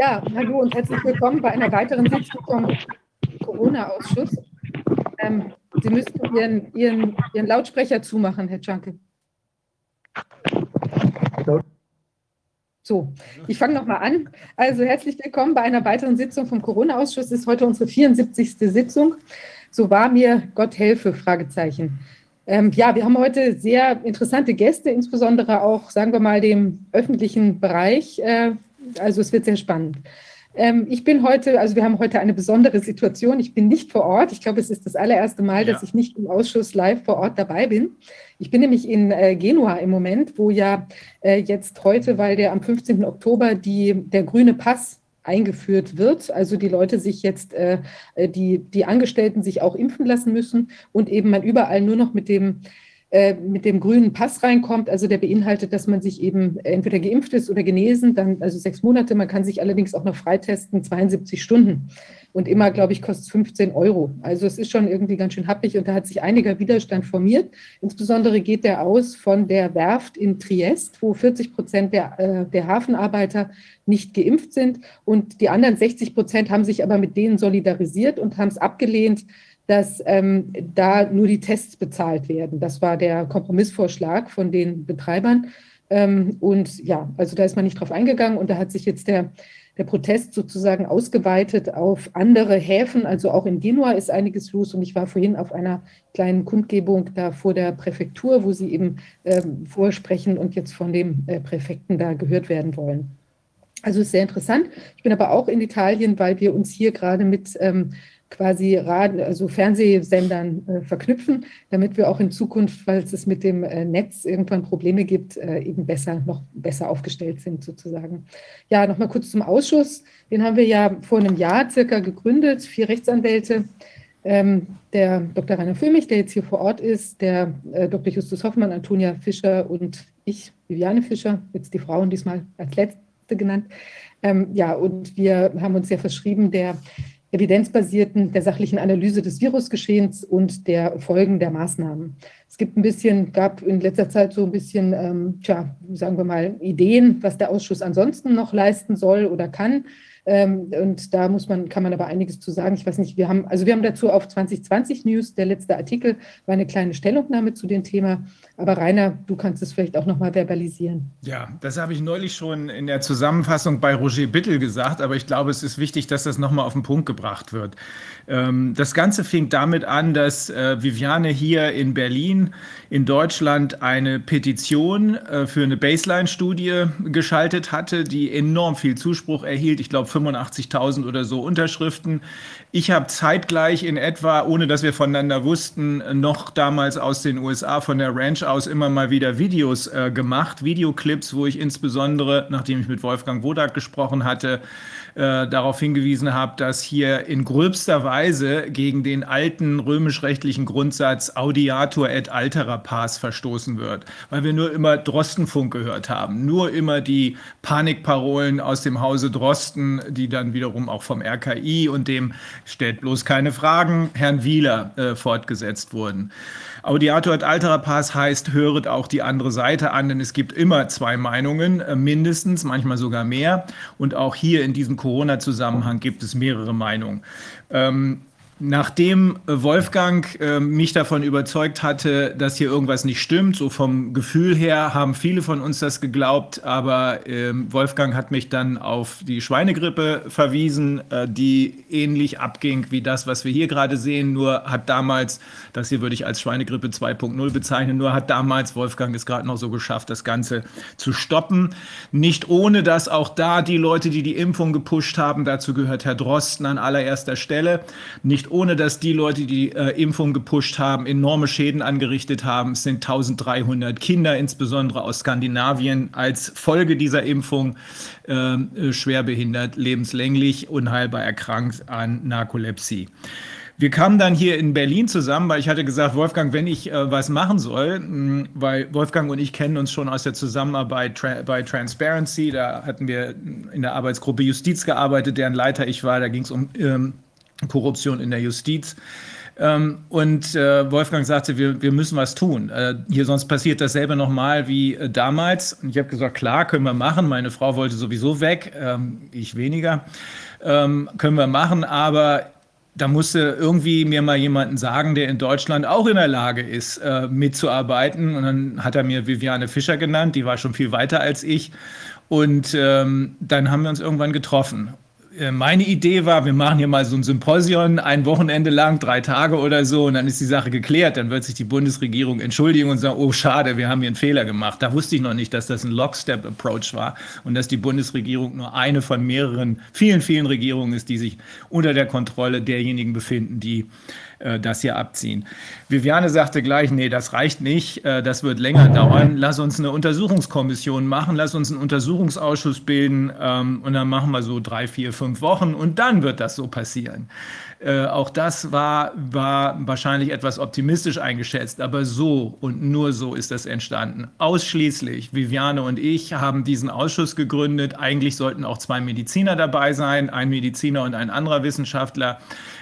Ja, hallo und herzlich willkommen bei einer weiteren Sitzung vom Corona-Ausschuss. Ähm, Sie müssten Ihren, Ihren, Ihren Lautsprecher zumachen, Herr Czanke. So, ich fange nochmal an. Also herzlich willkommen bei einer weiteren Sitzung vom Corona-Ausschuss. Es ist heute unsere 74. Sitzung. So war mir Gott helfe, Fragezeichen. Ähm, ja, wir haben heute sehr interessante Gäste, insbesondere auch, sagen wir mal, dem öffentlichen Bereich. Äh, also es wird sehr spannend. Ähm, ich bin heute, also wir haben heute eine besondere Situation. Ich bin nicht vor Ort. Ich glaube, es ist das allererste Mal, ja. dass ich nicht im Ausschuss live vor Ort dabei bin. Ich bin nämlich in äh, Genua im Moment, wo ja äh, jetzt heute, weil der am 15. Oktober die, der grüne Pass eingeführt wird. Also die Leute sich jetzt, äh, die, die Angestellten sich auch impfen lassen müssen und eben man überall nur noch mit dem äh, mit dem grünen Pass reinkommt. Also der beinhaltet, dass man sich eben entweder geimpft ist oder genesen, dann also sechs Monate. Man kann sich allerdings auch noch freitesten, 72 Stunden. Und immer, glaube ich, kostet es 15 Euro. Also es ist schon irgendwie ganz schön happig und da hat sich einiger Widerstand formiert. Insbesondere geht der aus von der Werft in Triest, wo 40 Prozent der, äh, der Hafenarbeiter nicht geimpft sind. Und die anderen 60 Prozent haben sich aber mit denen solidarisiert und haben es abgelehnt, dass ähm, da nur die Tests bezahlt werden. Das war der Kompromissvorschlag von den Betreibern. Ähm, und ja, also da ist man nicht drauf eingegangen und da hat sich jetzt der, der Protest sozusagen ausgeweitet auf andere Häfen. Also auch in Genua ist einiges los und ich war vorhin auf einer kleinen Kundgebung da vor der Präfektur, wo sie eben ähm, vorsprechen und jetzt von dem äh, Präfekten da gehört werden wollen. Also ist sehr interessant. Ich bin aber auch in Italien, weil wir uns hier gerade mit ähm, quasi Radio, also Fernsehsendern äh, verknüpfen, damit wir auch in Zukunft, falls es mit dem äh, Netz irgendwann Probleme gibt, äh, eben besser, noch besser aufgestellt sind sozusagen. Ja, nochmal kurz zum Ausschuss. Den haben wir ja vor einem Jahr circa gegründet, vier Rechtsanwälte. Ähm, der Dr. Rainer Füllmich, der jetzt hier vor Ort ist, der äh, Dr. Justus Hoffmann, Antonia Fischer und ich, Viviane Fischer, jetzt die Frauen diesmal als Letzte genannt. Ähm, ja, und wir haben uns ja verschrieben, der evidenzbasierten, der sachlichen Analyse des Virusgeschehens und der Folgen der Maßnahmen. Es gibt ein bisschen, gab in letzter Zeit so ein bisschen, ähm, tja, sagen wir mal, Ideen, was der Ausschuss ansonsten noch leisten soll oder kann. Ähm, und da muss man, kann man aber einiges zu sagen. Ich weiß nicht, wir haben, also wir haben dazu auf 2020 News, der letzte Artikel war eine kleine Stellungnahme zu dem Thema. Aber Rainer, du kannst es vielleicht auch nochmal verbalisieren. Ja, das habe ich neulich schon in der Zusammenfassung bei Roger Bittel gesagt, aber ich glaube, es ist wichtig, dass das nochmal auf den Punkt gebracht wird. Ähm, das Ganze fing damit an, dass äh, Viviane hier in Berlin, in Deutschland, eine Petition äh, für eine Baseline-Studie geschaltet hatte, die enorm viel Zuspruch erhielt. Ich glaube, 85.000 oder so Unterschriften. Ich habe zeitgleich in etwa, ohne dass wir voneinander wussten, noch damals aus den USA von der Ranch aus immer mal wieder Videos äh, gemacht, Videoclips, wo ich insbesondere, nachdem ich mit Wolfgang Wodak gesprochen hatte, äh, darauf hingewiesen habe, dass hier in gröbster Weise gegen den alten römisch-rechtlichen Grundsatz Audiatur et altera pars verstoßen wird, weil wir nur immer Drostenfunk gehört haben, nur immer die Panikparolen aus dem Hause Drosten, die dann wiederum auch vom RKI und dem stellt bloß keine Fragen Herrn Wieler äh, fortgesetzt wurden. Audiator et altera pars heißt, höret auch die andere Seite an, denn es gibt immer zwei Meinungen, äh, mindestens, manchmal sogar mehr. Und auch hier in diesem Corona-Zusammenhang gibt es mehrere Meinungen. Ähm, Nachdem Wolfgang äh, mich davon überzeugt hatte, dass hier irgendwas nicht stimmt, so vom Gefühl her haben viele von uns das geglaubt, aber äh, Wolfgang hat mich dann auf die Schweinegrippe verwiesen, äh, die ähnlich abging wie das, was wir hier gerade sehen, nur hat damals, das hier würde ich als Schweinegrippe 2.0 bezeichnen, nur hat damals Wolfgang es gerade noch so geschafft, das Ganze zu stoppen. Nicht ohne, dass auch da die Leute, die die Impfung gepusht haben, dazu gehört Herr Drosten an allererster Stelle, nicht ohne dass die Leute, die äh, Impfung gepusht haben, enorme Schäden angerichtet haben. Es sind 1300 Kinder, insbesondere aus Skandinavien, als Folge dieser Impfung ähm, äh, schwerbehindert, lebenslänglich, unheilbar erkrankt an Narkolepsie. Wir kamen dann hier in Berlin zusammen, weil ich hatte gesagt, Wolfgang, wenn ich äh, was machen soll, mh, hm, weil Wolfgang und ich kennen uns schon aus der Zusammenarbeit tra bei Transparency, da hatten wir in der Arbeitsgruppe Justiz gearbeitet, deren Leiter ich war, da ging es um ähm, Korruption in der Justiz. Ähm, und äh, Wolfgang sagte, wir, wir müssen was tun. Äh, hier sonst passiert dasselbe nochmal wie äh, damals. Und ich habe gesagt, klar, können wir machen. Meine Frau wollte sowieso weg, ähm, ich weniger. Ähm, können wir machen, aber da musste irgendwie mir mal jemanden sagen, der in Deutschland auch in der Lage ist, äh, mitzuarbeiten. Und dann hat er mir Viviane Fischer genannt, die war schon viel weiter als ich. Und ähm, dann haben wir uns irgendwann getroffen. Äh, meine Idee war, wir machen hier mal so ein Symposion, ein Wochenende lang, drei Tage oder so, und dann ist die Sache geklärt. Dann wird sich die Bundesregierung entschuldigen und sagen, oh schade, wir haben hier einen Fehler gemacht. Da wusste ich noch nicht, dass das ein Lockstep-Approach war und dass die Bundesregierung nur eine von mehreren, vielen, vielen Regierungen ist, die sich unter der Kontrolle derjenigen befinden, die äh, das hier abziehen. Viviane sagte gleich, nee, das reicht nicht, äh, das wird länger dauern. Lass uns eine Untersuchungskommission machen, lass uns einen Untersuchungsausschuss bilden ähm, und dann machen wir so drei, vier, fünf Wochen und dann wird das so passieren. Äh, auch das war, war wahrscheinlich etwas optimistisch eingeschätzt, aber so und nur so ist das entstanden. Ausschließlich Viviane und ich haben diesen Ausschuss gegründet. Eigentlich sollten auch zwei Mediziner dabei sein, ein Mediziner und ein anderer Wissenschaftler.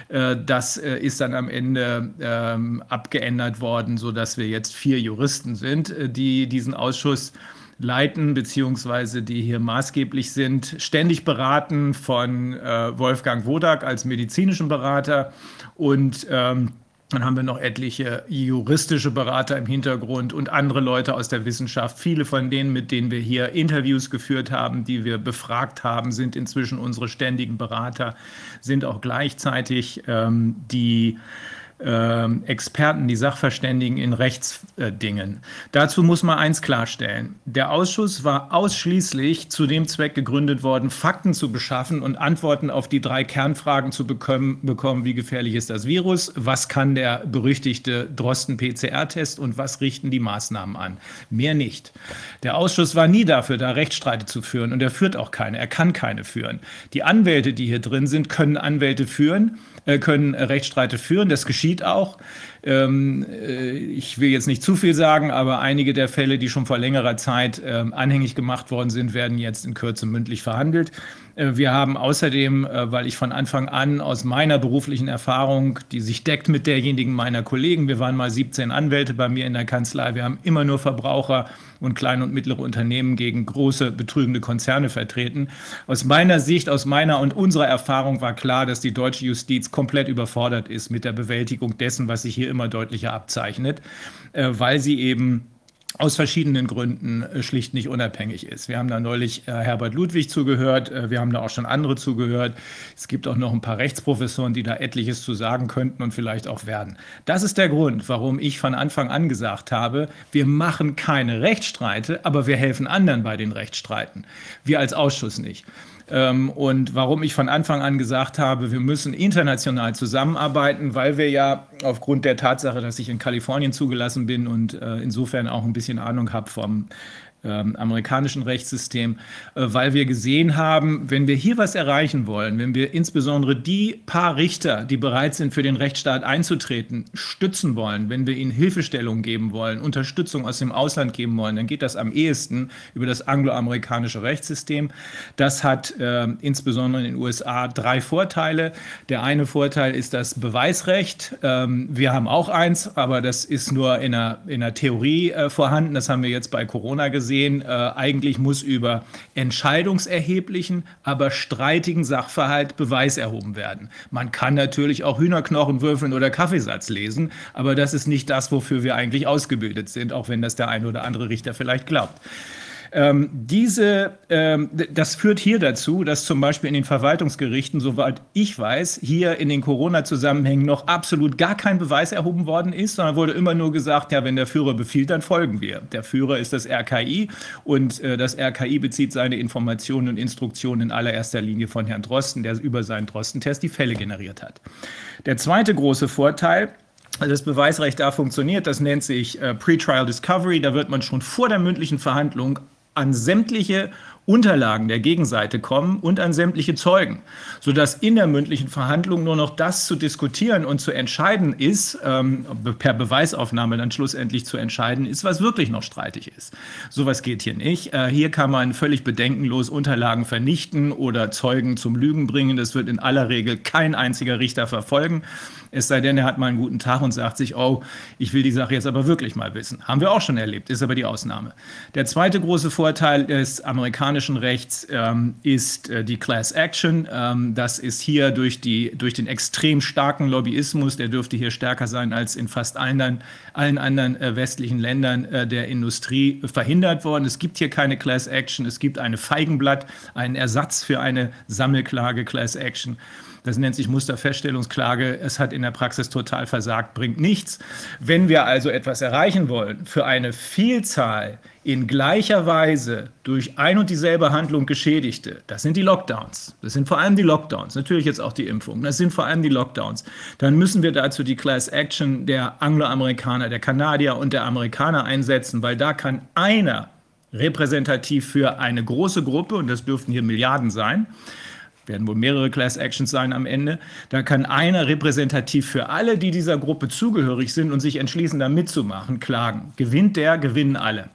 Äh, das äh, ist dann am Ende ähm, abgeändert worden, sodass wir jetzt vier Juristen sind, äh, die diesen Ausschuss leiten, beziehungsweise die hier maßgeblich sind, ständig beraten von Wolfgang Wodak als medizinischen Berater und ähm, dann haben wir noch etliche juristische Berater im Hintergrund und andere Leute aus der Wissenschaft. Viele von denen, mit denen wir hier Interviews geführt haben, die wir befragt haben, sind inzwischen unsere ständigen Berater, sind auch gleichzeitig ähm, die Experten, die Sachverständigen in Rechtsdingen. Dazu muss man eins klarstellen. Der Ausschuss war ausschließlich zu dem Zweck gegründet worden, Fakten zu beschaffen und Antworten auf die drei Kernfragen zu bekommen, bekommen wie gefährlich ist das Virus, was kann der berüchtigte Drosten-PCR-Test und was richten die Maßnahmen an. Mehr nicht. Der Ausschuss war nie dafür, da Rechtsstreite zu führen und er führt auch keine. Er kann keine führen. Die Anwälte, die hier drin sind, können Anwälte führen. Äh, können Rechtsstreite führen. Das geschieht auch. Ähm, äh, ich will jetzt nicht zu viel sagen, aber einige der Fälle, die schon vor längerer Zeit ähm, anhängig gemacht worden sind, werden jetzt in Kürze mündlich verhandelt. Äh, wir haben außerdem, weil ich von Anfang an aus meiner beruflichen Erfahrung, die sich deckt mit derjenigen meiner Kollegen, wir waren mal 17 Anwälte bei mir in der Kanzlei, wir haben immer nur Verbraucher und kleine und mittlere Unternehmen gegen große betrügende Konzerne vertreten. Aus meiner Sicht, aus meiner und unserer Erfahrung war klar, dass die deutsche Justiz komplett überfordert ist mit der Bewältigung dessen, was sich hier immer deutlicher abzeichnet, äh, weil sie eben aus verschiedenen Gründen äh, schlicht nicht unabhängig ist. Wir haben da neulich äh, Herbert Ludwig zugehört, äh, wir haben da auch schon andere zugehört. Es gibt auch noch ein paar Rechtsprofessoren, die da etliches zu sagen könnten und vielleicht auch werden. Das ist der Grund, warum ich von Anfang an gesagt habe, wir machen keine Rechtsstreite, aber wir helfen anderen bei den Rechtsstreiten. Wir als Ausschuss nicht. Ähm, und warum ich von Anfang an gesagt habe, wir müssen international zusammenarbeiten, weil wir ja aufgrund der Tatsache, dass ich in Kalifornien zugelassen bin und äh, insofern auch ein bisschen Ahnung habe vom ähm, amerikanischen Rechtssystem, äh, weil wir gesehen haben, wenn wir hier was erreichen wollen, wenn wir insbesondere die paar Richter, die bereit sind, für den Rechtsstaat einzutreten, stützen wollen, wenn wir ihnen Hilfestellung geben wollen, Unterstützung aus dem Ausland geben wollen, dann geht das am ehesten über das angloamerikanische Rechtssystem. Das hat äh, insbesondere in den USA drei Vorteile. Der eine Vorteil ist das Beweisrecht. Ähm, wir haben auch eins, aber das ist nur in der, in der Theorie äh, vorhanden. Das haben wir jetzt bei Corona gesehen gesehen, äh, eigentlich muss über entscheidungserheblichen, aber streitigen Sachverhalt Beweis erhoben werden. Man kann natürlich auch Hühnerknochen würfeln oder Kaffeesatz lesen, aber das ist nicht das, wofür wir eigentlich ausgebildet sind, auch wenn das der eine oder andere Richter vielleicht glaubt. Ähm, diese, ähm, das führt hier dazu, dass zum Beispiel in den Verwaltungsgerichten, soweit ich weiß, hier in den Corona-Zusammenhängen noch absolut gar kein Beweis erhoben worden ist, sondern wurde immer nur gesagt, ja, wenn der Führer befiehlt, dann folgen wir. Der Führer ist das RKI und äh, das RKI bezieht seine Informationen und Instruktionen in allererster Linie von Herrn Drosten, der über seinen Drosten-Test die Fälle generiert hat. Der zweite große Vorteil, das Beweisrecht da funktioniert, das nennt sich äh, Pre-Trial Discovery. Da wird man schon vor der mündlichen Verhandlung an sämtliche Unterlagen der Gegenseite kommen und an sämtliche Zeugen, sodass in der mündlichen Verhandlung nur noch das zu diskutieren und zu entscheiden ist, ähm, per Beweisaufnahme dann schlussendlich zu entscheiden ist, was wirklich noch streitig ist. Sowas geht hier nicht. Äh, hier kann man völlig bedenkenlos Unterlagen vernichten oder Zeugen zum Lügen bringen. Das wird in aller Regel kein einziger Richter verfolgen. Es sei denn, er hat mal einen guten Tag und sagt sich, oh, ich will die Sache jetzt aber wirklich mal wissen. Haben wir auch schon erlebt, ist aber die Ausnahme. Der zweite große Vorteil des amerikanischen Rechts ähm, ist äh, die Class Action. Ähm, das ist hier durch, die, durch den extrem starken Lobbyismus, der dürfte hier stärker sein als in fast allen, allen anderen äh, westlichen Ländern äh, der Industrie, verhindert worden. Es gibt hier keine Class Action, es gibt eine Feigenblatt, einen Ersatz für eine Sammelklage Class Action. Das nennt sich Musterfeststellungsklage. Es hat in der Praxis total versagt, bringt nichts. Wenn wir also etwas erreichen wollen für eine Vielzahl in gleicher Weise durch ein und dieselbe Handlung Geschädigte, das sind die Lockdowns. Das sind vor allem die Lockdowns, natürlich jetzt auch die Impfung, das sind vor allem die Lockdowns. Dann müssen wir dazu die Class Action der Angloamerikaner, der Kanadier und der Amerikaner einsetzen, weil da kann einer repräsentativ für eine große Gruppe, und das dürften hier Milliarden sein, werden wohl mehrere Class Actions sein am Ende. Da kann einer repräsentativ für alle, die dieser Gruppe zugehörig sind und sich entschließen, da mitzumachen, klagen. Gewinnt der, gewinnen alle.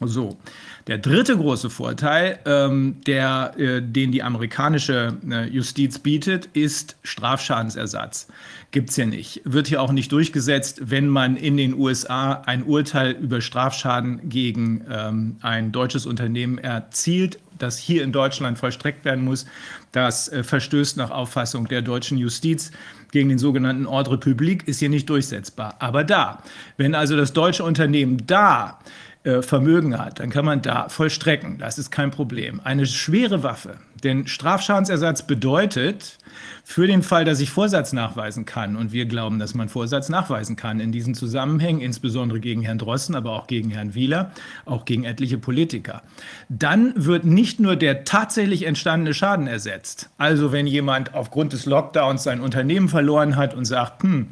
So. Der dritte große Vorteil, ähm, der, äh, den die amerikanische äh, Justiz bietet, ist Strafschadensersatz. Gibt es hier nicht. Wird hier auch nicht durchgesetzt, wenn man in den USA ein Urteil über Strafschaden gegen ähm, ein deutsches Unternehmen erzielt das hier in Deutschland vollstreckt werden muss, das äh, verstößt nach Auffassung der deutschen Justiz gegen den sogenannten Ordre public, ist hier nicht durchsetzbar. Aber da, wenn also das deutsche Unternehmen da äh, Vermögen hat, dann kann man da vollstrecken. Das ist kein Problem. Eine schwere Waffe, denn Strafschadensersatz bedeutet, für den Fall, dass ich Vorsatz nachweisen kann, und wir glauben, dass man Vorsatz nachweisen kann in diesen Zusammenhängen, insbesondere gegen Herrn Drossen, aber auch gegen Herrn Wieler, auch gegen etliche Politiker, dann wird nicht nur der tatsächlich entstandene Schaden ersetzt. Also wenn jemand aufgrund des Lockdowns sein Unternehmen verloren hat und sagt, hm,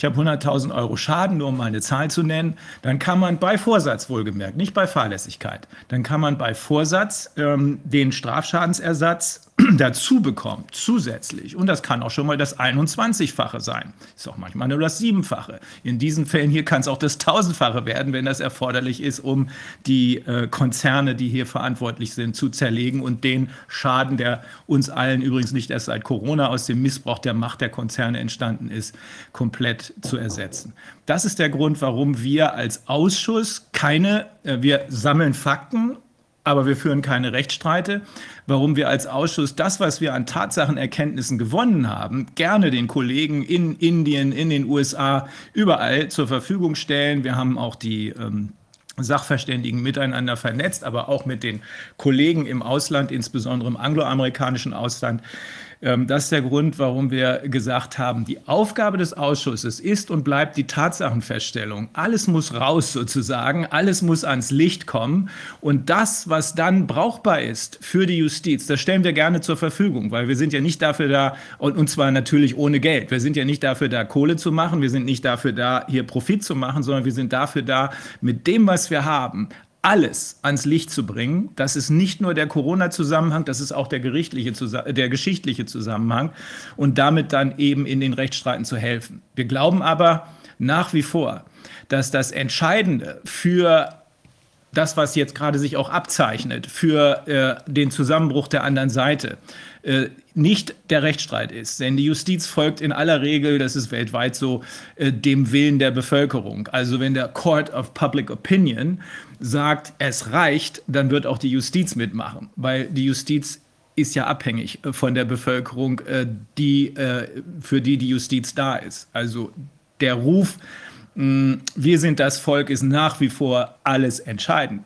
ich habe 100.000 Euro Schaden, nur um mal eine Zahl zu nennen, dann kann man bei Vorsatz wohlgemerkt, nicht bei Fahrlässigkeit, dann kann man bei Vorsatz ähm, den Strafschadensersatz dazu bekommt, zusätzlich. Und das kann auch schon mal das 21-fache sein. Ist auch manchmal nur das Siebenfache. In diesen Fällen hier kann es auch das Tausendfache werden, wenn das erforderlich ist, um die äh, Konzerne, die hier verantwortlich sind, zu zerlegen und den Schaden, der uns allen übrigens nicht erst seit Corona aus dem Missbrauch der Macht der Konzerne entstanden ist, komplett zu ersetzen. Das ist der Grund, warum wir als Ausschuss keine, äh, wir sammeln Fakten aber wir führen keine Rechtsstreite, warum wir als Ausschuss das, was wir an Tatsachenerkenntnissen gewonnen haben, gerne den Kollegen in Indien, in den USA, überall zur Verfügung stellen. Wir haben auch die ähm, Sachverständigen miteinander vernetzt, aber auch mit den Kollegen im Ausland, insbesondere im angloamerikanischen Ausland. Ähm, das ist der Grund, warum wir gesagt haben, die Aufgabe des Ausschusses ist und bleibt die Tatsachenfeststellung. Alles muss raus sozusagen, alles muss ans Licht kommen. Und das, was dann brauchbar ist für die Justiz, das stellen wir gerne zur Verfügung, weil wir sind ja nicht dafür da, und, und zwar natürlich ohne Geld. Wir sind ja nicht dafür da, Kohle zu machen, wir sind nicht dafür da, hier Profit zu machen, sondern wir sind dafür da, mit dem, was wir haben, alles ans Licht zu bringen. Das ist nicht nur der Corona-Zusammenhang, das ist auch der, gerichtliche, der geschichtliche Zusammenhang und damit dann eben in den Rechtsstreiten zu helfen. Wir glauben aber nach wie vor, dass das Entscheidende für das, was jetzt gerade sich auch abzeichnet, für äh, den Zusammenbruch der anderen Seite, äh, nicht der Rechtsstreit ist. Denn die Justiz folgt in aller Regel, das ist weltweit so, äh, dem Willen der Bevölkerung. Also wenn der Court of Public Opinion sagt, es reicht, dann wird auch die Justiz mitmachen, weil die Justiz ist ja abhängig äh, von der Bevölkerung, äh, die, äh, für die die Justiz da ist. Also der Ruf, wir sind das Volk, ist nach wie vor alles entscheidend.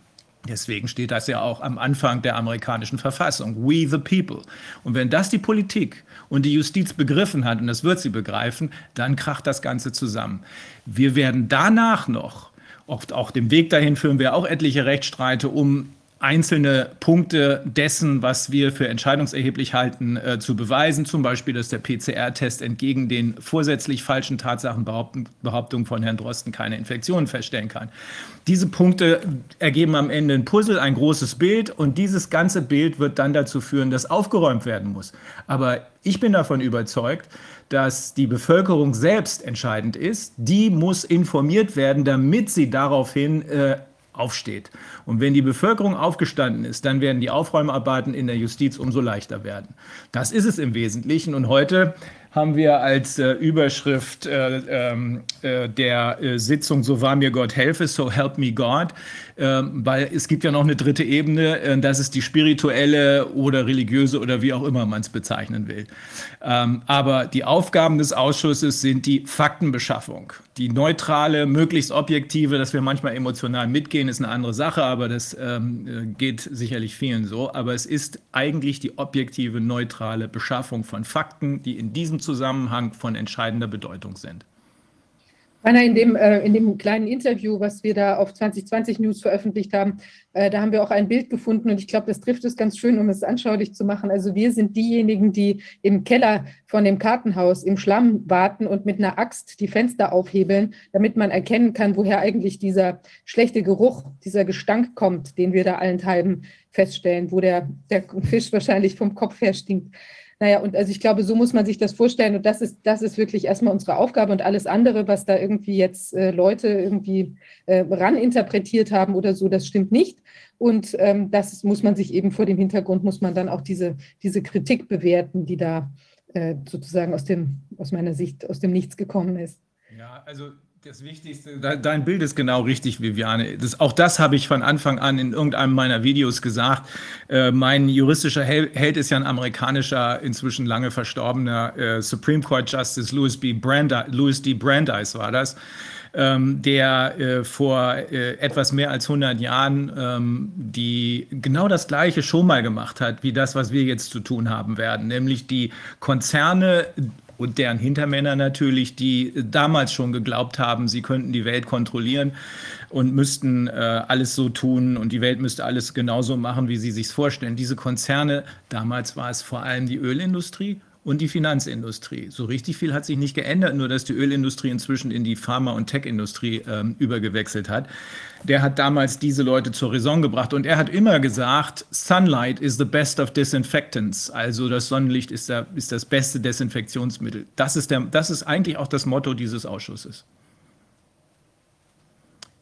Deswegen steht das ja auch am Anfang der amerikanischen Verfassung. We the people. Und wenn das die Politik und die Justiz begriffen hat, und das wird sie begreifen, dann kracht das Ganze zusammen. Wir werden danach noch Oft auch dem Weg dahin führen wir auch etliche Rechtsstreite, um einzelne Punkte dessen, was wir für entscheidungserheblich halten, äh, zu beweisen. Zum Beispiel, dass der PCR-Test entgegen den vorsätzlich falschen Tatsachenbehauptungen von Herrn Drosten keine Infektionen feststellen kann. Diese Punkte ergeben am Ende ein Puzzle, ein großes Bild und dieses ganze Bild wird dann dazu führen, dass aufgeräumt werden muss. Aber ich bin davon überzeugt, dass die Bevölkerung selbst entscheidend ist. Die muss informiert werden, damit sie daraufhin äh, aufsteht. Und wenn die Bevölkerung aufgestanden ist, dann werden die Aufräumarbeiten in der Justiz umso leichter werden. Das ist es im Wesentlichen. Und heute haben wir als äh, Überschrift äh, ähm, äh, der äh, Sitzung So wahr mir Gott helfe, So help me God, weil es gibt ja noch eine dritte Ebene, äh, das ist die spirituelle oder religiöse oder wie auch immer man es bezeichnen will. Ähm, aber die Aufgaben des Ausschusses sind die Faktenbeschaffung. Die neutrale, möglichst objektive, dass wir manchmal emotional mitgehen, ist eine andere Sache, aber das ähm, äh, geht sicherlich vielen so. Aber es ist eigentlich die objektive, neutrale Beschaffung von Fakten, die in diesem Zusammenhang von entscheidender Bedeutung sind. Rainer, in dem, äh, in dem kleinen Interview, was wir da auf 2020 News veröffentlicht haben, äh, da haben wir auch ein Bild gefunden und ich glaube, das trifft es ganz schön, um es anschaulich zu machen. Also wir sind diejenigen, die im Keller von dem Kartenhaus im Schlamm warten und mit einer Axt die Fenster aufhebeln, damit man erkennen kann, woher eigentlich dieser schlechte Geruch, dieser Gestank kommt, den wir da allenthalben feststellen, wo der, der Fisch wahrscheinlich vom Kopf her stinkt. Naja, und also ich glaube, so muss man sich das vorstellen. Und das ist, das ist wirklich erstmal unsere Aufgabe und alles andere, was da irgendwie jetzt äh, Leute irgendwie äh, raninterpretiert haben oder so, das stimmt nicht. Und ähm, das muss man sich eben vor dem Hintergrund, muss man dann auch diese, diese Kritik bewerten, die da äh, sozusagen aus dem, aus meiner Sicht, aus dem Nichts gekommen ist. Ja, also das Wichtigste, dein Bild ist genau richtig, Viviane. Das, auch das habe ich von Anfang an in irgendeinem meiner Videos gesagt. Äh, mein juristischer Held ist ja ein amerikanischer, inzwischen lange verstorbener äh, Supreme Court Justice Louis, B. Brandeis, Louis D. Brandeis war das, ähm, der äh, vor äh, etwas mehr als 100 Jahren ähm, die genau das Gleiche schon mal gemacht hat, wie das, was wir jetzt zu tun haben werden, nämlich die Konzerne und deren Hintermänner natürlich, die damals schon geglaubt haben, sie könnten die Welt kontrollieren und müssten äh, alles so tun und die Welt müsste alles genauso machen, wie sie sich vorstellen. Diese Konzerne, damals war es vor allem die Ölindustrie und die Finanzindustrie. So richtig viel hat sich nicht geändert, nur dass die Ölindustrie inzwischen in die Pharma- und Tech-Industrie ähm, übergewechselt hat. Der hat damals diese Leute zur Raison gebracht und er hat immer gesagt, Sunlight is the best of disinfectants. Also das Sonnenlicht ist, der, ist das beste Desinfektionsmittel. Das ist, der, das ist eigentlich auch das Motto dieses Ausschusses.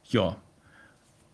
Ja,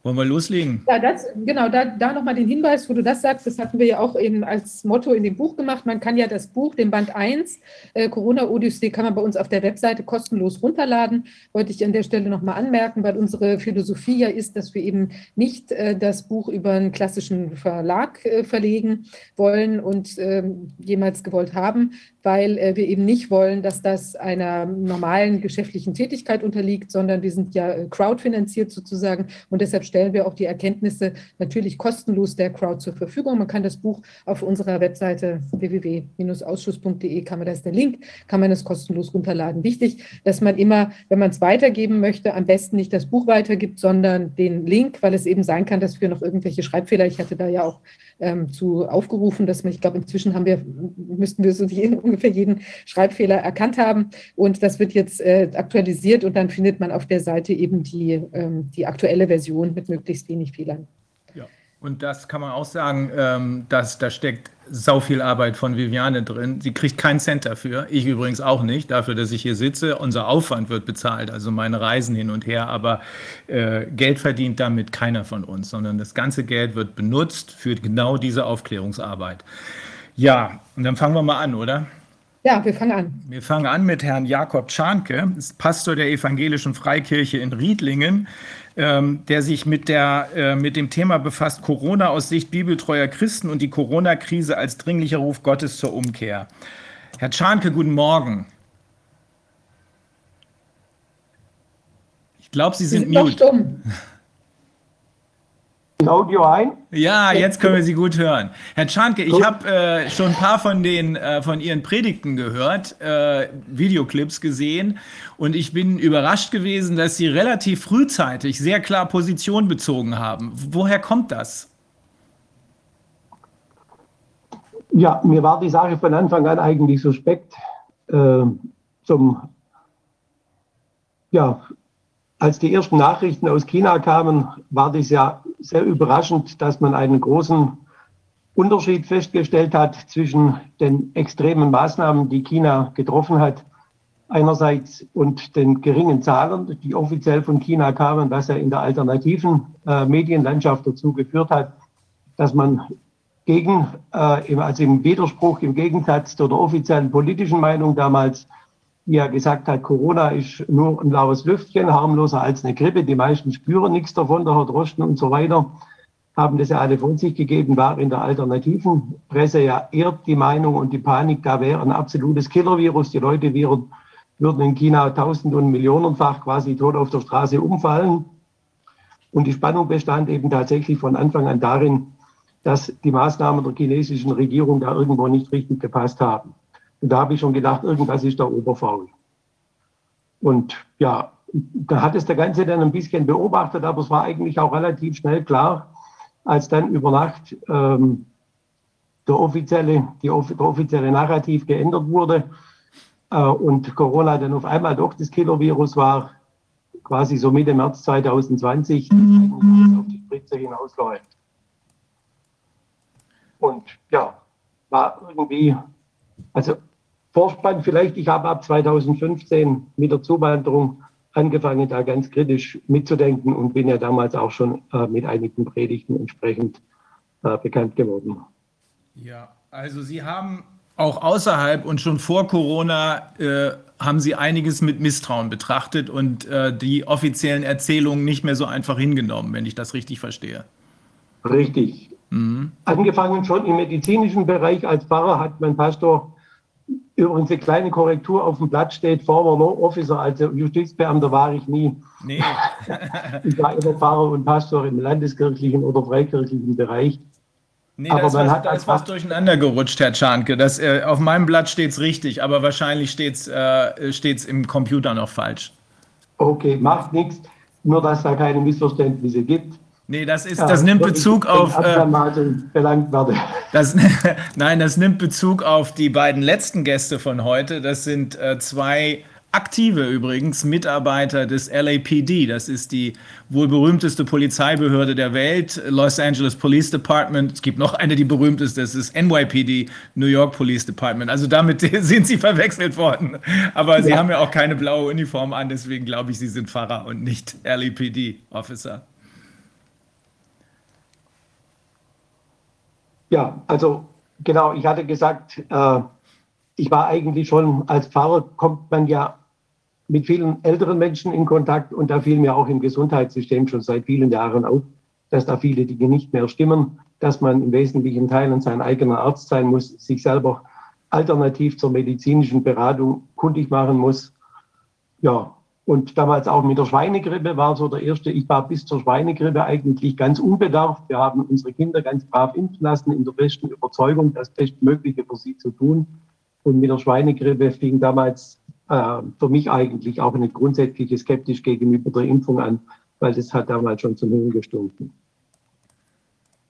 wollen wir loslegen? Ja, das, genau, da, da nochmal den Hinweis, wo du das sagst, das hatten wir ja auch eben als Motto in dem Buch gemacht. Man kann ja das Buch, den Band 1, äh, Corona-Odyssee, kann man bei uns auf der Webseite kostenlos runterladen. Wollte ich an der Stelle nochmal anmerken, weil unsere Philosophie ja ist, dass wir eben nicht äh, das Buch über einen klassischen Verlag äh, verlegen wollen und ähm, jemals gewollt haben, weil äh, wir eben nicht wollen, dass das einer normalen geschäftlichen Tätigkeit unterliegt, sondern wir sind ja äh, crowdfinanziert sozusagen und deshalb stellen wir auch die Erkenntnisse natürlich kostenlos der Crowd zur Verfügung. Man kann das Buch auf unserer Webseite www-ausschuss.de, kann man, da ist der Link, kann man es kostenlos runterladen. Wichtig, dass man immer, wenn man es weitergeben möchte, am besten nicht das Buch weitergibt, sondern den Link, weil es eben sein kann, dass wir noch irgendwelche Schreibfehler, ich hatte da ja auch ähm, zu aufgerufen, dass man, ich glaube, inzwischen haben wir, müssten wir so jeden, ungefähr jeden Schreibfehler erkannt haben. Und das wird jetzt äh, aktualisiert und dann findet man auf der Seite eben die, ähm, die aktuelle Version mit möglichst wenig Fehlern. Und das kann man auch sagen, ähm, dass da steckt sau viel Arbeit von Viviane drin. Sie kriegt keinen Cent dafür. Ich übrigens auch nicht, dafür, dass ich hier sitze. Unser Aufwand wird bezahlt, also meine Reisen hin und her. Aber äh, Geld verdient damit keiner von uns, sondern das ganze Geld wird benutzt für genau diese Aufklärungsarbeit. Ja, und dann fangen wir mal an, oder? Ja, wir fangen an. Wir fangen an mit Herrn Jakob Czarnke, Pastor der Evangelischen Freikirche in Riedlingen ähm, der sich mit, der, äh, mit dem Thema befasst, Corona aus Sicht bibeltreuer Christen und die Corona-Krise als dringlicher Ruf Gottes zur Umkehr. Herr Czarnke, guten Morgen. Ich glaube, Sie sind, Sie sind mute. Stumm. Audio ein? Ja, jetzt können wir Sie gut hören. Herr Czarnke, ich habe äh, schon ein paar von, den, äh, von Ihren Predigten gehört, äh, Videoclips gesehen und ich bin überrascht gewesen, dass Sie relativ frühzeitig sehr klar Position bezogen haben. Woher kommt das? Ja, mir war die Sache von Anfang an eigentlich suspekt. Äh, zum, ja, als die ersten Nachrichten aus China kamen, war das ja sehr überraschend, dass man einen großen Unterschied festgestellt hat zwischen den extremen Maßnahmen, die China getroffen hat, einerseits und den geringen Zahlen, die offiziell von China kamen, was ja in der alternativen äh, Medienlandschaft dazu geführt hat, dass man gegen, äh, also im Widerspruch, im Gegensatz zu der offiziellen politischen Meinung damals, die ja gesagt hat, Corona ist nur ein laues Lüftchen, harmloser als eine Grippe. Die meisten spüren nichts davon, der Herr Drosten und so weiter, haben das ja alle von sich gegeben, war in der alternativen Presse ja eher die Meinung und die Panik, da wäre ein absolutes Killer-Virus. Die Leute würden, würden in China tausend- und millionenfach quasi tot auf der Straße umfallen. Und die Spannung bestand eben tatsächlich von Anfang an darin, dass die Maßnahmen der chinesischen Regierung da irgendwo nicht richtig gepasst haben. Und da habe ich schon gedacht, irgendwas ist da oberfaul. Und ja, da hat es der Ganze dann ein bisschen beobachtet, aber es war eigentlich auch relativ schnell klar, als dann über Nacht ähm, der, offizielle, die, der offizielle Narrativ geändert wurde äh, und Corona dann auf einmal doch das Killer-Virus war, quasi so Mitte März 2020, auf die Spritze hinausläuft. Und ja, war irgendwie, also Vorspann vielleicht, ich habe ab 2015 mit der Zuwanderung angefangen, da ganz kritisch mitzudenken und bin ja damals auch schon äh, mit einigen Predigten entsprechend äh, bekannt geworden. Ja, also Sie haben auch außerhalb und schon vor Corona äh, haben Sie einiges mit Misstrauen betrachtet und äh, die offiziellen Erzählungen nicht mehr so einfach hingenommen, wenn ich das richtig verstehe. Richtig. Mhm. Angefangen schon im medizinischen Bereich. Als Pfarrer hat mein Pastor übrigens eine kleine Korrektur auf dem Blatt steht, Former Law Officer, also Justizbeamter war ich nie. Nee. ich war immer Pfarrer und Pastor im landeskirchlichen oder freikirchlichen Bereich. Nee, aber da ist, was, da ist was durcheinander gerutscht, Herr Czarnke. Das, äh, auf meinem Blatt steht es richtig, aber wahrscheinlich steht es äh, im Computer noch falsch. Okay, macht nichts. Nur, dass da keine Missverständnisse gibt. Nee, das ist, das nimmt Bezug auf. Äh, belangt werde. Das, nein, das nimmt Bezug auf die beiden letzten Gäste von heute. Das sind äh, zwei aktive übrigens Mitarbeiter des LAPD. Das ist die wohl berühmteste Polizeibehörde der Welt, Los Angeles Police Department. Es gibt noch eine, die berühmteste, das ist NYPD, New York Police Department. Also damit sind sie verwechselt worden. Aber ja. sie haben ja auch keine blaue Uniform an, deswegen glaube ich, sie sind Pfarrer und nicht LAPD-Officer. Ja, also genau, ich hatte gesagt, äh, ich war eigentlich schon als Pfarrer, kommt man ja mit vielen älteren Menschen in Kontakt und da fiel mir auch im Gesundheitssystem schon seit vielen Jahren auf, dass da viele Dinge nicht mehr stimmen, dass man im wesentlichen Teilen sein eigener Arzt sein muss, sich selber alternativ zur medizinischen Beratung kundig machen muss. Ja, und damals auch mit der Schweinegrippe war so der erste, ich war bis zur Schweinegrippe eigentlich ganz unbedarft. Wir haben unsere Kinder ganz brav impfen lassen, in der besten Überzeugung, das Bestmögliche für sie zu tun. Und mit der Schweinegrippe fing damals äh, für mich eigentlich auch eine grundsätzliche skeptisch gegenüber der Impfung an, weil das hat damals schon zum Himmel gestunken.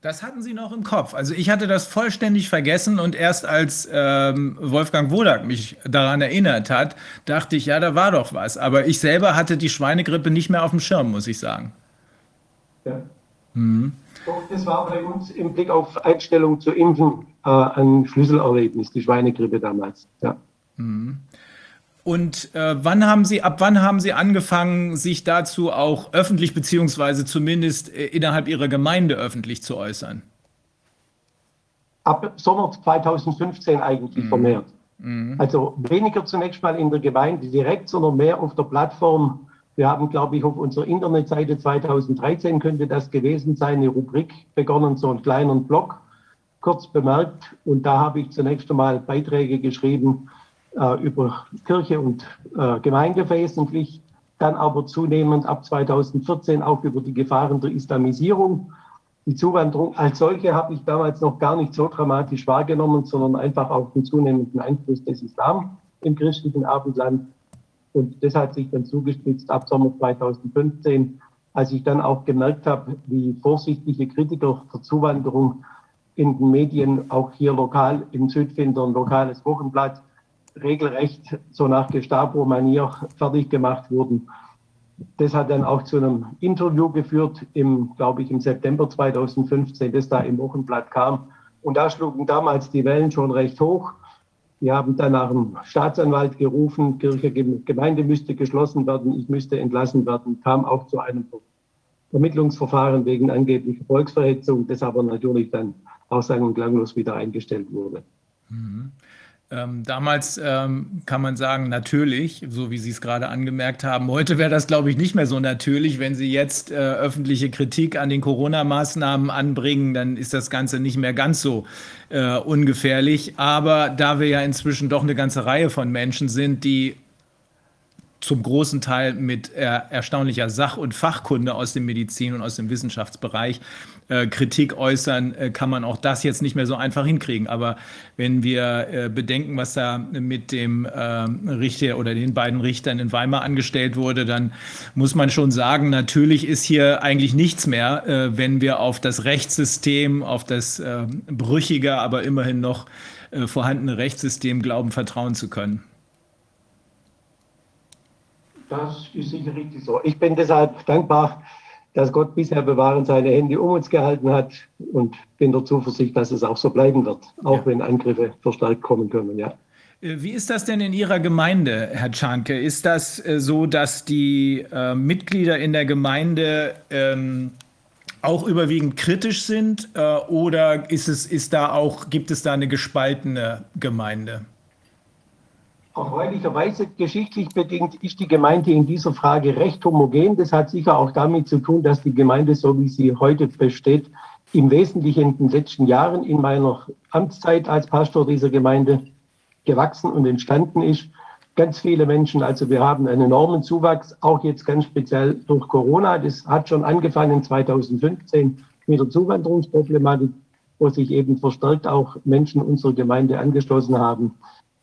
Das hatten Sie noch im Kopf. Also ich hatte das vollständig vergessen und erst als ähm, Wolfgang Wodak mich daran erinnert hat, dachte ich, ja, da war doch was. Aber ich selber hatte die Schweinegrippe nicht mehr auf dem Schirm, muss ich sagen. Ja. Mhm. Das war bei uns im Blick auf Einstellung zu Impfen äh, ein Schlüsselerlebnis, die Schweinegrippe damals. Ja. Mhm. Und äh, wann haben Sie, ab wann haben Sie angefangen, sich dazu auch öffentlich beziehungsweise zumindest äh, innerhalb Ihrer Gemeinde öffentlich zu äußern? Ab Sommer 2015 eigentlich mhm. vermehrt. Mhm. Also weniger zunächst mal in der Gemeinde direkt, sondern mehr auf der Plattform. Wir haben, glaube ich, auf unserer Internetseite 2013 könnte das gewesen sein, eine Rubrik begonnen, so einen kleinen Blog, kurz bemerkt. Und da habe ich zunächst einmal Beiträge geschrieben, über Kirche und äh, Gemeinde wesentlich, dann aber zunehmend ab 2014 auch über die Gefahren der Islamisierung. Die Zuwanderung als solche habe ich damals noch gar nicht so dramatisch wahrgenommen, sondern einfach auch den zunehmenden Einfluss des Islam im christlichen Abendland. Und das hat sich dann zugespitzt ab Sommer 2015, als ich dann auch gemerkt habe, wie vorsichtige Kritiker der Zuwanderung in den Medien, auch hier lokal im Südfinder, ein lokales Wochenblatt, regelrecht so nach Gestapo-Manier fertig gemacht wurden. Das hat dann auch zu einem Interview geführt, im, glaube ich, im September 2015, das da im Wochenblatt kam. Und da schlugen damals die Wellen schon recht hoch. Die haben dann nach dem Staatsanwalt gerufen, Kirche, Gemeinde müsste geschlossen werden, ich müsste entlassen werden, kam auch zu einem Ermittlungsverfahren wegen angeblicher Volksverhetzung, das aber natürlich dann auch sang- und klanglos wieder eingestellt wurde. Mhm. Ähm, damals ähm, kann man sagen, natürlich, so wie Sie es gerade angemerkt haben. Heute wäre das, glaube ich, nicht mehr so natürlich. Wenn Sie jetzt äh, öffentliche Kritik an den Corona-Maßnahmen anbringen, dann ist das Ganze nicht mehr ganz so äh, ungefährlich. Aber da wir ja inzwischen doch eine ganze Reihe von Menschen sind, die zum großen Teil mit äh, erstaunlicher Sach- und Fachkunde aus dem Medizin- und aus dem Wissenschaftsbereich äh, Kritik äußern, äh, kann man auch das jetzt nicht mehr so einfach hinkriegen. Aber wenn wir äh, bedenken, was da mit dem ähm, Richter oder den beiden Richtern in Weimar angestellt wurde, dann muss man schon sagen, natürlich ist hier eigentlich nichts mehr, äh, wenn wir auf das Rechtssystem, auf das ähm, brüchige, aber immerhin noch äh, vorhandene Rechtssystem glauben, vertrauen zu können. Das ist sicher richtig so. Ich bin deshalb dankbar, dass Gott bisher bewahren seine Hände um uns gehalten hat und bin der Zuversicht, dass es auch so bleiben wird, auch ja. wenn Angriffe verstärkt kommen können. Ja. Äh, wie ist das denn in Ihrer Gemeinde, Herr Czanke? Ist das äh, so, dass die äh, Mitglieder in der Gemeinde ähm, auch überwiegend kritisch sind äh, oder ist es, ist da auch, gibt es da eine gespaltene Gemeinde? Erfreulicherweise geschichtlich bedingt ist die Gemeinde in dieser Frage recht homogen. Das hat sicher auch damit zu tun, dass die Gemeinde, so wie sie heute besteht, im Wesentlichen in den letzten Jahren in meiner Amtszeit als Pastor dieser Gemeinde gewachsen und entstanden ist. Ganz viele Menschen, also wir haben einen enormen Zuwachs, auch jetzt ganz speziell durch Corona. Das hat schon angefangen 2015 mit der Zuwanderungsproblematik, wo sich eben verstärkt auch Menschen unserer Gemeinde angeschlossen haben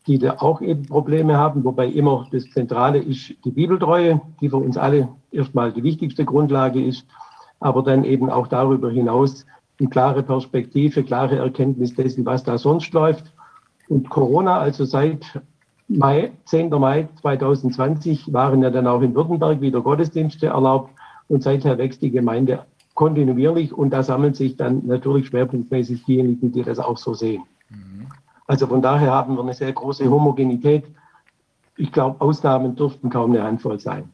die da auch eben Probleme haben, wobei immer das Zentrale ist die Bibeltreue, die für uns alle erstmal die wichtigste Grundlage ist, aber dann eben auch darüber hinaus eine klare Perspektive, klare Erkenntnis dessen, was da sonst läuft. Und Corona, also seit Mai, 10. Mai 2020, waren ja dann auch in Württemberg wieder Gottesdienste erlaubt und seither wächst die Gemeinde kontinuierlich und da sammeln sich dann natürlich schwerpunktmäßig diejenigen, die das auch so sehen. Also von daher haben wir eine sehr große Homogenität. Ich glaube, Ausnahmen dürften kaum eine Handvoll sein.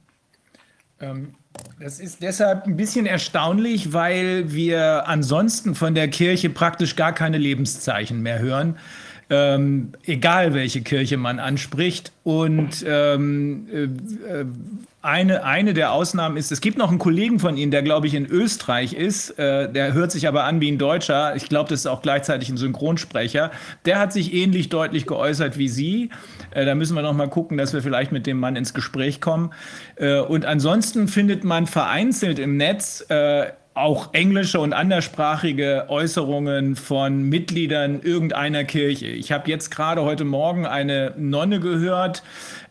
Ähm, das ist deshalb ein bisschen erstaunlich, weil wir ansonsten von der Kirche praktisch gar keine Lebenszeichen mehr hören. Ähm, egal welche Kirche man anspricht. Und ähm, äh, äh eine, eine der Ausnahmen ist, es gibt noch einen Kollegen von Ihnen, der, glaube ich, in Österreich ist. Äh, der hört sich aber an wie ein Deutscher. Ich glaube, das ist auch gleichzeitig ein Synchronsprecher. Der hat sich ähnlich deutlich geäußert wie Sie. Äh, da müssen wir noch mal gucken, dass wir vielleicht mit dem Mann ins Gespräch kommen. Äh, und ansonsten findet man vereinzelt im Netz äh, auch englische und anderssprachige Äußerungen von Mitgliedern irgendeiner Kirche. Ich habe jetzt gerade heute Morgen eine Nonne gehört,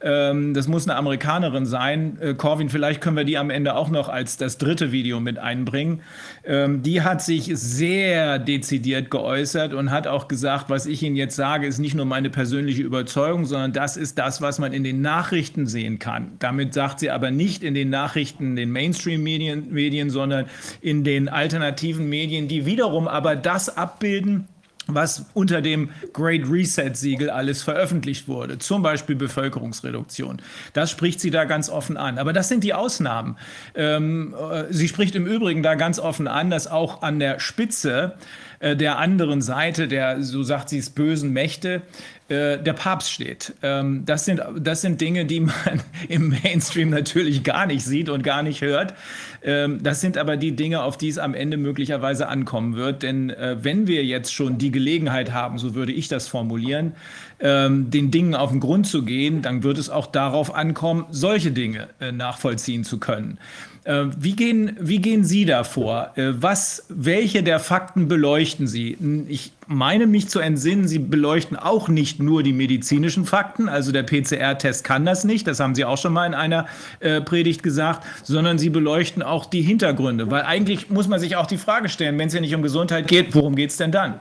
ähm, das muss eine Amerikanerin sein. Äh, Corwin, vielleicht können wir die am Ende auch noch als das dritte Video mit einbringen. Ähm, die hat sich sehr dezidiert geäußert und hat auch gesagt, was ich Ihnen jetzt sage, ist nicht nur meine persönliche Überzeugung, sondern das ist das, was man in den Nachrichten sehen kann. Damit sagt sie aber nicht in den Nachrichten, den Mainstream-Medien, Medien, sondern in den alternativen Medien, die wiederum aber das abbilden, was unter dem Great Reset-Siegel alles veröffentlicht wurde, zum Beispiel Bevölkerungsreduktion. Das spricht sie da ganz offen an. Aber das sind die Ausnahmen. Ähm, äh, sie spricht im Übrigen da ganz offen an, dass auch an der Spitze äh, der anderen Seite, der, so sagt sie es, bösen Mächte, äh, der Papst steht. Ähm, das, sind, das sind Dinge, die man im Mainstream natürlich gar nicht sieht und gar nicht hört. Ähm, das sind aber die Dinge, auf die es am Ende möglicherweise ankommen wird. Denn äh, wenn wir jetzt schon die Gelegenheit haben, so würde ich das formulieren, ähm, den Dingen auf den Grund zu gehen, dann wird es auch darauf ankommen, solche Dinge nachvollziehen zu können. Äh, wie gehen, wie gehen Sie da vor? Äh, was, welche der Fakten beleuchten Sie? Ich meine mich zu entsinnen, Sie beleuchten auch nicht nur die medizinischen Fakten, also der PCR-Test kann das nicht, das haben Sie auch schon mal in einer äh, Predigt gesagt, sondern Sie beleuchten auch die Hintergründe, weil eigentlich muss man sich auch die Frage stellen, wenn es ja nicht um Gesundheit geht, worum geht es denn dann?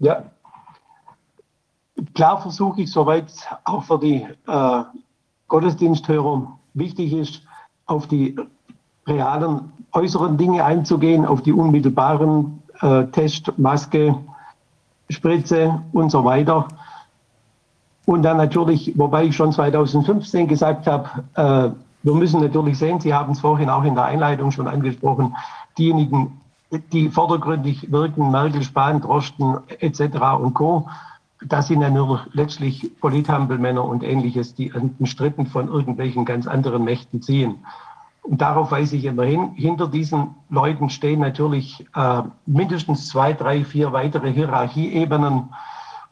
Ja, klar versuche ich soweit auch für die äh, Gottesdiensthörer wichtig ist, auf die realen äußeren Dinge einzugehen, auf die unmittelbaren äh, Test, Maske, Spritze und so weiter. Und dann natürlich, wobei ich schon 2015 gesagt habe, äh, wir müssen natürlich sehen, Sie haben es vorhin auch in der Einleitung schon angesprochen, diejenigen, die vordergründig wirken, Merkel, Spahn, Drosten etc. und Co., das sind ja nur letztlich Polithampelmänner und ähnliches, die an den Stritten von irgendwelchen ganz anderen Mächten ziehen. Und darauf weise ich immer hin. Hinter diesen Leuten stehen natürlich äh, mindestens zwei, drei, vier weitere Hierarchieebenen.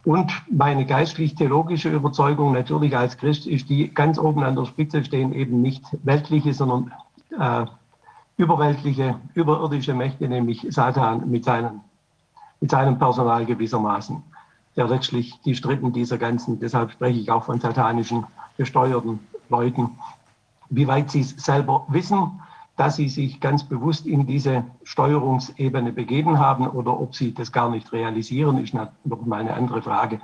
Und meine geistlich-theologische Überzeugung natürlich als Christ ist die, ganz oben an der Spitze stehen eben nicht weltliche, sondern äh, überweltliche, überirdische Mächte, nämlich Satan mit, seinen, mit seinem Personal gewissermaßen der letztlich die Stritten dieser ganzen, deshalb spreche ich auch von satanischen gesteuerten Leuten, wie weit sie es selber wissen, dass sie sich ganz bewusst in diese Steuerungsebene begeben haben oder ob sie das gar nicht realisieren, ist noch mal eine andere Frage.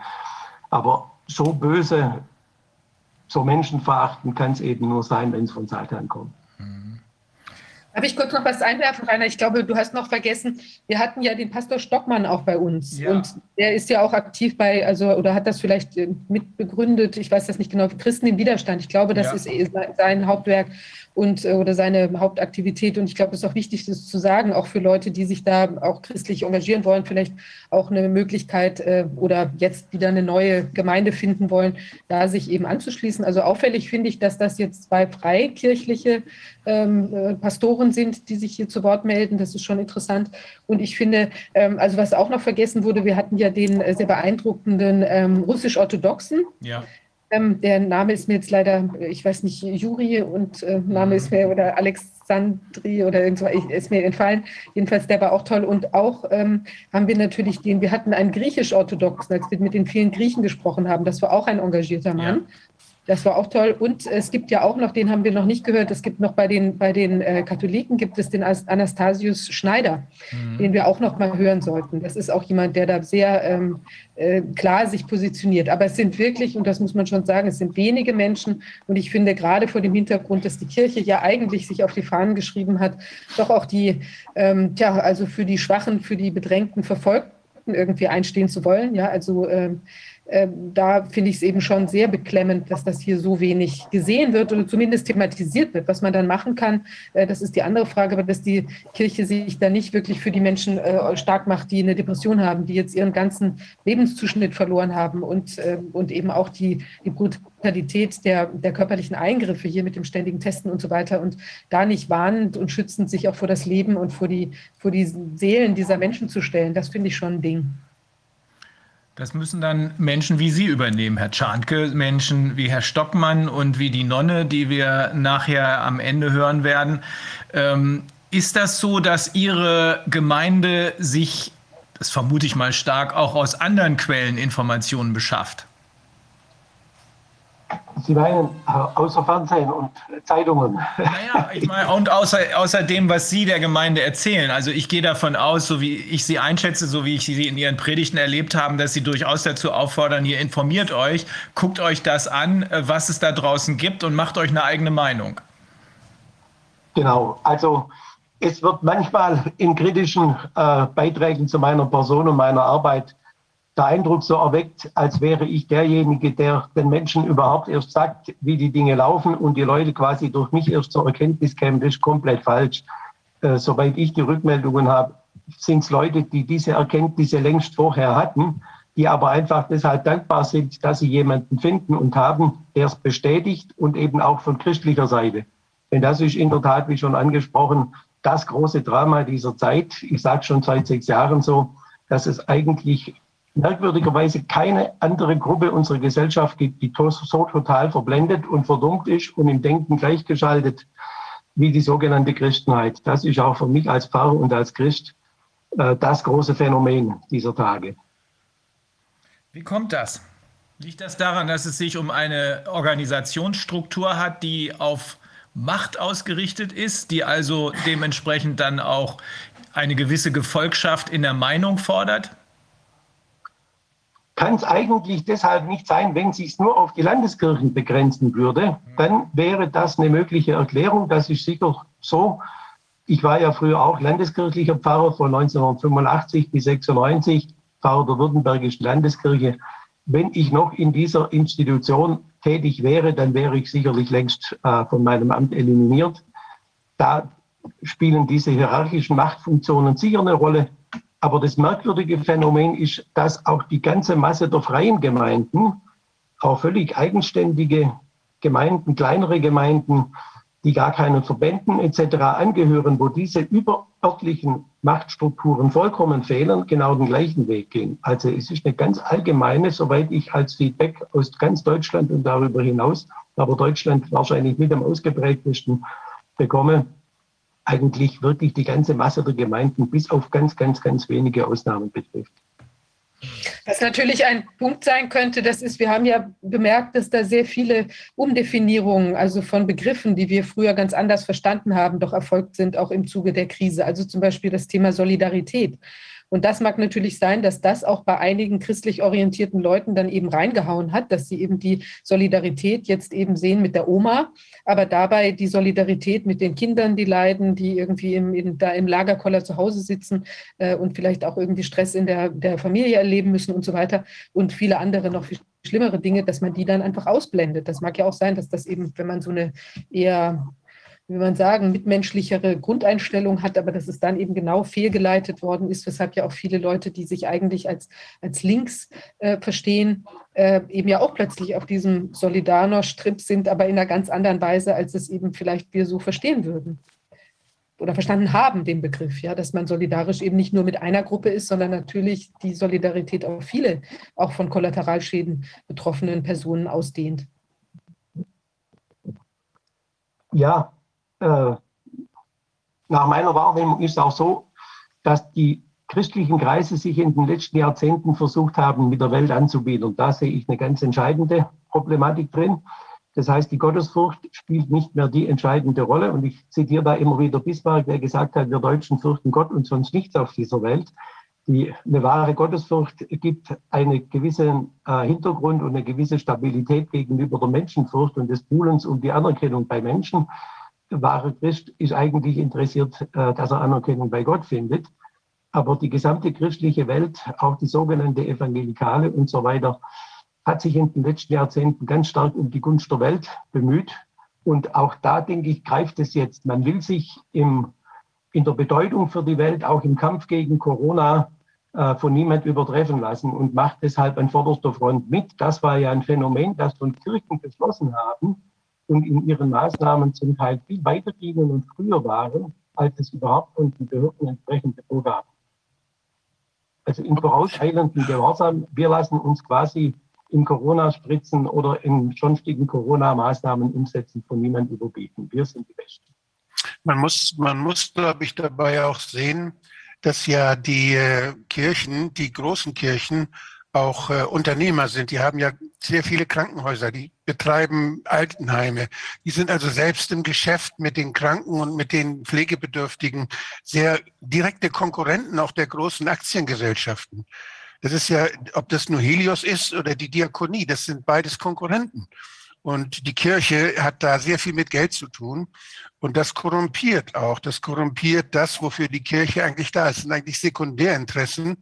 Aber so böse, so menschenverachtend kann es eben nur sein, wenn es von Satan kommt. Darf ich kurz noch was einwerfen, Rainer? Ich glaube, du hast noch vergessen, wir hatten ja den Pastor Stockmann auch bei uns. Ja. Und der ist ja auch aktiv bei, also, oder hat das vielleicht äh, mitbegründet, ich weiß das nicht genau, Christen im Widerstand. Ich glaube, das ja. ist eh sein Hauptwerk und äh, oder seine Hauptaktivität. Und ich glaube, es ist auch wichtig, das zu sagen, auch für Leute, die sich da auch christlich engagieren wollen, vielleicht auch eine Möglichkeit äh, oder jetzt wieder eine neue Gemeinde finden wollen, da sich eben anzuschließen. Also auffällig finde ich, dass das jetzt zwei freikirchliche ähm, äh, Pastoren sind, die sich hier zu Wort melden. Das ist schon interessant. Und ich finde, ähm, also was auch noch vergessen wurde, wir hatten ja den äh, sehr beeindruckenden ähm, russisch-orthodoxen. Ja. Ähm, der Name ist mir jetzt leider, ich weiß nicht, Juri und äh, Name ist mir oder Alexandri oder irgendwas ist mir entfallen. Jedenfalls, der war auch toll. Und auch ähm, haben wir natürlich den, wir hatten einen griechisch-orthodoxen, als wir mit den vielen Griechen gesprochen haben. Das war auch ein engagierter Mann. Ja. Das war auch toll. Und es gibt ja auch noch, den haben wir noch nicht gehört, es gibt noch bei den, bei den äh, Katholiken gibt es den Anastasius Schneider, mhm. den wir auch noch mal hören sollten. Das ist auch jemand, der da sehr ähm, äh, klar sich positioniert. Aber es sind wirklich, und das muss man schon sagen, es sind wenige Menschen. Und ich finde gerade vor dem Hintergrund, dass die Kirche ja eigentlich sich auf die Fahnen geschrieben hat, doch auch die, ähm, tja, also für die Schwachen, für die Bedrängten, Verfolgten irgendwie einstehen zu wollen. Ja, also ähm, da finde ich es eben schon sehr beklemmend, dass das hier so wenig gesehen wird oder zumindest thematisiert wird. Was man dann machen kann, äh, das ist die andere Frage, aber dass die Kirche sich da nicht wirklich für die Menschen äh, stark macht, die eine Depression haben, die jetzt ihren ganzen Lebenszuschnitt verloren haben und, äh, und eben auch die, die Brutalität der, der körperlichen Eingriffe hier mit dem ständigen Testen und so weiter und da nicht warnend und schützend sich auch vor das Leben und vor die, vor die Seelen dieser Menschen zu stellen, das finde ich schon ein Ding. Das müssen dann Menschen wie Sie übernehmen, Herr Czarnke, Menschen wie Herr Stockmann und wie die Nonne, die wir nachher am Ende hören werden. Ähm, ist das so, dass Ihre Gemeinde sich, das vermute ich mal stark, auch aus anderen Quellen Informationen beschafft? Sie meinen äh, außer Fernsehen und Zeitungen? Naja, ich meine, und außer, außer dem, was Sie der Gemeinde erzählen. Also ich gehe davon aus, so wie ich Sie einschätze, so wie ich Sie in Ihren Predigten erlebt habe, dass Sie durchaus dazu auffordern, hier informiert euch, guckt euch das an, äh, was es da draußen gibt und macht euch eine eigene Meinung. Genau, also es wird manchmal in kritischen äh, Beiträgen zu meiner Person und meiner Arbeit der Eindruck so erweckt, als wäre ich derjenige, der den Menschen überhaupt erst sagt, wie die Dinge laufen und die Leute quasi durch mich erst zur Erkenntnis kämen. Das ist komplett falsch. Äh, soweit ich die Rückmeldungen habe, sind es Leute, die diese Erkenntnisse längst vorher hatten, die aber einfach deshalb dankbar sind, dass sie jemanden finden und haben, der es bestätigt und eben auch von christlicher Seite. Denn das ist in der Tat, wie schon angesprochen, das große Drama dieser Zeit. Ich sage schon seit sechs Jahren so, dass es eigentlich merkwürdigerweise keine andere Gruppe unserer Gesellschaft gibt, die so total verblendet und verdummt ist und im Denken gleichgeschaltet wie die sogenannte Christenheit. Das ist auch für mich als Pfarrer und als Christ äh, das große Phänomen dieser Tage. Wie kommt das? Liegt das daran, dass es sich um eine Organisationsstruktur hat, die auf Macht ausgerichtet ist, die also dementsprechend dann auch eine gewisse Gefolgschaft in der Meinung fordert? Kann es eigentlich deshalb nicht sein, wenn sich nur auf die Landeskirchen begrenzen würde, dann wäre das eine mögliche Erklärung. Das ist sicher so. Ich war ja früher auch landeskirchlicher Pfarrer von 1985 bis 96, Pfarrer der Württembergischen Landeskirche. wenn ich noch in dieser Institution tätig wäre, dann wäre ich sicherlich längst äh, von meinem Amt eliminiert. Da spielen diese hierarchischen Machtfunktionen sicher eine Rolle. Aber das merkwürdige Phänomen ist, dass auch die ganze Masse der freien Gemeinden, auch völlig eigenständige Gemeinden, kleinere Gemeinden, die gar keinen Verbänden etc. angehören, wo diese überörtlichen Machtstrukturen vollkommen fehlen, genau den gleichen Weg gehen. Also es ist eine ganz allgemeine, soweit ich als Feedback aus ganz Deutschland und darüber hinaus, aber Deutschland wahrscheinlich mit am ausgeprägtesten bekomme, eigentlich wirklich die ganze Masse der Gemeinden bis auf ganz, ganz, ganz wenige Ausnahmen betrifft. Was natürlich ein Punkt sein könnte, das ist, wir haben ja bemerkt, dass da sehr viele Umdefinierungen, also von Begriffen, die wir früher ganz anders verstanden haben, doch erfolgt sind, auch im Zuge der Krise. Also zum Beispiel das Thema Solidarität. Und das mag natürlich sein, dass das auch bei einigen christlich orientierten Leuten dann eben reingehauen hat, dass sie eben die Solidarität jetzt eben sehen mit der Oma, aber dabei die Solidarität mit den Kindern, die leiden, die irgendwie im, in, da im Lagerkoller zu Hause sitzen äh, und vielleicht auch irgendwie Stress in der, der Familie erleben müssen und so weiter und viele andere noch viel schlimmere Dinge, dass man die dann einfach ausblendet. Das mag ja auch sein, dass das eben, wenn man so eine eher wie man sagen, mitmenschlichere Grundeinstellung hat, aber dass es dann eben genau fehlgeleitet worden ist, weshalb ja auch viele Leute, die sich eigentlich als, als links äh, verstehen, äh, eben ja auch plötzlich auf diesem Solidarność-Trip sind, aber in einer ganz anderen Weise, als es eben vielleicht wir so verstehen würden oder verstanden haben, den Begriff, ja, dass man solidarisch eben nicht nur mit einer Gruppe ist, sondern natürlich die Solidarität auf viele, auch von Kollateralschäden betroffenen Personen ausdehnt. Ja, äh, nach meiner Wahrnehmung ist es auch so, dass die christlichen Kreise sich in den letzten Jahrzehnten versucht haben, mit der Welt anzubieten. Und da sehe ich eine ganz entscheidende Problematik drin. Das heißt, die Gottesfurcht spielt nicht mehr die entscheidende Rolle. Und ich zitiere da immer wieder Bismarck, der gesagt hat, wir Deutschen fürchten Gott und sonst nichts auf dieser Welt. Die, eine wahre Gottesfurcht gibt einen gewissen äh, Hintergrund und eine gewisse Stabilität gegenüber der Menschenfurcht und des Buhlens um die Anerkennung bei Menschen wahre Christ ist eigentlich interessiert, äh, dass er Anerkennung bei Gott findet. Aber die gesamte christliche Welt, auch die sogenannte Evangelikale und so weiter, hat sich in den letzten Jahrzehnten ganz stark um die Gunst der Welt bemüht. Und auch da, denke ich, greift es jetzt. Man will sich im, in der Bedeutung für die Welt, auch im Kampf gegen Corona, äh, von niemand übertreffen lassen und macht deshalb an vorderster Front mit. Das war ja ein Phänomen, das von Kirchen beschlossen haben, und in ihren Maßnahmen zum Teil viel weiter gingen und früher waren, als es überhaupt von den Behörden entsprechende Vorgaben. Also in vorauseilenden Gehorsam, wir lassen uns quasi in Corona-Spritzen oder in sonstigen Corona-Maßnahmen umsetzen von niemand überbieten. Wir sind die Besten. Man muss, man muss, glaube ich, dabei auch sehen, dass ja die äh, Kirchen, die großen Kirchen, auch äh, Unternehmer sind. Die haben ja sehr viele Krankenhäuser, die betreiben Altenheime. Die sind also selbst im Geschäft mit den Kranken und mit den Pflegebedürftigen sehr direkte Konkurrenten auch der großen Aktiengesellschaften. Das ist ja, ob das nur Helios ist oder die Diakonie, das sind beides Konkurrenten. Und die Kirche hat da sehr viel mit Geld zu tun. Und das korrumpiert auch. Das korrumpiert das, wofür die Kirche eigentlich da ist. Das sind eigentlich Sekundärinteressen,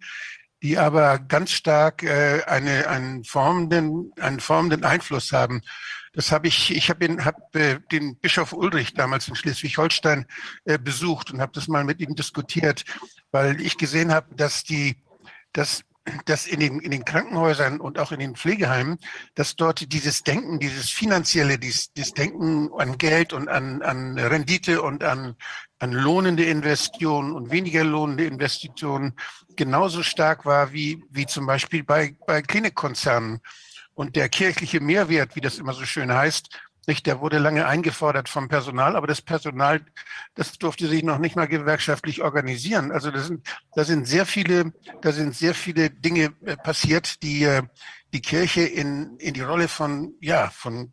die aber ganz stark äh, eine, einen, formenden, einen formenden Einfluss haben. Das habe ich, ich habe hab, äh, den Bischof Ulrich damals in Schleswig-Holstein äh, besucht und habe das mal mit ihm diskutiert, weil ich gesehen habe, dass die, dass dass in den, in den Krankenhäusern und auch in den Pflegeheimen, dass dort dieses Denken, dieses finanzielle, dieses, dieses Denken an Geld und an, an Rendite und an, an lohnende Investitionen und weniger lohnende Investitionen genauso stark war wie, wie zum Beispiel bei, bei Klinikkonzernen. Und der kirchliche Mehrwert, wie das immer so schön heißt, nicht, der wurde lange eingefordert vom Personal, aber das Personal, das durfte sich noch nicht mal gewerkschaftlich organisieren. Also das sind, da sind sehr viele, da sind sehr viele Dinge äh, passiert, die äh, die Kirche in, in die Rolle von, ja, von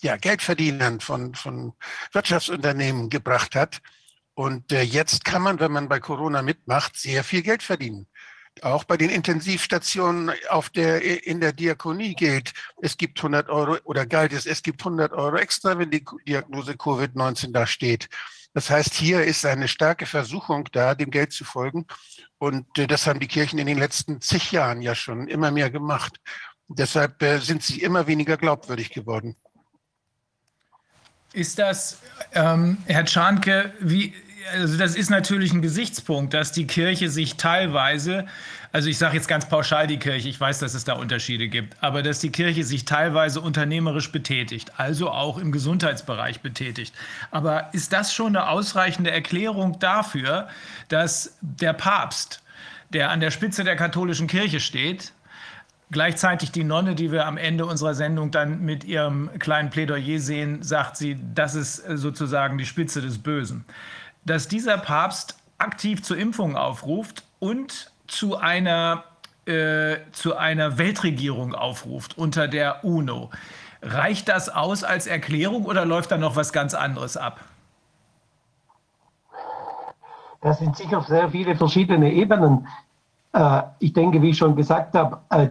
ja, Geldverdienern, von, von Wirtschaftsunternehmen gebracht hat. Und äh, jetzt kann man, wenn man bei Corona mitmacht, sehr viel Geld verdienen. Auch bei den Intensivstationen auf der, in der Diakonie gilt, es gibt 100 Euro oder galt es, es gibt 100 Euro extra, wenn die Diagnose Covid-19 da steht. Das heißt, hier ist eine starke Versuchung da, dem Geld zu folgen. Und äh, das haben die Kirchen in den letzten zig Jahren ja schon immer mehr gemacht. Deshalb äh, sind sie immer weniger glaubwürdig geworden. Ist das, ähm, Herr Czarnke, wie, also das ist natürlich ein Gesichtspunkt, dass die Kirche sich teilweise, also ich sage jetzt ganz pauschal die Kirche, ich weiß, dass es da Unterschiede gibt, aber dass die Kirche sich teilweise unternehmerisch betätigt, also auch im Gesundheitsbereich betätigt. Aber ist das schon eine ausreichende Erklärung dafür, dass der Papst, der an der Spitze der katholischen Kirche steht, Gleichzeitig die Nonne, die wir am Ende unserer Sendung dann mit ihrem kleinen Plädoyer sehen, sagt sie, das ist sozusagen die Spitze des Bösen. Dass dieser Papst aktiv zur Impfung aufruft und zu einer, äh, zu einer Weltregierung aufruft unter der UNO. Reicht das aus als Erklärung oder läuft da noch was ganz anderes ab? Das sind sicher sehr viele verschiedene Ebenen. Äh, ich denke, wie ich schon gesagt habe, äh,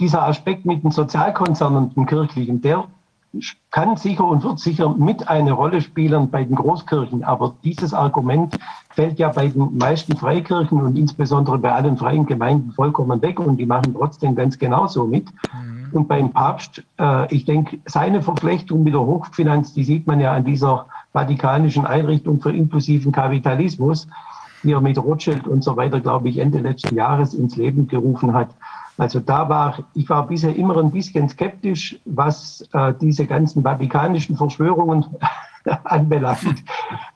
dieser Aspekt mit den Sozialkonzernen, den kirchlichen, der kann sicher und wird sicher mit eine Rolle spielen bei den Großkirchen. Aber dieses Argument fällt ja bei den meisten Freikirchen und insbesondere bei allen freien Gemeinden vollkommen weg und die machen trotzdem ganz genauso mit. Mhm. Und beim Papst, äh, ich denke, seine Verflechtung mit der Hochfinanz, die sieht man ja an dieser vatikanischen Einrichtung für inklusiven Kapitalismus, die er mit Rothschild und so weiter, glaube ich, Ende letzten Jahres ins Leben gerufen hat. Also da war, ich war bisher immer ein bisschen skeptisch, was äh, diese ganzen vatikanischen Verschwörungen anbelangt.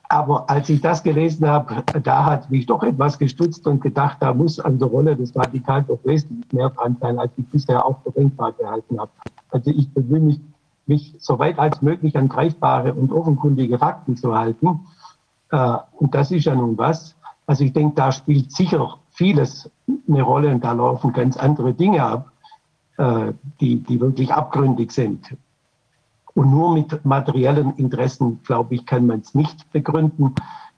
Aber als ich das gelesen habe, da hat mich doch etwas gestutzt und gedacht, da muss an der Rolle des Vatikan doch wesentlich mehr dran sein, als ich bisher auch für gehalten habe. Also ich bemühe mich, mich so weit als möglich an greifbare und offenkundige Fakten zu halten. Äh, und das ist ja nun was. Also ich denke, da spielt sicher vieles eine Rolle und da laufen ganz andere Dinge ab, äh, die, die wirklich abgründig sind. Und nur mit materiellen Interessen, glaube ich, kann man es nicht begründen.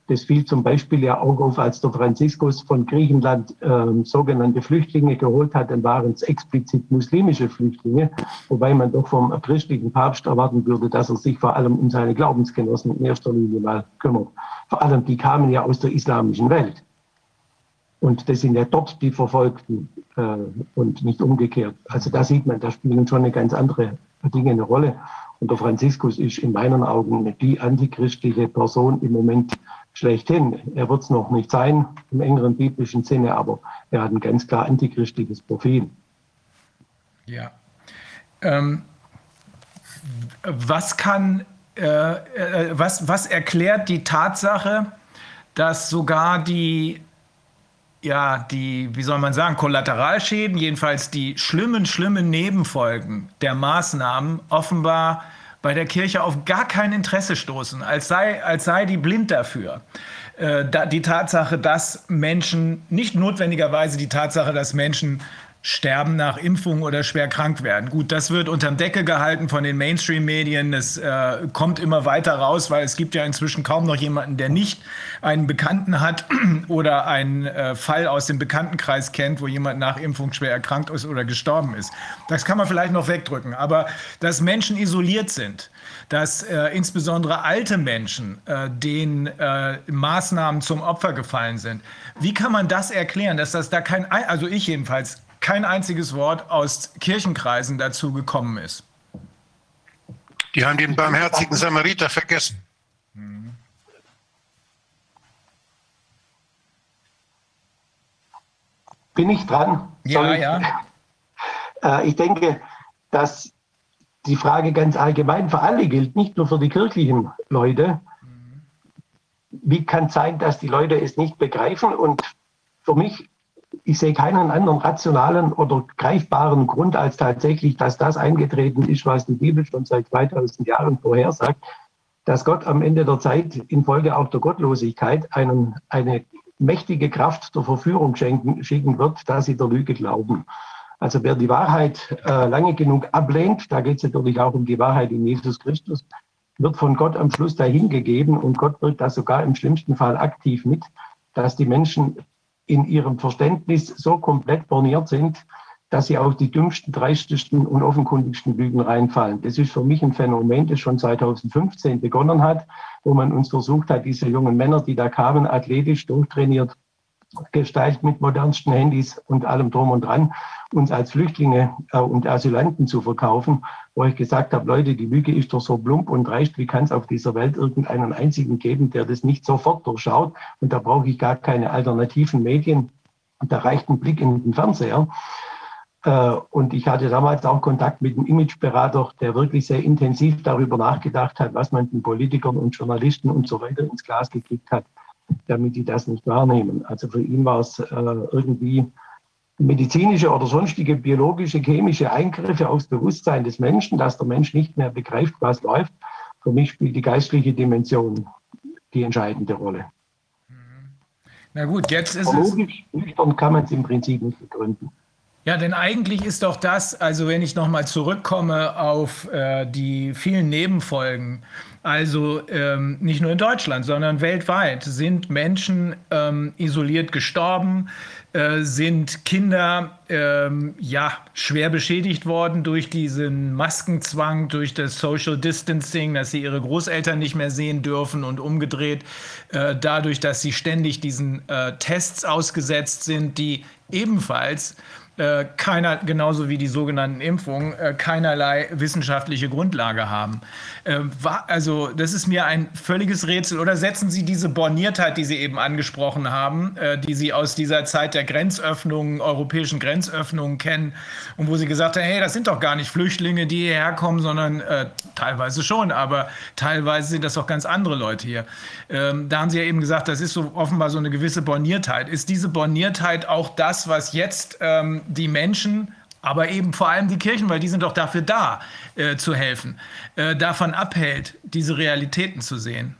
Das fiel zum Beispiel ja auch auf, als der Franziskus von Griechenland äh, sogenannte Flüchtlinge geholt hat, dann waren es explizit muslimische Flüchtlinge, wobei man doch vom christlichen Papst erwarten würde, dass er sich vor allem um seine Glaubensgenossen in erster Linie mal kümmert. Vor allem, die kamen ja aus der islamischen Welt. Und das sind ja dort die Verfolgten äh, und nicht umgekehrt. Also da sieht man, da spielen schon eine ganz andere Dinge eine Rolle. Und der Franziskus ist in meinen Augen die antichristliche Person im Moment schlechthin. Er wird es noch nicht sein im engeren biblischen Sinne, aber er hat ein ganz klar antichristliches Profil. Ja. Ähm, was kann, äh, äh, was, was erklärt die Tatsache, dass sogar die ja, die, wie soll man sagen, Kollateralschäden, jedenfalls die schlimmen, schlimmen Nebenfolgen der Maßnahmen offenbar bei der Kirche auf gar kein Interesse stoßen, als sei, als sei die blind dafür. Äh, da, die Tatsache, dass Menschen, nicht notwendigerweise die Tatsache, dass Menschen sterben nach Impfung oder schwer krank werden. Gut, das wird unterm Decke gehalten von den Mainstream-Medien. Es äh, kommt immer weiter raus, weil es gibt ja inzwischen kaum noch jemanden, der nicht einen Bekannten hat oder einen äh, Fall aus dem Bekanntenkreis kennt, wo jemand nach Impfung schwer erkrankt ist oder gestorben ist. Das kann man vielleicht noch wegdrücken. Aber dass Menschen isoliert sind, dass äh, insbesondere alte Menschen äh, den äh, Maßnahmen zum Opfer gefallen sind, wie kann man das erklären, dass das da kein, also ich jedenfalls, kein einziges Wort aus Kirchenkreisen dazu gekommen ist. Die haben den barmherzigen Samariter vergessen. Bin ich dran? Ja, ich? ja. Äh, ich denke, dass die Frage ganz allgemein für alle gilt, nicht nur für die kirchlichen Leute. Wie kann es sein, dass die Leute es nicht begreifen? Und für mich ich sehe keinen anderen rationalen oder greifbaren Grund als tatsächlich, dass das eingetreten ist, was die Bibel schon seit 2000 Jahren vorhersagt, dass Gott am Ende der Zeit infolge auch der Gottlosigkeit einen, eine mächtige Kraft zur Verführung schenken, schicken wird, dass sie der Lüge glauben. Also wer die Wahrheit äh, lange genug ablehnt, da geht es natürlich auch um die Wahrheit in Jesus Christus, wird von Gott am Schluss dahingegeben und Gott wirkt da sogar im schlimmsten Fall aktiv mit, dass die Menschen in ihrem Verständnis so komplett borniert sind, dass sie auf die dümmsten, dreistesten und offenkundigsten Lügen reinfallen. Das ist für mich ein Phänomen, das schon 2015 begonnen hat, wo man uns versucht hat, diese jungen Männer, die da kamen, athletisch durchtrainiert, gestaltet mit modernsten Handys und allem drum und dran, uns als Flüchtlinge äh, und Asylanten zu verkaufen, wo ich gesagt habe, Leute, die Lüge ist doch so plump und reicht, wie kann es auf dieser Welt irgendeinen einzigen geben, der das nicht sofort durchschaut? Und da brauche ich gar keine alternativen Medien, da reicht ein Blick in den Fernseher. Äh, und ich hatte damals auch Kontakt mit einem Imageberater, der wirklich sehr intensiv darüber nachgedacht hat, was man den Politikern und Journalisten und so weiter ins Glas gekriegt hat, damit die das nicht wahrnehmen. Also für ihn war es äh, irgendwie medizinische oder sonstige biologische, chemische Eingriffe aufs Bewusstsein des Menschen, dass der Mensch nicht mehr begreift, was läuft. Für mich spielt die geistliche Dimension die entscheidende Rolle. Na gut, jetzt ist es. Logisch, nüchtern kann man es im Prinzip nicht begründen. Ja, denn eigentlich ist doch das, also wenn ich nochmal zurückkomme auf äh, die vielen Nebenfolgen, also ähm, nicht nur in Deutschland, sondern weltweit sind Menschen ähm, isoliert gestorben, äh, sind Kinder ähm, ja schwer beschädigt worden durch diesen Maskenzwang, durch das Social Distancing, dass sie ihre Großeltern nicht mehr sehen dürfen und umgedreht äh, dadurch, dass sie ständig diesen äh, Tests ausgesetzt sind, die ebenfalls äh, keiner, genauso wie die sogenannten Impfungen, äh, keinerlei wissenschaftliche Grundlage haben. Äh, war, also das ist mir ein völliges Rätsel. Oder setzen Sie diese Borniertheit, die Sie eben angesprochen haben, äh, die Sie aus dieser Zeit der Grenzöffnungen, europäischen Grenzöffnungen kennen und wo Sie gesagt haben, hey, das sind doch gar nicht Flüchtlinge, die hierher kommen, sondern äh, teilweise schon, aber teilweise sind das doch ganz andere Leute hier. Ähm, da haben Sie ja eben gesagt, das ist so offenbar so eine gewisse Borniertheit. Ist diese Borniertheit auch das, was jetzt ähm, die Menschen, aber eben vor allem die Kirchen, weil die sind doch dafür da, äh, zu helfen, äh, davon abhält, diese Realitäten zu sehen.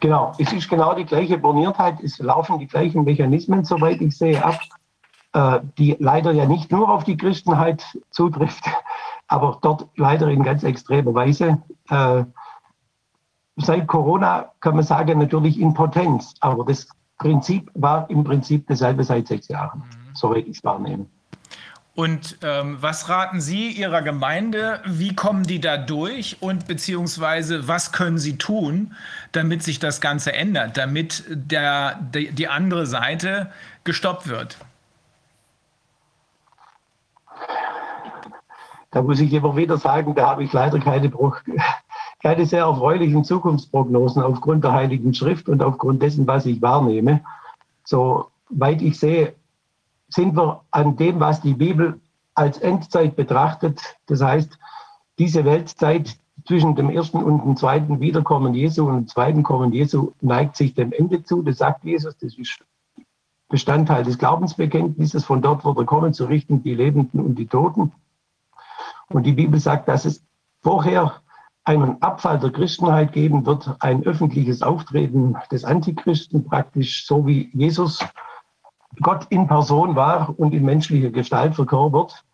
Genau, es ist genau die gleiche Borniertheit, es laufen die gleichen Mechanismen, soweit ich sehe, ab, äh, die leider ja nicht nur auf die Christenheit zutrifft, aber dort leider in ganz extremer Weise. Äh, seit Corona kann man sagen, natürlich in Potenz, aber das Prinzip war im Prinzip dasselbe seit sechs Jahren. Mhm soweit ich es wahrnehme. Und ähm, was raten Sie Ihrer Gemeinde? Wie kommen die da durch? Und beziehungsweise was können Sie tun, damit sich das Ganze ändert, damit der, die, die andere Seite gestoppt wird? Da muss ich immer wieder sagen, da habe ich leider keine, keine sehr erfreulichen Zukunftsprognosen aufgrund der Heiligen Schrift und aufgrund dessen, was ich wahrnehme. Soweit ich sehe, sind wir an dem, was die Bibel als Endzeit betrachtet. Das heißt, diese Weltzeit zwischen dem ersten und dem zweiten Wiederkommen Jesu und dem zweiten Kommen Jesu neigt sich dem Ende zu. Das sagt Jesus, das ist Bestandteil des Glaubensbekenntnisses. Von dort wird er kommen zu richten die Lebenden und die Toten. Und die Bibel sagt, dass es vorher einen Abfall der Christenheit geben wird, ein öffentliches Auftreten des Antichristen, praktisch so wie Jesus Gott in Person war und in menschlicher Gestalt verkörpert,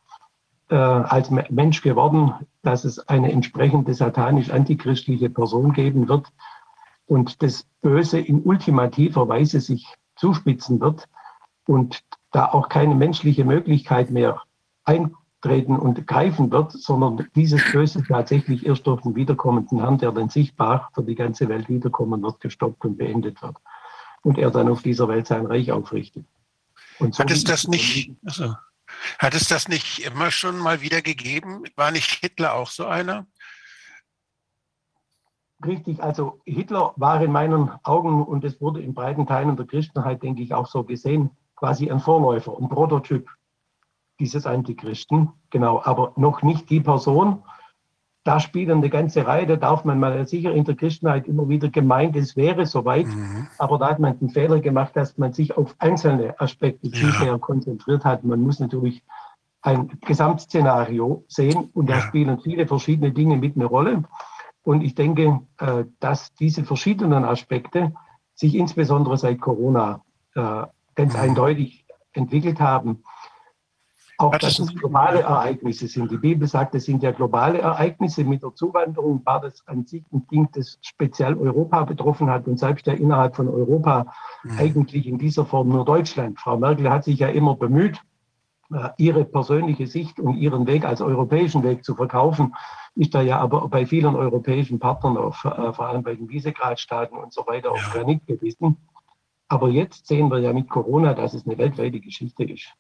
äh, als Mensch geworden, dass es eine entsprechende satanisch-antichristliche Person geben wird und das Böse in ultimativer Weise sich zuspitzen wird und da auch keine menschliche Möglichkeit mehr eintreten und greifen wird, sondern dieses Böse tatsächlich erst durch den wiederkommenden Herrn, der dann sichtbar für die ganze Welt wiederkommen wird, gestoppt und beendet wird. Und er dann auf dieser Welt sein Reich aufrichtet. So hat es das nicht, also, hat es das nicht immer schon mal wieder gegeben? War nicht Hitler auch so einer? Richtig, also Hitler war in meinen Augen, und es wurde in breiten Teilen der Christenheit, denke ich, auch so gesehen, quasi ein Vorläufer, ein Prototyp dieses Antichristen. Genau, aber noch nicht die Person, da spielen eine ganze Reihe, da darf man mal sicher in der Christenheit immer wieder gemeint, es wäre soweit, mhm. aber da hat man den Fehler gemacht, dass man sich auf einzelne Aspekte zu sehr konzentriert hat. Man muss natürlich ein Gesamtszenario sehen und ja. da spielen viele verschiedene Dinge mit eine Rolle. Und ich denke, äh, dass diese verschiedenen Aspekte sich insbesondere seit Corona äh, ganz mhm. eindeutig entwickelt haben. Auch dass es globale Ereignisse sind. Die Bibel sagt, es sind ja globale Ereignisse. Mit der Zuwanderung war das an sich ein Ding, das speziell Europa betroffen hat und selbst ja innerhalb von Europa mhm. eigentlich in dieser Form nur Deutschland. Frau Merkel hat sich ja immer bemüht, äh, ihre persönliche Sicht und ihren Weg als europäischen Weg zu verkaufen, ist da ja aber bei vielen europäischen Partnern, auf, äh, vor allem bei den Visegrad-Staaten und so weiter, auf Granit gewissen. Aber jetzt sehen wir ja mit Corona, dass es eine weltweite Geschichte ist.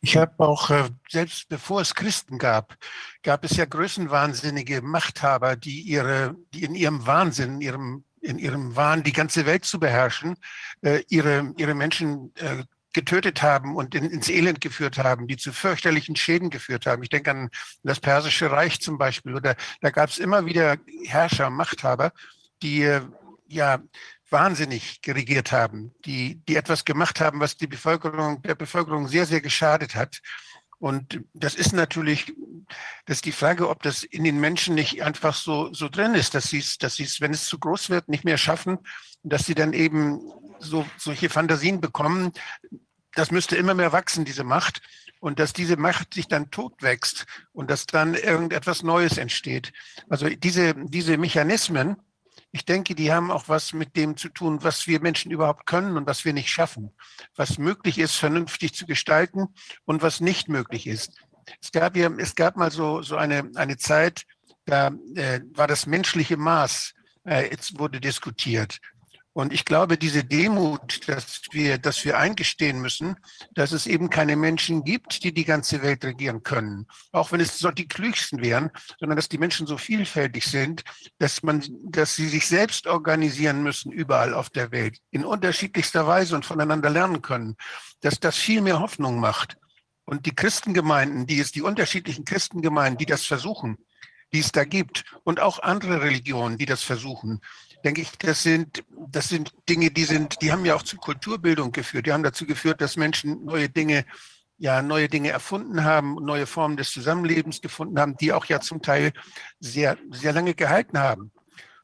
Ich habe auch, äh, selbst bevor es Christen gab, gab es ja größenwahnsinnige Machthaber, die ihre, die in ihrem Wahnsinn, in ihrem, in ihrem Wahn, die ganze Welt zu beherrschen, äh, ihre, ihre Menschen äh, getötet haben und in, ins Elend geführt haben, die zu fürchterlichen Schäden geführt haben. Ich denke an das Persische Reich zum Beispiel. Oder da gab es immer wieder Herrscher, Machthaber, die ja wahnsinnig geregiert haben, die, die etwas gemacht haben, was die Bevölkerung, der Bevölkerung sehr, sehr geschadet hat. Und das ist natürlich, das ist die Frage, ob das in den Menschen nicht einfach so, so drin ist, dass sie es, dass sie es, wenn es zu groß wird, nicht mehr schaffen, dass sie dann eben so, solche Fantasien bekommen. Das müsste immer mehr wachsen, diese Macht. Und dass diese Macht sich dann totwächst und dass dann irgendetwas Neues entsteht. Also diese, diese Mechanismen, ich denke, die haben auch was mit dem zu tun, was wir Menschen überhaupt können und was wir nicht schaffen, was möglich ist, vernünftig zu gestalten und was nicht möglich ist. Es gab ja, es gab mal so, so eine, eine Zeit, da äh, war das menschliche Maß, äh, jetzt wurde diskutiert. Und ich glaube, diese Demut, dass wir, dass wir eingestehen müssen, dass es eben keine Menschen gibt, die die ganze Welt regieren können. Auch wenn es so die klügsten wären, sondern dass die Menschen so vielfältig sind, dass man, dass sie sich selbst organisieren müssen überall auf der Welt in unterschiedlichster Weise und voneinander lernen können, dass das viel mehr Hoffnung macht. Und die Christengemeinden, die es, die unterschiedlichen Christengemeinden, die das versuchen, die es da gibt und auch andere Religionen, die das versuchen, denke ich, das sind, das sind Dinge, die sind, die haben ja auch zu Kulturbildung geführt. Die haben dazu geführt, dass Menschen neue Dinge, ja, neue Dinge erfunden haben, neue Formen des Zusammenlebens gefunden haben, die auch ja zum Teil sehr, sehr lange gehalten haben.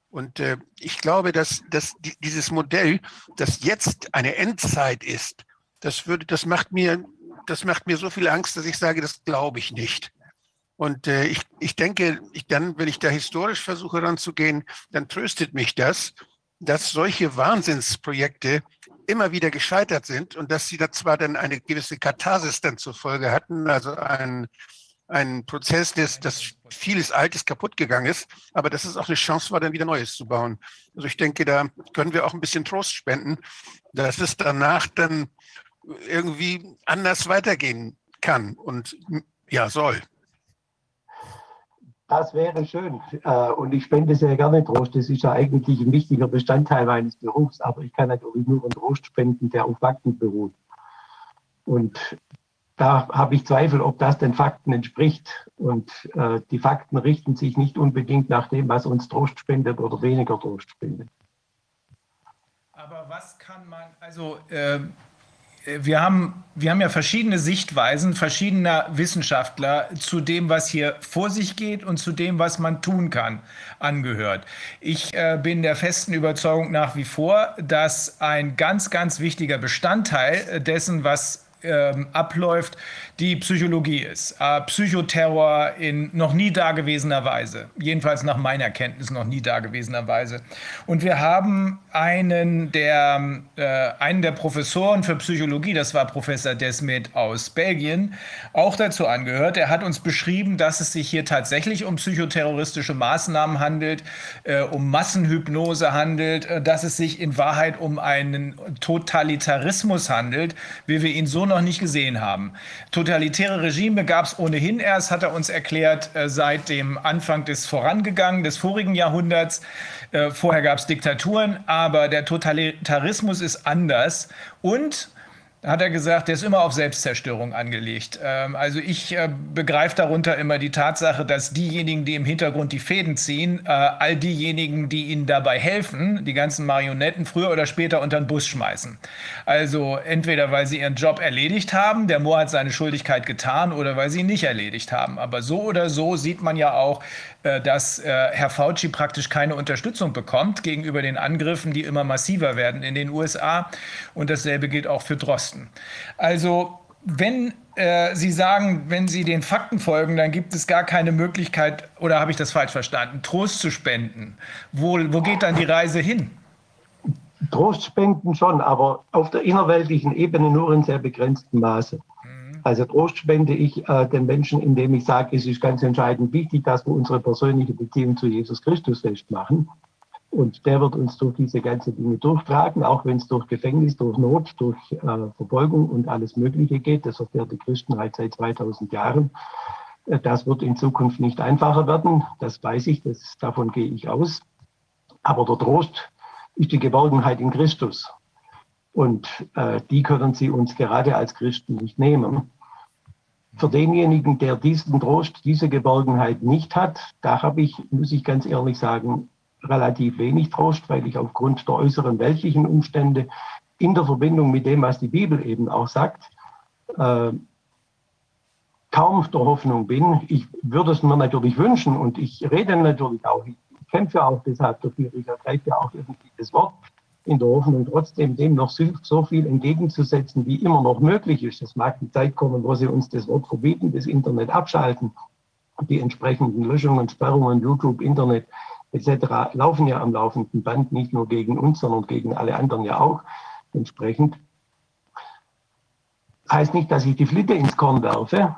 Und äh, ich glaube, dass, dass dieses Modell, das jetzt eine Endzeit ist, das würde, das macht mir, das macht mir so viel Angst, dass ich sage, das glaube ich nicht. Und äh, ich, ich denke, ich dann, wenn ich da historisch versuche ranzugehen, dann tröstet mich das, dass solche Wahnsinnsprojekte immer wieder gescheitert sind und dass sie da zwar dann eine gewisse Katharsis dann zur Folge hatten, also ein, ein Prozess, des, dass vieles Altes kaputt gegangen ist, aber dass es auch eine Chance war, dann wieder Neues zu bauen. Also ich denke, da können wir auch ein bisschen Trost spenden, dass es danach dann irgendwie anders weitergehen kann und ja, soll. Das wäre schön. Äh, und ich spende sehr gerne Trost. Das ist ja eigentlich ein wichtiger Bestandteil meines Berufs. Aber ich kann natürlich nur einen Trost spenden, der auf Fakten beruht. Und da habe ich Zweifel, ob das den Fakten entspricht. Und äh, die Fakten richten sich nicht unbedingt nach dem, was uns Trost spendet oder weniger Trost spendet. Aber was kann man, also äh, wir haben, wir haben ja verschiedene Sichtweisen verschiedener Wissenschaftler zu dem, was hier vor sich geht und zu dem, was man tun kann, angehört. Ich äh, bin der festen Überzeugung nach wie vor, dass ein ganz, ganz wichtiger Bestandteil dessen, was ähm, abläuft, die Psychologie ist. Äh, Psychoterror in noch nie dagewesener Weise. Jedenfalls nach meiner Kenntnis noch nie dagewesener Weise. Und wir haben einen der, äh, einen der Professoren für Psychologie, das war Professor Desmet aus Belgien, auch dazu angehört. Er hat uns beschrieben, dass es sich hier tatsächlich um psychoterroristische Maßnahmen handelt, äh, um Massenhypnose handelt, äh, dass es sich in Wahrheit um einen Totalitarismus handelt, wie wir ihn so noch nicht gesehen haben. Totalitäre Regime gab es ohnehin erst, hat er uns erklärt, äh, seit dem Anfang des vorangegangenen, des vorigen Jahrhunderts. Äh, vorher gab es Diktaturen, aber der Totalitarismus ist anders. Und hat er gesagt, der ist immer auf Selbstzerstörung angelegt. Ähm, also ich äh, begreife darunter immer die Tatsache, dass diejenigen, die im Hintergrund die Fäden ziehen, äh, all diejenigen, die ihnen dabei helfen, die ganzen Marionetten früher oder später unter den Bus schmeißen. Also entweder weil sie ihren Job erledigt haben, der Moor hat seine Schuldigkeit getan, oder weil sie ihn nicht erledigt haben. Aber so oder so sieht man ja auch, dass äh, Herr Fauci praktisch keine Unterstützung bekommt gegenüber den Angriffen, die immer massiver werden in den USA. Und dasselbe gilt auch für Drosten. Also wenn äh, Sie sagen, wenn Sie den Fakten folgen, dann gibt es gar keine Möglichkeit, oder habe ich das falsch verstanden, Trost zu spenden. Wo, wo geht dann die Reise hin? Trost spenden schon, aber auf der innerweltlichen Ebene nur in sehr begrenztem Maße. Also Trost spende ich äh, den Menschen, indem ich sage, es ist ganz entscheidend wichtig, dass wir unsere persönliche Beziehung zu Jesus Christus festmachen. Und der wird uns durch diese ganzen Dinge durchtragen, auch wenn es durch Gefängnis, durch Not, durch äh, Verfolgung und alles Mögliche geht. Das erfährt die Christenheit seit 2000 Jahren. Äh, das wird in Zukunft nicht einfacher werden. Das weiß ich, das, davon gehe ich aus. Aber der Trost ist die Geborgenheit in Christus. Und äh, die können Sie uns gerade als Christen nicht nehmen. Für denjenigen, der diesen Trost, diese Geborgenheit nicht hat, da habe ich, muss ich ganz ehrlich sagen, relativ wenig Trost, weil ich aufgrund der äußeren weltlichen Umstände in der Verbindung mit dem, was die Bibel eben auch sagt, äh, kaum der Hoffnung bin. Ich würde es mir natürlich wünschen und ich rede natürlich auch, ich kämpfe auch deshalb dafür, ich ergreife ja auch irgendwie das Wort in der Hoffnung, trotzdem dem noch so viel entgegenzusetzen, wie immer noch möglich ist. Es mag die Zeit kommen, wo sie uns das Wort verbieten, das Internet abschalten. Die entsprechenden Löschungen, Sperrungen, YouTube, Internet etc. laufen ja am laufenden Band, nicht nur gegen uns, sondern gegen alle anderen ja auch entsprechend. Heißt nicht, dass ich die Flitte ins Korn werfe,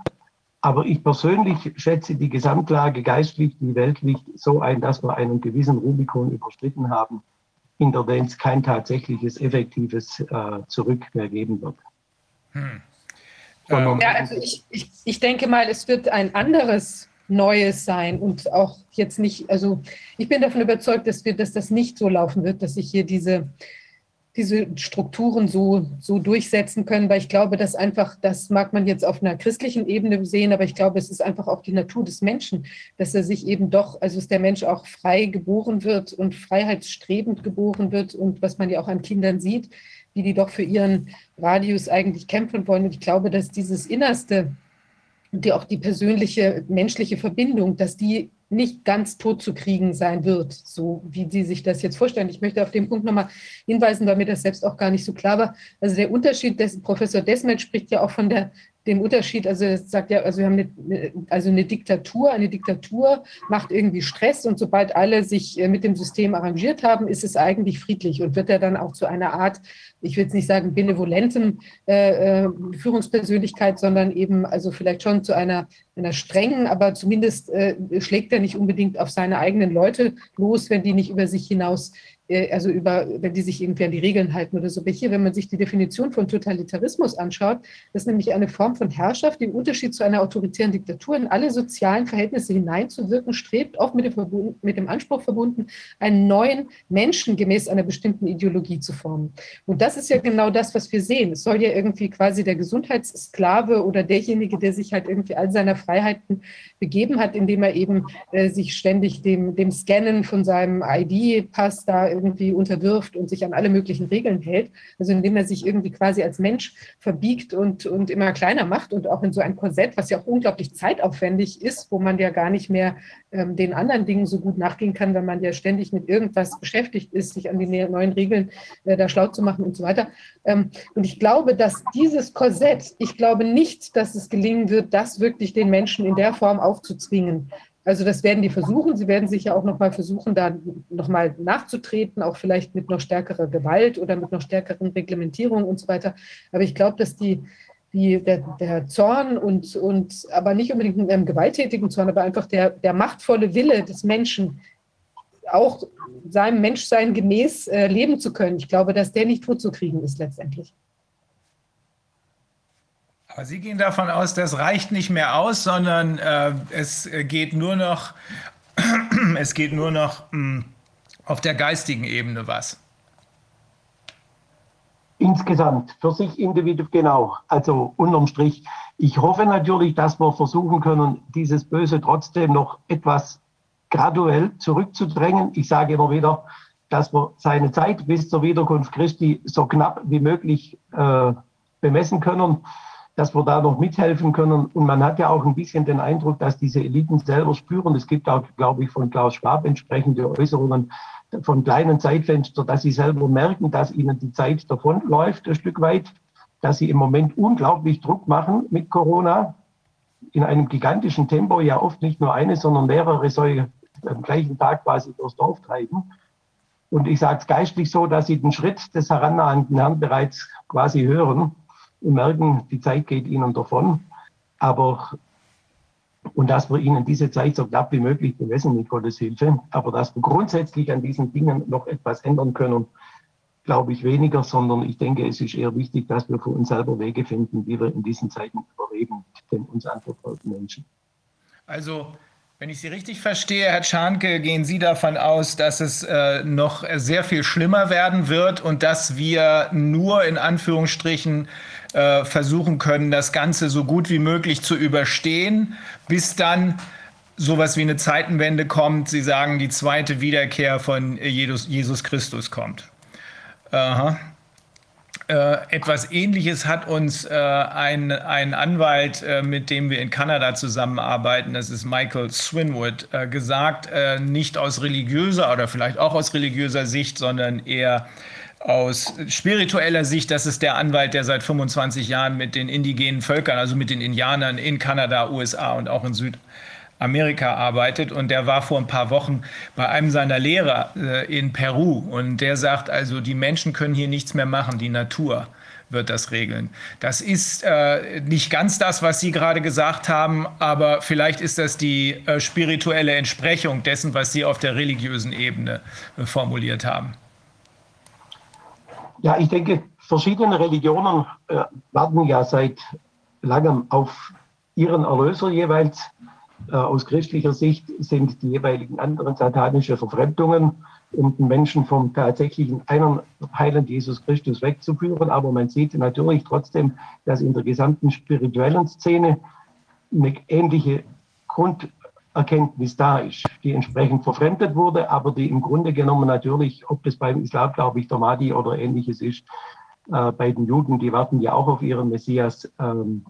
aber ich persönlich schätze die Gesamtlage geistlich wie weltlich so ein, dass wir einen gewissen Rubikon überschritten haben, es kein tatsächliches, effektives äh, Zurück mehr geben wird. Hm. Ähm, ja, also ich, ich, ich denke mal, es wird ein anderes Neues sein und auch jetzt nicht, also ich bin davon überzeugt, dass, wir, dass das nicht so laufen wird, dass sich hier diese diese Strukturen so, so durchsetzen können, weil ich glaube, dass einfach, das mag man jetzt auf einer christlichen Ebene sehen, aber ich glaube, es ist einfach auch die Natur des Menschen, dass er sich eben doch, also dass der Mensch auch frei geboren wird und freiheitsstrebend geboren wird und was man ja auch an Kindern sieht, wie die doch für ihren Radius eigentlich kämpfen wollen. Und ich glaube, dass dieses Innerste, die auch die persönliche menschliche Verbindung, dass die nicht ganz tot zu kriegen sein wird, so wie Sie sich das jetzt vorstellen. Ich möchte auf den Punkt nochmal hinweisen, weil mir das selbst auch gar nicht so klar war. Also der Unterschied, des, Professor Desmet spricht ja auch von der dem Unterschied, also es sagt ja, also wir haben eine, also eine Diktatur, eine Diktatur macht irgendwie Stress und sobald alle sich äh, mit dem System arrangiert haben, ist es eigentlich friedlich und wird er dann auch zu einer Art, ich will jetzt nicht sagen benevolenten äh, äh, Führungspersönlichkeit, sondern eben also vielleicht schon zu einer, einer strengen, aber zumindest äh, schlägt er nicht unbedingt auf seine eigenen Leute los, wenn die nicht über sich hinaus also über, wenn die sich irgendwie an die Regeln halten oder so. Aber hier, wenn man sich die Definition von Totalitarismus anschaut, das ist nämlich eine Form von Herrschaft, die im Unterschied zu einer autoritären Diktatur in alle sozialen Verhältnisse hineinzuwirken strebt, oft mit dem, mit dem Anspruch verbunden, einen neuen Menschen gemäß einer bestimmten Ideologie zu formen. Und das ist ja genau das, was wir sehen. Es soll ja irgendwie quasi der Gesundheitssklave oder derjenige, der sich halt irgendwie all seiner Freiheiten begeben hat, indem er eben äh, sich ständig dem, dem Scannen von seinem ID-Pass da irgendwie unterwirft und sich an alle möglichen Regeln hält. Also indem er sich irgendwie quasi als Mensch verbiegt und, und immer kleiner macht und auch in so ein Korsett, was ja auch unglaublich zeitaufwendig ist, wo man ja gar nicht mehr ähm, den anderen Dingen so gut nachgehen kann, wenn man ja ständig mit irgendwas beschäftigt ist, sich an die neuen Regeln äh, da schlau zu machen und so weiter. Ähm, und ich glaube, dass dieses Korsett, ich glaube nicht, dass es gelingen wird, das wirklich den Menschen in der Form aufzuzwingen. Also das werden die versuchen. Sie werden sich ja auch nochmal versuchen, da nochmal nachzutreten, auch vielleicht mit noch stärkerer Gewalt oder mit noch stärkeren Reglementierungen und so weiter. Aber ich glaube, dass die, die, der, der Zorn und, und aber nicht unbedingt mit einem gewalttätigen Zorn, aber einfach der, der machtvolle Wille des Menschen, auch seinem Menschsein gemäß äh, leben zu können. Ich glaube, dass der nicht totzukriegen ist letztendlich. Sie gehen davon aus, das reicht nicht mehr aus, sondern äh, es geht nur noch, es geht nur noch mh, hm, auf der geistigen Ebene was. Insgesamt, für sich individuell genau. Also unterm Strich. Ich hoffe natürlich, dass wir versuchen können, dieses Böse trotzdem noch etwas graduell zurückzudrängen. Ich sage immer wieder, dass wir seine Zeit bis zur Wiederkunft Christi so knapp wie möglich äh, bemessen können dass wir da noch mithelfen können. Und man hat ja auch ein bisschen den Eindruck, dass diese Eliten selber spüren. Es gibt auch, glaube ich, von Klaus Schwab entsprechende Äußerungen von kleinen Zeitfenstern, dass sie selber merken, dass ihnen die Zeit davonläuft, ein Stück weit, dass sie im Moment unglaublich Druck machen mit Corona in einem gigantischen Tempo, ja oft nicht nur eine, sondern mehrere solche am gleichen Tag quasi durchs Dorf treiben. Und ich sage es geistlich so, dass sie den Schritt des herannahenden Herrn bereits quasi hören und merken, die Zeit geht ihnen davon. Aber und dass wir ihnen diese Zeit so knapp wie möglich bemessen mit Gottes Hilfe. Aber dass wir grundsätzlich an diesen Dingen noch etwas ändern können, glaube ich weniger, sondern ich denke, es ist eher wichtig, dass wir für uns selber Wege finden, wie wir in diesen Zeiten überleben den uns anvertrauten Menschen. Also wenn ich Sie richtig verstehe, Herr Schanke, gehen Sie davon aus, dass es äh, noch sehr viel schlimmer werden wird und dass wir nur in Anführungsstrichen äh, versuchen können, das Ganze so gut wie möglich zu überstehen, bis dann sowas wie eine Zeitenwende kommt. Sie sagen, die zweite Wiederkehr von Jesus, Jesus Christus kommt. Aha. Äh, etwas Ähnliches hat uns äh, ein, ein Anwalt, äh, mit dem wir in Kanada zusammenarbeiten, das ist Michael Swinwood, äh, gesagt, äh, nicht aus religiöser oder vielleicht auch aus religiöser Sicht, sondern eher aus spiritueller Sicht, das ist der Anwalt, der seit 25 Jahren mit den indigenen Völkern, also mit den Indianern in Kanada, USA und auch in Süd Amerika arbeitet und der war vor ein paar Wochen bei einem seiner Lehrer äh, in Peru und der sagt also, die Menschen können hier nichts mehr machen, die Natur wird das regeln. Das ist äh, nicht ganz das, was Sie gerade gesagt haben, aber vielleicht ist das die äh, spirituelle Entsprechung dessen, was Sie auf der religiösen Ebene äh, formuliert haben. Ja, ich denke, verschiedene Religionen äh, warten ja seit langem auf ihren Erlöser jeweils äh, aus christlicher Sicht sind die jeweiligen anderen satanische Verfremdungen, um den Menschen vom tatsächlichen einen heilenden Jesus Christus wegzuführen. Aber man sieht natürlich trotzdem, dass in der gesamten spirituellen Szene eine ähnliche Grunderkenntnis da ist, die entsprechend verfremdet wurde, aber die im Grunde genommen natürlich, ob das beim Islam, glaube ich, der Mahdi oder ähnliches ist, äh, bei den Juden, die warten ja auch auf ihren Messias. Ähm,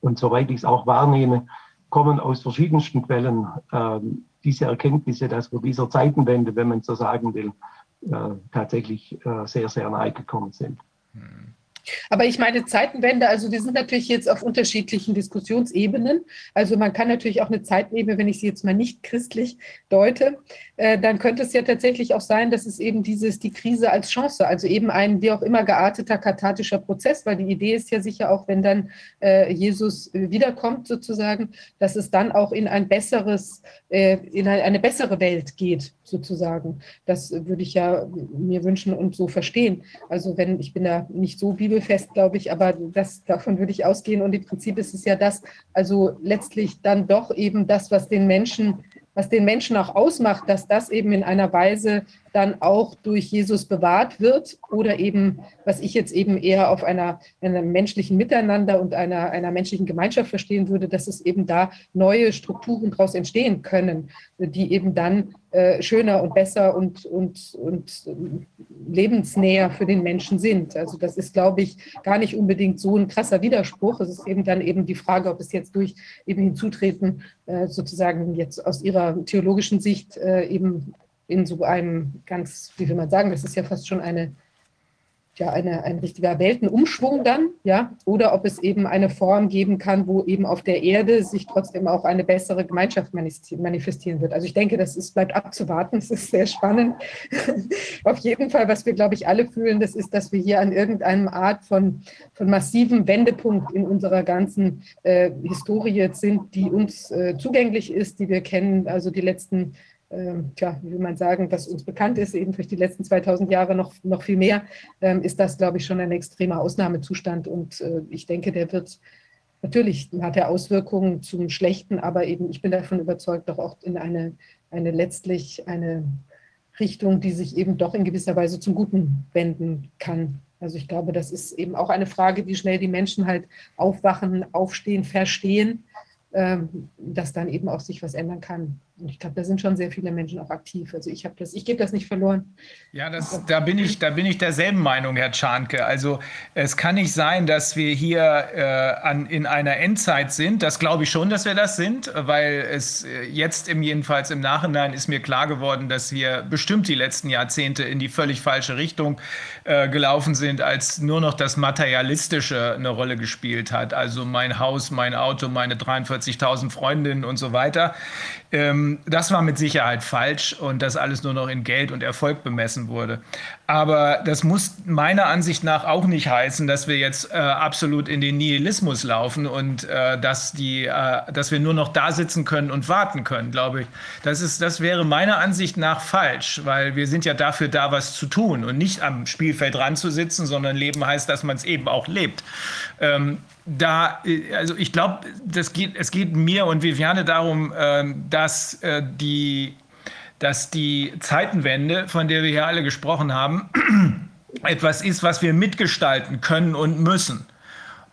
und soweit ich es auch wahrnehme, kommen aus verschiedensten Quellen ähm, diese Erkenntnisse, dass wir dieser Zeitenwende, wenn man so sagen will, äh, tatsächlich äh, sehr, sehr nahe gekommen sind. Hm. Aber ich meine Zeitenwende, also wir sind natürlich jetzt auf unterschiedlichen Diskussionsebenen. Also man kann natürlich auch eine Zeitenebene, wenn ich sie jetzt mal nicht christlich deute, äh, dann könnte es ja tatsächlich auch sein, dass es eben dieses, die Krise als Chance, also eben ein wie auch immer gearteter kathartischer Prozess, weil die Idee ist ja sicher auch, wenn dann äh, Jesus wiederkommt sozusagen, dass es dann auch in ein besseres, äh, in eine bessere Welt geht sozusagen. Das würde ich ja mir wünschen und so verstehen. Also wenn, ich bin da nicht so bibelfest, glaube ich, aber das, davon würde ich ausgehen. Und im Prinzip ist es ja das, also letztlich dann doch eben das, was den Menschen was den Menschen auch ausmacht, dass das eben in einer Weise dann auch durch Jesus bewahrt wird oder eben, was ich jetzt eben eher auf einer, einem menschlichen Miteinander und einer, einer menschlichen Gemeinschaft verstehen würde, dass es eben da neue Strukturen daraus entstehen können, die eben dann äh, schöner und besser und, und, und lebensnäher für den Menschen sind. Also das ist, glaube ich, gar nicht unbedingt so ein krasser Widerspruch. Es ist eben dann eben die Frage, ob es jetzt durch eben Hinzutreten äh, sozusagen jetzt aus ihrer theologischen Sicht äh, eben in so einem ganz, wie will man sagen, das ist ja fast schon eine ja eine, ein richtiger Weltenumschwung dann, ja, oder ob es eben eine Form geben kann, wo eben auf der Erde sich trotzdem auch eine bessere Gemeinschaft manifestieren wird. Also ich denke, das ist, bleibt abzuwarten, es ist sehr spannend. auf jeden Fall, was wir, glaube ich, alle fühlen, das ist, dass wir hier an irgendeinem Art von, von massiven Wendepunkt in unserer ganzen äh, Historie sind, die uns äh, zugänglich ist, die wir kennen, also die letzten tja, wie will man sagen, was uns bekannt ist, eben durch die letzten 2000 Jahre noch, noch viel mehr, ähm, ist das, glaube ich, schon ein extremer Ausnahmezustand. Und äh, ich denke, der wird natürlich, hat er Auswirkungen zum Schlechten, aber eben, ich bin davon überzeugt, doch auch in eine, eine letztlich eine Richtung, die sich eben doch in gewisser Weise zum Guten wenden kann. Also ich glaube, das ist eben auch eine Frage, wie schnell die Menschen halt aufwachen, aufstehen, verstehen, ähm, dass dann eben auch sich was ändern kann. Und ich glaube, da sind schon sehr viele Menschen auch aktiv. Also ich habe das, ich gebe das nicht verloren. Ja, das, da bin ich, da bin ich derselben Meinung, Herr Czarnke. Also es kann nicht sein, dass wir hier äh, an, in einer Endzeit sind. Das glaube ich schon, dass wir das sind, weil es äh, jetzt im jedenfalls im Nachhinein ist mir klar geworden, dass wir bestimmt die letzten Jahrzehnte in die völlig falsche Richtung äh, gelaufen sind, als nur noch das Materialistische eine Rolle gespielt hat. Also mein Haus, mein Auto, meine 43.000 Freundinnen und so weiter. Ähm, das war mit Sicherheit falsch und dass alles nur noch in Geld und Erfolg bemessen wurde. Aber das muss meiner Ansicht nach auch nicht heißen, dass wir jetzt äh, absolut in den Nihilismus laufen und äh, dass, die, äh, dass wir nur noch da sitzen können und warten können, glaube ich. Das, ist, das wäre meiner Ansicht nach falsch, weil wir sind ja dafür da, was zu tun und nicht am Spielfeld ranzusitzen, sondern Leben heißt, dass man es eben auch lebt. Ähm, da, äh, also ich glaube, es geht mir und Viviane darum, ähm, dass äh, die dass die Zeitenwende, von der wir hier alle gesprochen haben, etwas ist, was wir mitgestalten können und müssen,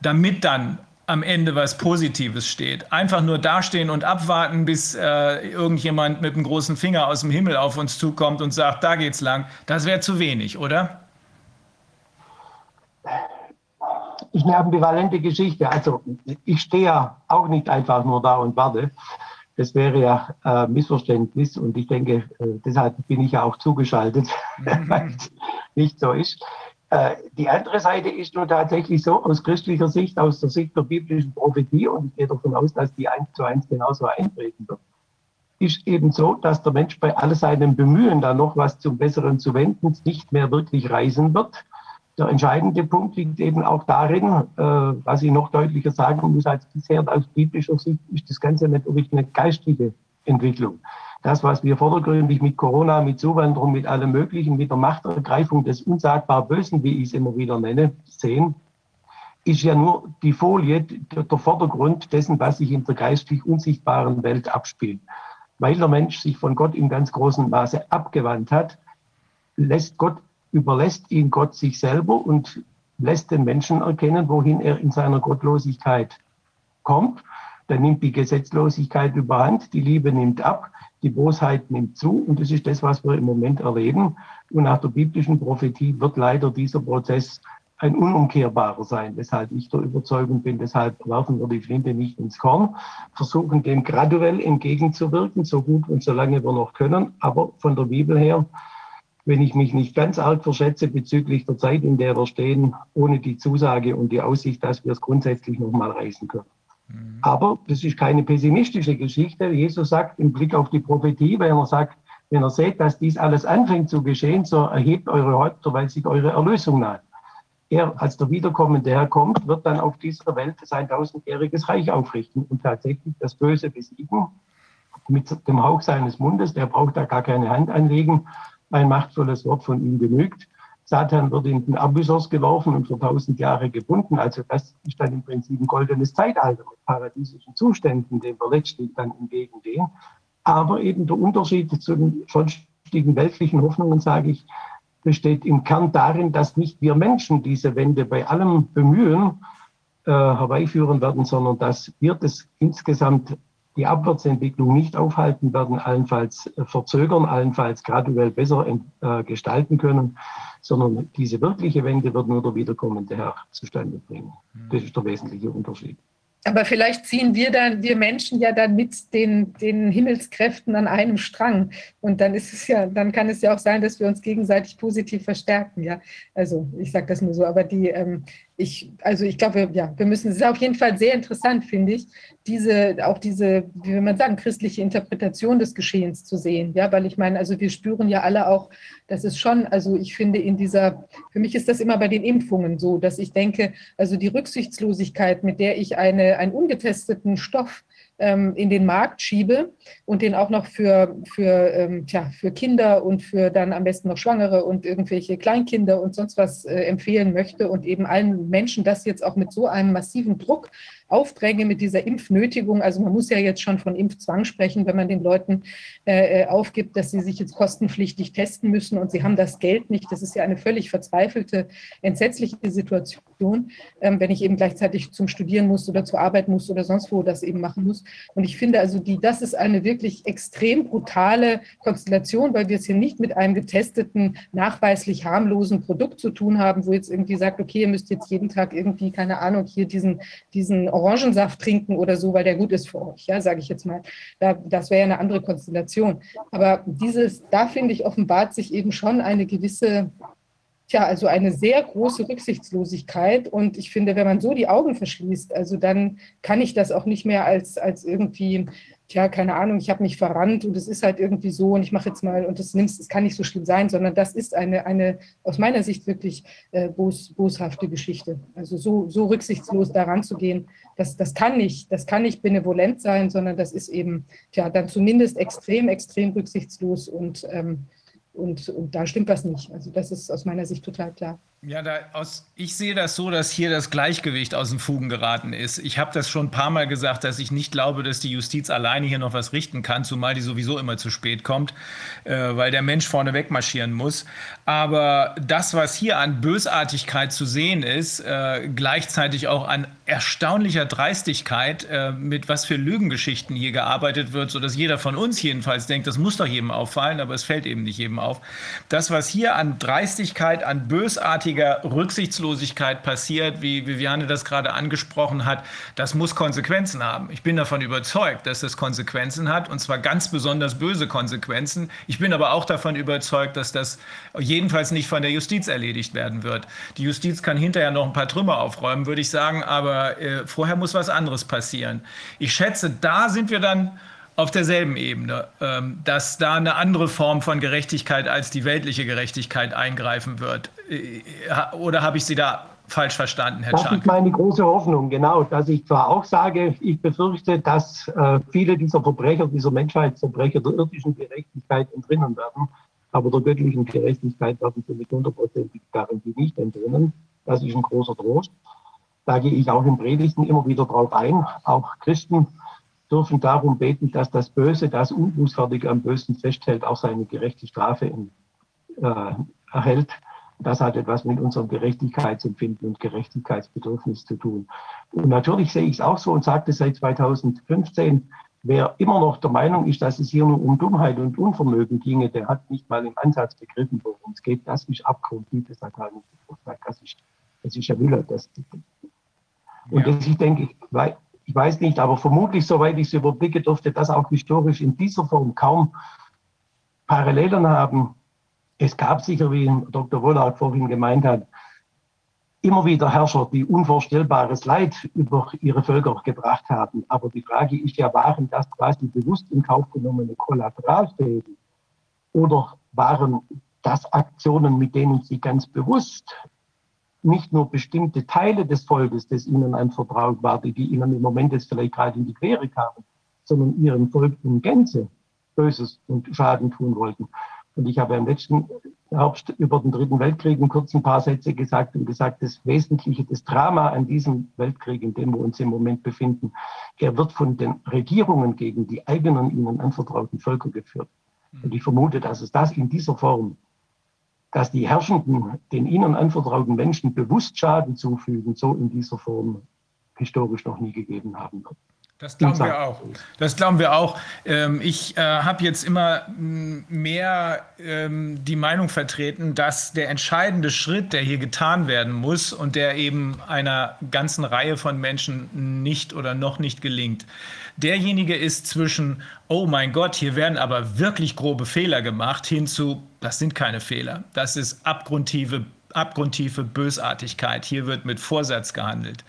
damit dann am Ende was Positives steht. Einfach nur dastehen und abwarten, bis äh, irgendjemand mit einem großen Finger aus dem Himmel auf uns zukommt und sagt, da geht's lang, das wäre zu wenig, oder? Ich eine ambivalente Geschichte. Also ich stehe ja auch nicht einfach nur da und warte. Das wäre ja äh, Missverständnis und ich denke, äh, deshalb bin ich ja auch zugeschaltet, mhm. weil es nicht so ist. Äh, die andere Seite ist nur tatsächlich so, aus christlicher Sicht, aus der Sicht der biblischen Prophetie, und ich gehe davon aus, dass die eins zu eins genauso eintreten wird, ist eben so, dass der Mensch bei all seinem Bemühen, da noch was zum Besseren zu wenden, nicht mehr wirklich reisen wird, der entscheidende Punkt liegt eben auch darin, äh, was ich noch deutlicher sagen muss als bisher aus biblischer Sicht, ist das Ganze natürlich eine geistige Entwicklung. Das, was wir vordergründig mit Corona, mit Zuwanderung, mit allem Möglichen, mit der Machtergreifung des unsagbar Bösen, wie ich es immer wieder nenne, sehen, ist ja nur die Folie, der Vordergrund dessen, was sich in der geistlich unsichtbaren Welt abspielt. Weil der Mensch sich von Gott in ganz großem Maße abgewandt hat, lässt Gott überlässt ihn Gott sich selber und lässt den Menschen erkennen, wohin er in seiner Gottlosigkeit kommt. Dann nimmt die Gesetzlosigkeit überhand, die Liebe nimmt ab, die Bosheit nimmt zu und das ist das, was wir im Moment erleben. Und nach der biblischen Prophetie wird leider dieser Prozess ein unumkehrbarer sein, weshalb ich der Überzeugung bin, deshalb werfen wir die Flinte nicht ins Korn, versuchen dem graduell entgegenzuwirken, so gut und so lange wir noch können, aber von der Bibel her wenn ich mich nicht ganz arg verschätze bezüglich der Zeit, in der wir stehen, ohne die Zusage und die Aussicht, dass wir es grundsätzlich nochmal reisen können. Mhm. Aber das ist keine pessimistische Geschichte. Jesus sagt im Blick auf die Prophetie, wenn er sagt, wenn ihr seht, dass dies alles anfängt zu geschehen, so erhebt eure Häupter, weil sich eure Erlösung naht. Er, als der wiederkommende Herr kommt, wird dann auf dieser Welt sein tausendjähriges Reich aufrichten und tatsächlich das Böse besiegen mit dem Hauch seines Mundes. Der braucht da gar keine Hand anlegen ein machtvolles Wort von ihm genügt. Satan wird in den Abyssos geworfen und für tausend Jahre gebunden. Also das ist dann im Prinzip ein goldenes Zeitalter mit paradiesischen Zuständen, dem wir letztlich dann entgegengehen. Aber eben der Unterschied zu den sonstigen weltlichen Hoffnungen, sage ich, besteht im Kern darin, dass nicht wir Menschen diese Wende bei allem Bemühen äh, herbeiführen werden, sondern dass wir das insgesamt die Abwärtsentwicklung nicht aufhalten werden, allenfalls verzögern, allenfalls graduell besser äh, gestalten können, sondern diese wirkliche Wende wird nur der wiederkommende Herr zustande bringen. Das ist der wesentliche Unterschied. Aber vielleicht ziehen wir dann, wir Menschen ja dann mit den, den Himmelskräften an einem Strang. Und dann ist es ja, dann kann es ja auch sein, dass wir uns gegenseitig positiv verstärken. Ja, also ich sage das nur so. Aber die, ähm, ich, also ich glaube, ja, wir müssen, es ist auf jeden Fall sehr interessant, finde ich, diese, auch diese, wie will man sagen, christliche Interpretation des Geschehens zu sehen. Ja, weil ich meine, also wir spüren ja alle auch, das ist schon, also ich finde in dieser, für mich ist das immer bei den Impfungen so, dass ich denke, also die Rücksichtslosigkeit, mit der ich eine, einen ungetesteten Stoff ähm, in den Markt schiebe und den auch noch für, für, ähm, tja, für Kinder und für dann am besten noch Schwangere und irgendwelche Kleinkinder und sonst was äh, empfehlen möchte und eben allen Menschen das jetzt auch mit so einem massiven Druck Aufträge mit dieser Impfnötigung. Also man muss ja jetzt schon von Impfzwang sprechen, wenn man den Leuten äh, äh, aufgibt, dass sie sich jetzt kostenpflichtig testen müssen und sie haben das Geld nicht. Das ist ja eine völlig verzweifelte, entsetzliche Situation, ähm, wenn ich eben gleichzeitig zum Studieren muss oder zur Arbeit muss oder sonst wo das eben machen muss. Und ich finde also, die, das ist eine wirklich extrem brutale Konstellation, weil wir es hier nicht mit einem getesteten, nachweislich harmlosen Produkt zu tun haben, wo jetzt irgendwie sagt, okay, ihr müsst jetzt jeden Tag irgendwie, keine Ahnung, hier diesen, diesen Orangensaft trinken oder so, weil der gut ist für euch, ja, sage ich jetzt mal. Da, das wäre ja eine andere Konstellation. Aber dieses, da finde ich, offenbart sich eben schon eine gewisse tja, also eine sehr große Rücksichtslosigkeit. Und ich finde, wenn man so die Augen verschließt, also dann kann ich das auch nicht mehr als, als irgendwie tja, keine Ahnung, ich habe mich verrannt und es ist halt irgendwie so und ich mache jetzt mal und das nimmst, es kann nicht so schlimm sein, sondern das ist eine, eine aus meiner Sicht wirklich äh, bos, boshafte Geschichte. Also so, so rücksichtslos daran zu gehen, das, das kann nicht, das kann nicht benevolent sein, sondern das ist eben, tja, dann zumindest extrem, extrem rücksichtslos und ähm, und, und da stimmt was nicht. Also das ist aus meiner Sicht total klar. Ja, da aus, ich sehe das so, dass hier das Gleichgewicht aus den Fugen geraten ist. Ich habe das schon ein paar Mal gesagt, dass ich nicht glaube, dass die Justiz alleine hier noch was richten kann, zumal die sowieso immer zu spät kommt, äh, weil der Mensch vorne wegmarschieren muss. Aber das, was hier an Bösartigkeit zu sehen ist, äh, gleichzeitig auch an erstaunlicher Dreistigkeit, äh, mit was für Lügengeschichten hier gearbeitet wird, sodass jeder von uns jedenfalls denkt, das muss doch jedem auffallen, aber es fällt eben nicht jedem auf. Das, was hier an Dreistigkeit, an Bösartigkeit, derartiger Rücksichtslosigkeit passiert, wie Viviane das gerade angesprochen hat, das muss Konsequenzen haben. Ich bin davon überzeugt, dass das Konsequenzen hat und zwar ganz besonders böse Konsequenzen. Ich bin aber auch davon überzeugt, dass das jedenfalls nicht von der Justiz erledigt werden wird. Die Justiz kann hinterher noch ein paar Trümmer aufräumen, würde ich sagen, aber äh, vorher muss was anderes passieren. Ich schätze, da sind wir dann auf derselben Ebene, ähm, dass da eine andere Form von Gerechtigkeit als die weltliche Gerechtigkeit eingreifen wird. Äh, oder habe ich Sie da falsch verstanden, Herr Das Schank? ist meine große Hoffnung, genau, dass ich zwar auch sage, ich befürchte, dass äh, viele dieser Verbrecher, dieser Menschheitsverbrecher der irdischen Gerechtigkeit entrinnen werden, aber der göttlichen Gerechtigkeit werden sie mit hundertprozentig Garantie nicht entrinnen. Das ist ein großer Trost. Da gehe ich auch im Predigten immer wieder drauf ein. Auch Christen dürfen darum beten, dass das Böse, das Unbußfertige am Bösen festhält, auch seine gerechte Strafe in, äh, erhält. Das hat etwas mit unserem Gerechtigkeitsempfinden und Gerechtigkeitsbedürfnis zu tun. Und natürlich sehe ich es auch so und sagte seit 2015, wer immer noch der Meinung ist, dass es hier nur um Dummheit und Unvermögen ginge, der hat nicht mal im Ansatz begriffen, worum es geht. Das ist satanisches Das ist, das ist ja Wille. Das, und ja. das ist, denke ich, weil ich weiß nicht, aber vermutlich, soweit ich es überblicke, dürfte das auch historisch in dieser Form kaum Parallelen haben. Es gab sicher, wie Dr. Wollard vorhin gemeint hat, immer wieder Herrscher, die unvorstellbares Leid über ihre Völker gebracht haben. Aber die Frage ist ja, waren das quasi bewusst in Kauf genommene Kollateralschäden oder waren das Aktionen, mit denen sie ganz bewusst nicht nur bestimmte Teile des Volkes, das ihnen anvertraut war, die ihnen im Moment jetzt vielleicht gerade in die Quere kamen, sondern ihrem Volk in Gänze Böses und Schaden tun wollten. Und ich habe im letzten Herbst über den Dritten Weltkrieg ein kurz ein paar Sätze gesagt und gesagt, das Wesentliche, das Drama an diesem Weltkrieg, in dem wir uns im Moment befinden, er wird von den Regierungen gegen die eigenen ihnen anvertrauten Völker geführt. Und ich vermute, dass es das in dieser Form dass die Herrschenden den ihnen anvertrauten Menschen bewusst Schaden zufügen, so in dieser Form historisch noch nie gegeben haben wird. Das glauben wir auch. Das glauben wir auch. Ähm, ich äh, habe jetzt immer mehr ähm, die Meinung vertreten, dass der entscheidende Schritt, der hier getan werden muss und der eben einer ganzen Reihe von Menschen nicht oder noch nicht gelingt, derjenige ist zwischen, oh mein Gott, hier werden aber wirklich grobe Fehler gemacht, hinzu, das sind keine Fehler. Das ist abgrundtiefe, abgrundtiefe Bösartigkeit. Hier wird mit Vorsatz gehandelt.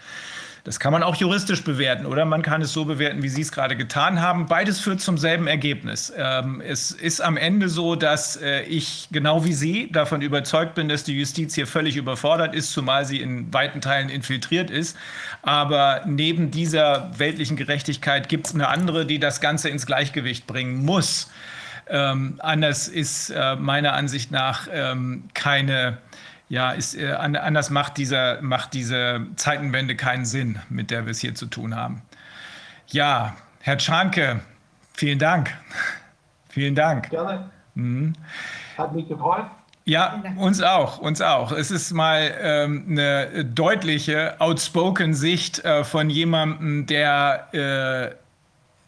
Das kann man auch juristisch bewerten oder man kann es so bewerten, wie Sie es gerade getan haben. Beides führt zum selben Ergebnis. Ähm, es ist am Ende so, dass äh, ich genau wie Sie davon überzeugt bin, dass die Justiz hier völlig überfordert ist, zumal sie in weiten Teilen infiltriert ist. Aber neben dieser weltlichen Gerechtigkeit gibt es eine andere, die das Ganze ins Gleichgewicht bringen muss. Ähm, anders ist äh, meiner Ansicht nach ähm, keine ja, ist, äh, anders macht, dieser, macht diese Zeitenwende keinen Sinn, mit der wir es hier zu tun haben. Ja, Herr Czanke, vielen Dank. vielen Dank. Gerne. Mhm. Hat mich gefreut. Ja, uns auch, uns auch. Es ist mal ähm, eine deutliche, outspoken Sicht äh, von jemandem, der äh,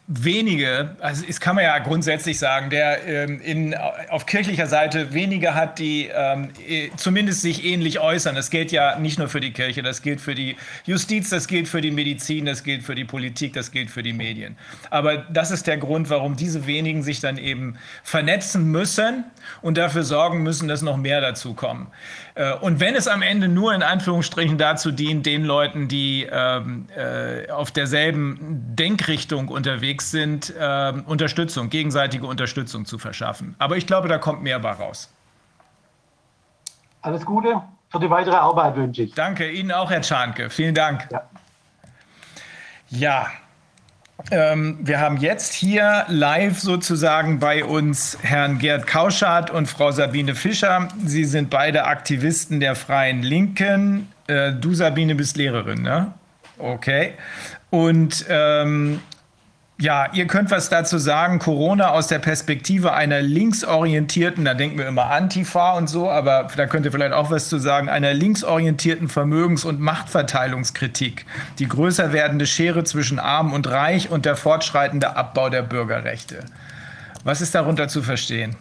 wenige, also es kann man ja grundsätzlich sagen, der ähm, in, auf kirchlicher Seite wenige hat, die ähm, zumindest sich ähnlich äußern. Das gilt ja nicht nur für die Kirche, das gilt für die Justiz, das gilt für die Medizin, das gilt für die Politik, das gilt für die Medien. Aber das ist der Grund, warum diese wenigen sich dann eben vernetzen müssen und dafür sorgen müssen, dass noch mehr dazu kommen. Äh, und wenn es am Ende nur in Anführungsstrichen dazu dient, den Leuten, die ähm, äh, auf derselben Denkrichtung unterwegs sind, äh, Unterstützung, gegenseitige Unterstützung zu verschaffen. Aber ich glaube, da kommt mehr bei raus. Alles Gute für die weitere Arbeit wünsche ich. Danke Ihnen auch, Herr Czarnke. Vielen Dank. Ja. ja. Ähm, wir haben jetzt hier live sozusagen bei uns Herrn Gerd Kauschardt und Frau Sabine Fischer. Sie sind beide Aktivisten der Freien Linken. Äh, du, Sabine, bist Lehrerin, ne? Okay. Und ähm, ja, ihr könnt was dazu sagen. Corona aus der Perspektive einer linksorientierten, da denken wir immer Antifa und so, aber da könnt ihr vielleicht auch was zu sagen, einer linksorientierten Vermögens- und Machtverteilungskritik. Die größer werdende Schere zwischen Arm und Reich und der fortschreitende Abbau der Bürgerrechte. Was ist darunter zu verstehen?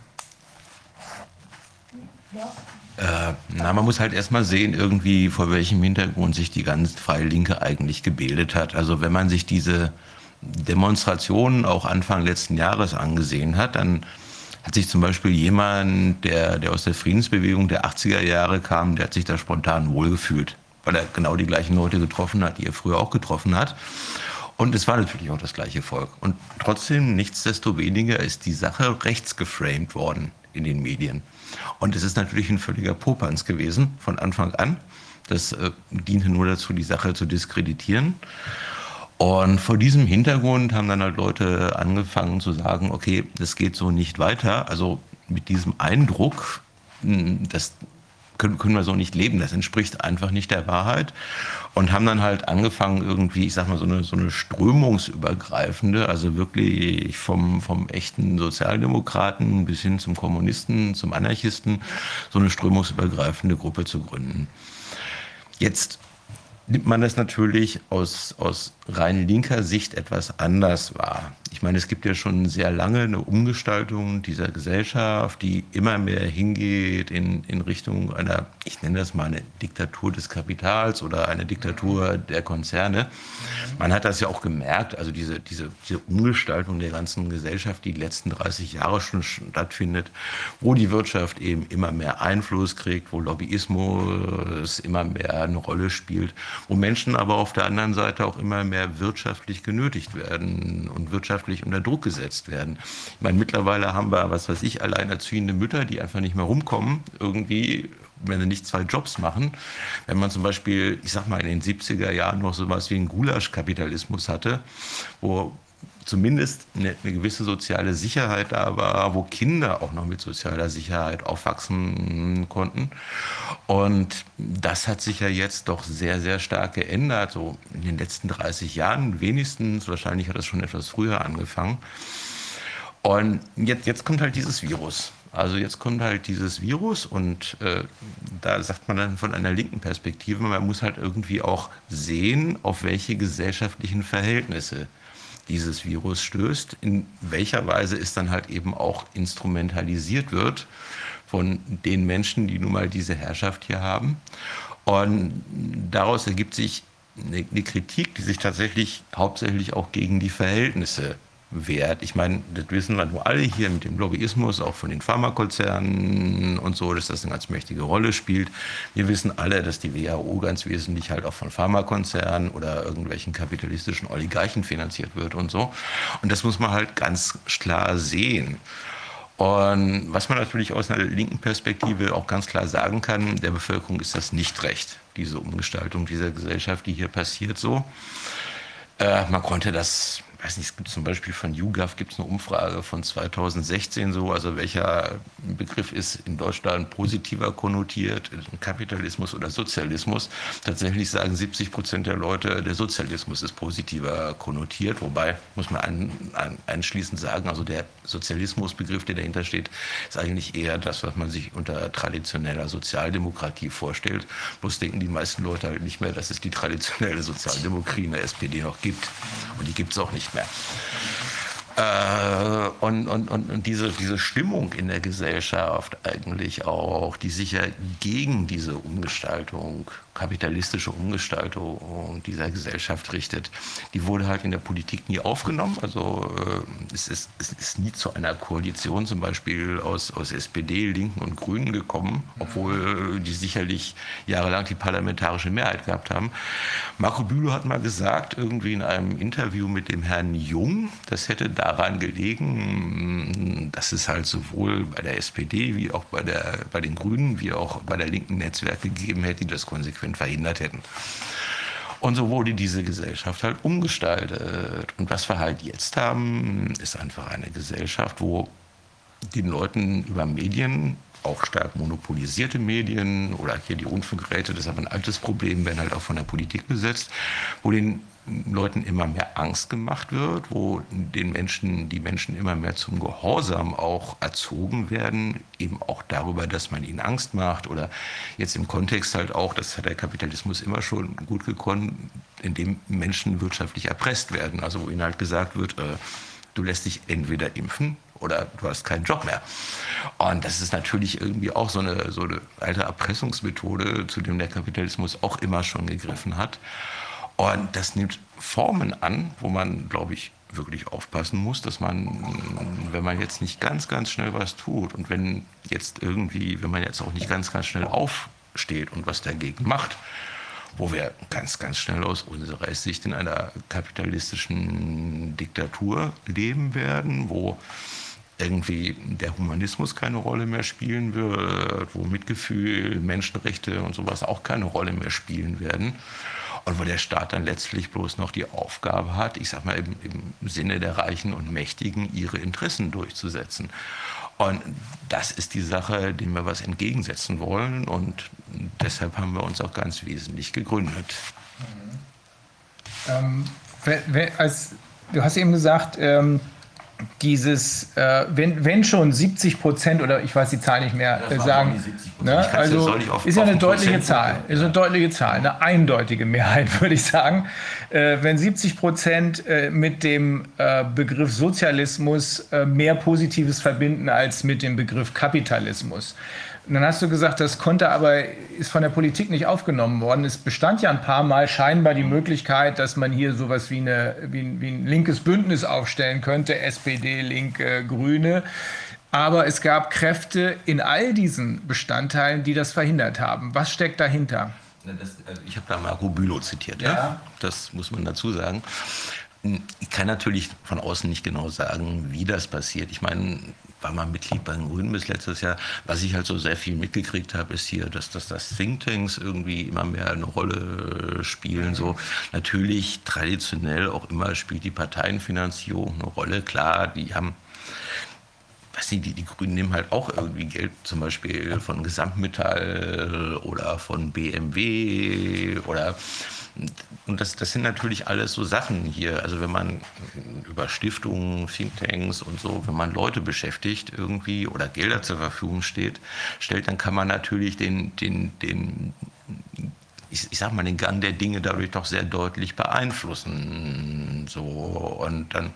Äh, na, man muss halt erstmal sehen, irgendwie vor welchem Hintergrund sich die ganz Freie Linke eigentlich gebildet hat. Also wenn man sich diese Demonstrationen auch Anfang letzten Jahres angesehen hat, dann hat sich zum Beispiel jemand, der, der aus der Friedensbewegung der 80er Jahre kam, der hat sich da spontan wohlgefühlt, weil er genau die gleichen Leute getroffen hat, die er früher auch getroffen hat. Und es war natürlich auch das gleiche Volk. Und trotzdem, nichtsdestoweniger, ist die Sache rechts geframed worden in den Medien. Und es ist natürlich ein völliger Popanz gewesen von Anfang an. Das äh, diente nur dazu, die Sache zu diskreditieren. Und vor diesem Hintergrund haben dann halt Leute angefangen zu sagen, okay, das geht so nicht weiter. Also mit diesem Eindruck, hm, das können, können wir so nicht leben, das entspricht einfach nicht der Wahrheit. Und haben dann halt angefangen, irgendwie, ich sag mal, so eine, so eine strömungsübergreifende, also wirklich vom, vom echten Sozialdemokraten bis hin zum Kommunisten, zum Anarchisten, so eine strömungsübergreifende Gruppe zu gründen. Jetzt nimmt man das natürlich aus, aus rein linker Sicht etwas anders wahr. Ich meine, es gibt ja schon sehr lange eine Umgestaltung dieser Gesellschaft, die immer mehr hingeht in, in Richtung einer, ich nenne das mal eine Diktatur des Kapitals oder eine Diktatur der Konzerne. Man hat das ja auch gemerkt, also diese, diese, diese Umgestaltung der ganzen Gesellschaft, die die letzten 30 Jahre schon stattfindet, wo die Wirtschaft eben immer mehr Einfluss kriegt, wo Lobbyismus immer mehr eine Rolle spielt, wo Menschen aber auf der anderen Seite auch immer mehr wirtschaftlich genötigt werden und wirtschaftlich unter Druck gesetzt werden. Ich meine, mittlerweile haben wir, was weiß ich, alleinerziehende Mütter, die einfach nicht mehr rumkommen, irgendwie wenn sie nicht zwei Jobs machen. Wenn man zum Beispiel, ich sag mal, in den 70er Jahren noch sowas wie einen Gulasch-Kapitalismus hatte, wo zumindest eine, gewisse soziale Sicherheit da war, wo Kinder auch noch mit sozialer Sicherheit aufwachsen konnten. Und das hat sich ja jetzt doch sehr, sehr stark geändert, so in den letzten 30 Jahren wenigstens. Wahrscheinlich hat das schon etwas früher angefangen. Und jetzt, jetzt kommt halt dieses Virus. Also jetzt kommt halt dieses Virus und äh, da sagt man dann von einer linken Perspektive, man muss halt irgendwie auch sehen, auf welche gesellschaftlichen Verhältnisse dieses Virus stößt, in welcher Weise es dann halt eben auch instrumentalisiert wird von den Menschen, die nun mal diese Herrschaft hier haben. Und daraus ergibt sich eine, Kritik, die sich tatsächlich hauptsächlich auch gegen die Verhältnisse wert. Ich meine, das wissen wir nur alle hier mit dem Lobbyismus, auch von den Pharmakonzernen und so, dass das eine ganz mächtige Rolle spielt. Wir wissen alle, dass die WHO ganz wesentlich halt auch von Pharmakonzernen oder irgendwelchen kapitalistischen Oligarchen finanziert wird und so. Und das muss man halt ganz klar sehen. Und was man natürlich aus einer linken Perspektive auch ganz klar sagen kann, der Bevölkerung ist das nicht recht, diese Umgestaltung dieser Gesellschaft, die hier passiert so. Äh, man konnte das weiß nicht, es gibt zum Beispiel von YouGov gibt es eine Umfrage von 2016 so, also welcher Begriff ist in Deutschland positiver konnotiert, Kapitalismus oder Sozialismus. Tatsächlich sagen 70 Prozent der Leute, der Sozialismus ist positiver konnotiert, wobei, muss man ein, ein, einschließend sagen, also der Sozialismusbegriff, der dahinter steht, ist eigentlich eher das, was man sich unter traditioneller Sozialdemokratie vorstellt. Bloß denken die meisten Leute halt nicht mehr, dass es die traditionelle Sozialdemokratie in der SPD noch gibt. Und die gibt es auch nicht mehr. Äh, und, und, und, und diese, diese Stimmung in der Gesellschaft eigentlich auch, die sich ja gegen diese Umgestaltung, kapitalistische Umgestaltung dieser Gesellschaft richtet, die wurde halt in der Politik nie aufgenommen. Also äh, es, ist, es ist nie zu einer Koalition zum Beispiel aus, aus SPD, Linken und Grünen gekommen, obwohl die sicherlich jahrelang die parlamentarische Mehrheit gehabt haben. Marco Bülow hat mal gesagt, irgendwie in einem Interview mit dem Herrn Jung, das hätte daran gelegen, dass es halt sowohl bei der SPD wie auch bei, der, bei den Grünen wie auch bei der linken Netzwerke gegeben hätte, die das konsequent verhindert hätten. Und so wurde diese Gesellschaft halt umgestaltet. Und was wir halt jetzt haben, ist einfach eine Gesellschaft, wo den Leuten über Medien auch stark monopolisierte Medien oder hier die Rundfunkgeräte, das ist aber ein altes Problem, werden halt auch von der Politik besetzt, wo den Leuten immer mehr Angst gemacht wird, wo den Menschen, die Menschen immer mehr zum Gehorsam auch erzogen werden, eben auch darüber, dass man ihnen Angst macht oder jetzt im Kontext halt auch, das hat der Kapitalismus immer schon gut gekonnt, indem Menschen wirtschaftlich erpresst werden, also wo ihnen halt gesagt wird, äh, du lässt dich entweder impfen oder du hast keinen Job mehr. Und das ist natürlich irgendwie auch so eine, so eine alte Erpressungsmethode, zu dem der Kapitalismus auch immer schon gegriffen hat. Und das nimmt Formen an, wo man, glaube ich, wirklich aufpassen muss, dass man, wenn man jetzt nicht ganz, ganz schnell was tut und wenn jetzt irgendwie, wenn man jetzt auch nicht ganz, ganz schnell aufsteht und was dagegen macht, wo wir ganz, ganz schnell aus unserer Sicht in einer kapitalistischen Diktatur leben werden, wo irgendwie der Humanismus keine Rolle mehr spielen wird, wo Mitgefühl, Menschenrechte und sowas auch keine Rolle mehr spielen werden. Und wo der Staat dann letztlich bloß noch die Aufgabe hat, ich sag mal im, im Sinne der Reichen und Mächtigen, ihre Interessen durchzusetzen. Und das ist die Sache, dem wir was entgegensetzen wollen. Und deshalb haben wir uns auch ganz wesentlich gegründet. Ähm, als, du hast eben gesagt, ähm, dieses, äh, wenn, wenn schon 70 Prozent oder ich weiß die Zahl nicht mehr äh, sagen, ne? also auf, ist ja eine deutliche Prozent Zahl, ist eine deutliche Zahl, eine eindeutige Mehrheit würde ich sagen. Äh, wenn 70 Prozent äh, mit dem äh, Begriff Sozialismus äh, mehr Positives verbinden als mit dem Begriff Kapitalismus. Und dann hast du gesagt, das konnte aber, ist von der Politik nicht aufgenommen worden. Es bestand ja ein paar Mal scheinbar die Möglichkeit, dass man hier sowas wie, eine, wie, ein, wie ein linkes Bündnis aufstellen könnte, SPD, Linke, Grüne. Aber es gab Kräfte in all diesen Bestandteilen, die das verhindert haben. Was steckt dahinter? Das, also ich habe da Marco Bülow zitiert, ja. ja. Das muss man dazu sagen. Ich kann natürlich von außen nicht genau sagen, wie das passiert. Ich meine, war mal Mitglied bei den Grünen bis letztes Jahr. Was ich halt so sehr viel mitgekriegt habe, ist hier, dass, dass das Thinktanks irgendwie immer mehr eine Rolle spielen. So natürlich traditionell auch immer spielt die Parteienfinanzierung eine Rolle. Klar, die haben was die, die, die Grünen nehmen halt auch irgendwie Geld, zum Beispiel von Gesamtmetall oder von BMW oder und das, das sind natürlich alles so Sachen hier. Also wenn man über Stiftungen, Thinktanks und so, wenn man Leute beschäftigt irgendwie oder Gelder zur Verfügung steht, stellt, dann kann man natürlich den, den, den ich, ich sag mal, den Gang der Dinge dadurch doch sehr deutlich beeinflussen. So, und dann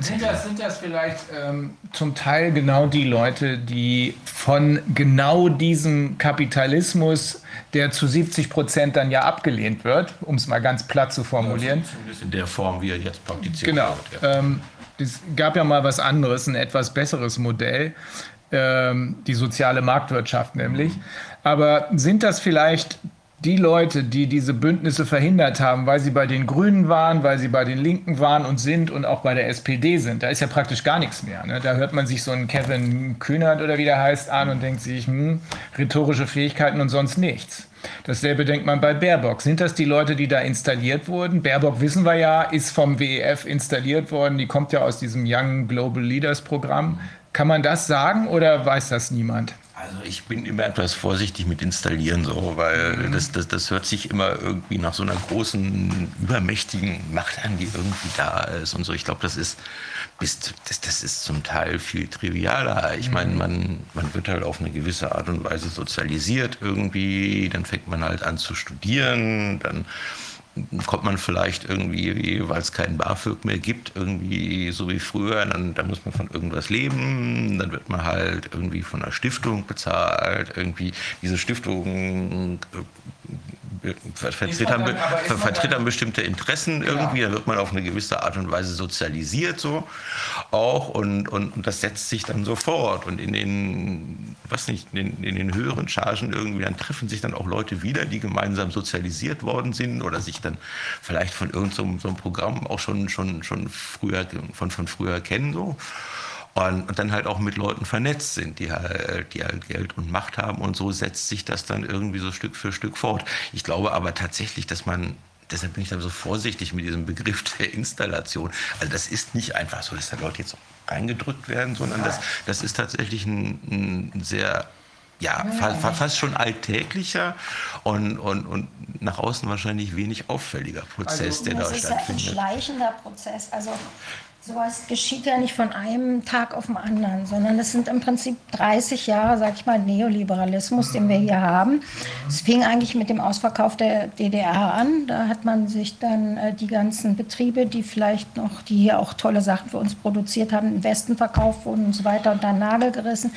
sind das, sind das vielleicht ähm, zum Teil genau die Leute, die von genau diesem Kapitalismus, der zu 70 Prozent dann ja abgelehnt wird, um es mal ganz platt zu formulieren. Ja, in der Form, wie er jetzt praktiziert genau, wird. Genau. Ja. Ähm, es gab ja mal was anderes, ein etwas besseres Modell, ähm, die soziale Marktwirtschaft nämlich. Aber sind das vielleicht die Leute, die diese Bündnisse verhindert haben, weil sie bei den Grünen waren, weil sie bei den Linken waren und sind und auch bei der SPD sind, da ist ja praktisch gar nichts mehr. Ne? Da hört man sich so einen Kevin Kühnert oder wie der heißt an und denkt sich, hm, rhetorische Fähigkeiten und sonst nichts. Dasselbe denkt man bei Baerbock. Sind das die Leute, die da installiert wurden? Baerbock, wissen wir ja, ist vom WEF installiert worden. Die kommt ja aus diesem Young Global Leaders Programm. Kann man das sagen oder weiß das niemand? Also ich bin immer etwas vorsichtig mit installieren, so, weil mhm. das, das, das hört sich immer irgendwie nach so einer großen, übermächtigen Macht an, die irgendwie da ist und so. Ich glaube, das ist, das, das ist zum Teil viel trivialer. Ich meine, mhm. man, man wird halt auf eine gewisse Art und Weise sozialisiert irgendwie, dann fängt man halt an zu studieren, dann kommt man vielleicht irgendwie, weil es keinen BAföG mehr gibt, irgendwie so wie früher, dann, dann muss man von irgendwas leben, dann wird man halt irgendwie von einer Stiftung bezahlt, irgendwie diese Stiftung vertritt, dann, ver vertritt dann bestimmte Interessen irgendwie, ja. dann wird man auf eine gewisse Art und Weise sozialisiert so auch und, und, und das setzt sich dann so fort und in den, was nicht, in, in den höheren Chargen irgendwie, dann treffen sich dann auch Leute wieder, die gemeinsam sozialisiert worden sind oder sich dann vielleicht von irgendeinem so, so Programm auch schon, schon, schon früher, von, von früher kennen so. Und, und, dann halt auch mit Leuten vernetzt sind, die halt, die halt Geld und Macht haben und so setzt sich das dann irgendwie so Stück für Stück fort. Ich glaube aber tatsächlich, dass man deshalb bin ich da so vorsichtig mit diesem Begriff der Installation. Also das ist nicht einfach so, dass da Leute jetzt reingedrückt werden, sondern das, das ist tatsächlich ein, ein sehr ja, fast, fast schon alltäglicher und, und, und nach außen wahrscheinlich wenig auffälliger Prozess, also, der da stattfindet. Das ist ein schleichender Prozess. Also Sowas geschieht ja nicht von einem Tag auf den anderen, sondern es sind im Prinzip 30 Jahre, sag ich mal, Neoliberalismus, den wir hier haben. Es fing eigentlich mit dem Ausverkauf der DDR an. Da hat man sich dann äh, die ganzen Betriebe, die vielleicht noch, die hier auch tolle Sachen für uns produziert haben, im Westen verkauft wurden und so weiter, unter den Nagel gerissen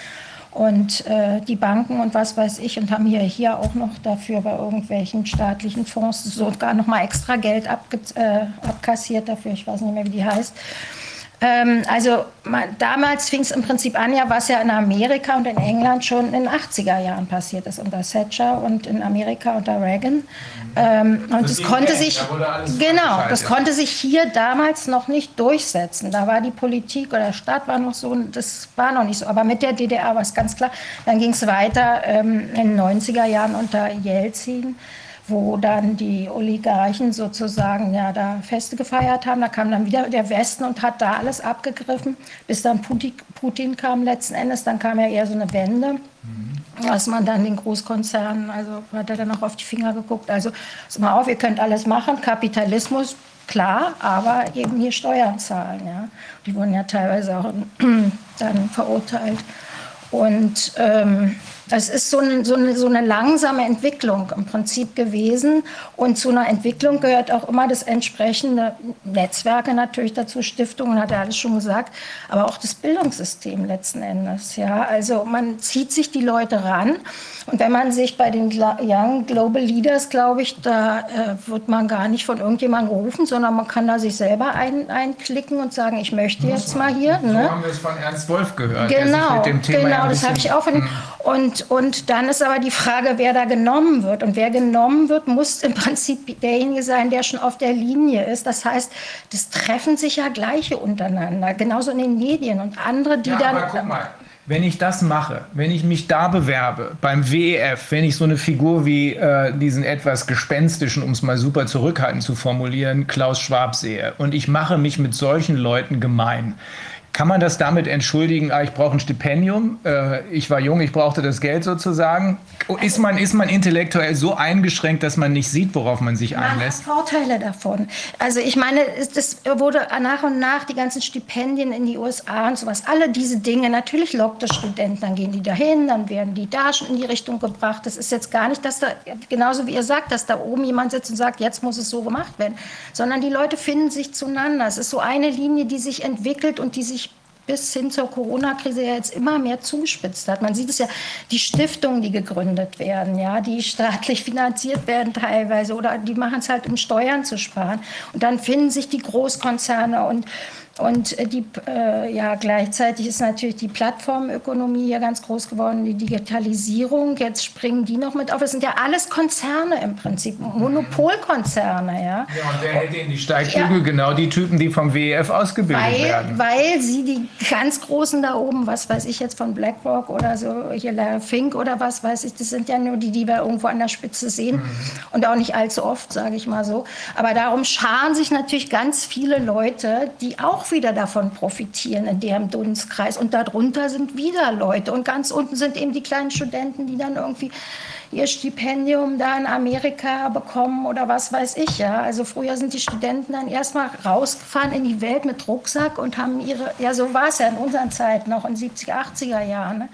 und äh, die Banken und was weiß ich und haben hier, hier auch noch dafür bei irgendwelchen staatlichen Fonds sogar noch mal extra Geld abge äh, abkassiert dafür, ich weiß nicht mehr, wie die heißt. Ähm, also man, damals fing es im Prinzip an, ja, was ja in Amerika und in England schon in den 80er Jahren passiert ist, unter Thatcher und in Amerika unter Reagan. Ähm, und es konnte Welt, sich, da genau, das konnte sich hier damals noch nicht durchsetzen. Da war die Politik oder Staat war noch so, das war noch nicht so. Aber mit der DDR war es ganz klar. Dann ging es weiter ähm, in den 90er Jahren unter Jelzin wo dann die Oligarchen sozusagen ja da Feste gefeiert haben. Da kam dann wieder der Westen und hat da alles abgegriffen, bis dann Putin, Putin kam letzten Endes. Dann kam ja eher so eine Wende, mhm. dass man dann den Großkonzernen, also hat er dann auch auf die Finger geguckt. Also mal auf, ihr könnt alles machen, Kapitalismus, klar, aber eben hier Steuern zahlen. Ja. Die wurden ja teilweise auch dann verurteilt. Und ähm, das ist so eine, so, eine, so eine langsame Entwicklung im Prinzip gewesen. Und zu einer Entwicklung gehört auch immer das entsprechende Netzwerke natürlich dazu, Stiftungen, hat er alles schon gesagt, aber auch das Bildungssystem letzten Endes. Ja, also man zieht sich die Leute ran. Und wenn man sich bei den Young Global Leaders, glaube ich, da äh, wird man gar nicht von irgendjemandem gerufen, sondern man kann da sich selber ein, einklicken und sagen, ich möchte jetzt mal hier. So ne? haben wir es von Ernst Wolf gehört. Genau, genau, das habe ich auch von ihm. Und, und dann ist aber die Frage, wer da genommen wird. Und wer genommen wird, muss im Prinzip derjenige sein, der schon auf der Linie ist. Das heißt, das treffen sich ja Gleiche untereinander, genauso in den Medien und andere, die ja, dann. Aber guck mal. Wenn ich das mache, wenn ich mich da bewerbe, beim WEF, wenn ich so eine Figur wie äh, diesen etwas gespenstischen, um es mal super zurückhaltend zu formulieren, Klaus Schwab sehe und ich mache mich mit solchen Leuten gemein, kann man das damit entschuldigen, ah, ich brauche ein Stipendium, äh, ich war jung, ich brauchte das Geld sozusagen? Ist man, ist man intellektuell so eingeschränkt, dass man nicht sieht, worauf man sich einlässt? Man hat Vorteile davon. Also ich meine, das wurde nach und nach die ganzen Stipendien in die USA und sowas, alle diese Dinge, natürlich lockt das Studenten, dann gehen die dahin, dann werden die da schon in die Richtung gebracht. Das ist jetzt gar nicht, dass da, genauso wie ihr sagt, dass da oben jemand sitzt und sagt, jetzt muss es so gemacht werden, sondern die Leute finden sich zueinander. Es ist so eine Linie, die sich entwickelt und die sich bis hin zur Corona-Krise ja jetzt immer mehr zugespitzt hat. Man sieht es ja, die Stiftungen, die gegründet werden, ja, die staatlich finanziert werden teilweise oder die machen es halt, um Steuern zu sparen. Und dann finden sich die Großkonzerne und und äh, die, äh, ja, gleichzeitig ist natürlich die Plattformökonomie hier ganz groß geworden, die Digitalisierung. Jetzt springen die noch mit auf. Das sind ja alles Konzerne im Prinzip, Monopolkonzerne. Ja, ja und wer hält in die Steigbügel? Ja. Genau die Typen, die vom WEF ausgebildet weil, werden. Weil sie die ganz Großen da oben, was weiß ich jetzt von BlackRock oder so, hier Larry Fink oder was weiß ich, das sind ja nur die, die wir irgendwo an der Spitze sehen. Mhm. Und auch nicht allzu oft, sage ich mal so. Aber darum scharen sich natürlich ganz viele Leute, die auch auch wieder davon profitieren in deren Dunstkreis. Und darunter sind wieder Leute. Und ganz unten sind eben die kleinen Studenten, die dann irgendwie ihr Stipendium da in Amerika bekommen oder was weiß ich. Ja. Also früher sind die Studenten dann erstmal rausgefahren in die Welt mit Rucksack und haben ihre, ja so war es ja in unseren Zeiten, auch in 70er, 80er Jahren. Ne?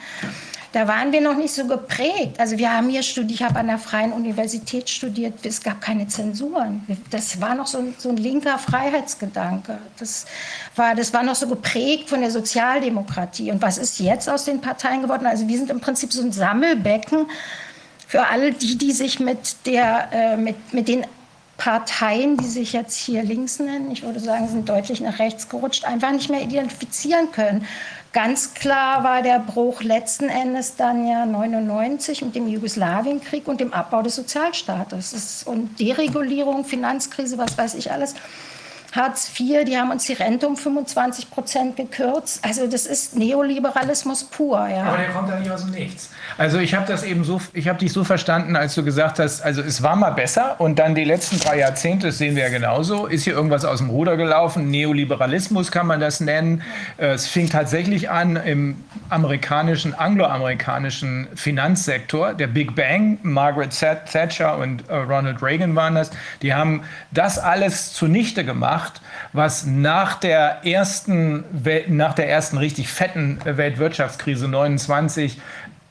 Da waren wir noch nicht so geprägt. Also wir haben hier studiert, ich habe an der Freien Universität studiert, es gab keine Zensuren. Das war noch so ein, so ein linker Freiheitsgedanke. Das war, das war noch so geprägt von der Sozialdemokratie. Und was ist jetzt aus den Parteien geworden? Also wir sind im Prinzip so ein Sammelbecken für alle die, die sich mit, der, äh, mit, mit den Parteien, die sich jetzt hier links nennen, ich würde sagen, sind deutlich nach rechts gerutscht, einfach nicht mehr identifizieren können. Ganz klar war der Bruch letzten Endes dann ja 99 mit dem Jugoslawienkrieg und dem Abbau des Sozialstaates und Deregulierung, Finanzkrise, was weiß ich alles. Hartz IV, die haben uns die Rente um 25 Prozent gekürzt. Also das ist Neoliberalismus pur. Ja. Aber der kommt ja nicht aus dem Nichts. Also ich habe das eben so, ich habe dich so verstanden, als du gesagt hast, also es war mal besser und dann die letzten drei Jahrzehnte, das sehen wir ja genauso, ist hier irgendwas aus dem Ruder gelaufen. Neoliberalismus kann man das nennen. Es fing tatsächlich an im amerikanischen, angloamerikanischen Finanzsektor, der Big Bang, Margaret Thatcher und äh, Ronald Reagan waren das. Die haben das alles zunichte gemacht gemacht, was nach der ersten, nach der ersten richtig fetten Weltwirtschaftskrise 29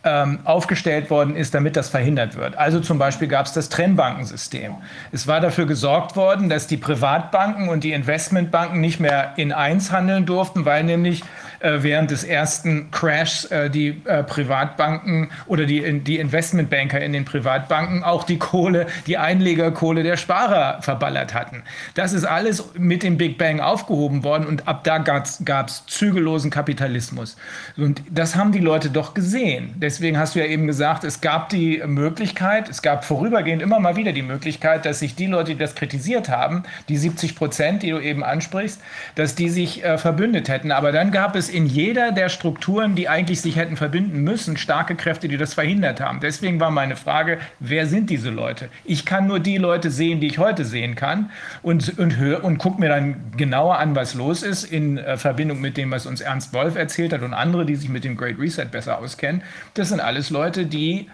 ähm, aufgestellt worden ist, damit das verhindert wird. Also zum Beispiel gab es das Trennbankensystem. Es war dafür gesorgt worden, dass die Privatbanken und die Investmentbanken nicht mehr in eins handeln durften, weil nämlich während des ersten Crashs äh, die äh, Privatbanken oder die, die Investmentbanker in den Privatbanken auch die Kohle, die Einlegerkohle der Sparer verballert hatten. Das ist alles mit dem Big Bang aufgehoben worden und ab da gab es zügellosen Kapitalismus. Und das haben die Leute doch gesehen. Deswegen hast du ja eben gesagt, es gab die Möglichkeit, es gab vorübergehend immer mal wieder die Möglichkeit, dass sich die Leute, die das kritisiert haben, die 70 Prozent, die du eben ansprichst, dass die sich äh, verbündet hätten. Aber dann gab es in jeder der Strukturen, die eigentlich sich hätten verbinden müssen, starke Kräfte, die das verhindert haben. Deswegen war meine Frage, wer sind diese Leute? Ich kann nur die Leute sehen, die ich heute sehen kann und, und, und gucke mir dann genauer an, was los ist in äh, Verbindung mit dem, was uns Ernst Wolf erzählt hat und andere, die sich mit dem Great Reset besser auskennen. Das sind alles Leute, die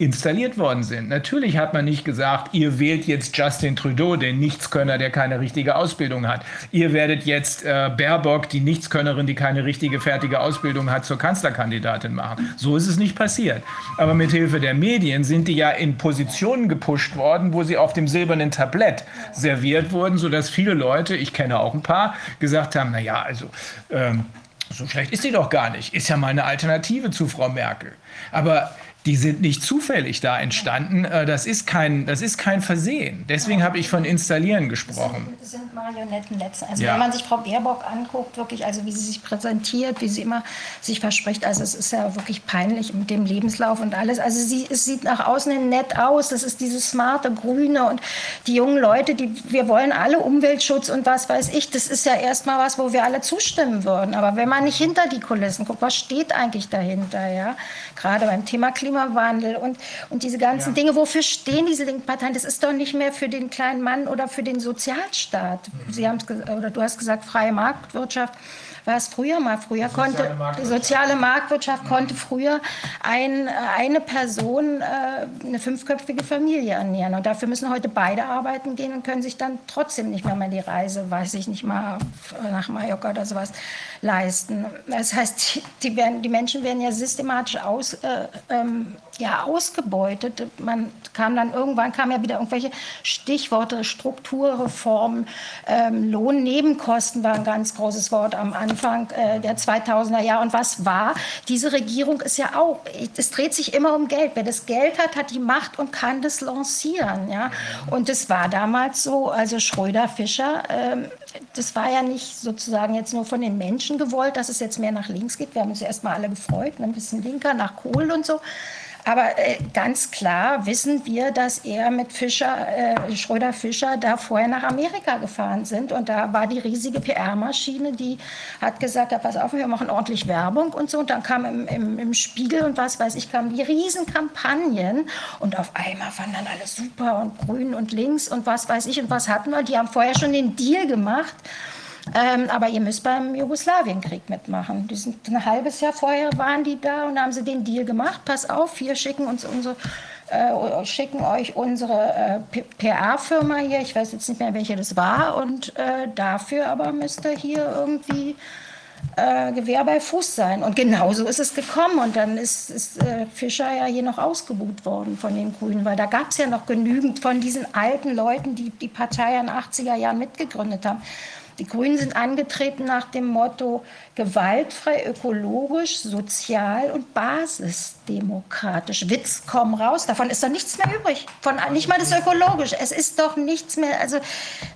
installiert worden sind. Natürlich hat man nicht gesagt, ihr wählt jetzt Justin Trudeau, den Nichtskönner, der keine richtige Ausbildung hat. Ihr werdet jetzt äh, Baerbock, die Nichtskönnerin, die keine richtige fertige Ausbildung hat, zur Kanzlerkandidatin machen. So ist es nicht passiert. Aber mit Hilfe der Medien sind die ja in Positionen gepusht worden, wo sie auf dem silbernen Tablett serviert wurden, sodass viele Leute, ich kenne auch ein paar, gesagt haben, na ja, also ähm, so schlecht ist sie doch gar nicht. Ist ja mal eine Alternative zu Frau Merkel. Aber die sind nicht zufällig da entstanden. Äh, das ist kein, das ist kein Versehen. Deswegen habe ich von Installieren gesprochen. Das sind, Marionetten letzten. Also ja. wenn man sich Frau Baerbock anguckt, wirklich, also wie sie sich präsentiert, wie sie immer sich verspricht, also es ist ja wirklich peinlich mit dem Lebenslauf und alles. Also sie, es sieht nach außen hin nett aus. Das ist dieses smarte Grüne und die jungen Leute, die wir wollen alle Umweltschutz und was weiß ich. Das ist ja erstmal was, wo wir alle zustimmen würden. Aber wenn man nicht hinter die Kulissen guckt, was steht eigentlich dahinter, ja? Gerade beim Thema Klima Klimawandel und, und diese ganzen ja. Dinge. Wofür stehen diese linken Parteien? Das ist doch nicht mehr für den kleinen Mann oder für den Sozialstaat. Mhm. Sie haben oder du hast gesagt, freie Marktwirtschaft war es früher mal. Früher die konnte die soziale Marktwirtschaft konnte früher ein, eine Person äh, eine fünfköpfige Familie ernähren. Und dafür müssen heute beide arbeiten gehen und können sich dann trotzdem nicht mehr mal die Reise, weiß ich nicht mal, nach Mallorca oder sowas leisten. Das heißt, die, werden, die Menschen werden ja systematisch aus, äh, ähm, ja, ausgebeutet. Man kam dann irgendwann kam ja wieder irgendwelche Stichworte, Strukturreform, ähm, Lohnnebenkosten war ein ganz großes Wort am Anfang äh, der 2000er Jahre. Und was war? Diese Regierung ist ja auch, es dreht sich immer um Geld. Wer das Geld hat, hat die Macht und kann das lancieren. Ja? Und es war damals so, also Schröder, Fischer, ähm, das war ja nicht sozusagen jetzt nur von den Menschen gewollt, dass es jetzt mehr nach links geht. Wir haben uns erst mal alle gefreut, ne, ein bisschen linker nach Kohl und so. Aber äh, ganz klar wissen wir, dass er mit Fischer, äh, Schröder-Fischer da vorher nach Amerika gefahren sind. Und da war die riesige PR-Maschine, die hat gesagt, ja, pass auf, wir machen ordentlich Werbung und so. Und dann kam im, im, im Spiegel und was weiß ich, kamen die Riesenkampagnen. Und auf einmal fanden dann alles super und grün und links und was weiß ich. Und was hatten wir? Die haben vorher schon den Deal gemacht. Ähm, aber ihr müsst beim Jugoslawienkrieg mitmachen. Die sind ein halbes Jahr vorher waren die da und haben sie den Deal gemacht. Pass auf, wir schicken uns unsere äh, schicken euch unsere äh, PA-Firma hier, ich weiß jetzt nicht mehr, welche das war, und äh, dafür aber müsst ihr hier irgendwie äh, Gewehr bei Fuß sein. Und genauso ist es gekommen. Und dann ist, ist äh, Fischer ja hier noch ausgebucht worden von den Grünen, weil da gab es ja noch genügend von diesen alten Leuten, die die Partei in den 80er Jahren mitgegründet haben. Die Grünen sind angetreten nach dem Motto gewaltfrei, ökologisch, sozial und basisdemokratisch. Witz, komm raus, davon ist doch nichts mehr übrig. Von, nicht mal das ökologisch. Es ist doch nichts mehr, also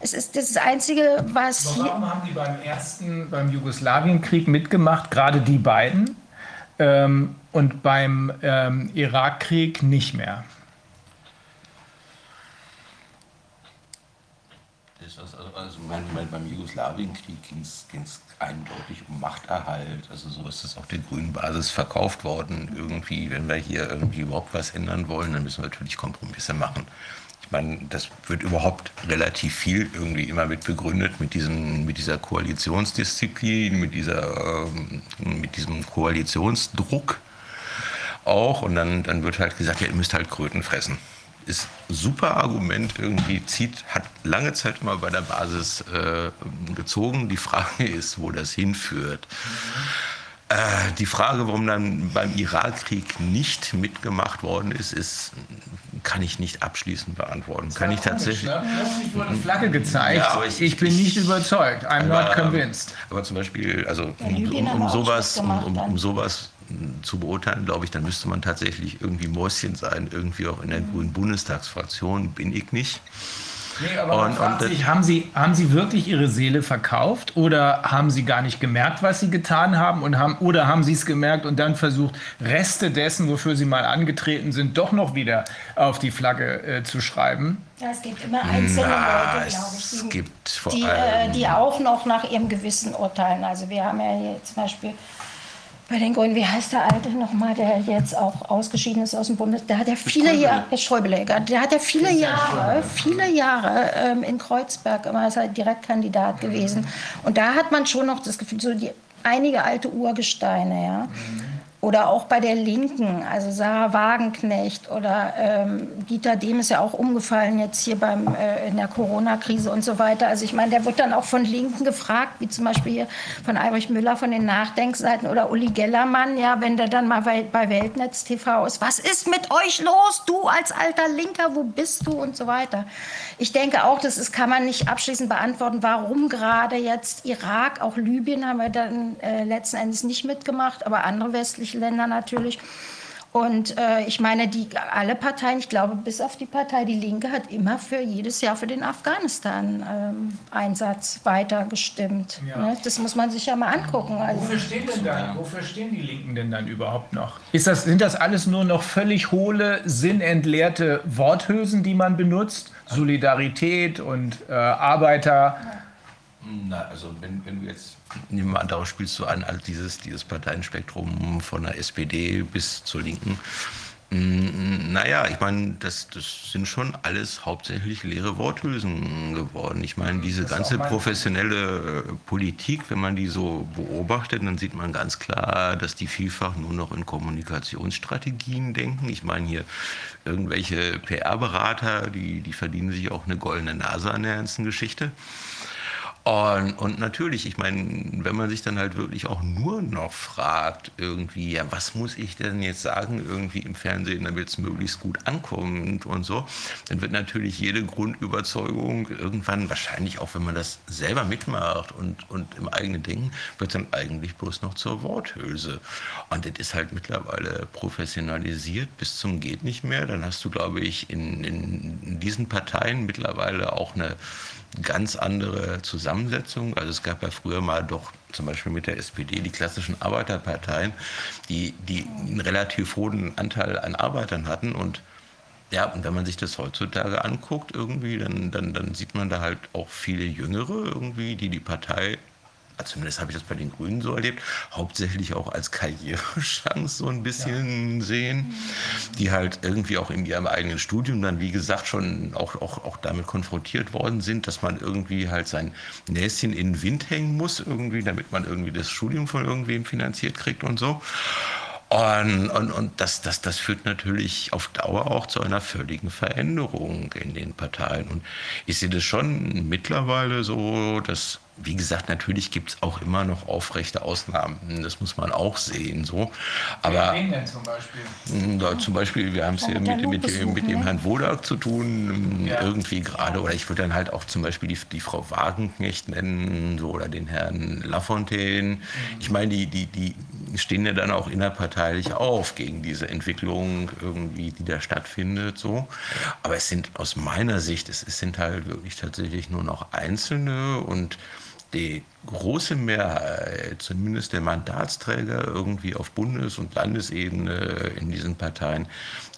es ist das Einzige, was... Warum haben die beim ersten, beim Jugoslawienkrieg mitgemacht, gerade die beiden, ähm, und beim ähm, Irakkrieg nicht mehr? Also mein, mein, beim Jugoslawienkrieg ging es eindeutig um Machterhalt. Also so ist es auf der grünen Basis verkauft worden. Irgendwie, wenn wir hier irgendwie überhaupt was ändern wollen, dann müssen wir natürlich Kompromisse machen. Ich meine, das wird überhaupt relativ viel irgendwie immer mit begründet, mit, diesem, mit dieser Koalitionsdisziplin, mit, dieser, ähm, mit diesem Koalitionsdruck auch. Und dann, dann wird halt gesagt, ja, ihr müsst halt Kröten fressen ist super Argument irgendwie, zieht, hat lange Zeit immer bei der Basis äh, gezogen. Die Frage ist, wo das hinführt. Äh, die Frage, warum dann beim Irakkrieg nicht mitgemacht worden ist, ist kann ich nicht abschließend beantworten. Kann ich tatsächlich. Ne? Ich wurde eine Flagge gezeigt. Ja, ich, ich, bin nicht überzeugt. I'm aber, not convinced. Aber zum Beispiel, also um, um, um sowas, um, um, sowas zu beurteilen, glaube ich, dann müsste man tatsächlich irgendwie Mäuschen sein, irgendwie auch in der grünen Bundestagsfraktion, bin ich nicht. Nee, aber und, und sich, haben, Sie, haben Sie wirklich Ihre Seele verkauft oder haben Sie gar nicht gemerkt, was Sie getan haben? Und haben oder haben Sie es gemerkt und dann versucht, Reste dessen, wofür Sie mal angetreten sind, doch noch wieder auf die Flagge äh, zu schreiben? Ja, es gibt immer einzelne Na, Leute, glaube ich, die, die, äh, die, auch noch nach ihrem Gewissen urteilen. Also wir haben ja hier zum Beispiel bei den Grünen, wie heißt der Alte nochmal, der jetzt auch ausgeschieden ist aus dem Bundes, der hat ja viele Jahre, Herr Schäubeläger, der hat ja viele Jahre, viele Jahre ähm, in Kreuzberg immer ist er Direktkandidat gewesen. Und da hat man schon noch das Gefühl, so die einige alte Urgesteine, ja. Mhm oder auch bei der Linken, also Sarah Wagenknecht oder ähm, Dieter Dehm ist ja auch umgefallen jetzt hier beim, äh, in der Corona-Krise und so weiter. Also ich meine, der wird dann auch von Linken gefragt, wie zum Beispiel hier von Albrecht Müller von den Nachdenkseiten oder Uli Gellermann, ja, wenn der dann mal bei, bei Weltnetz TV ist. Was ist mit euch los, du als alter Linker, wo bist du und so weiter. Ich denke auch, das ist, kann man nicht abschließend beantworten, warum gerade jetzt Irak, auch Libyen haben wir dann äh, letzten Endes nicht mitgemacht, aber andere westliche Länder natürlich. Und äh, ich meine, die, alle Parteien, ich glaube, bis auf die Partei Die Linke, hat immer für jedes Jahr für den Afghanistan-Einsatz ähm, weiter gestimmt. Ja. Ne? Das muss man sich ja mal angucken. Also, wofür, stehen denn dann, wofür stehen die Linken denn dann überhaupt noch? Ist das, sind das alles nur noch völlig hohle, sinnentleerte Worthülsen, die man benutzt? Solidarität und äh, Arbeiter. Ja. Na, also wenn, wenn du jetzt, nehmen wir an, darauf spielst du an, all dieses, dieses Parteienspektrum von der SPD bis zur Linken. Mm, naja, ich meine, das, das sind schon alles hauptsächlich leere Worthülsen geworden. Ich meine, diese ganze professionelle äh, Politik, wenn man die so beobachtet, dann sieht man ganz klar, dass die vielfach nur noch in Kommunikationsstrategien denken. Ich meine hier irgendwelche PR-Berater, die, die verdienen sich auch eine goldene Nase an der ganzen Geschichte. Und, und natürlich, ich meine, wenn man sich dann halt wirklich auch nur noch fragt, irgendwie, ja, was muss ich denn jetzt sagen, irgendwie im Fernsehen, damit es möglichst gut ankommt und so, dann wird natürlich jede Grundüberzeugung irgendwann, wahrscheinlich auch wenn man das selber mitmacht und, und im eigenen Denken, wird dann eigentlich bloß noch zur Worthülse. Und das ist halt mittlerweile professionalisiert bis zum geht nicht mehr. Dann hast du, glaube ich, in, in diesen Parteien mittlerweile auch eine ganz andere Zusammensetzung. Also es gab ja früher mal doch zum Beispiel mit der SPD die klassischen Arbeiterparteien, die, die einen relativ hohen Anteil an Arbeitern hatten und ja, und wenn man sich das heutzutage anguckt, irgendwie, dann, dann, dann sieht man da halt auch viele Jüngere irgendwie, die die Partei zumindest habe ich das bei den Grünen so erlebt, hauptsächlich auch als Karrierechance so ein bisschen ja. sehen, die halt irgendwie auch in ihrem eigenen Studium dann, wie gesagt, schon auch, auch, auch damit konfrontiert worden sind, dass man irgendwie halt sein Näschen in den Wind hängen muss, irgendwie, damit man irgendwie das Studium von irgendwem finanziert kriegt und so. Und, und, und das, das, das führt natürlich auf Dauer auch zu einer völligen Veränderung in den Parteien. Und ich sehe das schon mittlerweile so, dass wie gesagt, natürlich gibt es auch immer noch aufrechte Ausnahmen. Das muss man auch sehen. So. Aber Wen denn zum Beispiel? Hm, da, zum Beispiel, wir haben es hier mit, mit, mit, mit, dem Herrn Wodak zu tun, ja. irgendwie gerade. Oder ich würde dann halt auch zum Beispiel die, die Frau Wagenknecht nennen so, oder den Herrn Lafontaine. Mhm. Ich meine, die, die, die stehen ja dann auch innerparteilich auf gegen diese Entwicklung irgendwie, die da stattfindet. So. Aber es sind aus meiner Sicht, es, es sind halt wirklich tatsächlich nur noch Einzelne und die große Mehrheit, zumindest der Mandatsträger irgendwie auf Bundes- und Landesebene in diesen Parteien,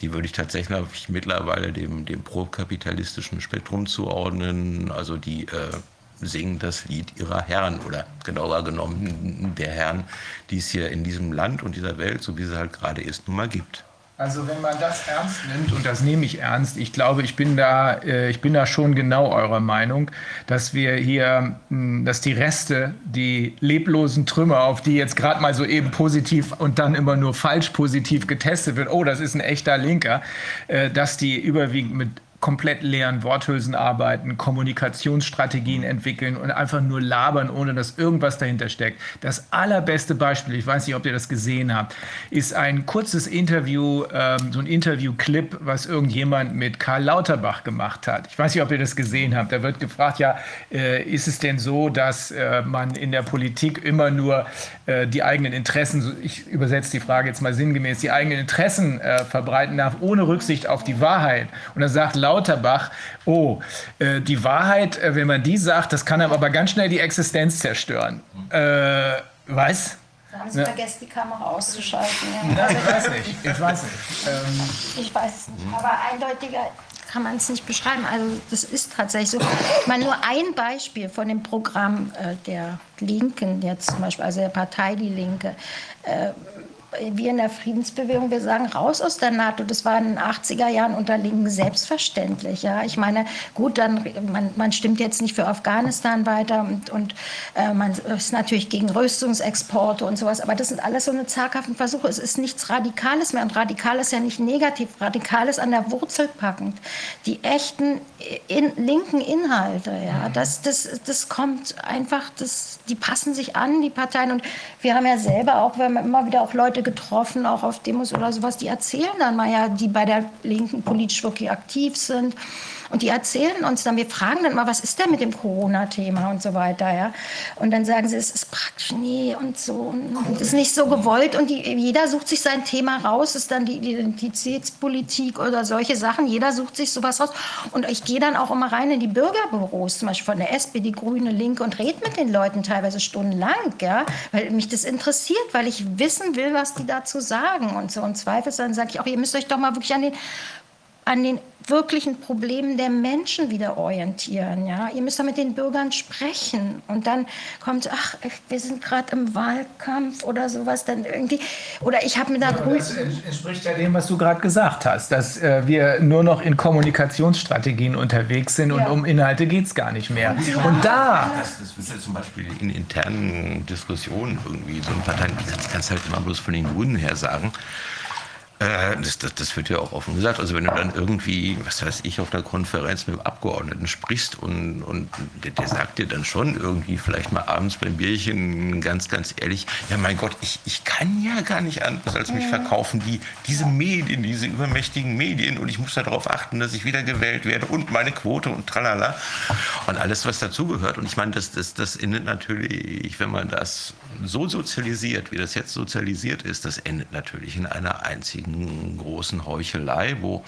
die würde ich tatsächlich mittlerweile dem, dem prokapitalistischen Spektrum zuordnen. Also die äh, singen das Lied ihrer Herren oder genauer genommen der Herren, die es hier in diesem Land und dieser Welt, so wie sie halt gerade ist, nun mal gibt. Also wenn man das ernst nimmt, und das nehme ich ernst, ich glaube, ich bin da, äh, ich bin da schon genau eurer Meinung, dass wir hier, hm, dass die Reste, die leblosen Trümmer, auf die jetzt gerade mal so eben positiv und dann immer nur falsch positiv getestet wird, oh, das ist ein echter Linker, äh, dass die überwiegend mit komplett leeren Worthülsen arbeiten, Kommunikationsstrategien entwickeln und einfach nur labern, ohne dass irgendwas dahinter steckt. Das allerbeste Beispiel, ich weiß nicht, ob ihr das gesehen habt, ist ein kurzes Interview, ähm, so ein Interview-Clip, was irgendjemand mit Karl Lauterbach gemacht hat. Ich weiß nicht, ob ihr das gesehen habt. Da wird gefragt, ja, äh, ist es denn so, dass äh, man in der Politik immer nur äh, die eigenen Interessen, ich übersetze die Frage jetzt mal sinngemäß, die eigenen Interessen äh, verbreiten darf, ohne Rücksicht auf die Wahrheit. Und dann sagt Lauterbach, Lauterbach, oh, äh, die Wahrheit, äh, wenn man die sagt, das kann aber ganz schnell die Existenz zerstören. Äh, was? Haben Sie ja. vergessen, die Kamera auszuschalten. Ja. Also, ich weiß nicht. Ich weiß nicht. Ähm. Ich weiß es nicht. Aber eindeutiger kann man es nicht beschreiben. Also das ist tatsächlich so. Ich meine, nur ein Beispiel von dem Programm äh, der Linken, jetzt zum Beispiel, also der Partei Die Linke. Äh, wir in der Friedensbewegung, wir sagen raus aus der NATO. Das war in den 80er Jahren unter Linken selbstverständlich. Ja. Ich meine, gut, dann, man, man stimmt jetzt nicht für Afghanistan weiter und, und äh, man ist natürlich gegen Rüstungsexporte und sowas, aber das sind alles so eine zaghaften Versuche. Es ist nichts Radikales mehr und radikal ist ja nicht negativ, radikal ist an der Wurzel packend. Die echten in, linken Inhalte, ja, das, das, das kommt einfach, das, die passen sich an, die Parteien und wir haben ja selber auch, wir haben immer wieder auch Leute getroffen, auch auf Demos oder sowas, die erzählen dann mal ja, die bei der Linken politisch wirklich aktiv sind. Und die erzählen uns dann, wir fragen dann mal, was ist denn mit dem Corona-Thema und so weiter, ja. Und dann sagen sie, es ist praktisch nee und so und es ist nicht so gewollt und die, jeder sucht sich sein Thema raus, ist dann die Identitätspolitik oder solche Sachen, jeder sucht sich sowas raus. Und ich gehe dann auch immer rein in die Bürgerbüros, zum Beispiel von der SPD, Grüne, Linke und rede mit den Leuten teilweise stundenlang, ja, weil mich das interessiert, weil ich wissen will, was die dazu sagen und so. Und zweifelsfall sage ich auch, ihr müsst euch doch mal wirklich an den an den wirklichen Problemen der Menschen wieder orientieren. Ja? Ihr müsst da mit den Bürgern sprechen. Und dann kommt, ach, wir sind gerade im Wahlkampf oder sowas. Dann irgendwie, oder ich habe mir da... Ja, das entspricht ja dem, was du gerade gesagt hast, dass äh, wir nur noch in Kommunikationsstrategien unterwegs sind und ja. um Inhalte geht es gar nicht mehr. Ja. Und da... Das, das wird ja zum Beispiel in internen Diskussionen irgendwie, so ein Parteien, das kannst du halt immer bloß von den Grünen her sagen, äh, das, das, das, wird ja auch offen gesagt. Also wenn du dann irgendwie, was weiß ich, auf einer Konferenz mit einem Abgeordneten sprichst und, und der, der, sagt dir dann schon irgendwie vielleicht mal abends beim Bierchen ganz, ganz ehrlich, ja mein Gott, ich, ich kann ja gar nicht anders als mich verkaufen, die, diese Medien, diese übermächtigen Medien und ich muss darauf achten, dass ich wieder gewählt werde und meine Quote und tralala und alles, was dazugehört. Und ich meine, das, das, das endet natürlich, wenn man das so sozialisiert, wie das jetzt sozialisiert ist, das endet natürlich in einer einzigen großen Heuchelei, wo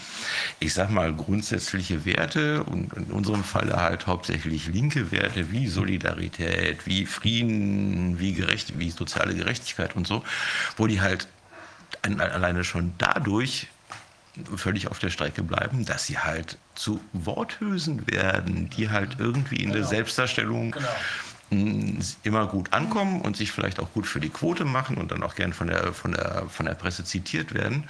ich sag mal grundsätzliche Werte und in unserem Falle halt hauptsächlich linke Werte wie Solidarität, wie Frieden, wie gerecht, wie soziale Gerechtigkeit und so, wo die halt alleine schon dadurch völlig auf der Strecke bleiben, dass sie halt zu Worthülsen werden, die halt irgendwie in der genau. Selbstdarstellung genau immer gut ankommen und sich vielleicht auch gut für die Quote machen und dann auch gern von der, von der, von der Presse zitiert werden.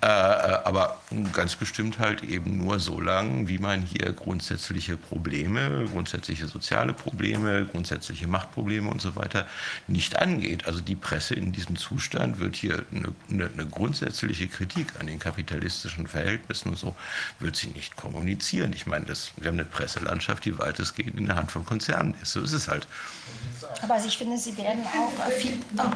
Äh, aber ganz bestimmt halt eben nur so lang, wie man hier grundsätzliche Probleme, grundsätzliche soziale Probleme, grundsätzliche Machtprobleme und so weiter nicht angeht. Also die Presse in diesem Zustand wird hier eine, eine, eine grundsätzliche Kritik an den kapitalistischen Verhältnissen und so, wird sie nicht kommunizieren. Ich meine, das, wir haben eine Presselandschaft, die weitestgehend in der Hand von Konzernen ist. So ist es halt. Aber ich finde, Sie werden auch viel. Oh.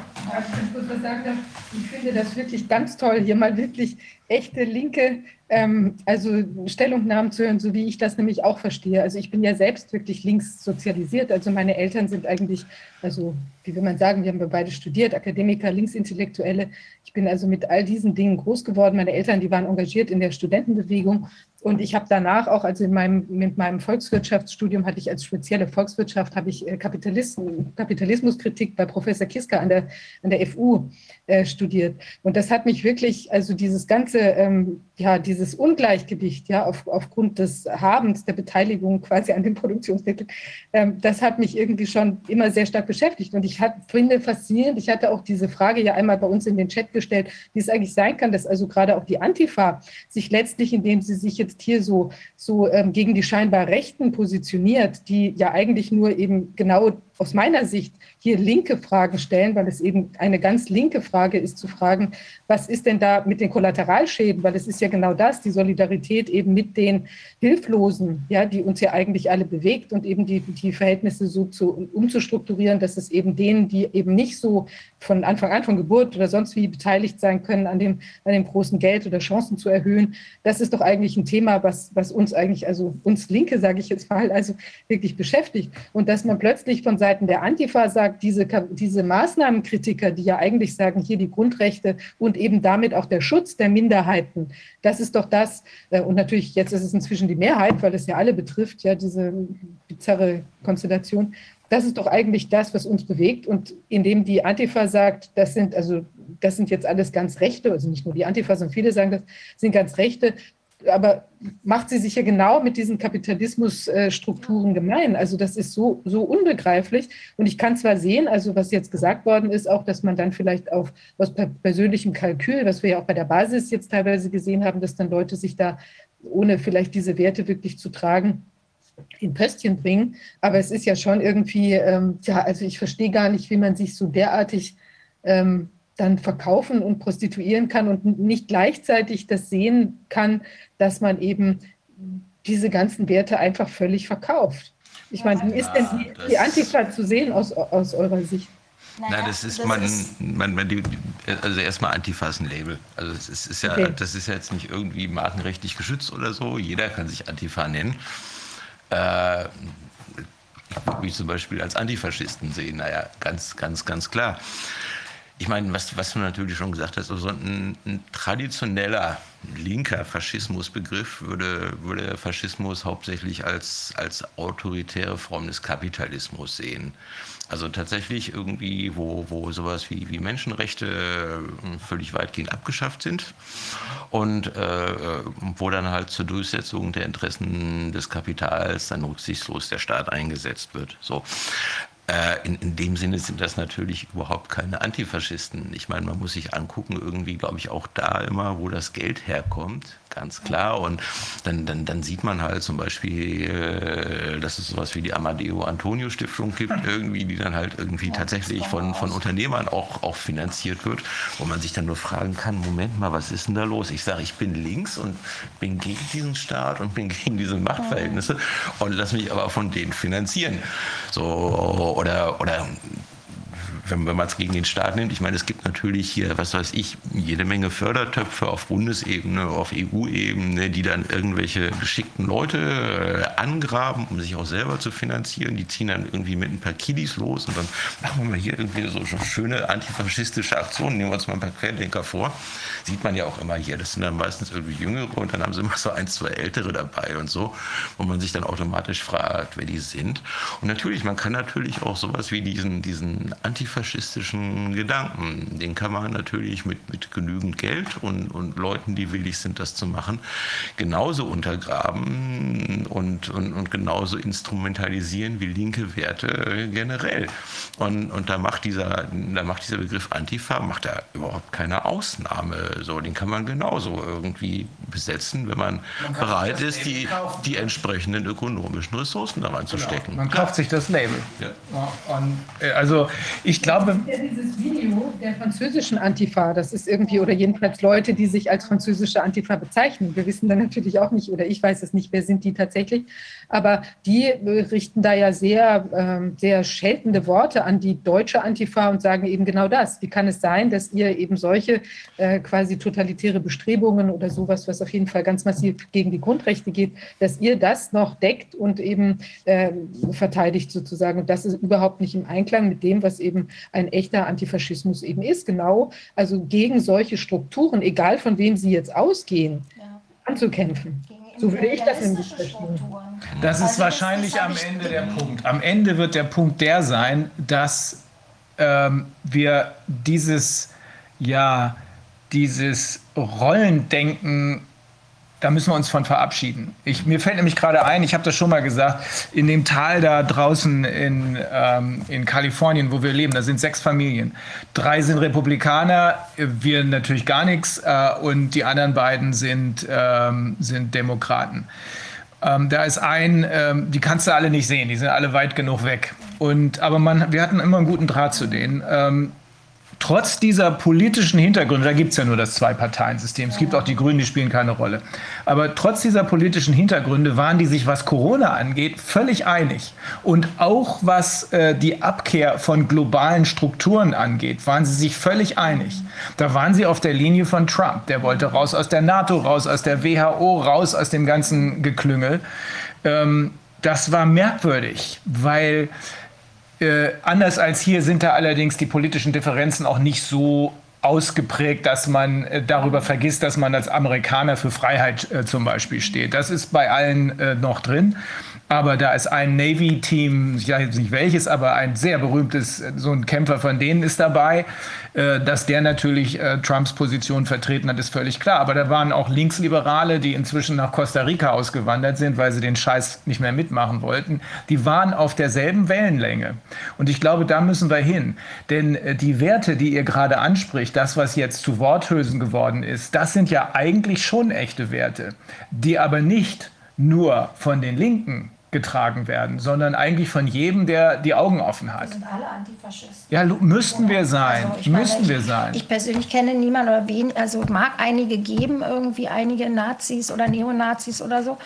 Ich finde das wirklich ganz toll, hier mal wirklich echte linke ähm, also Stellungnahmen zu hören, so wie ich das nämlich auch verstehe. Also ich bin ja selbst wirklich links sozialisiert. Also meine Eltern sind eigentlich, also wie will man sagen, wir haben beide studiert, Akademiker, Linksintellektuelle. Ich bin also mit all diesen Dingen groß geworden. Meine Eltern, die waren engagiert in der Studentenbewegung. Und ich habe danach auch, also in meinem, mit meinem Volkswirtschaftsstudium hatte ich als spezielle Volkswirtschaft, habe ich äh, Kapitalismus, Kapitalismuskritik bei Professor Kiska an der, an der FU äh, studiert. Und das hat mich wirklich, also dieses ganze, ähm, ja, dieses Ungleichgewicht, ja, auf, aufgrund des Habens, der Beteiligung quasi an den Produktionsmitteln, ähm, das hat mich irgendwie schon immer sehr stark beschäftigt. Und ich hat, finde faszinierend, ich hatte auch diese Frage ja einmal bei uns in den Chat gestellt, wie es eigentlich sein kann, dass also gerade auch die Antifa sich letztlich, indem sie sich jetzt hier so, so ähm, gegen die scheinbar Rechten positioniert, die ja eigentlich nur eben genau aus meiner Sicht hier linke Fragen stellen, weil es eben eine ganz linke Frage ist zu fragen, was ist denn da mit den Kollateralschäden? Weil es ist ja genau das, die Solidarität eben mit den Hilflosen, ja, die uns ja eigentlich alle bewegt und eben die, die Verhältnisse so zu, umzustrukturieren, dass es eben denen, die eben nicht so von Anfang an, von Geburt oder sonst wie beteiligt sein können, an dem, an dem großen Geld oder Chancen zu erhöhen. Das ist doch eigentlich ein Thema, was, was uns eigentlich, also uns Linke, sage ich jetzt mal, also wirklich beschäftigt. Und dass man plötzlich von Seiten der Antifa sagt, diese, diese Maßnahmenkritiker, die ja eigentlich sagen, hier die Grundrechte und eben damit auch der Schutz der Minderheiten, das ist doch das, äh, und natürlich jetzt ist es inzwischen die Mehrheit, weil es ja alle betrifft, ja, diese bizarre Konstellation, das ist doch eigentlich das, was uns bewegt. Und indem die Antifa sagt, das sind also, das sind jetzt alles ganz Rechte, also nicht nur die Antifa, sondern viele sagen, das sind ganz Rechte, aber macht sie sich ja genau mit diesen Kapitalismusstrukturen gemein. Also das ist so, so unbegreiflich. Und ich kann zwar sehen, also was jetzt gesagt worden ist, auch, dass man dann vielleicht auf aus persönlichem Kalkül, was wir ja auch bei der Basis jetzt teilweise gesehen haben, dass dann Leute sich da, ohne vielleicht diese Werte wirklich zu tragen, in Pöstchen bringen. Aber es ist ja schon irgendwie, ähm, ja, also ich verstehe gar nicht, wie man sich so derartig ähm, dann verkaufen und prostituieren kann und nicht gleichzeitig das sehen kann, dass man eben diese ganzen Werte einfach völlig verkauft. Ich meine, wie ist denn die, die Antifa zu sehen aus, aus eurer Sicht? Naja, das ist, das man, ist man, man die, also erstmal Antifa ist ein Label. Also es ist, ist ja, okay. das ist ja jetzt nicht irgendwie markenrechtlich geschützt oder so. Jeder kann sich Antifa nennen. Äh, ich würde mich zum Beispiel als Antifaschisten sehen. Naja, ganz, ganz, ganz klar. Ich meine, was, was du natürlich schon gesagt hast, also ein, ein traditioneller linker Faschismusbegriff würde, würde Faschismus hauptsächlich als, als autoritäre Form des Kapitalismus sehen. Also tatsächlich irgendwie, wo, wo sowas wie, wie Menschenrechte äh, völlig weitgehend abgeschafft sind und äh, wo dann halt zur Durchsetzung der Interessen des Kapitals dann rücksichtslos der Staat eingesetzt wird. So. Äh, in, in dem Sinne sind das natürlich überhaupt keine Antifaschisten. Ich meine, man muss sich angucken, irgendwie, glaube ich, auch da immer, wo das Geld herkommt ganz klar. Und dann, dann, dann sieht man halt zum Beispiel, äh, dass es sowas wie die Amadeo Antonio Stiftung gibt, irgendwie, die dann halt irgendwie tatsächlich von, von Unternehmern auch, auch finanziert wird, wo man sich dann nur fragen kann, Moment mal, was ist denn da los? Ich sage, ich bin links und bin gegen diesen Staat und bin gegen diese Machtverhältnisse und lass mich aber von denen finanzieren. So, oder, oder wenn, wenn man es gegen den Staat nimmt, ich meine, es gibt natürlich hier, was weiß ich, jede Menge Fördertöpfe auf Bundesebene, auf EU-Ebene, die dann irgendwelche geschickten Leute äh, angraben, um sich auch selber zu finanzieren. Die ziehen dann irgendwie mit ein paar Kiddies los und dann machen wir hier irgendwie so schöne antifaschistische Aktionen. Nehmen wir uns mal ein paar Querdenker vor. Sieht man ja auch immer hier. Das sind dann meistens irgendwie Jüngere und dann haben sie immer so ein, zwei Ältere dabei und so, wo man sich dann automatisch fragt, wer die sind. Und natürlich, man kann natürlich auch sowas wie diesen, diesen Antifaschismus antifaschistischen Gedanken. Den kann man natürlich mit, mit genügend Geld und, und Leuten, die willig sind, das zu machen, genauso untergraben und, und, und genauso instrumentalisieren wie linke Werte generell. Und, und da, macht dieser, da macht dieser Begriff Antifa macht da überhaupt keine Ausnahme. So, den kann man genauso irgendwie besetzen, wenn man, man bereit ist, die, die entsprechenden ökonomischen Ressourcen da reinzustecken. Genau. Man kauft sich das Label. Ja. Und, äh, also ich glaube. Ja, dieses Video der französischen Antifa, das ist irgendwie, oder jedenfalls Leute, die sich als französische Antifa bezeichnen. Wir wissen dann natürlich auch nicht, oder ich weiß es nicht, wer sind die tatsächlich. Aber die richten da ja sehr, ähm, sehr scheltende Worte an die deutsche Antifa und sagen eben genau das. Wie kann es sein, dass ihr eben solche äh, quasi totalitäre Bestrebungen oder sowas, was auf jeden Fall ganz massiv gegen die Grundrechte geht, dass ihr das noch deckt und eben äh, verteidigt sozusagen. Und das ist überhaupt nicht im Einklang mit dem, was eben ein echter Antifaschismus eben ist. Genau, also gegen solche Strukturen, egal von wem sie jetzt ausgehen, ja. anzukämpfen. So würde ich das nämlich verstehen. Das ist also wahrscheinlich das am Ende der Punkt. Am Ende wird der Punkt der sein, dass ähm, wir dieses, ja, dieses Rollendenken da müssen wir uns von verabschieden. Ich, mir fällt nämlich gerade ein, ich habe das schon mal gesagt, in dem Tal da draußen in, ähm, in Kalifornien, wo wir leben, da sind sechs Familien. Drei sind Republikaner, wir natürlich gar nichts äh, und die anderen beiden sind, ähm, sind Demokraten. Ähm, da ist ein, ähm, die kannst du alle nicht sehen, die sind alle weit genug weg. Und, aber man, wir hatten immer einen guten Draht zu denen. Ähm, trotz dieser politischen Hintergründe, da gibt es ja nur das Zwei-Parteien-System, es gibt auch die Grünen, die spielen keine Rolle, aber trotz dieser politischen Hintergründe waren die sich, was Corona angeht, völlig einig. Und auch was äh, die Abkehr von globalen Strukturen angeht, waren sie sich völlig einig. Da waren sie auf der Linie von Trump. Der wollte raus aus der NATO, raus aus der WHO, raus aus dem ganzen Geklüngel. Ähm, das war merkwürdig, weil äh, anders als hier sind da allerdings die politischen Differenzen auch nicht so ausgeprägt, dass man äh, darüber vergisst, dass man als Amerikaner für Freiheit äh, zum Beispiel steht. Das ist bei allen äh, noch drin. Aber da ist ein Navy-Team, ich weiß nicht welches, aber ein sehr berühmtes, so ein Kämpfer von denen ist dabei. Äh, dass der natürlich äh, Trumps Position vertreten hat, ist völlig klar. Aber da waren auch Linksliberale, die inzwischen nach Costa Rica ausgewandert sind, weil sie den Scheiß nicht mehr mitmachen wollten. Die waren auf derselben Wellenlänge. Und ich glaube, da müssen wir hin. Denn äh, die Werte, die ihr gerade anspricht, das, was jetzt zu Worthülsen geworden ist, das sind ja eigentlich schon echte Werte, die aber nicht nur von den Linken getragen werden, sondern eigentlich von jedem, der die Augen offen hat. Wir sind alle Antifaschisten. Ja, müssten wir sein. Also müssten meine, wir sein. Ich persönlich kenne niemanden oder wen, also mag einige geben, irgendwie einige Nazis oder Neonazis oder so.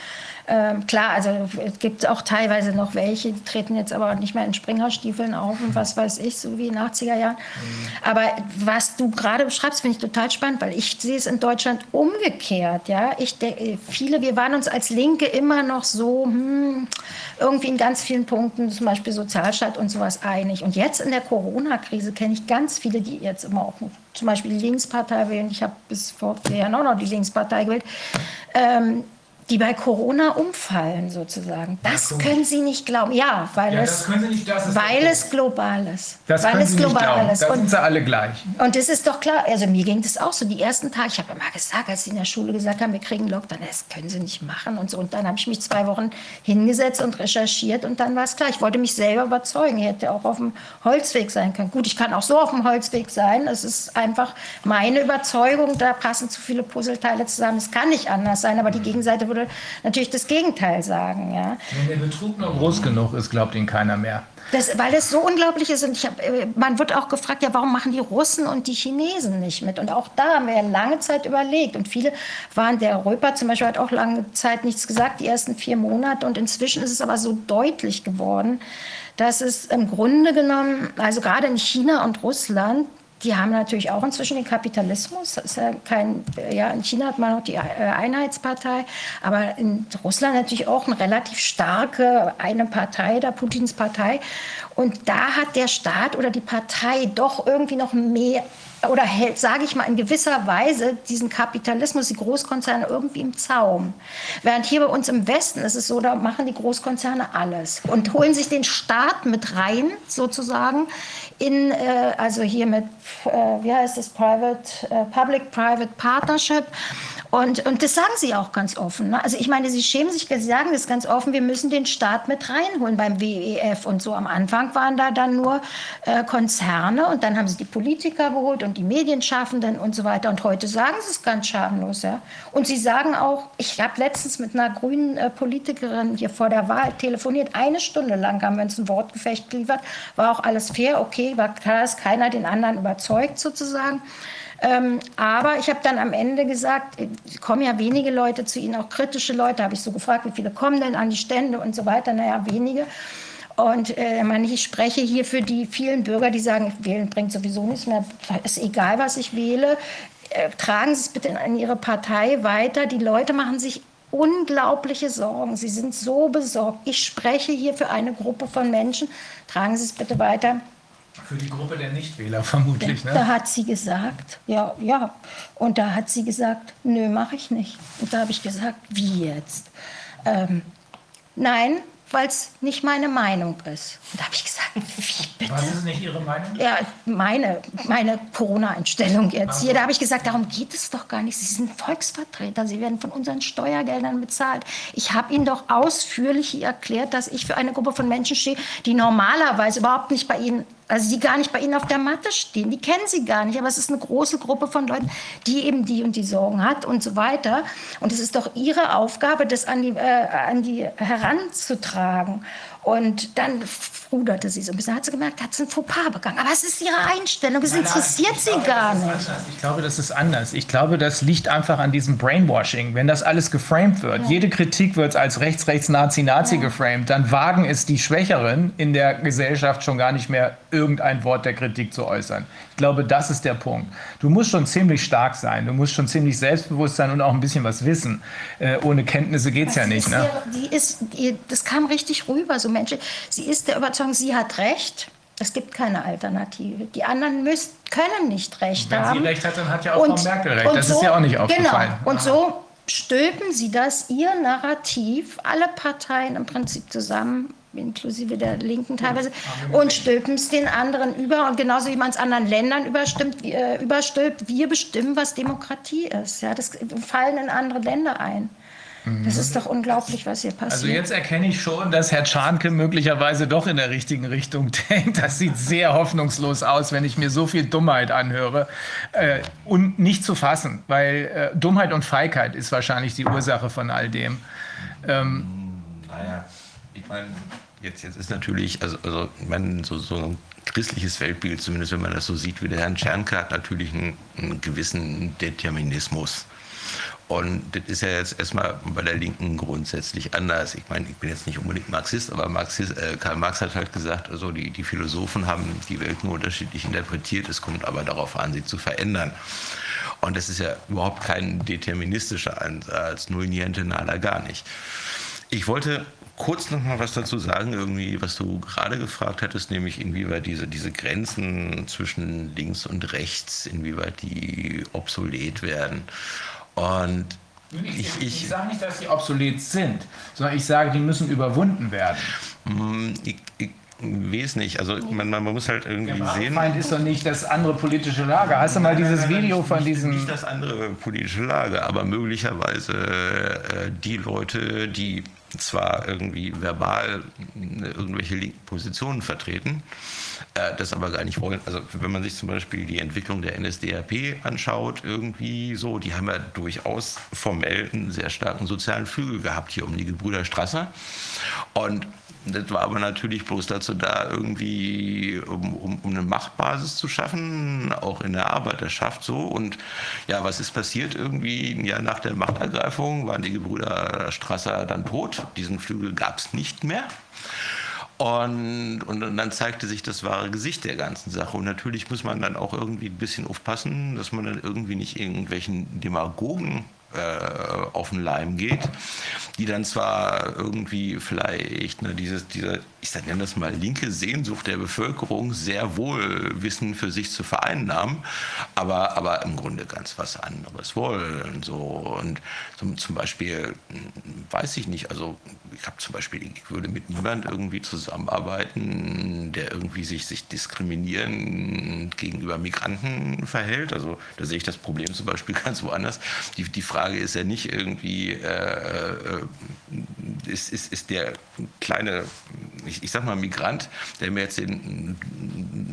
Ähm, klar, also es gibt auch teilweise noch welche, die treten jetzt aber nicht mehr in Springerstiefeln auf und was weiß ich, so wie in den 80er Jahren. Mhm. Aber was du gerade beschreibst, finde ich total spannend, weil ich sehe es in Deutschland umgekehrt. Ja? Ich viele, wir waren uns als Linke immer noch so hm, irgendwie in ganz vielen Punkten, zum Beispiel Sozialstaat und sowas einig. Und jetzt in der Corona-Krise kenne ich ganz viele, die jetzt immer auch zum Beispiel die Linkspartei wählen. Ich habe bis vor vier Jahren auch noch die Linkspartei gewählt. Ähm, die bei Corona umfallen sozusagen. Das können Sie nicht glauben. Ja, weil, ja, es, nicht, weil es global ist. Das weil können es Sie global nicht glauben. ist. Da sind sie alle gleich. Und es ist doch klar, also mir ging das auch so. Die ersten Tage, ich habe immer gesagt, als sie in der Schule gesagt haben, wir kriegen Lockdown, das können Sie nicht machen und so. Und dann habe ich mich zwei Wochen hingesetzt und recherchiert und dann war es klar. Ich wollte mich selber überzeugen. Ich hätte auch auf dem Holzweg sein können. Gut, ich kann auch so auf dem Holzweg sein. Es ist einfach meine Überzeugung, da passen zu viele Puzzleteile zusammen. Es kann nicht anders sein, aber die Gegenseite würde würde natürlich das Gegenteil sagen. Ja. Wenn der Betrug noch groß genug ist, glaubt ihn keiner mehr. Das, weil es so unglaublich ist. Und ich hab, äh, man wird auch gefragt, ja, warum machen die Russen und die Chinesen nicht mit? Und auch da haben wir ja lange Zeit überlegt. Und viele waren, der Röper zum Beispiel hat auch lange Zeit nichts gesagt, die ersten vier Monate. Und inzwischen ist es aber so deutlich geworden, dass es im Grunde genommen, also gerade in China und Russland, die haben natürlich auch inzwischen den Kapitalismus. Ja kein, ja, in China hat man noch die äh, Einheitspartei, aber in Russland natürlich auch eine relativ starke eine Partei, da Putins Partei. Und da hat der Staat oder die Partei doch irgendwie noch mehr oder hält, sage ich mal, in gewisser Weise diesen Kapitalismus, die Großkonzerne irgendwie im Zaum. Während hier bei uns im Westen ist es so, da machen die Großkonzerne alles und holen sich den Staat mit rein, sozusagen, in, äh, also hier mit, äh, wie heißt es, Private, äh, Public-Private Partnership und, und das sagen sie auch ganz offen. Ne? Also ich meine, sie schämen sich, sie sagen das ganz offen, wir müssen den Staat mit reinholen beim WEF und so. Am Anfang waren da dann nur äh, Konzerne und dann haben sie die Politiker geholt und die Medienschaffenden und so weiter. Und heute sagen sie es ganz schamlos. Ja? Und sie sagen auch, ich habe letztens mit einer grünen äh, Politikerin hier vor der Wahl telefoniert, eine Stunde lang haben wir uns ein Wortgefecht geliefert, war auch alles fair, okay, war klar, dass keiner den anderen überzeugt sozusagen. Ähm, aber ich habe dann am Ende gesagt, kommen ja wenige Leute zu Ihnen, auch kritische Leute. Habe ich so gefragt, wie viele kommen denn an die Stände und so weiter. Naja, wenige. Und äh, ich spreche hier für die vielen Bürger, die sagen, wählen bringt sowieso nichts mehr. Ist egal, was ich wähle. Äh, tragen Sie es bitte in Ihre Partei weiter. Die Leute machen sich unglaubliche Sorgen. Sie sind so besorgt. Ich spreche hier für eine Gruppe von Menschen. Tragen Sie es bitte weiter. Für die Gruppe der Nichtwähler vermutlich, ne? Da hat sie gesagt, ja, ja. Und da hat sie gesagt, nö, mache ich nicht. Und da habe ich gesagt, wie jetzt? Ähm, nein, weil es nicht meine Meinung ist. Und da habe ich gesagt, wie bitte? Was ist nicht Ihre Meinung? Ja, meine, meine Corona-Einstellung jetzt also. hier. Da habe ich gesagt, darum geht es doch gar nicht. Sie sind Volksvertreter, Sie werden von unseren Steuergeldern bezahlt. Ich habe Ihnen doch ausführlich erklärt, dass ich für eine Gruppe von Menschen stehe, die normalerweise überhaupt nicht bei Ihnen also die gar nicht bei Ihnen auf der Matte stehen, die kennen Sie gar nicht, aber es ist eine große Gruppe von Leuten, die eben die und die Sorgen hat und so weiter. Und es ist doch Ihre Aufgabe, das an die, äh, an die heranzutragen. Und dann ruderte sie so ein bisschen, hat sie gemerkt, hat sie ein Fauxpas begangen. Aber es ist ihre Einstellung, es interessiert sie glaube, gar nicht. Ich glaube, das ist anders. Ich glaube, das liegt einfach an diesem Brainwashing. Wenn das alles geframed wird, ja. jede Kritik wird als rechts, rechts, Nazi, Nazi ja. geframed, dann wagen es die Schwächeren in der Gesellschaft schon gar nicht mehr, irgendein Wort der Kritik zu äußern. Ich glaube, das ist der Punkt. Du musst schon ziemlich stark sein, du musst schon ziemlich selbstbewusst sein und auch ein bisschen was wissen. Äh, ohne Kenntnisse geht es ja nicht. Ne? Die ist, die, das kam richtig rüber, so Menschen. Sie ist der Überzeugung, sie hat recht. Es gibt keine Alternative. Die anderen müssen, können nicht recht Wenn haben. Wenn sie recht hat, dann hat ja auch und, Frau Merkel recht. Das so, ist ja auch nicht genau. aufgefallen. Genau. Und so stülpen sie das, ihr Narrativ, alle Parteien im Prinzip zusammen, inklusive der Linken teilweise, und stülpen es den anderen über. Und genauso wie man es anderen Ländern überstimmt, äh, überstülpt, wir bestimmen, was Demokratie ist. Ja, das fallen in andere Länder ein. Das ist doch unglaublich, was hier passiert. Also jetzt erkenne ich schon, dass Herr Czarnke möglicherweise doch in der richtigen Richtung denkt. Das sieht sehr hoffnungslos aus, wenn ich mir so viel Dummheit anhöre. Äh, und nicht zu fassen, weil äh, Dummheit und Feigheit ist wahrscheinlich die Ursache von all dem. Ähm, naja, ich meine, jetzt, jetzt ist natürlich, also, also ich meine, so, so ein christliches Weltbild, zumindest wenn man das so sieht wie der Herr Czernke, hat natürlich einen, einen gewissen Determinismus. Und das ist ja jetzt erstmal bei der Linken grundsätzlich anders. Ich meine, ich bin jetzt nicht unbedingt Marxist, aber Marxist, äh, Karl Marx hat halt gesagt, also die, die Philosophen haben die Welt nur unterschiedlich interpretiert. Es kommt aber darauf an, sie zu verändern. Und das ist ja überhaupt kein deterministischer Ansatz, null niente nada gar nicht. Ich wollte kurz noch mal was dazu sagen, irgendwie, was du gerade gefragt hattest, nämlich inwieweit diese, diese Grenzen zwischen links und rechts, inwieweit die obsolet werden. Und ich, ich, ich sage nicht, dass sie obsolet sind, sondern ich sage, die müssen überwunden werden. Mm, ich, ich weiß nicht. Also man, man muss halt irgendwie Der sehen. Feind ist doch nicht das andere politische Lager. Hast du mal dieses Video von diesem. Nicht das andere politische Lager, aber möglicherweise äh, die Leute, die zwar irgendwie verbal äh, irgendwelche linken Positionen vertreten, äh, das aber gar nicht wollen. Also wenn man sich zum Beispiel die Entwicklung der NSDAP anschaut, irgendwie so, die haben ja durchaus formell einen sehr starken sozialen Flügel gehabt hier um die Gebrüder Strasser. Und das war aber natürlich bloß dazu da, irgendwie, um, um, um, eine Machtbasis zu schaffen, auch in der Arbeiterschaft so. Und ja, was ist passiert? Irgendwie ein Jahr nach der Machtergreifung waren die Gebrüder Strasser dann tot. Diesen Flügel gab es nicht mehr. Und, und, dann zeigte sich das wahre Gesicht der ganzen Sache. Und natürlich muss man dann auch irgendwie ein bisschen aufpassen, dass man dann irgendwie nicht irgendwelchen Demagogen äh, auf den Leim geht, die dann zwar irgendwie vielleicht ne, dieses, diese, ich nenne das mal linke Sehnsucht der Bevölkerung sehr wohl wissen für sich zu vereinnahmen, aber, aber im Grunde ganz was anderes wollen. So. Und zum, zum Beispiel, hm, weiß ich nicht, also ich habe zum Beispiel, ich würde mit niemand irgendwie zusammenarbeiten, der irgendwie sich, sich diskriminierend gegenüber Migranten verhält. Also da sehe ich das Problem zum Beispiel ganz woanders. Die, die Frage ist ja nicht irgendwie, äh, äh, ist, ist, ist der kleine, ich, ich sag mal Migrant, der mir jetzt den,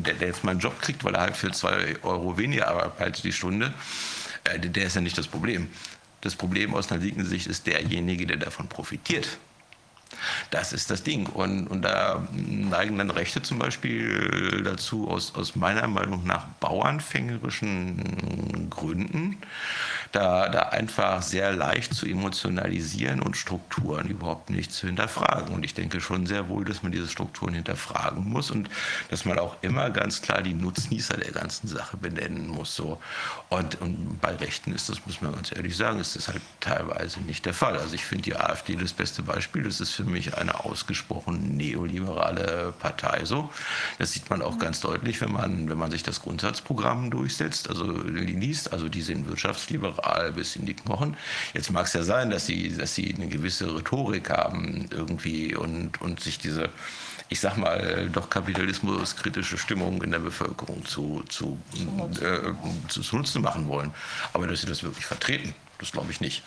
der, der jetzt mal einen Job kriegt, weil er halt für zwei Euro weniger arbeitet die Stunde, äh, der ist ja nicht das Problem. Das Problem aus einer linken Sicht ist derjenige, der davon profitiert. Das ist das Ding. Und, und da neigen dann Rechte zum Beispiel dazu, aus, aus meiner Meinung nach bauernfängerischen Gründen, da, da einfach sehr leicht zu emotionalisieren und Strukturen überhaupt nicht zu hinterfragen. Und ich denke schon sehr wohl, dass man diese Strukturen hinterfragen muss und dass man auch immer ganz klar die Nutznießer der ganzen Sache benennen muss. So. Und, und bei Rechten ist das, muss man ganz ehrlich sagen, ist das halt teilweise nicht der Fall. Also ich finde die AfD das beste Beispiel. Das ist für mich eine ausgesprochen neoliberale Partei. So, das sieht man auch ganz deutlich, wenn man, wenn man sich das Grundsatzprogramm durchsetzt, also liest. Also die sind wirtschaftsliberal bis in die Knochen. Jetzt mag es ja sein, dass sie, dass sie eine gewisse Rhetorik haben irgendwie und, und sich diese ich sag mal, doch kapitalismuskritische Stimmung in der Bevölkerung zu, zu, äh, zu, zu nutzen machen wollen. Aber dass sie das wirklich vertreten, das glaube ich nicht.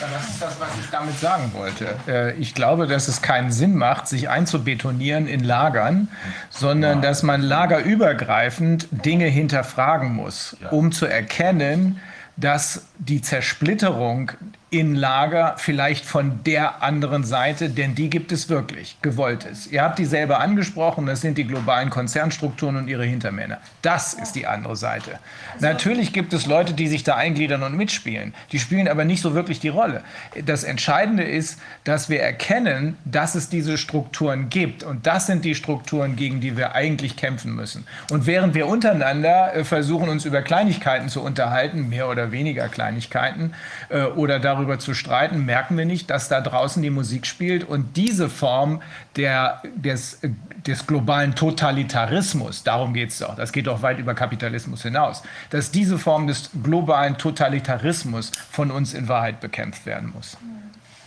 Das ist das, was ich damit sagen wollte. Äh, ich glaube, dass es keinen Sinn macht, sich einzubetonieren in Lagern, sondern dass man lagerübergreifend Dinge hinterfragen muss, um zu erkennen, dass die Zersplitterung in Lager, vielleicht von der anderen Seite, denn die gibt es wirklich, gewollt ist. Ihr habt die selber angesprochen, das sind die globalen Konzernstrukturen und ihre Hintermänner. Das ist die andere Seite. Also Natürlich gibt es Leute, die sich da eingliedern und mitspielen. Die spielen aber nicht so wirklich die Rolle. Das Entscheidende ist, dass wir erkennen, dass es diese Strukturen gibt. Und das sind die Strukturen, gegen die wir eigentlich kämpfen müssen. Und während wir untereinander äh, versuchen, uns über Kleinigkeiten zu unterhalten, mehr oder weniger Kleinigkeiten, äh, oder darüber, darüber zu streiten, merken wir nicht, dass da draußen die Musik spielt und diese Form der, des, des globalen Totalitarismus, darum geht es doch, das geht doch weit über Kapitalismus hinaus, dass diese Form des globalen Totalitarismus von uns in Wahrheit bekämpft werden muss.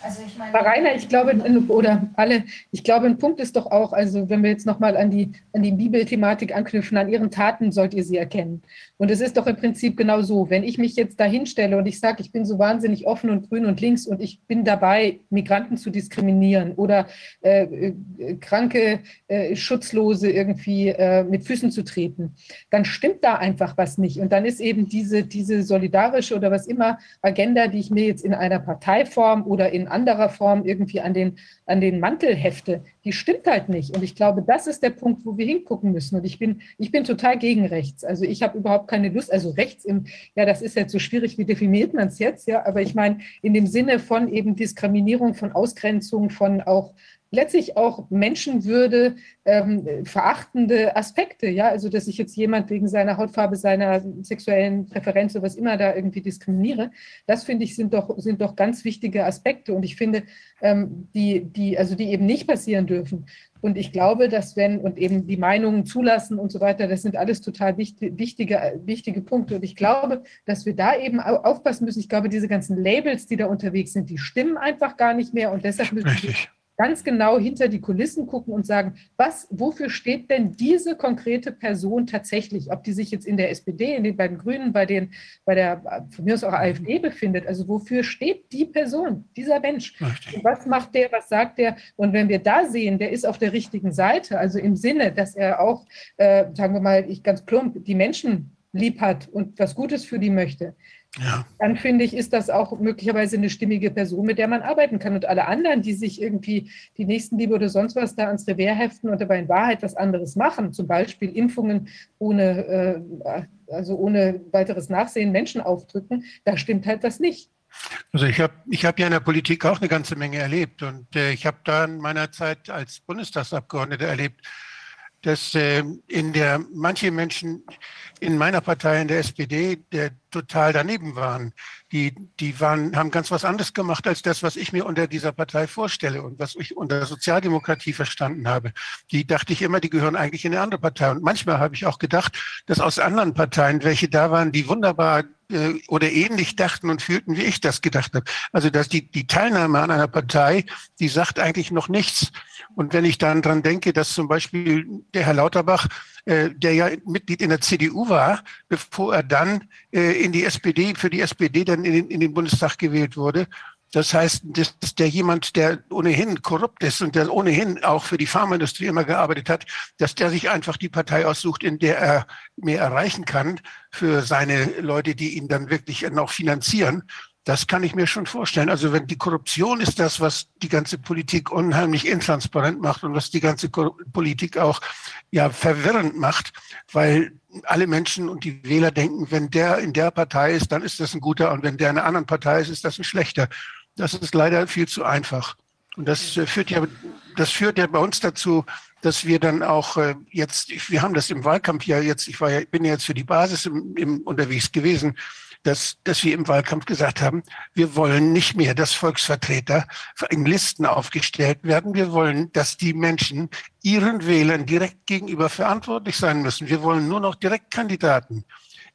Also ich meine, Rainer, ich glaube, oder alle, ich glaube, ein Punkt ist doch auch, also wenn wir jetzt nochmal an die, an die Bibelthematik anknüpfen, an ihren Taten sollt ihr sie erkennen. Und es ist doch im Prinzip genau so, wenn ich mich jetzt da hinstelle und ich sage, ich bin so wahnsinnig offen und grün und links und ich bin dabei, Migranten zu diskriminieren oder äh, äh, kranke, äh, Schutzlose irgendwie äh, mit Füßen zu treten, dann stimmt da einfach was nicht. Und dann ist eben diese, diese solidarische oder was immer Agenda, die ich mir jetzt in einer Parteiform oder in anderer Form irgendwie an den, an den Mantel hefte, die stimmt halt nicht. Und ich glaube, das ist der Punkt, wo wir hingucken müssen. Und ich bin, ich bin total gegen rechts. Also ich habe überhaupt keine Lust, also rechts im, ja, das ist jetzt so schwierig, wie definiert man es jetzt, ja, aber ich meine, in dem Sinne von eben Diskriminierung, von Ausgrenzung, von auch letztlich auch Menschenwürde ähm, verachtende Aspekte, ja, also dass ich jetzt jemand wegen seiner Hautfarbe, seiner sexuellen Präferenz oder was immer da irgendwie diskriminiere, das finde ich sind doch sind doch ganz wichtige Aspekte. Und ich finde ähm, die die also die eben nicht passieren dürfen. Und ich glaube, dass wenn und eben die Meinungen zulassen und so weiter, das sind alles total wichtige wichtige wichtige Punkte. Und ich glaube, dass wir da eben aufpassen müssen. Ich glaube, diese ganzen Labels, die da unterwegs sind, die stimmen einfach gar nicht mehr. Und deshalb müssen wir ganz genau hinter die Kulissen gucken und sagen, was, wofür steht denn diese konkrete Person tatsächlich? Ob die sich jetzt in der SPD, in den, bei den Grünen, bei, den, bei der, von mir aus auch AfD befindet. Also wofür steht die Person, dieser Mensch? Was macht der, was sagt der? Und wenn wir da sehen, der ist auf der richtigen Seite, also im Sinne, dass er auch, äh, sagen wir mal, ich ganz plump, die Menschen lieb hat und was Gutes für die möchte, ja. dann finde ich, ist das auch möglicherweise eine stimmige Person, mit der man arbeiten kann. Und alle anderen, die sich irgendwie die Nächstenliebe oder sonst was da ans Revers heften und dabei in Wahrheit was anderes machen, zum Beispiel Impfungen ohne, äh, also ohne weiteres Nachsehen Menschen aufdrücken, da stimmt halt das nicht. Also ich habe ich hab ja in der Politik auch eine ganze Menge erlebt und äh, ich habe da in meiner Zeit als Bundestagsabgeordneter erlebt, dass äh, in der manche Menschen in meiner Partei, in der SPD, der total daneben waren, die, die waren, haben ganz was anderes gemacht als das, was ich mir unter dieser Partei vorstelle und was ich unter Sozialdemokratie verstanden habe. Die dachte ich immer, die gehören eigentlich in eine andere Partei. Und manchmal habe ich auch gedacht, dass aus anderen Parteien welche da waren, die wunderbar äh, oder ähnlich dachten und fühlten, wie ich das gedacht habe. Also dass die, die Teilnahme an einer Partei, die sagt eigentlich noch nichts. Und wenn ich dann dran denke, dass zum Beispiel der Herr Lauterbach, äh, der ja Mitglied in der CDU war, bevor er dann äh, in die SPD, für die SPD dann in den, in den Bundestag gewählt wurde, das heißt, dass der jemand, der ohnehin korrupt ist und der ohnehin auch für die Pharmaindustrie immer gearbeitet hat, dass der sich einfach die Partei aussucht, in der er mehr erreichen kann für seine Leute, die ihn dann wirklich noch finanzieren. Das kann ich mir schon vorstellen. Also wenn die Korruption ist das, was die ganze Politik unheimlich intransparent macht und was die ganze Politik auch ja verwirrend macht, weil alle Menschen und die Wähler denken, wenn der in der Partei ist, dann ist das ein guter und wenn der in einer anderen Partei ist, ist das ein schlechter. Das ist leider viel zu einfach. Und das äh, führt ja, das führt ja bei uns dazu, dass wir dann auch äh, jetzt, wir haben das im Wahlkampf ja jetzt, ich war ja, bin ja jetzt für die Basis im, im unterwegs gewesen, dass, dass wir im Wahlkampf gesagt haben, wir wollen nicht mehr, dass Volksvertreter in Listen aufgestellt werden. Wir wollen, dass die Menschen ihren Wählern direkt gegenüber verantwortlich sein müssen. Wir wollen nur noch Direktkandidaten.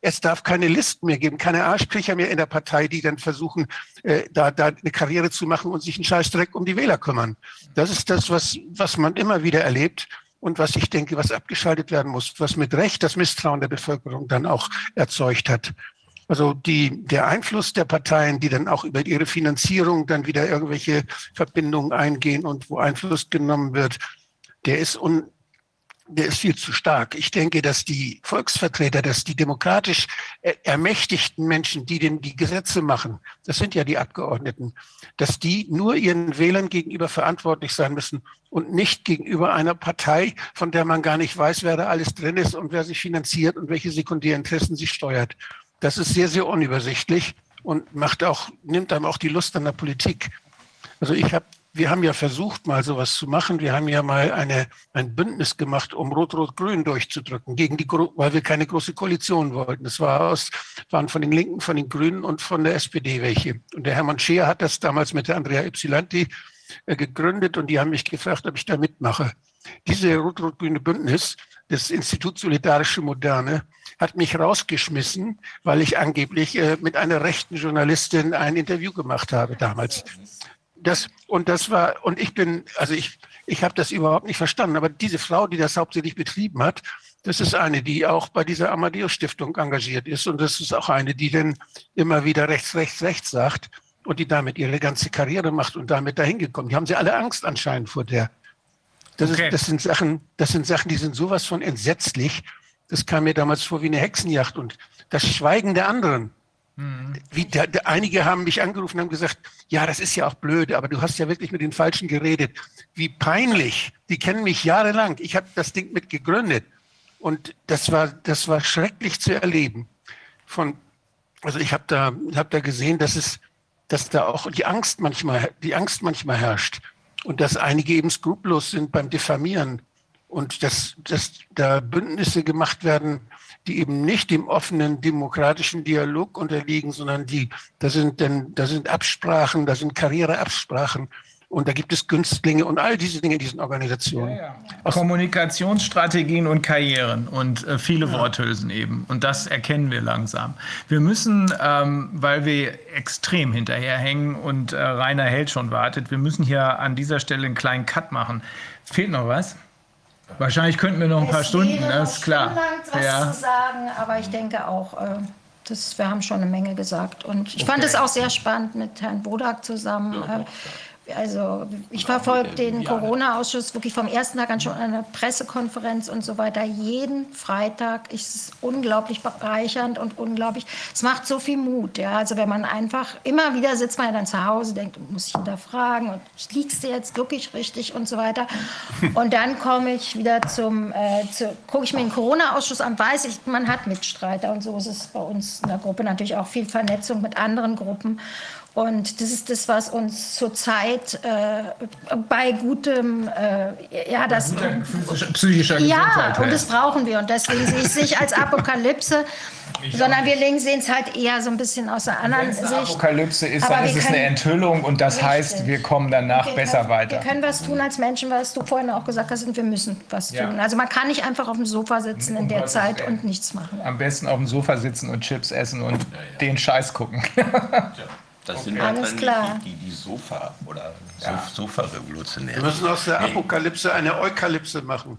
Es darf keine Listen mehr geben, keine Arschkriecher mehr in der Partei, die dann versuchen, äh, da, da eine Karriere zu machen und sich einen Scheißdreck um die Wähler kümmern. Das ist das, was, was man immer wieder erlebt und was ich denke, was abgeschaltet werden muss, was mit Recht das Misstrauen der Bevölkerung dann auch erzeugt hat. Also die, der Einfluss der Parteien, die dann auch über ihre Finanzierung dann wieder irgendwelche Verbindungen eingehen und wo Einfluss genommen wird, der ist un, der ist viel zu stark. Ich denke, dass die Volksvertreter, dass die demokratisch ermächtigten Menschen, die denn die Gesetze machen, das sind ja die Abgeordneten, dass die nur ihren Wählern gegenüber verantwortlich sein müssen und nicht gegenüber einer Partei, von der man gar nicht weiß, wer da alles drin ist und wer sich finanziert und welche Sekundärinteressen sie steuert. Das ist sehr, sehr unübersichtlich und macht auch, nimmt einem auch die Lust an der Politik. Also ich habe, wir haben ja versucht, mal sowas zu machen. Wir haben ja mal eine, ein Bündnis gemacht, um Rot-Rot-Grün durchzudrücken, gegen die, weil wir keine große Koalition wollten. Das war aus, waren von den Linken, von den Grünen und von der SPD welche. Und der Hermann Scheer hat das damals mit der Andrea Ypsilanti äh, gegründet und die haben mich gefragt, ob ich da mitmache. Diese rot-rot-grüne Bündnis, das Institut Solidarische Moderne, hat mich rausgeschmissen, weil ich angeblich äh, mit einer rechten Journalistin ein Interview gemacht habe damals. Das, und das war, und ich bin, also ich, ich habe das überhaupt nicht verstanden, aber diese Frau, die das hauptsächlich betrieben hat, das ist eine, die auch bei dieser Amadeus Stiftung engagiert ist und das ist auch eine, die dann immer wieder rechts, rechts, rechts sagt und die damit ihre ganze Karriere macht und damit dahin gekommen. Die haben sie alle Angst anscheinend vor der. Das, okay. ist, das sind Sachen, das sind Sachen, die sind sowas von entsetzlich. Das kam mir damals vor wie eine Hexenjacht und das Schweigen der anderen. Mhm. Wie, der, der, einige haben mich angerufen und haben gesagt, ja, das ist ja auch blöd, aber du hast ja wirklich mit den Falschen geredet. Wie peinlich. Die kennen mich jahrelang. Ich habe das Ding mit gegründet. Und das war, das war schrecklich zu erleben. Von, also ich habe da, hab da gesehen, dass es, dass da auch die Angst manchmal, die Angst manchmal herrscht und dass einige eben skrupellos sind beim Diffamieren und dass, dass da Bündnisse gemacht werden, die eben nicht dem offenen demokratischen Dialog unterliegen, sondern die, da sind denn, da sind Absprachen, da sind Karriereabsprachen und da gibt es Günstlinge und all diese Dinge in diesen Organisationen. Ja, ja. Kommunikationsstrategien und Karrieren und äh, viele ja. Worthülsen eben. Und das erkennen wir langsam. Wir müssen, ähm, weil wir extrem hinterherhängen und äh, Rainer Held schon wartet, wir müssen hier an dieser Stelle einen kleinen Cut machen. Fehlt noch was? Wahrscheinlich könnten wir noch ein es paar Stunden, das ist klar. was ja. zu sagen, aber ich denke auch, äh, das, wir haben schon eine Menge gesagt. Und ich okay. fand es auch sehr spannend mit Herrn Bodak zusammen. Ja, äh, also ich verfolge den Corona-Ausschuss wirklich vom ersten Tag an schon eine Pressekonferenz und so weiter. Jeden Freitag ist es unglaublich bereichernd und unglaublich. Es macht so viel Mut. Ja? Also wenn man einfach immer wieder sitzt man ja dann zu Hause, denkt, muss ich hinterfragen und liegst du jetzt wirklich richtig und so weiter. Und dann komme ich wieder zum, äh, zu, gucke ich mir den Corona-Ausschuss an, weiß ich, man hat Mitstreiter und so ist es bei uns in der Gruppe natürlich auch viel Vernetzung mit anderen Gruppen. Und das ist das, was uns zurzeit äh, bei gutem, äh, ja, das psychischer Gesundheit. Ja, und das brauchen wir. Und deswegen sehe ich es nicht als Apokalypse, sondern wir sehen es halt eher so ein bisschen aus einer anderen Wenn es Sicht. Apokalypse ist, Aber dann ist es eine Enthüllung und das Richtig. heißt, wir kommen danach Wir besser können, weiter. Wir können was tun als Menschen, was du vorhin auch gesagt hast, und wir müssen was Ja. tun. Also man kann nicht einfach auf dem Sofa sitzen in der Zeit und nichts machen. Am besten auf dem Sofa sitzen und Chips essen und den Scheiß gucken. Das sind Alles dann klar. Die, die, die Sofa- oder Ja. so Sofa-Revolutionäre. Wir müssen aus der Apokalypse eine Eukalypse machen.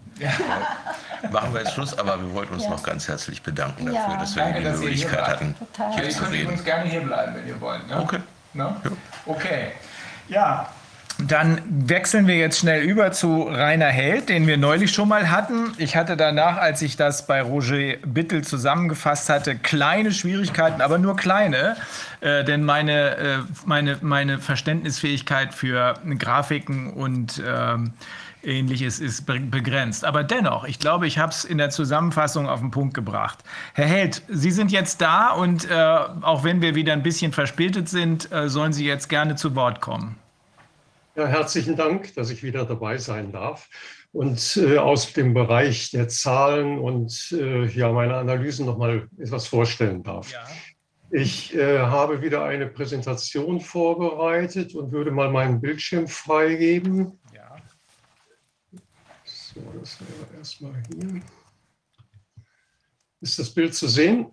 Machen wir jetzt Schluss, aber wir wollten uns Ja. noch ganz herzlich bedanken dafür, Ja. dass wir Danke, die dass ihr Möglichkeit hatten, Total. hier Ihr zu könnt reden. übrigens gerne hier bleiben, wenn ihr wollt. Ne? Okay. Ne? Okay. Ja. Dann wechseln wir jetzt schnell über zu Rainer Held, den wir neulich schon mal hatten. Ich hatte danach, als ich das bei Roger Bittel zusammengefasst hatte, kleine Schwierigkeiten, aber nur kleine, äh, denn meine, äh, meine, meine Verständnisfähigkeit für Grafiken und ähm, ähnliches ist be- begrenzt. Aber dennoch, ich glaube, ich habe es in der Zusammenfassung auf den Punkt gebracht. Herr Held, Sie sind jetzt da und äh, auch wenn wir wieder ein bisschen verspätet sind, äh, sollen Sie jetzt gerne zu Wort kommen. Ja, herzlichen Dank, dass ich wieder dabei sein darf und äh, aus dem Bereich der Zahlen und äh, ja, meine Analysen noch mal etwas vorstellen darf. Ich äh, habe wieder eine Präsentation vorbereitet und würde mal meinen Bildschirm freigeben. Ja. So, das wäre erstmal hier. Ist das Bild zu sehen?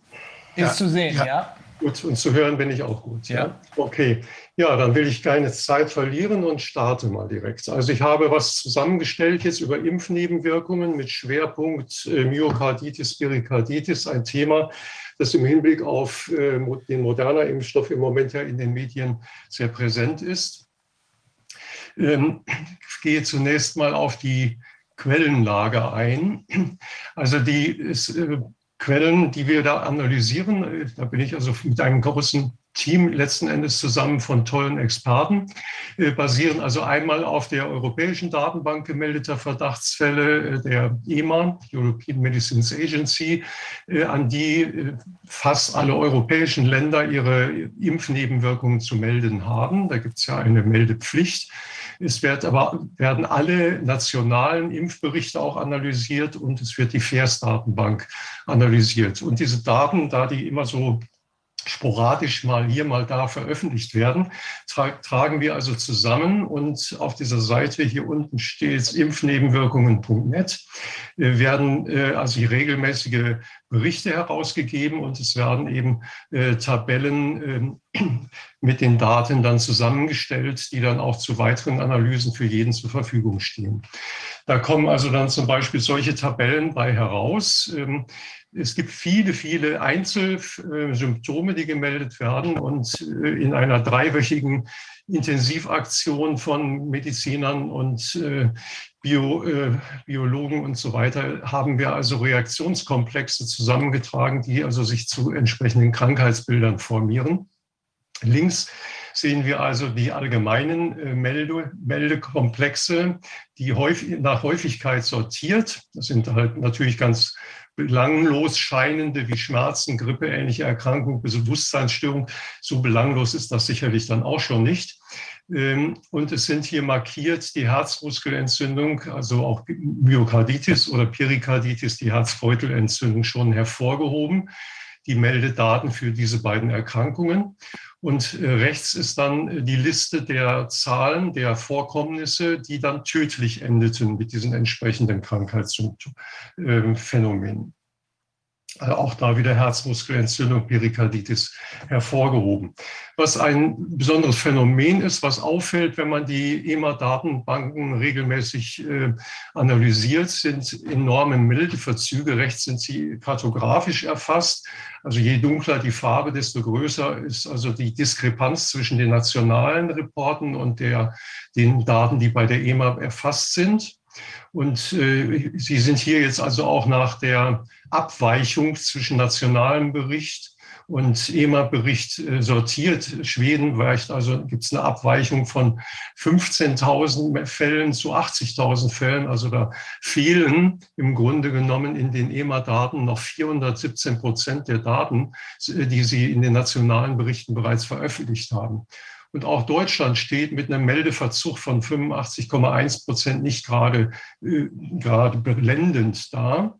Ist Ja. zu sehen, ja. Ja. Gut, und zu hören bin ich auch gut. Ja. Ja. Okay. Ja, dann will ich keine Zeit verlieren und starte mal direkt. Also ich habe was zusammengestellt jetzt über Impfnebenwirkungen mit Schwerpunkt äh, Myokarditis, Perikarditis, ein Thema, das im Hinblick auf äh, den moderner Impfstoff im Moment ja in den Medien sehr präsent ist. Ähm, ich gehe zunächst mal auf die Quellenlage ein. Also die ist, äh, Quellen, die wir da analysieren. Da bin ich also mit einem großen Team letzten Endes zusammen von tollen Experten, äh, basieren also einmal auf der europäischen Datenbank gemeldeter Verdachtsfälle äh, der EMA, European Medicines Agency, äh, an die äh, fast alle europäischen Länder ihre Impfnebenwirkungen zu melden haben. Da gibt es ja eine Meldepflicht. Es wird aber, werden alle nationalen Impfberichte auch analysiert und es wird die FAIRS-Datenbank analysiert. Und diese Daten, da die immer so sporadisch mal hier, mal da veröffentlicht werden, tra tragen wir also zusammen und auf dieser Seite hier unten steht impfnebenwirkungen.net, äh, werden äh, also regelmäßige Berichte herausgegeben und es werden eben äh, Tabellen äh, mit den Daten dann zusammengestellt, die dann auch zu weiteren Analysen für jeden zur Verfügung stehen. Da kommen also dann zum Beispiel solche Tabellen bei heraus. Ähm, es gibt viele, viele Einzelsymptome, die gemeldet werden und äh, in einer dreiwöchigen Intensivaktion von Medizinern und äh, Bio, äh, Biologen und so weiter haben wir also Reaktionskomplexe zusammengetragen, die also sich zu entsprechenden Krankheitsbildern formieren. Links sehen wir also die allgemeinen Melde, Meldekomplexe, die häufig, nach Häufigkeit sortiert. Das sind halt natürlich ganz belanglos scheinende wie Schmerzen, Grippe, ähnliche Erkrankungen, Bewusstseinsstörung. So belanglos ist das sicherlich dann auch schon nicht. Ähm, Und es sind hier markiert die Herzmuskelentzündung, also auch Myokarditis oder Perikarditis, die Herzbeutelentzündung schon hervorgehoben. Die Meldedaten für diese beiden Erkrankungen. Und äh, rechts ist dann äh, die Liste der Zahlen der Vorkommnisse, die dann tödlich endeten mit diesen entsprechenden Krankheitsphänomenen. Also auch da wieder Herzmuskelentzündung, Perikarditis hervorgehoben. Was ein besonderes Phänomen ist, was auffällt, wenn man die EMA-Datenbanken regelmäßig äh, analysiert, sind enorme Mildeverzüge. Rechts sind sie kartografisch erfasst. Also je dunkler die Farbe, desto größer ist also die Diskrepanz zwischen den nationalen Reporten und der, den Daten, die bei der EMA erfasst sind. Und äh, Sie sind hier jetzt also auch nach der Abweichung zwischen nationalem Bericht und EMA-Bericht äh, sortiert. Schweden weicht, also gibt es eine Abweichung von 15.000 Fällen zu 80.000 Fällen. Also da fehlen im Grunde genommen in den EMA-Daten noch 417 Prozent der Daten, die sie in den nationalen Berichten bereits veröffentlicht haben. Und auch Deutschland steht mit einem Meldeverzug von 85,1 Prozent nicht gerade, äh, gerade blendend da.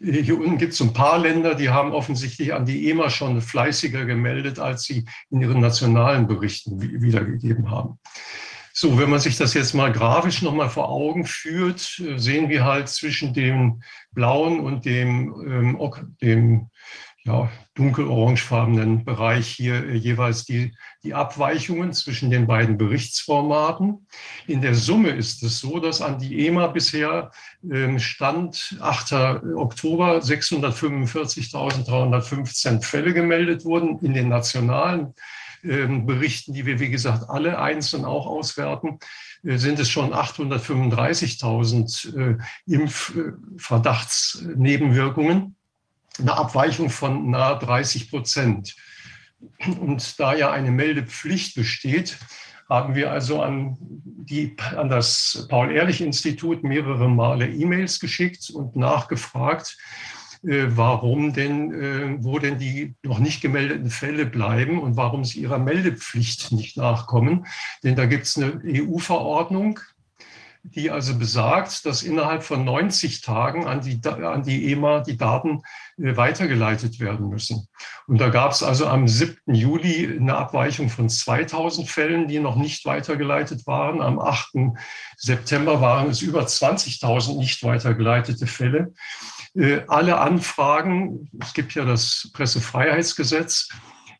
Hier unten gibt es ein paar Länder, die haben offensichtlich an die EMA schon fleißiger gemeldet, als sie in ihren nationalen Berichten wiedergegeben haben. So, wenn man sich das jetzt mal grafisch nochmal vor Augen führt, äh, sehen wir halt zwischen dem blauen und dem, ähm, dem ja, dunkel-orangefarbenen Bereich hier äh, jeweils die, die Abweichungen zwischen den beiden Berichtsformaten. In der Summe ist es so, dass an die EMA bisher ähm, Stand 8. Oktober 645.315 Fälle gemeldet wurden in den nationalen ähm, Berichten, die wir, wie gesagt, alle einzeln auch auswerten, äh, sind es schon 835.000 äh, Impfverdachtsnebenwirkungen eine Abweichung von nahe 30 Prozent. Und da ja eine Meldepflicht besteht, haben wir also an, die, an das Paul-Ehrlich-Institut mehrere Male E-Mails geschickt und nachgefragt, äh, warum denn, äh, wo denn die noch nicht gemeldeten Fälle bleiben und warum sie ihrer Meldepflicht nicht nachkommen. Denn da gibt es eine EU-Verordnung, die also besagt, dass innerhalb von 90 Tagen an die, an die EMA die Daten äh, weitergeleitet werden müssen. Und da gab es also am 7. Juli eine Abweichung von 2000 Fällen, die noch nicht weitergeleitet waren. Am 8. September waren es über 20.000 nicht weitergeleitete Fälle. Äh, alle Anfragen, es gibt ja das Pressefreiheitsgesetz,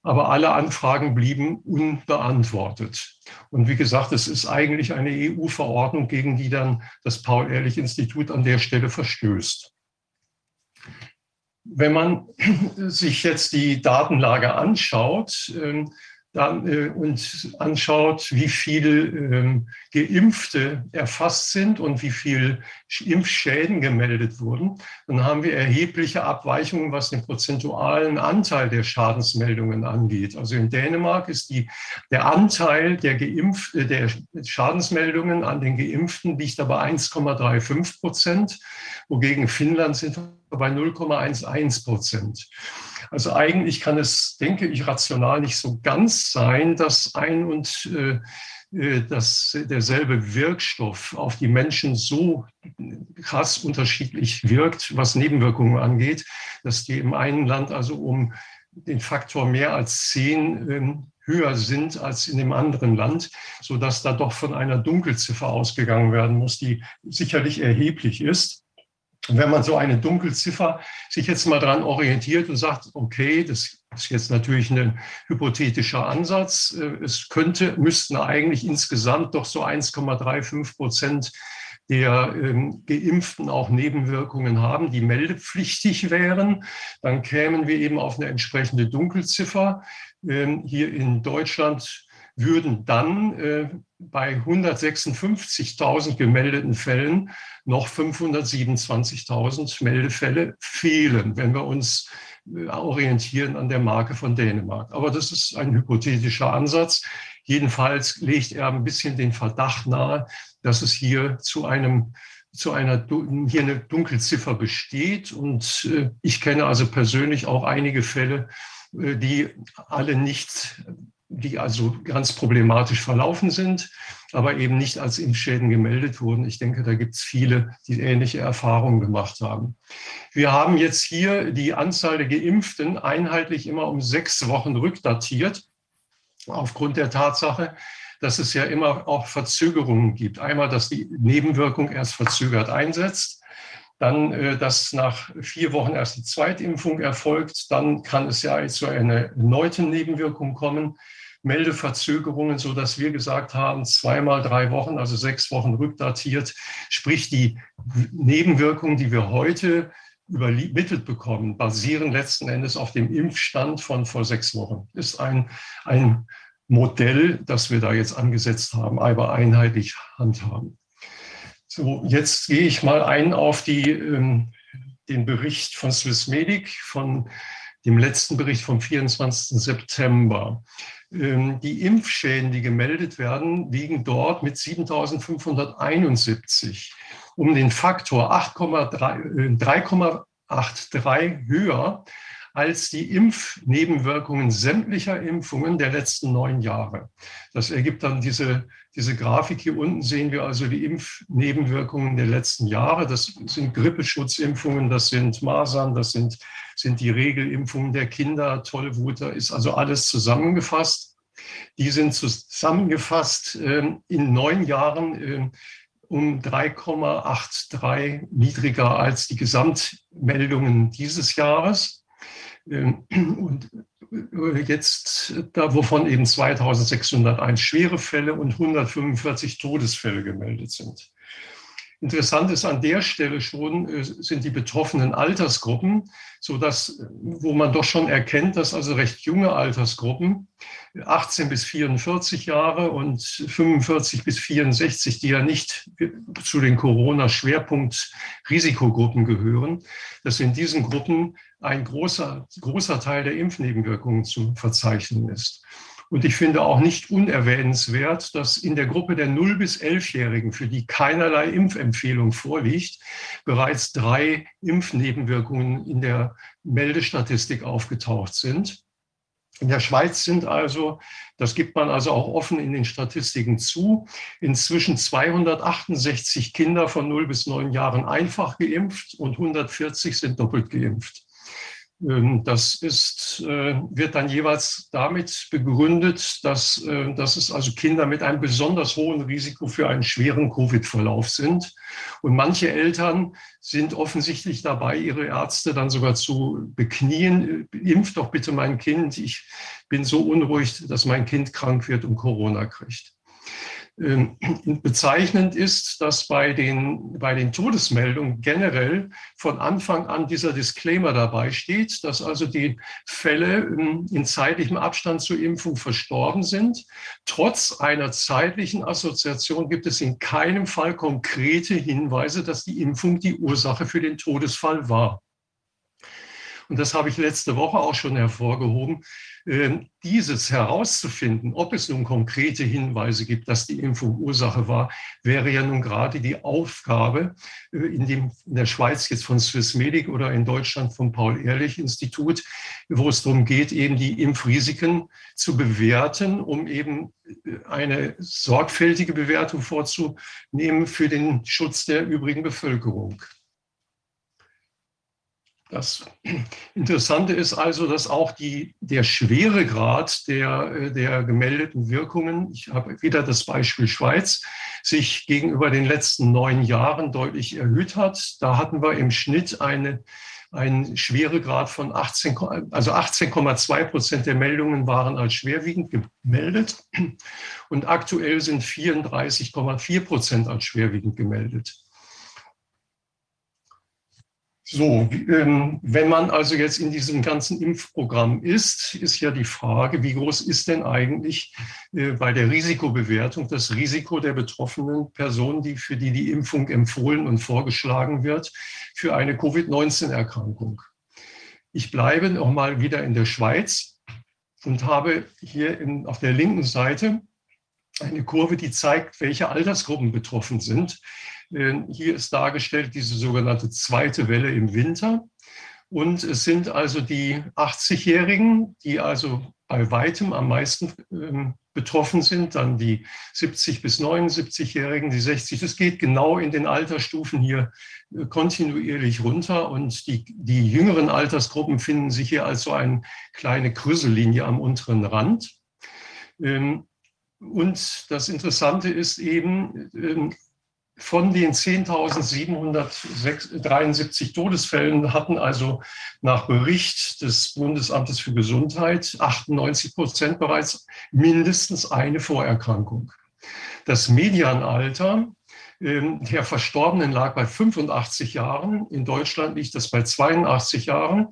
aber alle Anfragen blieben unbeantwortet. Und wie gesagt, es ist eigentlich eine EU-Verordnung, gegen die dann das Paul-Ehrlich-Institut an der Stelle verstößt. Wenn man sich jetzt die Datenlage anschaut, ähm, dann, äh, und anschaut, wie viel ähm, Geimpfte erfasst sind und wie viel Impfschäden gemeldet wurden, dann haben wir erhebliche Abweichungen, was den prozentualen Anteil der Schadensmeldungen angeht. Also in Dänemark ist die, der Anteil der, Geimpf, äh, der Schadensmeldungen an den Geimpften liegt aber 1,35 Prozent, wogegen Finnland sind bei 0,11 Prozent. Also eigentlich kann es, denke ich, rational nicht so ganz sein, dass ein und äh, äh, dass derselbe Wirkstoff auf die Menschen so krass unterschiedlich wirkt, was Nebenwirkungen angeht, dass die im einen Land also um den Faktor mehr als zehn ähm, höher sind als in dem anderen Land, so dass da doch von einer Dunkelziffer ausgegangen werden muss, die sicherlich erheblich ist. Und wenn man so eine Dunkelziffer sich jetzt mal daran orientiert und sagt, okay, das ist jetzt natürlich ein hypothetischer Ansatz, äh, es könnte, müssten eigentlich insgesamt doch so 1,35 Prozent der ähm, Geimpften auch Nebenwirkungen haben, die meldepflichtig wären, dann kämen wir eben auf eine entsprechende Dunkelziffer. Ähm, hier in Deutschland würden dann äh, bei 156.000 gemeldeten Fällen noch 527.000 Meldefälle fehlen, wenn wir uns äh, orientieren an der Marke von Dänemark. Aber das ist ein hypothetischer Ansatz. Jedenfalls legt er ein bisschen den Verdacht nahe, dass es hier zu einem zu einer hier eine Dunkelziffer besteht. Und äh, ich kenne also persönlich auch einige Fälle, äh, die alle nicht die also ganz problematisch verlaufen sind, aber eben nicht als Impfschäden gemeldet wurden. Ich denke, da gibt es viele, die ähnliche Erfahrungen gemacht haben. Wir haben jetzt hier die Anzahl der Geimpften einheitlich immer um sechs Wochen rückdatiert, aufgrund der Tatsache, dass es ja immer auch Verzögerungen gibt. Einmal, dass die Nebenwirkung erst verzögert einsetzt. Dann, äh, dass nach vier Wochen erst die Zweitimpfung erfolgt. Dann kann es ja zu einer erneuten Nebenwirkung kommen. Meldeverzögerungen, so dass wir gesagt haben, zweimal drei Wochen, also sechs Wochen rückdatiert. Sprich, die Nebenwirkungen, die wir heute übermittelt bekommen, basieren letzten Endes auf dem Impfstand von vor sechs Wochen. Ist ein, ein Modell, das wir da jetzt angesetzt haben, aber einheitlich handhaben. So, jetzt gehe ich mal ein auf die, ähm, den Bericht von Swissmedic von dem letzten Bericht vom 24. September. Ähm, die Impfschäden, die gemeldet werden, liegen dort mit 7.571 um den Faktor 3,83 äh, höher als die Impfnebenwirkungen sämtlicher Impfungen der letzten neun Jahre. Das ergibt dann diese, diese Grafik. Hier unten sehen wir also die Impfnebenwirkungen der letzten Jahre. Das sind Grippeschutzimpfungen, das sind Masern, das sind, sind die Regelimpfungen der Kinder, Tollwut, da ist also alles zusammengefasst. Die sind zusammengefasst äh, in neun Jahren äh, um 3,83 niedriger als die Gesamtmeldungen dieses Jahres. Ähm, und jetzt, da wovon eben 2601 schwere Fälle und 145 Todesfälle gemeldet sind. Interessant ist an der Stelle schon, äh, sind die betroffenen Altersgruppen, so dass, wo man doch schon erkennt, dass also recht junge Altersgruppen, 18 bis 44 Jahre und 45 bis 64, die ja nicht zu den Corona-Schwerpunkt-Risikogruppen gehören, dass in diesen Gruppen ein großer, großer Teil der Impfnebenwirkungen zu verzeichnen ist. Und ich finde auch nicht unerwähnenswert, dass in der Gruppe der 0- bis 11-Jährigen, für die keinerlei Impfempfehlung vorliegt, bereits drei Impfnebenwirkungen in der Meldestatistik aufgetaucht sind. In der Schweiz sind also, das gibt man also auch offen in den Statistiken zu, inzwischen 268 Kinder von 0 bis 9 Jahren einfach geimpft und 140 sind doppelt geimpft. Ähm, das ist, äh, wird dann jeweils damit begründet, dass, äh, dass es also Kinder mit einem besonders hohen Risiko für einen schweren Covid-Verlauf sind. Und manche Eltern sind offensichtlich dabei, ihre Ärzte dann sogar zu beknien. Impft doch bitte mein Kind. Ich bin so unruhig, dass mein Kind krank wird und Corona kriegt. Ähm, bezeichnend ist, dass bei den, bei den Todesmeldungen generell von Anfang an dieser Disclaimer dabei steht, dass also die Fälle ähm, in zeitlichem Abstand zur Impfung verstorben sind. Trotz einer zeitlichen Assoziation gibt es in keinem Fall konkrete Hinweise, dass die Impfung die Ursache für den Todesfall war. Und das habe ich letzte Woche auch schon hervorgehoben. Ähm, dieses herauszufinden, ob es nun konkrete Hinweise gibt, dass die Impfung Ursache war, wäre ja nun gerade die Aufgabe äh, in, dem, in der Schweiz jetzt von Swissmedic oder in Deutschland vom Paul-Ehrlich-Institut, wo es darum geht, eben die Impfrisiken zu bewerten, um eben äh, eine sorgfältige Bewertung vorzunehmen für den Schutz der übrigen Bevölkerung. Das Interessante ist also, dass auch die, der Schweregrad der, der gemeldeten Wirkungen, ich habe wieder das Beispiel Schweiz, sich gegenüber den letzten neun Jahren deutlich erhöht hat. Da hatten wir im Schnitt eine, einen Schweregrad von 18, also 18,2 Prozent der Meldungen waren als schwerwiegend gemeldet und aktuell sind 34,4 Prozent als schwerwiegend gemeldet. So, ähm, wenn man also jetzt in diesem ganzen Impfprogramm ist, ist ja die Frage, wie groß ist denn eigentlich äh, bei der Risikobewertung das Risiko der betroffenen Personen, die, für die die Impfung empfohlen und vorgeschlagen wird, für eine Covid-19-Erkrankung. Ich bleibe noch mal wieder in der Schweiz und habe hier in, auf der linken Seite eine Kurve, die zeigt, welche Altersgruppen betroffen sind. Ähm, hier ist dargestellt diese sogenannte zweite Welle im Winter. Und es sind also die 80-Jährigen, die also bei weitem am meisten ähm, betroffen sind, dann die 70 bis 79-Jährigen, die 60. Das geht genau in den Altersstufen hier äh, kontinuierlich runter und die, die jüngeren Altersgruppen finden sich hier als so eine kleine Krüsellinie am unteren Rand. Ähm, und das Interessante ist eben, von den 10.773 Todesfällen hatten also nach Bericht des Bundesamtes für Gesundheit 98 Prozent bereits mindestens eine Vorerkrankung. Das Medianalter ähm, der Verstorbenen lag bei 85 Jahren. In Deutschland liegt das bei 82 Jahren.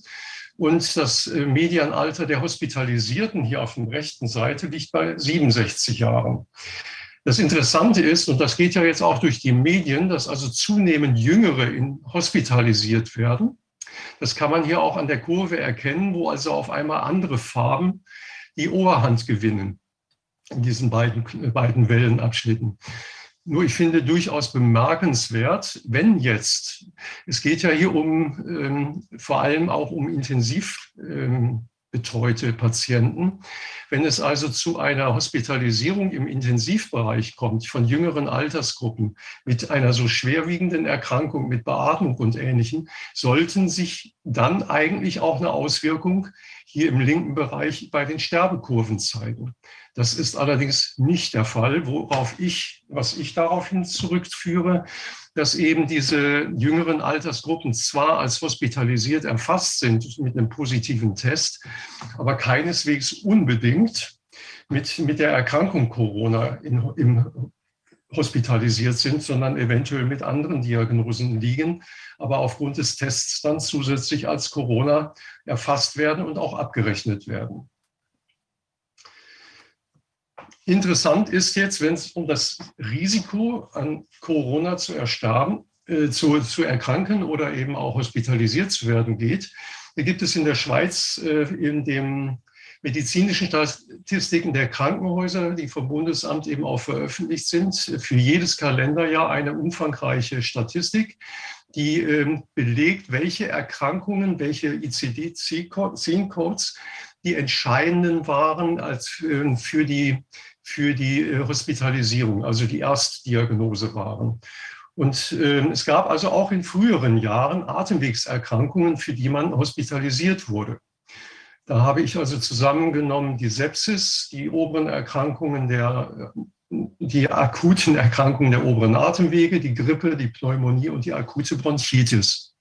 Und das äh, Medianalter der Hospitalisierten hier auf der rechten Seite liegt bei 67 Jahren. Das Interessante ist, und das geht ja jetzt auch durch die Medien, dass also zunehmend Jüngere in, hospitalisiert werden. Das kann man hier auch an der Kurve erkennen, wo also auf einmal andere Farben die Oberhand gewinnen in diesen beiden, beiden Wellenabschnitten. Nur ich finde durchaus bemerkenswert, wenn jetzt, es geht ja hier um ähm, vor allem auch um intensiv ähm, betreute Patienten. Wenn es also zu einer Hospitalisierung im Intensivbereich kommt von jüngeren Altersgruppen mit einer so schwerwiegenden Erkrankung, mit Beatmung und Ähnlichem, sollten sich dann eigentlich auch eine Auswirkung hier im linken Bereich bei den Sterbekurven zeigen. Das ist allerdings nicht der Fall, worauf ich, was ich daraufhin zurückführe, dass eben diese jüngeren Altersgruppen zwar als hospitalisiert erfasst sind mit einem positiven Test, aber keineswegs unbedingt mit, mit der Erkrankung Corona in, im, hospitalisiert sind, sondern eventuell mit anderen Diagnosen liegen, aber aufgrund des Tests dann zusätzlich als Corona erfasst werden und auch abgerechnet werden. Interessant ist jetzt, wenn es um das Risiko an Corona zu erstarben, äh, zu, zu erkranken oder eben auch hospitalisiert zu werden geht. Da gibt es in der Schweiz äh, in dem medizinischen Statistiken der Krankenhäuser, die vom Bundesamt eben auch veröffentlicht sind, für jedes Kalenderjahr eine umfangreiche Statistik, die ähm, belegt, welche Erkrankungen, welche ICD-10-Codes die entscheidenden waren als äh, für die für die äh, Hospitalisierung, also die Erstdiagnose waren. Und äh, es gab also auch in früheren Jahren Atemwegserkrankungen, für die man hospitalisiert wurde. Da habe ich also zusammengenommen die Sepsis, die oberen Erkrankungen der, äh, die akuten Erkrankungen der oberen Atemwege, die Grippe, die Pneumonie und die akute Bronchitis.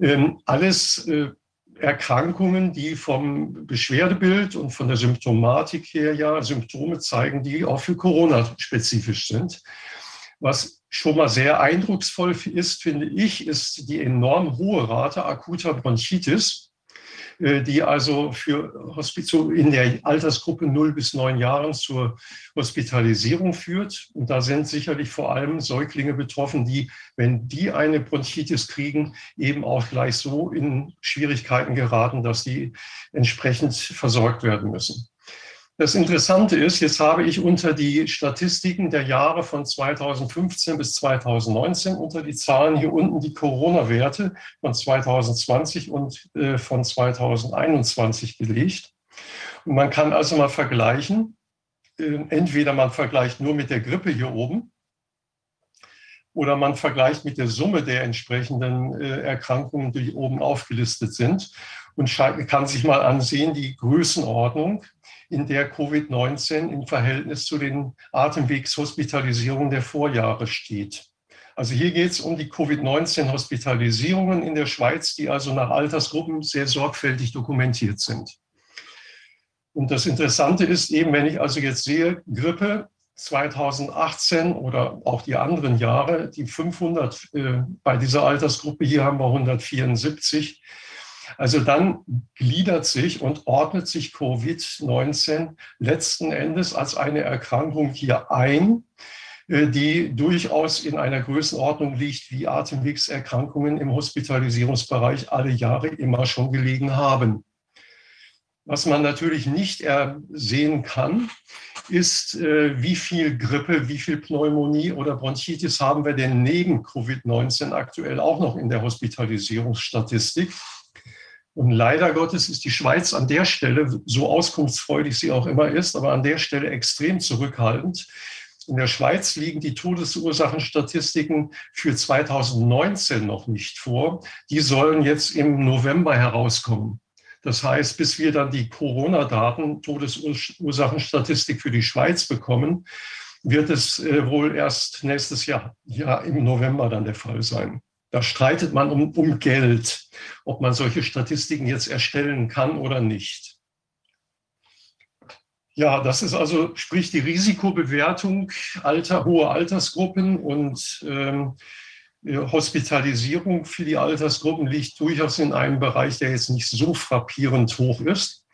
Ähm, alles äh, Erkrankungen, die vom Beschwerdebild und von der Symptomatik her ja Symptome zeigen, die auch für Corona spezifisch sind. Was schon mal sehr eindrucksvoll ist, finde ich, ist die enorm hohe Rate akuter Bronchitis. Äh, die also für Hospital in der Altersgruppe 0 bis 9 Jahren zur Hospitalisierung führt. Und da sind sicherlich vor allem Säuglinge betroffen, die, wenn die eine Bronchitis kriegen, eben auch gleich so in Schwierigkeiten geraten, dass sie entsprechend versorgt werden müssen. Das Interessante ist, jetzt habe ich unter die Statistiken der Jahre von 2015 bis 2019 unter die Zahlen hier unten die Corona-Werte von 2020 und äh, von 2021 gelegt. Und man kann also mal vergleichen, äh, entweder man vergleicht nur mit der Grippe hier oben oder man vergleicht mit der Summe der entsprechenden äh, Erkrankungen, die oben aufgelistet sind und kann sich mal ansehen, die Größenordnung in der Covid-19 im Verhältnis zu den Atemwegshospitalisierungen der Vorjahre steht. Also hier geht es um die Covid-19-Hospitalisierungen in der Schweiz, die also nach Altersgruppen sehr sorgfältig dokumentiert sind. Und das Interessante ist eben, wenn ich also jetzt sehe, Grippe 2018 oder auch die anderen Jahre, die 500 äh, bei dieser Altersgruppe, hier haben wir 174, also dann gliedert sich und ordnet sich Covid-19 letzten Endes als eine Erkrankung hier ein, äh, die durchaus in einer Größenordnung liegt, wie Atemwegserkrankungen im Hospitalisierungsbereich alle Jahre immer schon gelegen haben. Was man natürlich nicht sehen kann, ist, äh, wie viel Grippe, wie viel Pneumonie oder Bronchitis haben wir denn neben Covid-19 aktuell auch noch in der Hospitalisierungsstatistik. Und leider Gottes ist die Schweiz an der Stelle, so auskunftsfreudig sie auch immer ist, aber an der Stelle extrem zurückhaltend. In der Schweiz liegen die Todesursachenstatistiken für 2019 noch nicht vor. Die sollen jetzt im November herauskommen. Das heißt, bis wir dann die Corona-Daten, Todesursachenstatistik für die Schweiz bekommen, wird es äh, wohl erst nächstes Jahr, ja im November dann der Fall sein. Da streitet man um, um Geld, ob man solche Statistiken jetzt erstellen kann oder nicht. Ja, das ist also, sprich die Risikobewertung alter, hohe Altersgruppen und ähm, Hospitalisierung für die Altersgruppen liegt durchaus in einem Bereich, der jetzt nicht so frappierend hoch ist.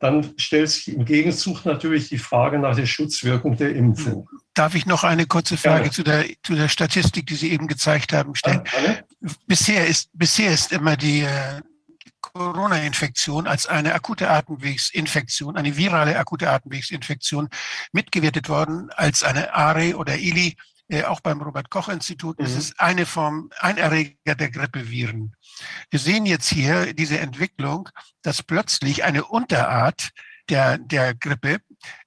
Dann stellt sich im Gegenzug natürlich die Frage nach der Schutzwirkung der Impfung. Darf ich noch eine kurze Frage zu der, zu der Statistik, die Sie eben gezeigt haben, stellen? Ja, bisher, ist, bisher ist immer die äh, Corona-Infektion als eine akute Atemwegsinfektion, eine virale akute Atemwegsinfektion mitgewertet worden als eine ARE oder ILI. Äh, auch beim Robert-Koch-Institut mhm. ist es eine Form, ein Erreger der Grippeviren. Wir sehen jetzt hier diese Entwicklung, dass plötzlich eine Unterart der, der Grippe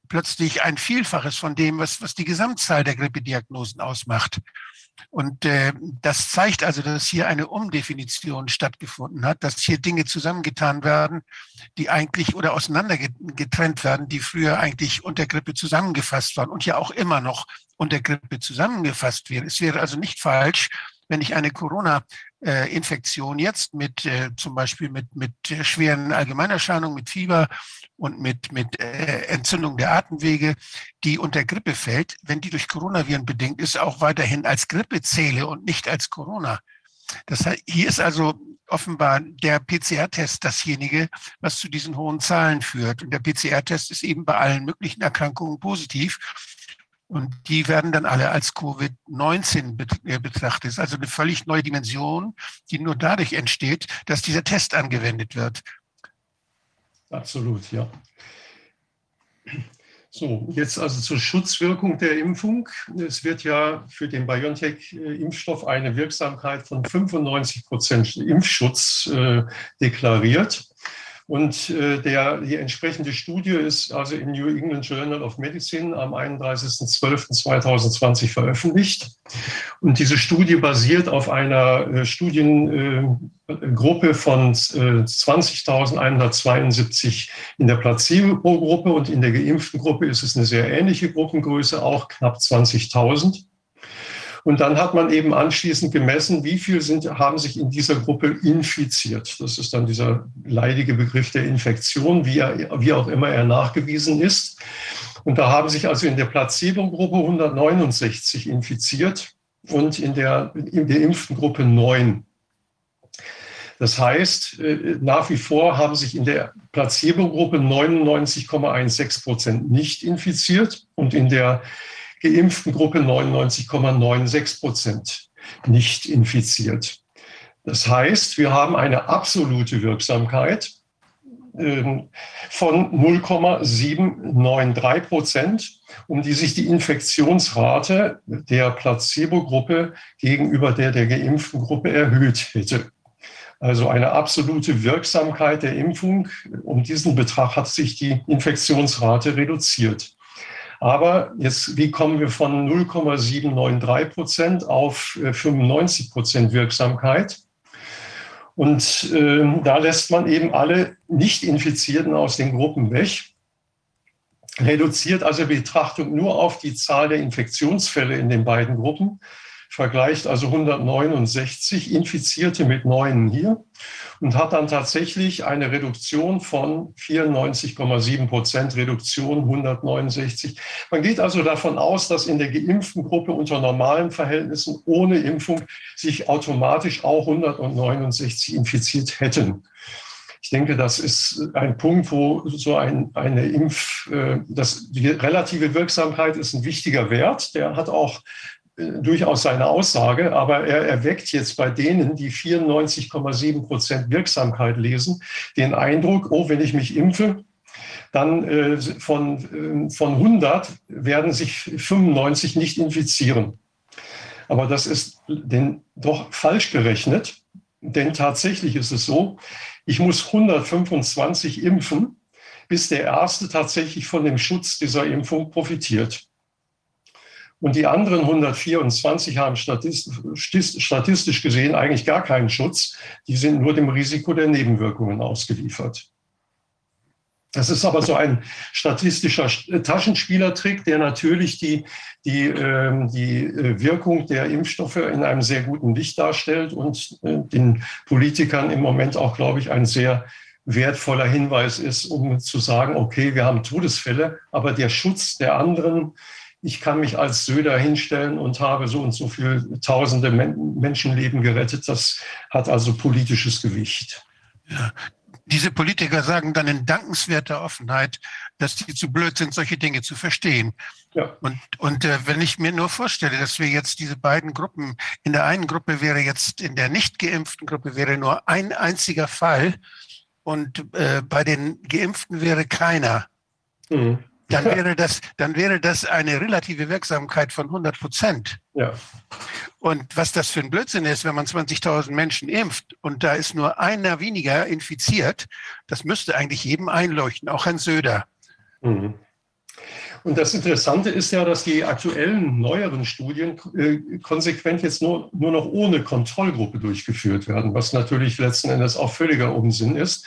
plötzlich ein Vielfaches von dem, was, was die Gesamtzahl der Grippediagnosen ausmacht. Und äh, das zeigt also, dass hier eine Umdefinition stattgefunden hat, dass hier Dinge zusammengetan werden, die eigentlich oder auseinandergetrennt werden, die früher eigentlich unter Grippe zusammengefasst waren und ja auch immer noch unter Grippe zusammengefasst werden. Es wäre also nicht falsch, wenn ich eine Corona-Infektion jetzt mit äh, zum Beispiel mit, mit schweren Allgemeinerscheinungen, mit Fieber und mit, mit äh, Entzündung der Atemwege, die unter Grippe fällt, wenn die durch Coronaviren bedingt ist, auch weiterhin als Grippe zähle und nicht als Corona. Das heißt, hier ist also offenbar der PCR-Test dasjenige, was zu diesen hohen Zahlen führt. Und der PCR-Test ist eben bei allen möglichen Erkrankungen positiv. Und die werden dann alle als Covid-19 äh, betrachtet. Das ist also eine völlig neue Dimension, die nur dadurch entsteht, dass dieser Test angewendet wird. Absolut, ja. So, jetzt also zur Schutzwirkung der Impfung. Es wird ja für den BioNTech-Impfstoff eine Wirksamkeit von 95 Prozent Impfschutz äh, deklariert. Und äh, der, die entsprechende Studie ist also im New England Journal of Medicine am 31.12.2020 veröffentlicht. Und diese Studie basiert auf einer äh, Studiengruppe äh, von 20.172 in der Placebo-Gruppe und in der geimpften Gruppe ist es eine sehr ähnliche Gruppengröße, auch knapp 20.000. Und dann hat man eben anschließend gemessen, wie viel sind, haben sich in dieser Gruppe infiziert. Das ist dann dieser leidige Begriff der Infektion, wie, er, wie auch immer er nachgewiesen ist. Und da haben sich also in der Placebo-Gruppe 169 infiziert und in der, in der impften Gruppe 9. Das heißt, äh, nach wie vor haben sich in der Placebo-Gruppe 99,16 Prozent nicht infiziert und in der geimpften Gruppe 99,96 Prozent nicht infiziert. Das heißt, wir haben eine absolute Wirksamkeit ähm, von 0,793 Prozent, um die sich die Infektionsrate der Placebo-Gruppe gegenüber der der geimpften Gruppe erhöht hätte. Also eine absolute Wirksamkeit der Impfung. Um diesen Betrag hat sich die Infektionsrate reduziert. Aber jetzt, wie kommen wir von 0,793 Prozent auf 95 äh, Prozent Wirksamkeit? Und äh, da lässt man eben alle Nicht-Infizierten aus den Gruppen weg, reduziert also Betrachtung nur auf die Zahl der Infektionsfälle in den beiden Gruppen vergleicht also 169 Infizierte mit neun hier und hat dann tatsächlich eine Reduktion von 94,7 Prozent Reduktion 169. Man geht also davon aus, dass in der geimpften Gruppe unter normalen Verhältnissen ohne Impfung sich automatisch auch 169 infiziert hätten. Ich denke, das ist ein Punkt, wo so ein, eine Impf, äh, das, die relative Wirksamkeit ist ein wichtiger Wert. Der hat auch durchaus seine Aussage, aber er erweckt jetzt bei denen, die 94,7 Prozent Wirksamkeit lesen, den Eindruck, oh, wenn ich mich impfe, dann äh, von, äh, von 100 werden sich 95 nicht infizieren. Aber das ist denn doch falsch gerechnet, denn tatsächlich ist es so, ich muss 125 impfen, bis der Erste tatsächlich von dem Schutz dieser Impfung profitiert. Und die anderen 124 haben statistisch gesehen eigentlich gar keinen Schutz. Die sind nur dem Risiko der Nebenwirkungen ausgeliefert. Das ist aber so ein statistischer Taschenspielertrick, der natürlich die, die, ähm, die äh, Wirkung der Impfstoffe in einem sehr guten Licht darstellt und äh, den Politikern im Moment auch, glaube ich, ein sehr wertvoller Hinweis ist, um zu sagen, okay, wir haben Todesfälle, aber der Schutz der anderen ich kann mich als Söder hinstellen und habe so und so viele tausende Menschenleben gerettet. Das hat also politisches Gewicht. Ja, diese Politiker sagen dann in dankenswerter Offenheit, dass die zu blöd sind, solche Dinge zu verstehen. Ja. Und, und äh, wenn ich mir nur vorstelle, dass wir jetzt diese beiden Gruppen, in der einen Gruppe wäre jetzt, in der nicht geimpften Gruppe wäre nur ein einziger Fall und äh, bei den Geimpften wäre keiner. Mhm dann wäre das, dann wäre das eine relative Wirksamkeit von 100 Prozent. Ja. Und was das für ein Blödsinn ist, wenn man 20.000 Menschen impft und da ist nur einer weniger infiziert, das müsste eigentlich jedem einleuchten, auch Herrn Söder. Mhm. Und das Interessante ist ja, dass die aktuellen neueren Studien äh, konsequent jetzt nur, nur noch ohne Kontrollgruppe durchgeführt werden, was natürlich letzten Endes auch völliger Unsinn ist.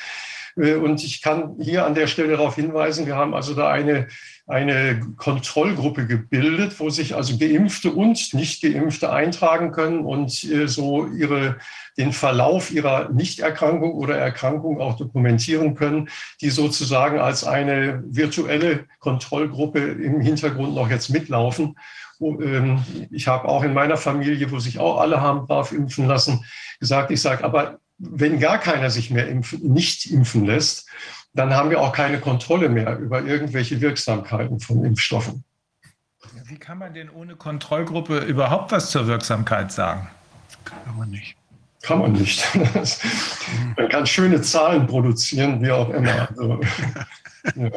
Äh, und ich kann hier an der Stelle darauf hinweisen, wir haben also da eine, eine Kontrollgruppe gebildet, wo sich also Geimpfte und Nicht-Geimpfte eintragen können und äh, so ihre, den Verlauf ihrer Nichterkrankung oder Erkrankung auch dokumentieren können, die sozusagen als eine virtuelle Kontrollgruppe im Hintergrund noch jetzt mitlaufen. Ähm, ich habe auch in meiner Familie, wo sich auch alle haben brav impfen lassen, gesagt, ich sage, aber wenn gar keiner sich mehr impfen, nicht impfen lässt, dann haben wir auch keine Kontrolle mehr über irgendwelche Wirksamkeiten von Impfstoffen. Wie kann man denn ohne Kontrollgruppe überhaupt was zur Wirksamkeit sagen? Kann man nicht. Kann man nicht. man kann schöne Zahlen produzieren, wie auch immer. Also, ja.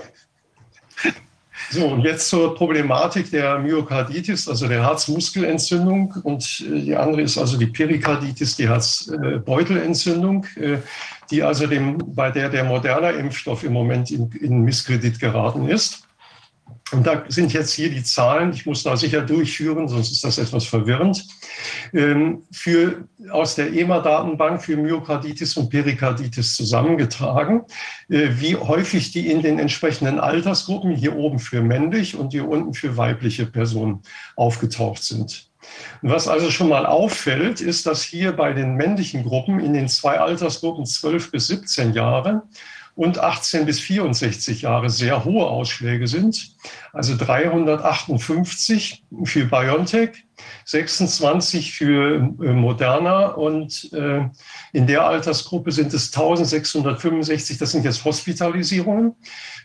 So, und jetzt zur Problematik der Myokarditis, also der Herzmuskelentzündung. Und äh, die andere ist also die Perikarditis, die Herzbeutelentzündung, äh, die also dem, bei der der moderne Impfstoff im Moment in, in Misskredit geraten ist. Und da sind jetzt hier die Zahlen, ich muss da sicher durchführen, sonst ist das etwas verwirrend, ähm, für, aus der EMA-Datenbank für Myokarditis und Perikarditis zusammengetragen, äh, wie häufig die in den entsprechenden Altersgruppen, hier oben für männlich und hier unten für weibliche Personen aufgetaucht sind. Was also schon mal auffällt, ist, dass hier bei den männlichen Gruppen in den zwei Altersgruppen 12 bis 17 Jahre und 18 bis 64 Jahre sehr hohe Ausschläge sind. Also 358 für BioNTech, 26 für äh, Moderna und äh, in der Altersgruppe sind es 1665, das sind jetzt Hospitalisierungen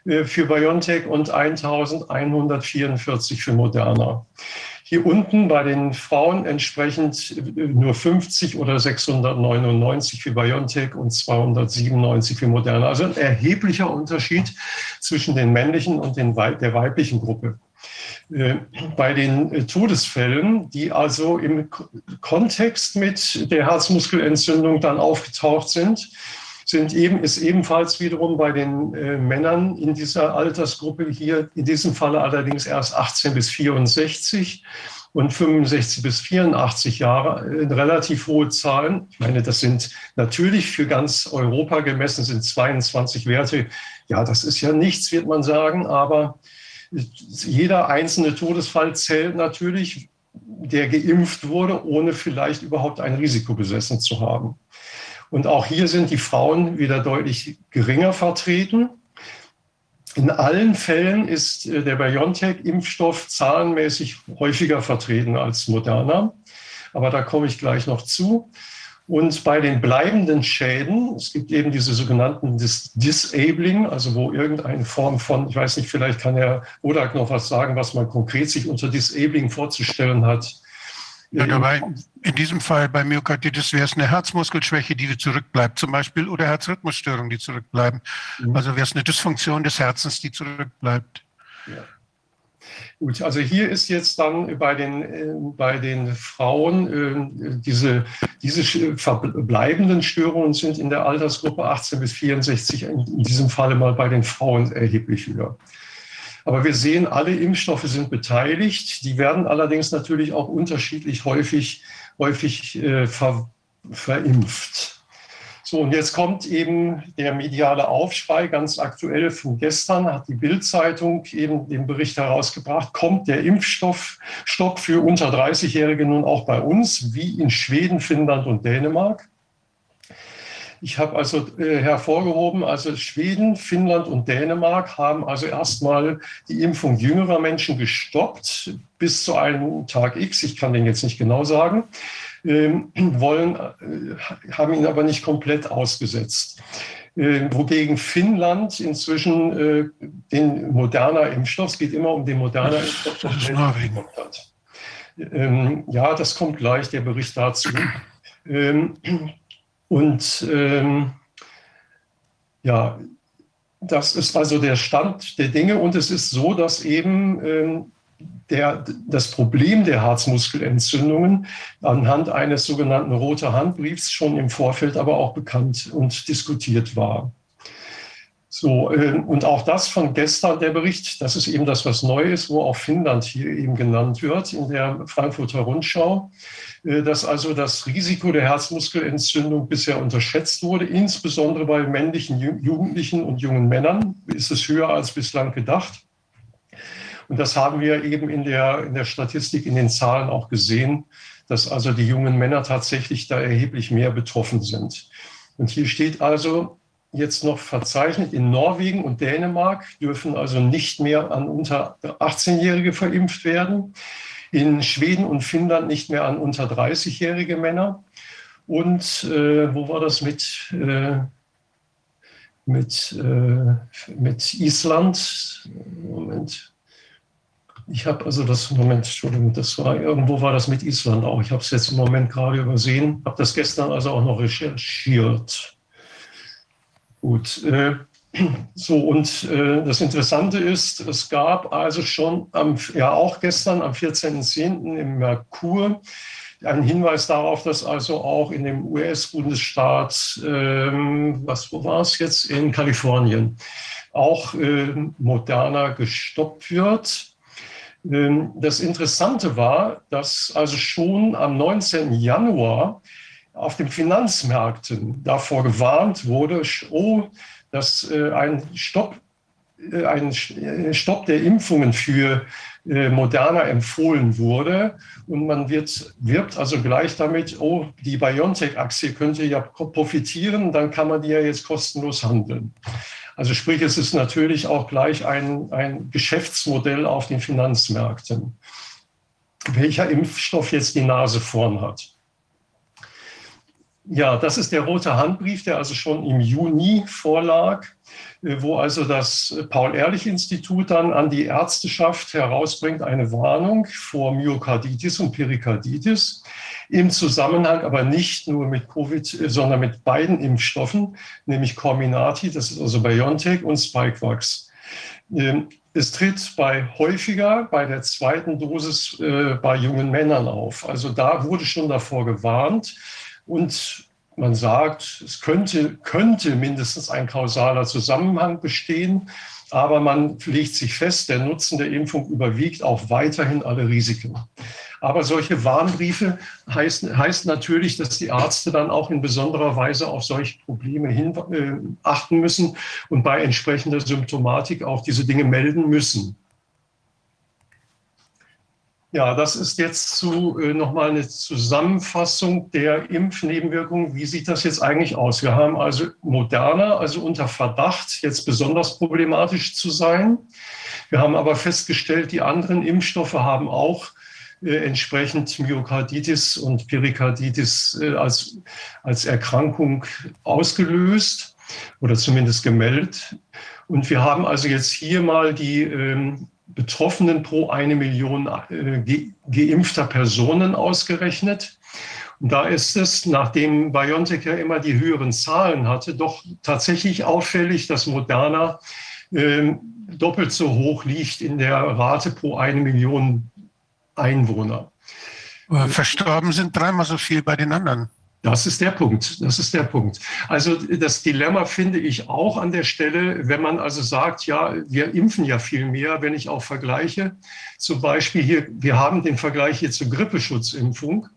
äh, für BioNTech und 1144 für Moderna. Hier unten bei den Frauen entsprechend äh, nur 50 oder 699 für BioNTech und 297 für Moderna. Also ein erheblicher Unterschied zwischen den männlichen und den, der weiblichen Gruppe. Äh, bei den äh, Todesfällen, die also im Kontext mit der Herzmuskelentzündung dann aufgetaucht sind, sind eben, ist ebenfalls wiederum bei den äh, Männern in dieser Altersgruppe hier, in diesem Falle allerdings erst 18 bis 64 und 65 bis 84 Jahre, äh, relativ hohe Zahlen. Ich meine, das sind natürlich für ganz Europa gemessen sind 22 Werte. Ja, das ist ja nichts, wird man sagen, aber jeder einzelne Todesfall zählt natürlich, der geimpft wurde, ohne vielleicht überhaupt ein Risiko besessen zu haben. Und auch hier sind die Frauen wieder deutlich geringer vertreten. In allen Fällen ist äh, der BioNTech-Impfstoff zahlenmäßig häufiger vertreten als Moderna. Aber da komme ich gleich noch zu. Und bei den bleibenden Schäden, es gibt eben diese sogenannten Dis Disabling, also wo irgendeine Form von, ich weiß nicht, vielleicht kann Herr Odak noch was sagen, was man konkret sich unter Disabling vorzustellen hat. Ja, dabei, in diesem Fall bei Myokarditis wäre es eine Herzmuskelschwäche, die zurückbleibt, zum Beispiel, oder Herzrhythmusstörungen, die zurückbleiben. Mhm. Also wäre es eine Dysfunktion des Herzens, die zurückbleibt. Ja. Gut, also hier ist jetzt dann bei den, äh, bei den Frauen äh, diese, diese verbleibenden Störungen sind in der Altersgruppe 18 bis 64 in diesem Falle mal bei den Frauen erheblich höher. Aber wir sehen, alle Impfstoffe sind beteiligt. Die werden allerdings natürlich auch unterschiedlich häufig, häufig äh, ver, verimpft. So, und jetzt kommt eben der mediale Aufschrei, ganz aktuell von gestern, hat die Bild-Zeitung eben den Bericht herausgebracht, kommt der Impfstoffstopp für unter 30-Jährige nun auch bei uns, wie in Schweden, Finnland und Dänemark. Ich habe also äh, hervorgehoben, also Schweden, Finnland und Dänemark haben also erstmal die Impfung jüngerer Menschen gestoppt bis zu einem Tag X. Ich kann den jetzt nicht genau sagen. Ähm, wollen, äh, haben ihn aber nicht komplett ausgesetzt. äh, wogegen Finnland inzwischen äh, den moderner Impfstoff, es geht immer um den moderner Impfstoff, das ist Norwegen. hat. Ähm, ja, das kommt gleich, der Bericht dazu. Ähm, und ähm, ja, das ist also der Stand der Dinge und es ist so, dass eben ähm, der, das Problem der Herzmuskelentzündungen anhand eines sogenannten Rote Handbriefs schon im Vorfeld aber auch bekannt und diskutiert war. So, äh, und auch das von gestern, der Bericht, das ist eben das, was neu ist, wo auch Finnland hier eben genannt wird in der Frankfurter Rundschau, dass also das Risiko der Herzmuskelentzündung bisher unterschätzt wurde, insbesondere bei männlichen Jugendlichen und jungen Männern ist es höher als bislang gedacht. Und das haben wir eben in der, in der Statistik, in den Zahlen auch gesehen, dass also die jungen Männer tatsächlich da erheblich mehr betroffen sind. Und hier steht also jetzt noch verzeichnet, in Norwegen und Dänemark dürfen also nicht mehr an unter 18-Jährige verimpft werden, in Schweden und Finnland nicht mehr an unter 30-jährige Männer. Und äh, wo war das mit, äh, mit, äh, mit Island? Moment. Ich habe also das, Moment, Entschuldigung, das war, irgendwo war das mit Island auch. Ich habe es jetzt im Moment gerade übersehen, habe das gestern also auch noch recherchiert. Gut, äh, so und äh, das Interessante ist, es gab also schon am, ja auch gestern am 14.10. im Merkur einen Hinweis darauf, dass also auch in dem US-Bundesstaat, ähm, was wo war es jetzt, in Kalifornien, auch äh, moderner gestoppt wird. Ähm, das Interessante war, dass also schon am 19. Januar auf den Finanzmärkten davor gewarnt wurde, oh, dass äh, ein Stopp, äh, ein äh, Stopp der Impfungen für Moderna empfohlen wurde. Und man wird, wirbt also gleich damit, oh, die BioNTech-Aktie könnte ja profitieren, dann kann man die ja jetzt kostenlos handeln. Also sprich, es ist natürlich auch gleich ein, ein Geschäftsmodell auf den Finanzmärkten, welcher Impfstoff jetzt die Nase vorn hat. Ja, das ist der rote Handbrief, der also schon im Juni vorlag, äh, wo also das Paul-Ehrlich-Institut dann an die Ärzteschaft herausbringt eine Warnung vor Myokarditis und Perikarditis im Zusammenhang aber nicht nur mit Covid, sondern mit beiden Impfstoffen, nämlich Comirnaty, das ist also BioNTech und Spikevax. Ähm, es tritt bei häufiger bei der zweiten Dosis äh, bei jungen Männern auf. Also da wurde schon davor gewarnt und man sagt, es könnte, könnte mindestens ein kausaler Zusammenhang bestehen, aber man legt sich fest, der Nutzen der Impfung überwiegt auch weiterhin alle Risiken. Aber solche Warnbriefe heißt, heißt natürlich, dass die Ärzte dann auch in besonderer Weise auf solche Probleme hin, äh, achten müssen und bei entsprechender Symptomatik auch diese Dinge melden müssen. Ja, das ist jetzt zu, äh, nochmal eine Zusammenfassung der Impfnebenwirkungen. Wie sieht das jetzt eigentlich aus? Wir haben also Moderna, also unter Verdacht, jetzt besonders problematisch zu sein. Wir haben aber festgestellt, die anderen Impfstoffe haben auch äh, entsprechend Myokarditis und Perikarditis äh, als, als Erkrankung ausgelöst oder zumindest gemeldet. Und wir haben also jetzt hier mal die ähm, Betroffenen pro eine Million äh, ge geimpfter Personen ausgerechnet. Und da ist es, nachdem BioNTech ja immer die höheren Zahlen hatte, doch tatsächlich auffällig, dass Moderna äh, doppelt so hoch liegt in der Rate pro eine Million Einwohner. Verstorben sind dreimal so viel bei den anderen. Das ist der Punkt. Das ist der Punkt. Also das Dilemma finde ich auch an der Stelle, wenn man also sagt, ja, wir impfen ja viel mehr, wenn ich auch vergleiche. Zum Beispiel hier, wir haben den Vergleich hier zur Grippeschutzimpfung,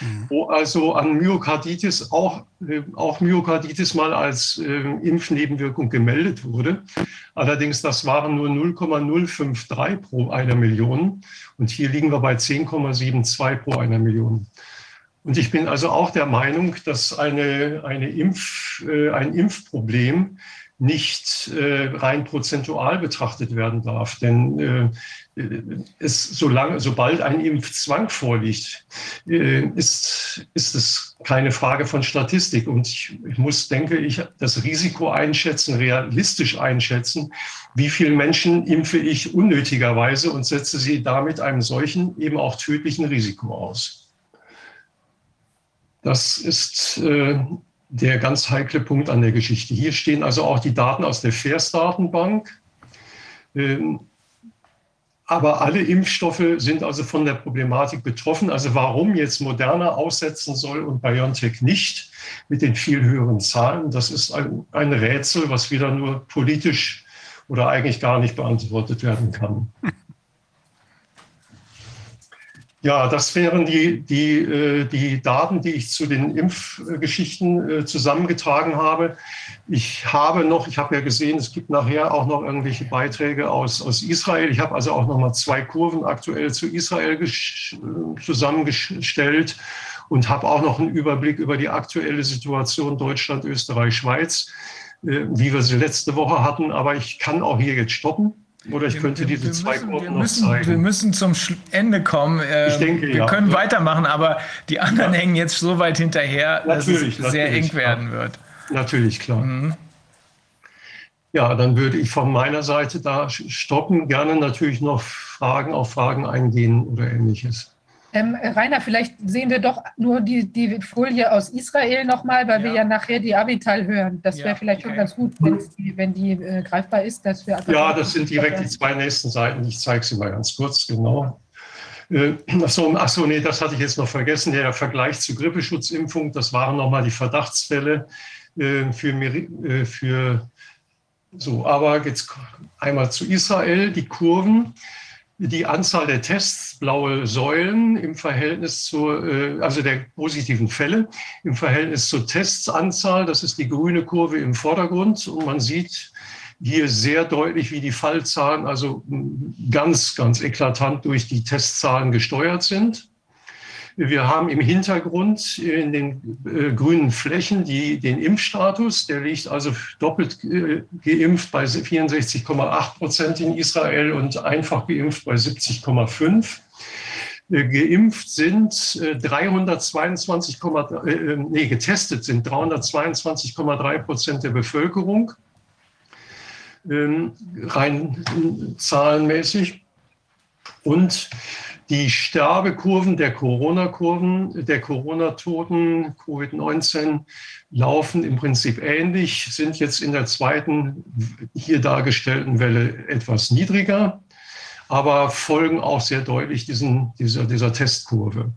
mhm. wo also an Myokarditis auch, äh, auch Myokarditis mal als äh, Impfnebenwirkung gemeldet wurde. Allerdings, das waren nur 0,053 pro einer Million. Und hier liegen wir bei 10,72 pro einer Million. Und ich bin also auch der Meinung, dass eine, eine Impf, äh, ein Impfproblem nicht äh, rein prozentual betrachtet werden darf. Denn äh, es, solange, sobald ein Impfzwang vorliegt, äh, ist, ist es keine Frage von Statistik. Und ich, ich muss, denke ich, das Risiko einschätzen, realistisch einschätzen, wie viele Menschen impfe ich unnötigerweise und setze sie damit einem solchen, eben auch tödlichen Risiko aus. Das ist äh, der ganz heikle Punkt an der Geschichte. Hier stehen also auch die Daten aus der FAIRS-Datenbank. Ähm, aber alle Impfstoffe sind also von der Problematik betroffen. Also warum jetzt Moderna aussetzen soll und BioNTech nicht mit den viel höheren Zahlen, das ist ein, ein Rätsel, was wieder nur politisch oder eigentlich gar nicht beantwortet werden kann. Ja, das wären die, die, äh, die Daten, die ich zu den Impfgeschichten äh, zusammengetragen habe. Ich habe noch, ich habe ja gesehen, es gibt nachher auch noch irgendwelche Beiträge aus, aus Israel. Ich habe also auch noch mal zwei Kurven aktuell zu Israel zusammengestellt und habe auch noch einen Überblick über die aktuelle Situation Deutschland, Österreich, Schweiz, äh, wie wir sie letzte Woche hatten. Aber ich kann auch hier jetzt stoppen oder ich könnte diese zwei müssen, Gruppen noch zeigen. Wir müssen zum Ende kommen. ich denke, wir ja. können ja. weitermachen, aber die anderen ja. hängen jetzt so weit hinterher, natürlich, dass es sehr eng werden wird. Natürlich, klar. Mhm. Ja, dann würde ich von meiner Seite da stoppen, gerne natürlich noch Fragen auf Fragen eingehen oder ähnliches. Ähm, Rainer, vielleicht sehen wir doch nur die, die Folie aus Israel nochmal, weil ja. wir ja nachher die Abital hören. Das wäre ja, vielleicht okay. schon ganz gut, die, wenn die äh, greifbar ist. Dass wir ja, das sind direkt die zwei nächsten Seiten. Ich zeige sie mal ganz kurz, genau. Äh, achso, achso, nee, das hatte ich jetzt noch vergessen. Der Vergleich zur Grippeschutzimpfung, das waren nochmal die Verdachtsfälle äh, für, äh, für so, aber jetzt einmal zu Israel, die Kurven die Anzahl der Tests, blaue Säulen im Verhältnis zur, äh, also der positiven Fälle im Verhältnis zur Testsanzahl. Das ist die grüne Kurve im Vordergrund und man sieht hier sehr deutlich, wie die Fallzahlen also ganz, ganz eklatant durch die Testzahlen gesteuert sind. Wir haben im Hintergrund in den äh, grünen Flächen die, den Impfstatus. Der liegt also doppelt äh, geimpft bei 64,8 Prozent in Israel und einfach geimpft bei 70,5 äh, geimpft sind 322, äh, nee, getestet sind 322,3 Prozent der Bevölkerung, ähm, rein zahlenmäßig. Und die Sterbekurven der Corona-Kurven, der Corona-Toten, Covid-19, laufen im Prinzip ähnlich, sind jetzt in der zweiten hier dargestellten Welle etwas niedriger, aber folgen auch sehr deutlich diesen, dieser, dieser Testkurve.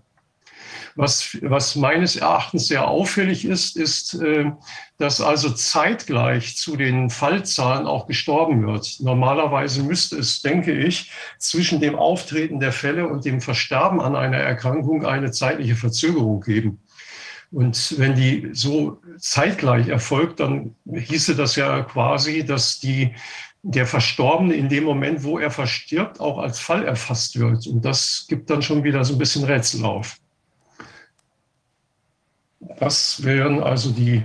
Was, was meines Erachtens sehr auffällig ist, ist, äh, dass also zeitgleich zu den Fallzahlen auch gestorben wird. Normalerweise müsste es, denke ich, zwischen dem Auftreten der Fälle und dem Versterben an einer Erkrankung eine zeitliche Verzögerung geben. Und wenn die so zeitgleich erfolgt, dann hieße das ja quasi, dass die, der Verstorbene in dem Moment, wo er verstirbt, auch als Fall erfasst wird. Und das gibt dann schon wieder so ein bisschen Rätsel auf. Das wären also die,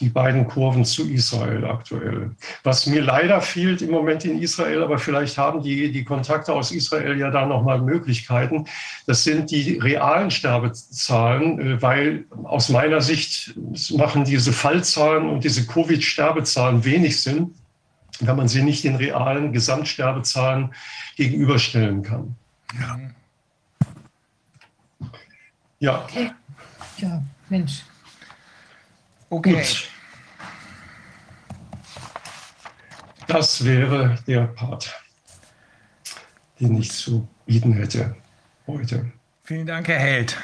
die beiden Kurven zu Israel aktuell. Was mir leider fehlt im Moment in Israel, aber vielleicht haben die, die Kontakte aus Israel ja da nochmal Möglichkeiten, das sind die realen Sterbezahlen, äh, weil aus meiner Sicht machen diese Fallzahlen und diese Covid-Sterbezahlen wenig Sinn, wenn man sie nicht den realen Gesamtsterbezahlen gegenüberstellen kann. Ja. Ja. Okay. Ja. Mensch. Okay. Gut. Das wäre der Part, den ich zu bieten hätte heute. Vielen Dank, Herr Held.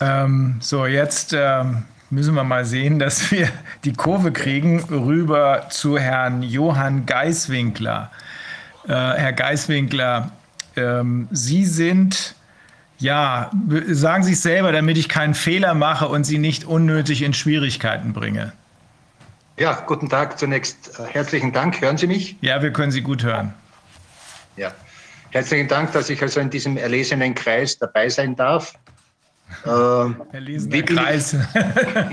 Ähm, so, jetzt ähm, müssen wir mal sehen, dass wir die Kurve kriegen rüber zu Herrn Johann Geiswinkler. Äh, Herr Geiswinkler, ähm, Sie sind ja, sagen Sie es selber, damit ich keinen Fehler mache und Sie nicht unnötig in Schwierigkeiten bringe. Ja, guten Tag zunächst. Äh, herzlichen Dank. Hören Sie mich? Ja, wir können Sie gut hören. Ja, herzlichen Dank, dass ich also in diesem erlesenen Kreis dabei sein darf. Ähm, Erlesener Kreis.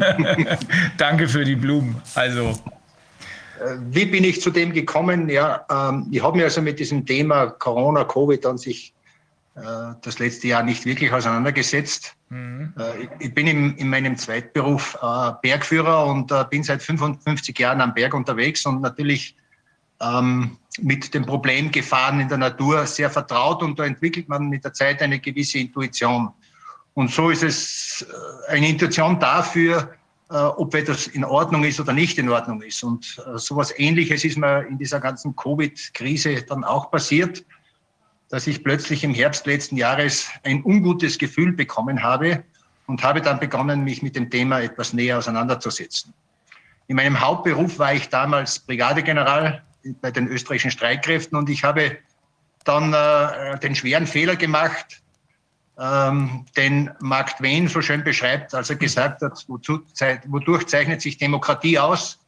Danke für die Blumen. Also. wie bin ich zu dem gekommen? Ja, ähm, ich habe mich also mit diesem Thema Corona, Covid an sich äh, das letzte Jahr nicht wirklich auseinandergesetzt. Mhm. Äh, ich, bin im, in meinem Zweitberuf äh, Bergführer und äh, bin seit 55 Jahren am Berg unterwegs und natürlich ähm, mit dem Problem Gefahren in der Natur sehr vertraut und da entwickelt man mit der Zeit eine gewisse Intuition. Und so ist es äh, eine Intuition dafür, äh, ob etwas in Ordnung ist oder nicht in Ordnung ist. Und äh, sowas Ähnliches ist mir in dieser ganzen Covid-Krise dann auch passiert, dass ich plötzlich im Herbst letzten Jahres ein ungutes Gefühl bekommen habe und habe dann begonnen, mich mit dem Thema etwas näher auseinanderzusetzen. In meinem Hauptberuf war ich damals Brigadegeneral bei den österreichischen Streitkräften und ich habe dann äh, den schweren Fehler gemacht, ähm, den Mark Twain so schön beschreibt, als er gesagt hat, wozu, wodurch zeichnet sich Demokratie aus?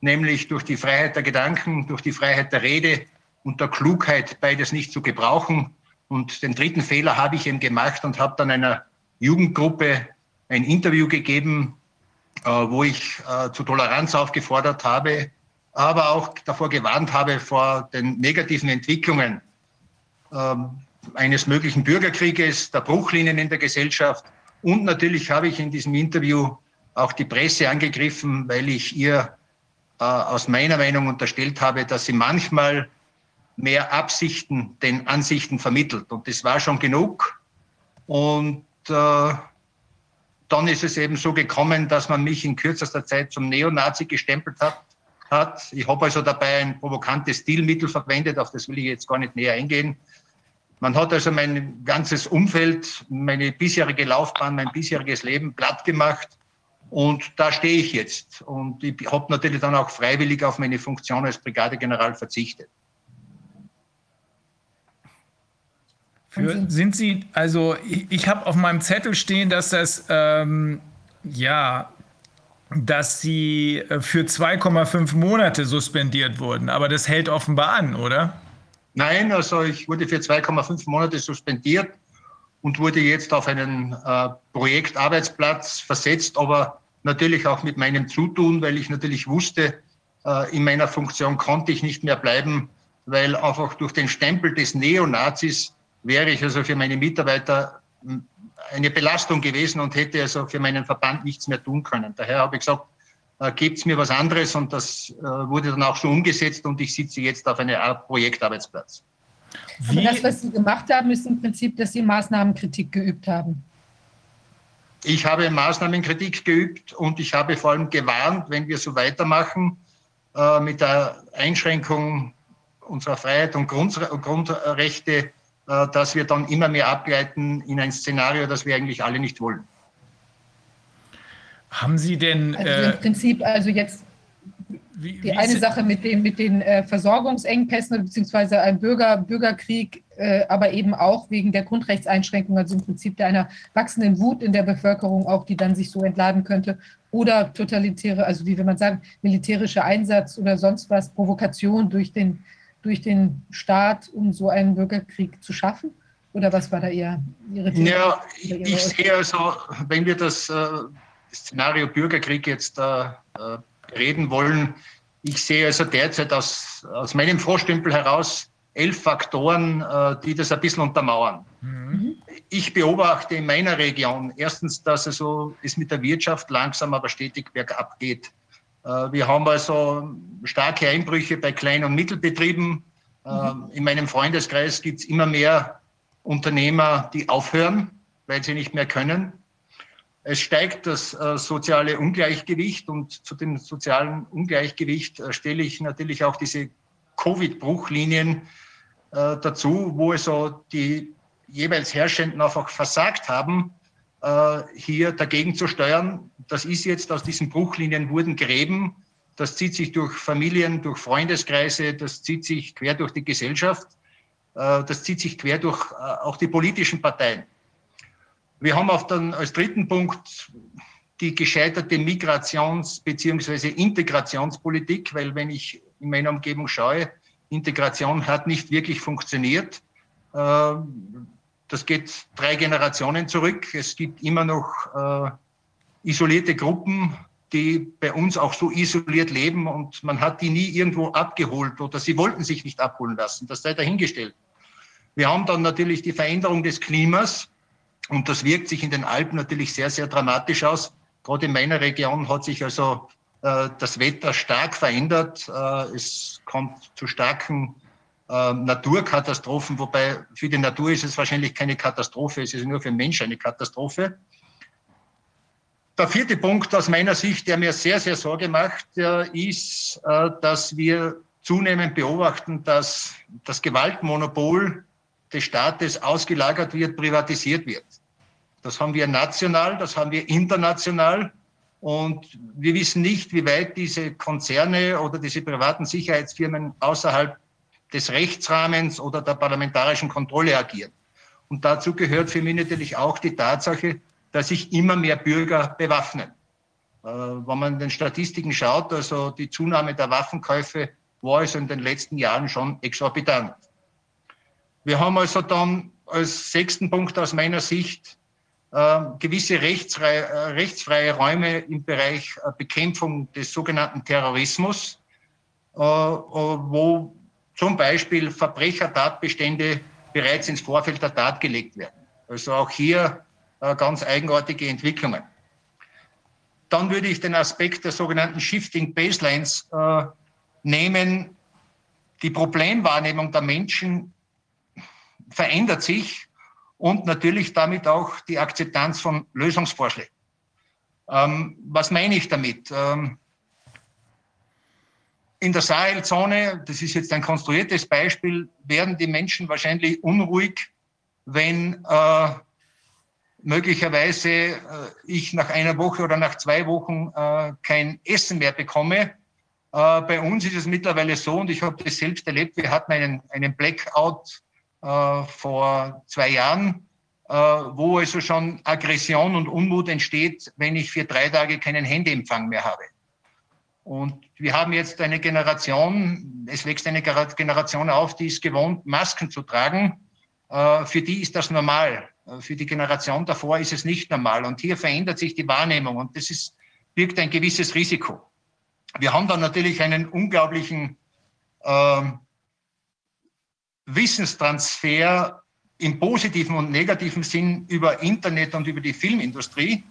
Nämlich durch die Freiheit der Gedanken, durch die Freiheit der Rede und der Klugheit, beides nicht zu gebrauchen. Und den dritten Fehler habe ich eben gemacht und habe dann einer Jugendgruppe ein Interview gegeben, äh, wo ich äh, zu Toleranz aufgefordert habe, aber auch davor gewarnt habe vor den negativen Entwicklungen. Ähm, eines möglichen Bürgerkrieges, der Bruchlinien in der Gesellschaft. Und natürlich habe ich in diesem Interview auch die Presse angegriffen, weil ich ihr äh, aus meiner Meinung unterstellt habe, dass sie manchmal mehr Absichten den Ansichten vermittelt. Und das war schon genug. Und äh, dann ist es eben so gekommen, dass man mich in kürzester Zeit zum Neonazi gestempelt hat. hat. Ich habe also dabei ein provokantes Stilmittel verwendet, auf das will ich jetzt gar nicht näher eingehen. Man hat also mein ganzes Umfeld, meine bisherige Laufbahn, mein bisheriges Leben platt gemacht. Und da stehe ich jetzt. Und ich habe natürlich dann auch freiwillig auf meine Funktion als Brigadegeneral verzichtet. Für, sind Sie, also ich, ich habe auf meinem Zettel stehen, dass das, ähm, ja, dass Sie äh, für 2,5 Monate suspendiert wurden. Aber das hält offenbar an, oder? Nein, also ich wurde für 2,5 Monate suspendiert und wurde jetzt auf einen äh, Projektarbeitsplatz versetzt, aber natürlich auch mit meinem Zutun, weil ich natürlich wusste, äh, in meiner Funktion konnte ich nicht mehr bleiben, weil einfach durch den Stempel des Neonazis wäre ich also für meine Mitarbeiter eine Belastung gewesen und hätte also für meinen Verband nichts mehr tun können. Daher habe ich gesagt, äh, gibt es mir was anderes und das äh, wurde dann auch so umgesetzt und ich sitze jetzt auf einer Art Projektarbeitsplatz. Aber das, was Sie gemacht haben, ist im Prinzip, dass Sie Maßnahmenkritik geübt haben. Ich habe Maßnahmenkritik geübt und ich habe vor allem gewarnt, wenn wir so weitermachen äh, mit der Einschränkung unserer Freiheit und Grund, Grundrechte, äh, dass wir dann immer mehr abgleiten in ein Szenario, das wir eigentlich alle nicht wollen. Haben Sie denn. Also äh, im Prinzip, also jetzt wie, die wie eine Sache mit den, mit den äh, Versorgungsengpässen beziehungsweise ein Bürger, Bürgerkrieg, äh, aber eben auch wegen der Grundrechtseinschränkungen, also im Prinzip der einer wachsenden Wut in der Bevölkerung auch, die dann sich so entladen könnte. Oder totalitäre, also wie will man sagen, militärischer Einsatz oder sonst was, Provokation durch den, durch den Staat, um so einen Bürgerkrieg zu schaffen? Oder was war da Ihre Theorie? Ja, ich sehe also, wenn wir das äh, Szenario Bürgerkrieg jetzt äh, äh, reden wollen. Ich sehe also derzeit aus, aus meinem Vorstümpel heraus elf Faktoren, äh, die das ein bisschen untermauern. Mhm. Ich beobachte in meiner Region erstens, dass also es mit der Wirtschaft langsam aber stetig bergab geht. Äh, wir haben also starke Einbrüche bei Klein- und Mittelbetrieben. Mhm. In meinem Freundeskreis gibt es immer mehr Unternehmer, die aufhören, weil sie nicht mehr können. Es steigt das äh, soziale Ungleichgewicht und zu dem sozialen Ungleichgewicht äh, stelle ich natürlich auch diese Covid-Bruchlinien dazu, wo also die jeweils Herrschenden einfach versagt haben, hier dagegen zu steuern. Das ist jetzt aus diesen Bruchlinien wurden Gräben. Das zieht sich durch Familien, durch Freundeskreise, das zieht sich quer durch die Gesellschaft, äh, das zieht sich quer durch äh, auch die politischen Parteien. Wir haben auch dann als dritten Punkt die gescheiterte Migrations- bzw. Integrationspolitik, weil wenn ich in meiner Umgebung schaue, Integration hat nicht wirklich funktioniert. Das geht drei Generationen zurück. Es gibt immer noch äh, isolierte Gruppen, die bei uns auch so isoliert leben und man hat die nie irgendwo abgeholt oder sie wollten sich nicht abholen lassen. Das sei dahingestellt. Wir haben dann natürlich die Veränderung des Klimas und das wirkt sich in den Alpen natürlich sehr, sehr dramatisch aus. Gerade in meiner Region hat sich also äh, das Wetter stark verändert. Äh, es kommt zu starken äh, Naturkatastrophen, wobei für die Natur ist es wahrscheinlich keine Katastrophe, es ist nur für den Mensch eine Katastrophe. Der vierte Punkt aus meiner Sicht, der mir sehr, sehr Sorge macht, ist, dass wir zunehmend beobachten, dass das Gewaltmonopol des Staates ausgelagert wird, privatisiert wird. Das haben wir national, das haben wir international. Und wir wissen nicht, wie weit diese Konzerne oder diese privaten Sicherheitsfirmen außerhalb des Rechtsrahmens oder der parlamentarischen Kontrolle agieren. Und dazu gehört für mich natürlich auch die Tatsache, dass sich immer mehr Bürger bewaffnen. Äh, wenn man den Statistiken schaut, also die Zunahme der Waffenkäufe war also in den letzten Jahren schon exorbitant. Wir haben also dann als sechsten Punkt aus meiner Sicht äh, gewisse rechtsfreie, äh, rechtsfreie Räume im Bereich äh, Bekämpfung des sogenannten Terrorismus, äh, äh, wo zum Beispiel Verbrechertatbestände bereits ins Vorfeld der Tat gelegt werden. Also auch hier äh, ganz eigenartige Entwicklungen. Dann würde ich den Aspekt der sogenannten Shifting Baselines äh, nehmen. Die Problemwahrnehmung der Menschen verändert sich und natürlich damit auch die Akzeptanz von Lösungsvorschlägen. Ähm, was meine ich damit? Ähm, in der Sahelzone, das ist jetzt ein konstruiertes Beispiel, werden die Menschen wahrscheinlich unruhig, wenn äh, möglicherweise äh, ich nach einer Woche oder nach zwei Wochen äh, kein Essen mehr bekomme. Äh, bei uns ist es mittlerweile so, und ich habe das selbst erlebt, wir hatten einen, einen Blackout äh, vor zwei Jahren, äh, wo also schon Aggression und Unmut entsteht, wenn ich für drei Tage keinen Handyempfang mehr habe. Und wir haben jetzt eine Generation, es wächst eine Generation auf, die ist gewohnt, Masken zu tragen. Äh, für die ist das normal. Äh, für die Generation davor ist es nicht normal. Und hier verändert sich die Wahrnehmung und das ist, birgt ein gewisses Risiko. Wir haben dann natürlich einen unglaublichen äh, Wissenstransfer im positiven und negativen Sinn über Internet und über die Filmindustrie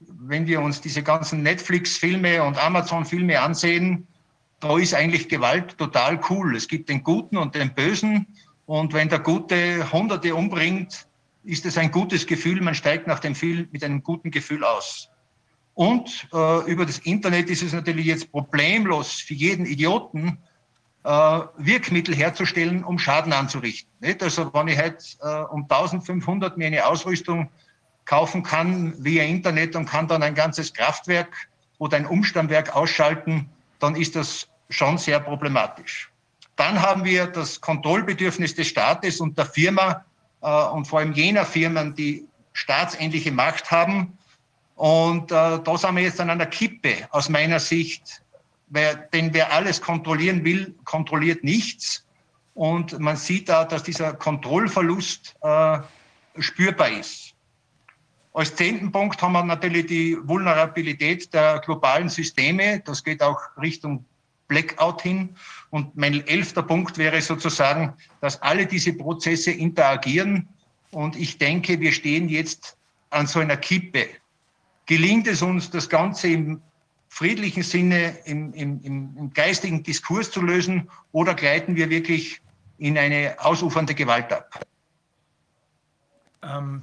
wenn wir uns diese ganzen Netflix-Filme und Amazon-Filme ansehen, da ist eigentlich Gewalt total cool. Es gibt den Guten und den Bösen. Und wenn der Gute Hunderte umbringt, ist es ein gutes Gefühl. Man steigt nach dem Film mit einem guten Gefühl aus. Und äh, über das Internet ist es natürlich jetzt problemlos für jeden Idioten, äh, Wirkmittel herzustellen, um Schaden anzurichten. Nicht? Also wenn ich heute äh, um 1500 mir eine Ausrüstung kaufen kann via Internet und kann dann ein ganzes Kraftwerk oder ein Umstammwerk ausschalten, dann ist das schon sehr problematisch. Dann haben wir das Kontrollbedürfnis des Staates und der Firma äh, und vor allem jener Firmen, die staatsähnliche Macht haben. Und äh, da sind wir jetzt an einer Kippe aus meiner Sicht, weil, denn wer alles kontrollieren will, kontrolliert nichts. Und man sieht da, dass dieser Kontrollverlust äh, spürbar ist. Als zehnten Punkt haben wir natürlich die Vulnerabilität der globalen Systeme. Das geht auch Richtung Blackout hin. Und mein elfter Punkt wäre sozusagen, dass alle diese Prozesse interagieren. Und ich denke, wir stehen jetzt an so einer Kippe. Gelingt es uns, das Ganze im friedlichen Sinne, im, im, im geistigen Diskurs zu lösen, oder gleiten wir wirklich in eine ausufernde Gewalt ab? Ähm,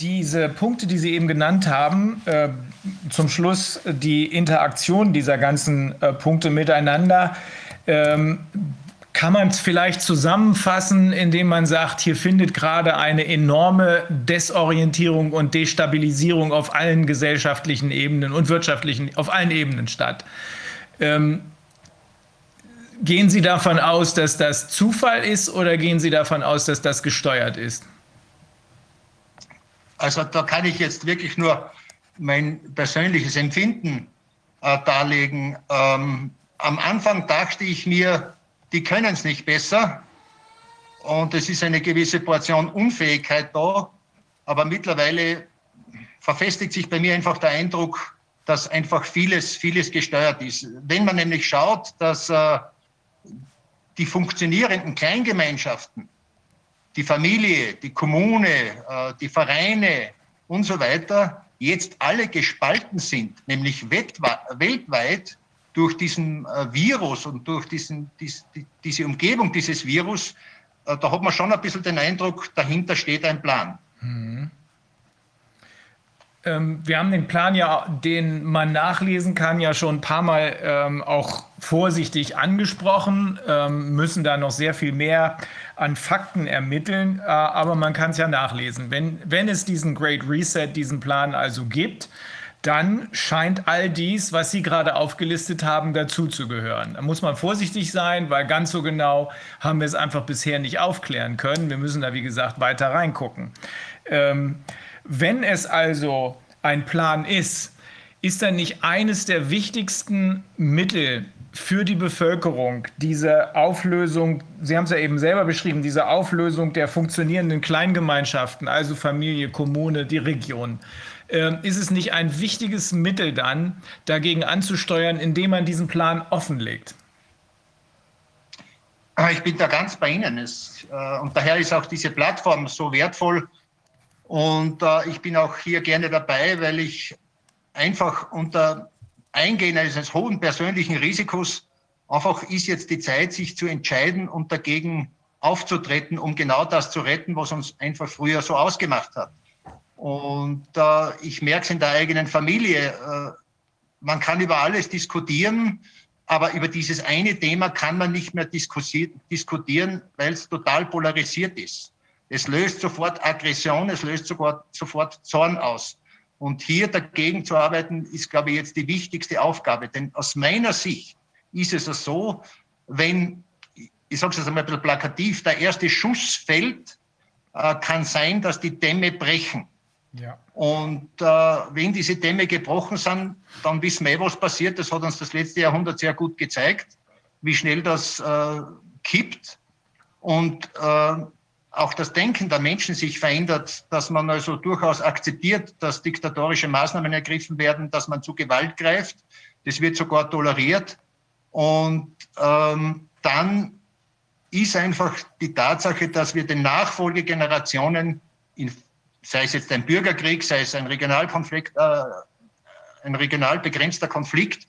diese Punkte, die Sie eben genannt haben, äh, zum Schluss die Interaktion dieser ganzen äh, Punkte miteinander, ähm, kann man es vielleicht zusammenfassen, indem man sagt, hier findet gerade eine enorme Desorientierung und Destabilisierung auf allen gesellschaftlichen Ebenen und wirtschaftlichen, auf allen Ebenen statt. Ähm, gehen Sie davon aus, dass das Zufall ist oder gehen Sie davon aus, dass das gesteuert ist? Also da kann ich jetzt wirklich nur mein persönliches Empfinden äh, darlegen. Ähm, am Anfang dachte ich mir, die können es nicht besser. Und es ist eine gewisse Portion Unfähigkeit da. Aber mittlerweile verfestigt sich bei mir einfach der Eindruck, dass einfach vieles, vieles gesteuert ist. Wenn man nämlich schaut, dass äh, die funktionierenden Kleingemeinschaften, die Familie, die Kommune, äh, die Vereine und so weiter jetzt alle gespalten sind, nämlich weltweit durch diesen äh, Virus und durch diesen, dies, die, diese Umgebung dieses Virus, äh, da hat man schon ein bisschen den Eindruck, dahinter steht ein Plan. Mhm. Ähm, wir haben den Plan ja, den man nachlesen kann, ja schon ein paar Mal ähm, auch vorsichtig angesprochen, ähm, müssen da noch sehr viel mehr an Fakten ermitteln, äh, aber man kann es ja nachlesen. Wenn, wenn es diesen Great Reset, diesen Plan also gibt, dann scheint all dies, was Sie gerade aufgelistet haben, dazuzugehören. Da muss man vorsichtig sein, weil ganz so genau haben wir es einfach bisher nicht aufklären können. Wir müssen da, wie gesagt, weiter reingucken. Ähm, wenn es also ein Plan ist, ist dann nicht eines der wichtigsten Mittel für die Bevölkerung diese Auflösung, Sie haben es ja eben selber beschrieben, diese Auflösung der funktionierenden Kleingemeinschaften, also Familie, Kommune, die Region. Ähm, ist es nicht ein wichtiges Mittel dann, dagegen anzusteuern, indem man diesen Plan offenlegt? Ich bin da ganz bei Ihnen. Äh, und daher ist auch diese Plattform so wertvoll, und äh, ich bin auch hier gerne dabei, weil ich einfach unter Eingehen eines hohen persönlichen Risikos einfach ist jetzt die Zeit, sich zu entscheiden und dagegen aufzutreten, um genau das zu retten, was uns einfach früher so ausgemacht hat. Und äh, ich merke es in der eigenen Familie. Äh, man kann über alles diskutieren, aber über dieses eine Thema kann man nicht mehr diskutieren, weil es total polarisiert ist. Es löst sofort Aggression, es löst sogar, sofort Zorn aus. Und hier dagegen zu arbeiten, ist, glaube ich, jetzt die wichtigste Aufgabe. Denn aus meiner Sicht ist es so, wenn, ich sage es jetzt einmal ein bisschen plakativ, der erste Schuss fällt, äh, kann sein, dass die Dämme brechen. Ja. Und äh, wenn diese Dämme gebrochen sind, dann wissen wir eh, was passiert. Das hat uns das letzte Jahrhundert sehr gut gezeigt, wie schnell das äh, kippt. Und äh, auch das Denken der Menschen sich verändert, dass man also durchaus akzeptiert, dass diktatorische Maßnahmen ergriffen werden, dass man zu Gewalt greift. Das wird sogar toleriert. Und ähm, dann ist einfach die Tatsache, dass wir den Nachfolgegenerationen, in, sei es jetzt ein Bürgerkrieg, sei es ein Regionalkonflikt, äh, ein regional begrenzter Konflikt,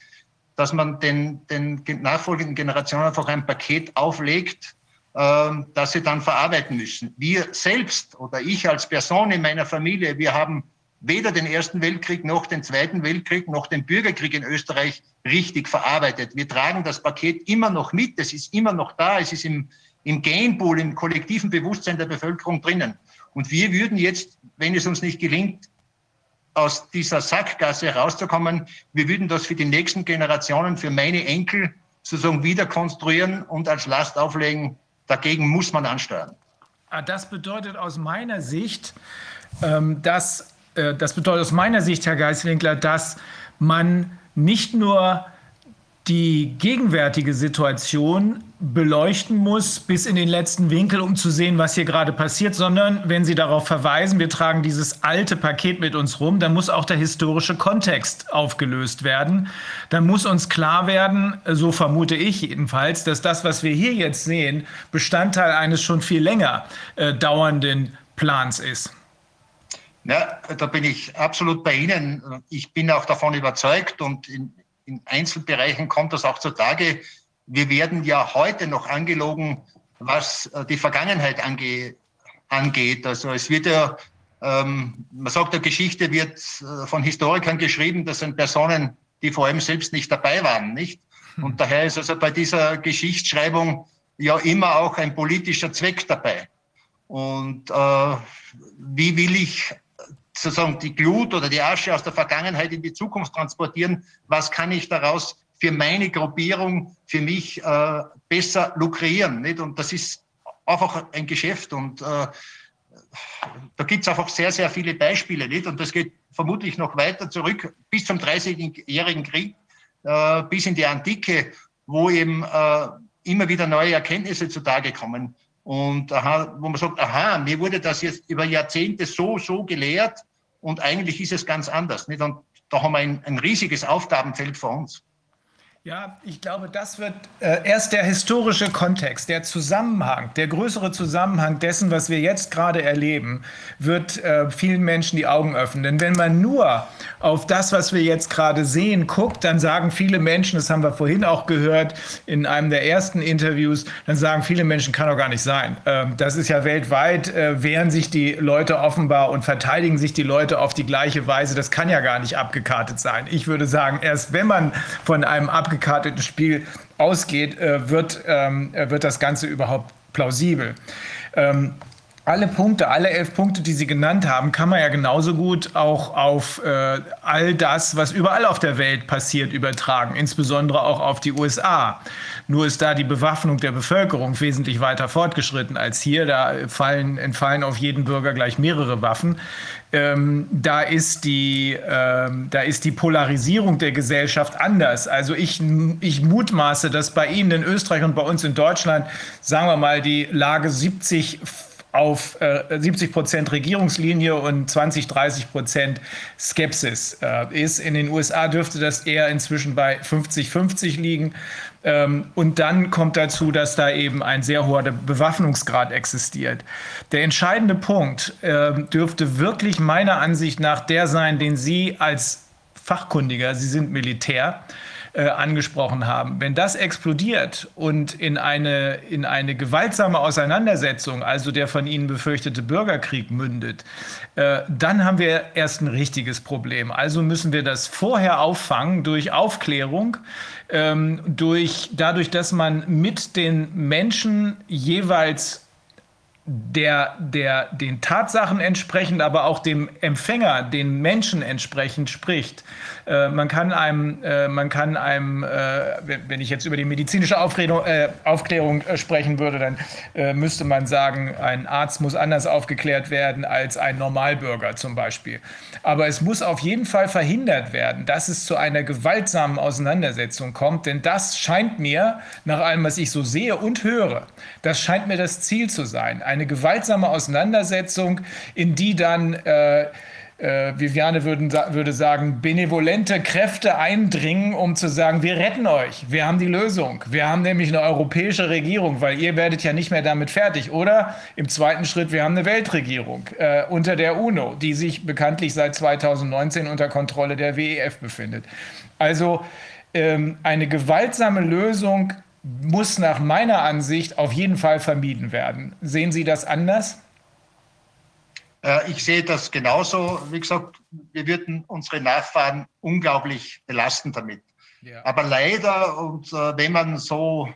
dass man den, den nachfolgenden Generationen einfach ein Paket auflegt, ähm, das sie dann verarbeiten müssen. Wir selbst oder ich als Person in meiner Familie, wir haben weder den Ersten Weltkrieg noch den Zweiten Weltkrieg noch den Bürgerkrieg in Österreich richtig verarbeitet. Wir tragen das Paket immer noch mit, es ist immer noch da, es ist im, im Gainpool, im kollektiven Bewusstsein der Bevölkerung drinnen. Und wir würden jetzt, wenn es uns nicht gelingt, aus dieser Sackgasse herauszukommen, wir würden das für die nächsten Generationen, für meine Enkel sozusagen wieder konstruieren und als Last auflegen, Dagegen muss man ansteuern. Ah, das bedeutet aus meiner Sicht, ähm, dass, äh, das bedeutet aus meiner Sicht, Herr Geiswinkler, dass man nicht nur die gegenwärtige Situation beleuchten muss bis in den letzten Winkel, um zu sehen, was hier gerade passiert, sondern wenn Sie darauf verweisen, wir tragen dieses alte Paket mit uns rum, dann muss auch der historische Kontext aufgelöst werden. Dann muss uns klar werden, so vermute ich jedenfalls, dass das, was wir hier jetzt sehen, Bestandteil eines schon viel länger äh, dauernden Plans ist. Ja, da bin ich absolut bei Ihnen. Ich bin auch davon überzeugt und in, in Einzelbereichen kommt das auch zutage. Wir werden ja heute noch angelogen, was äh, die Vergangenheit ange, angeht. Also es wird ja, ähm, man sagt, der Geschichte wird äh, von Historikern geschrieben, das sind Personen, die vor allem selbst nicht dabei waren, nicht? Hm. Und daher ist also bei dieser Geschichtsschreibung ja immer auch ein politischer Zweck dabei. Und äh, wie will ich sozusagen die Glut oder die Asche aus der Vergangenheit in die Zukunft transportieren. Was kann ich daraus für meine Gruppierung, für mich äh, besser lukrieren? Nicht? Und das ist einfach ein Geschäft und äh, da gibt es einfach sehr, sehr viele Beispiele. Nicht? Und das geht vermutlich noch weiter zurück bis zum 30-jährigen Krieg, äh, bis in die Antike, wo eben äh, immer wieder neue Erkenntnisse zutage kommen. Und aha, wo man sagt, aha, mir wurde das jetzt über Jahrzehnte so, so gelehrt und eigentlich ist es ganz anders. Nicht? Und da haben wir ein, ein riesiges Aufgabenfeld vor uns. Ja, ich glaube, das wird äh, erst der historische Kontext, der Zusammenhang, der größere Zusammenhang dessen, was wir jetzt gerade erleben, wird äh, vielen Menschen die Augen öffnen. Denn wenn man nur auf das, was wir jetzt gerade sehen, guckt, dann sagen viele Menschen, das haben wir vorhin auch gehört in einem der ersten Interviews, dann sagen viele Menschen, kann doch gar nicht sein. Ähm, das ist ja weltweit, äh, wehren sich die Leute offenbar und verteidigen sich die Leute auf die gleiche Weise. Das kann ja gar nicht abgekartet sein. Ich würde sagen, erst wenn man von einem abgekarteten abgekarteten Spiel ausgeht, äh, wird, ähm, wird das Ganze überhaupt plausibel. Ähm, alle Punkte, alle elf Punkte, die Sie genannt haben, kann man ja genauso gut auch auf äh, all das, was überall auf der Welt passiert, übertragen, insbesondere auch auf die USA. Nur ist da die Bewaffnung der Bevölkerung wesentlich weiter fortgeschritten als hier. Da fallen, entfallen auf jeden Bürger gleich mehrere Waffen. Ähm, da, ist die, ähm, da ist die Polarisierung der Gesellschaft anders. Also ich, ich mutmaße, dass bei Ihnen in Österreich und bei uns in Deutschland, sagen wir mal, die Lage 70 auf äh, 70 Prozent Regierungslinie und 20, 30 Prozent Skepsis äh, ist. In den USA dürfte das eher inzwischen bei 50, 50 liegen. Ähm, und dann kommt dazu, dass da eben ein sehr hoher Bewaffnungsgrad existiert. Der entscheidende Punkt äh, dürfte wirklich meiner Ansicht nach der sein, den Sie als Fachkundiger, Sie sind Militär, äh, angesprochen haben. Wenn das explodiert und in eine, in eine gewaltsame Auseinandersetzung, also der von Ihnen befürchtete Bürgerkrieg mündet, äh, dann haben wir erst ein richtiges Problem. Also müssen wir das vorher auffangen durch Aufklärung, ähm, durch, dadurch, dass man mit den Menschen jeweils der, der den Tatsachen entsprechend, aber auch dem Empfänger, den Menschen entsprechend spricht. Äh, man kann einem, äh, man kann einem äh, wenn ich jetzt über die medizinische Aufklärung, äh, Aufklärung äh, sprechen würde, dann äh, müsste man sagen, ein Arzt muss anders aufgeklärt werden als ein Normalbürger zum Beispiel. Aber es muss auf jeden Fall verhindert werden, dass es zu einer gewaltsamen Auseinandersetzung kommt, denn das scheint mir, nach allem, was ich so sehe und höre, das scheint mir das Ziel zu sein. Ein eine gewaltsame Auseinandersetzung, in die dann äh, äh, Viviane würden, würde sagen, benevolente Kräfte eindringen, um zu sagen, wir retten euch, wir haben die Lösung. Wir haben nämlich eine europäische Regierung, weil ihr werdet ja nicht mehr damit fertig. Oder im zweiten Schritt, wir haben eine Weltregierung äh, unter der UNO, die sich bekanntlich seit 2019 unter Kontrolle der WEF befindet. Also ähm, eine gewaltsame Lösung muss nach meiner Ansicht auf jeden Fall vermieden werden. Sehen Sie das anders? Äh, ich sehe das genauso. Wie gesagt, wir würden unsere Nachfahren unglaublich belasten damit. Ja. Aber leider, und äh, wenn man so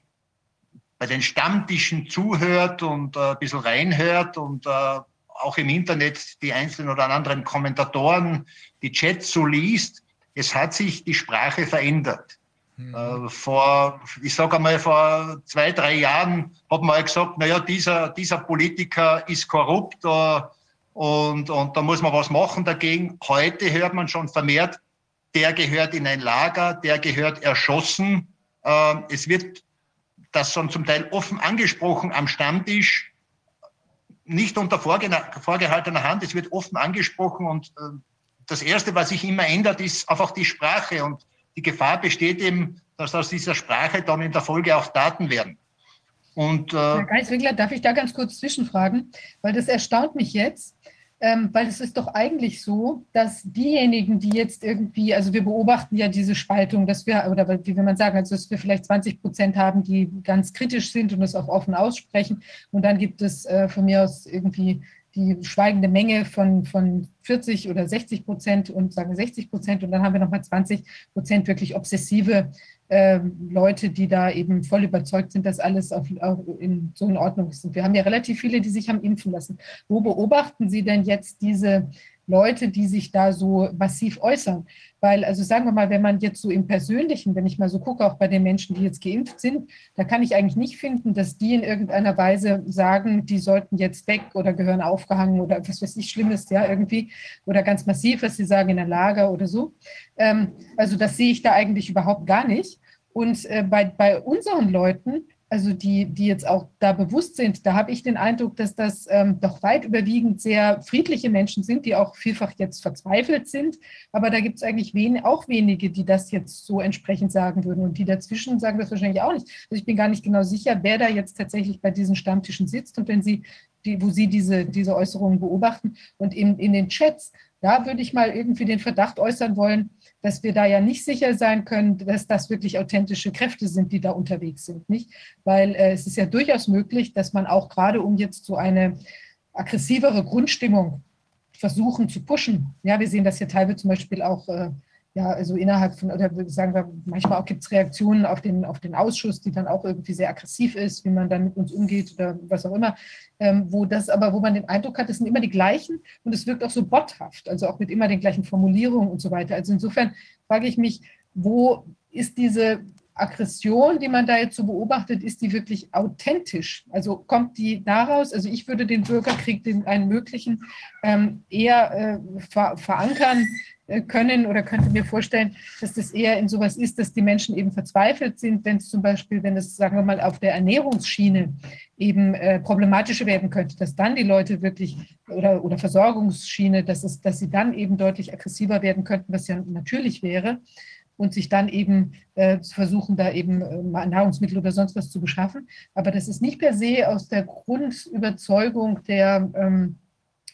bei den Stammtischen zuhört und äh, ein bisschen reinhört und auch im Internet die einzelnen oder anderen Kommentatoren, die Chats so liest, es hat sich die Sprache verändert. Mhm. vor, ich sage einmal, vor zwei, drei Jahren hat man gesagt, naja, dieser, dieser Politiker ist korrupt äh, und, und da muss man was machen dagegen. Heute hört man schon vermehrt, der gehört in ein Lager, der gehört erschossen. Äh, es wird das schon zum Teil offen angesprochen am Stammtisch, nicht unter vorgehaltener Hand, es wird offen angesprochen und äh, das Erste, was sich immer ändert, ist einfach die Sprache und die Gefahr besteht eben, dass aus dieser Sprache dann in der Folge auch Daten werden. Und, äh, Herr Geiswinkler, darf ich da ganz kurz zwischenfragen? Weil das erstaunt mich jetzt, ähm, weil es ist doch eigentlich so, dass diejenigen, die jetzt irgendwie, also wir beobachten ja diese Spaltung, dass wir, oder wie will man sagen, also dass wir vielleicht 20 Prozent haben, die ganz kritisch sind und das auch offen aussprechen. Und dann gibt es äh, von mir aus irgendwie die schweigende Menge von, von 40 oder 60 Prozent und sagen 60 Prozent und dann haben wir nochmal 20 Prozent wirklich obsessive äh, Leute, die da eben voll überzeugt sind, dass alles auf, auf in, so in Ordnung ist. Und wir haben ja relativ viele, die sich haben impfen lassen. Wo beobachten Sie denn jetzt diese Leute, die sich da so massiv äußern? Weil, also sagen wir mal, wenn man jetzt so im Persönlichen, wenn ich mal so gucke, auch bei den Menschen, die jetzt geimpft sind, da kann ich eigentlich nicht finden, dass die in irgendeiner Weise sagen, die sollten jetzt weg oder gehören aufgehangen oder was weiß ich, Schlimmes, ja, irgendwie, oder ganz massiv, was sie sagen, in ein Lager oder so. Ähm, also das sehe ich da eigentlich überhaupt gar nicht. Und äh, bei, bei unseren Leuten, also die, die jetzt auch da bewusst sind, da habe ich den Eindruck, dass das ähm, doch weit überwiegend sehr friedliche Menschen sind, die auch vielfach jetzt verzweifelt sind. Aber da gibt es eigentlich wen, auch wenige, die das jetzt so entsprechend sagen würden. Und die dazwischen sagen das wahrscheinlich auch nicht. Also ich bin gar nicht genau sicher, wer da jetzt tatsächlich bei diesen Stammtischen sitzt. Und wenn Sie, die, wo Sie diese, diese Äußerungen beobachten und in, in den Chats, da würde ich mal irgendwie den Verdacht äußern wollen, dass wir da ja nicht sicher sein können, dass das wirklich authentische Kräfte sind, die da unterwegs sind, nicht? Weil äh, es ist ja durchaus möglich, dass man auch gerade um jetzt so eine aggressivere Grundstimmung versuchen zu pushen. Ja, wir sehen das hier teilweise zum Beispiel auch äh, ja, also innerhalb von, oder sagen wir, manchmal gibt es Reaktionen auf den, auf den Ausschuss, die dann auch irgendwie sehr aggressiv ist, wie man dann mit uns umgeht oder was auch immer, ähm, wo das aber, wo man den Eindruck hat, es sind immer die gleichen und es wirkt auch so botthaft, also auch mit immer den gleichen Formulierungen und so weiter. Also insofern frage ich mich, wo ist diese Aggression, die man da jetzt so beobachtet, ist die wirklich authentisch? Also kommt die daraus? Also ich würde den Bürgerkrieg, den einen möglichen, ähm, eher äh, ver verankern können oder könnte mir vorstellen, dass das eher in sowas ist, dass die Menschen eben verzweifelt sind, wenn es zum Beispiel, wenn es, sagen wir mal, auf der Ernährungsschiene eben äh, problematischer werden könnte, dass dann die Leute wirklich oder, oder Versorgungsschiene, dass, es, dass sie dann eben deutlich aggressiver werden könnten, was ja natürlich wäre und sich dann eben äh, versuchen, da eben äh, Nahrungsmittel oder sonst was zu beschaffen. Aber das ist nicht per se aus der Grundüberzeugung der ähm,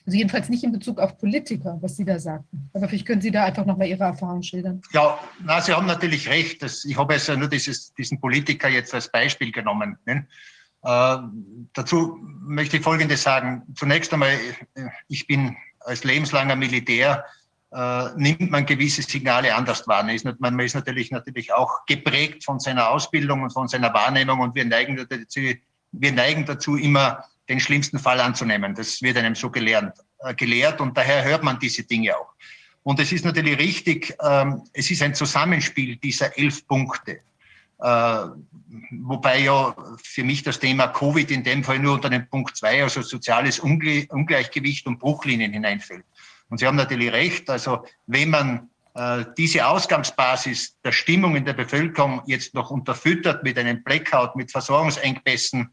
also jedenfalls nicht in Bezug auf Politiker, was Sie da sagten. Aber vielleicht können Sie da einfach nochmal Ihre Erfahrung schildern. Ja, na, Sie haben natürlich recht. Dass, ich habe also nur dieses, diesen Politiker jetzt als Beispiel genommen. Ne? Äh, dazu möchte ich Folgendes sagen. Zunächst einmal, ich bin als lebenslanger Militär, äh, nimmt man gewisse Signale anders wahr. Man ist, man ist natürlich, natürlich auch geprägt von seiner Ausbildung und von seiner Wahrnehmung und wir neigen dazu, wir neigen dazu immer den schlimmsten Fall anzunehmen. Das wird einem so gelernt, äh, gelehrt und daher hört man diese Dinge auch. Und es ist natürlich richtig, ähm, es ist ein Zusammenspiel dieser elf Punkte. Äh, wobei ja für mich das Thema Covid in dem Fall nur unter den Punkt zwei, also soziales Ungle Ungleichgewicht und Bruchlinien hineinfällt. Und Sie haben natürlich recht, also wenn man äh, diese Ausgangsbasis der Stimmung in der Bevölkerung jetzt noch unterfüttert mit einem Blackout, mit Versorgungsengpässen,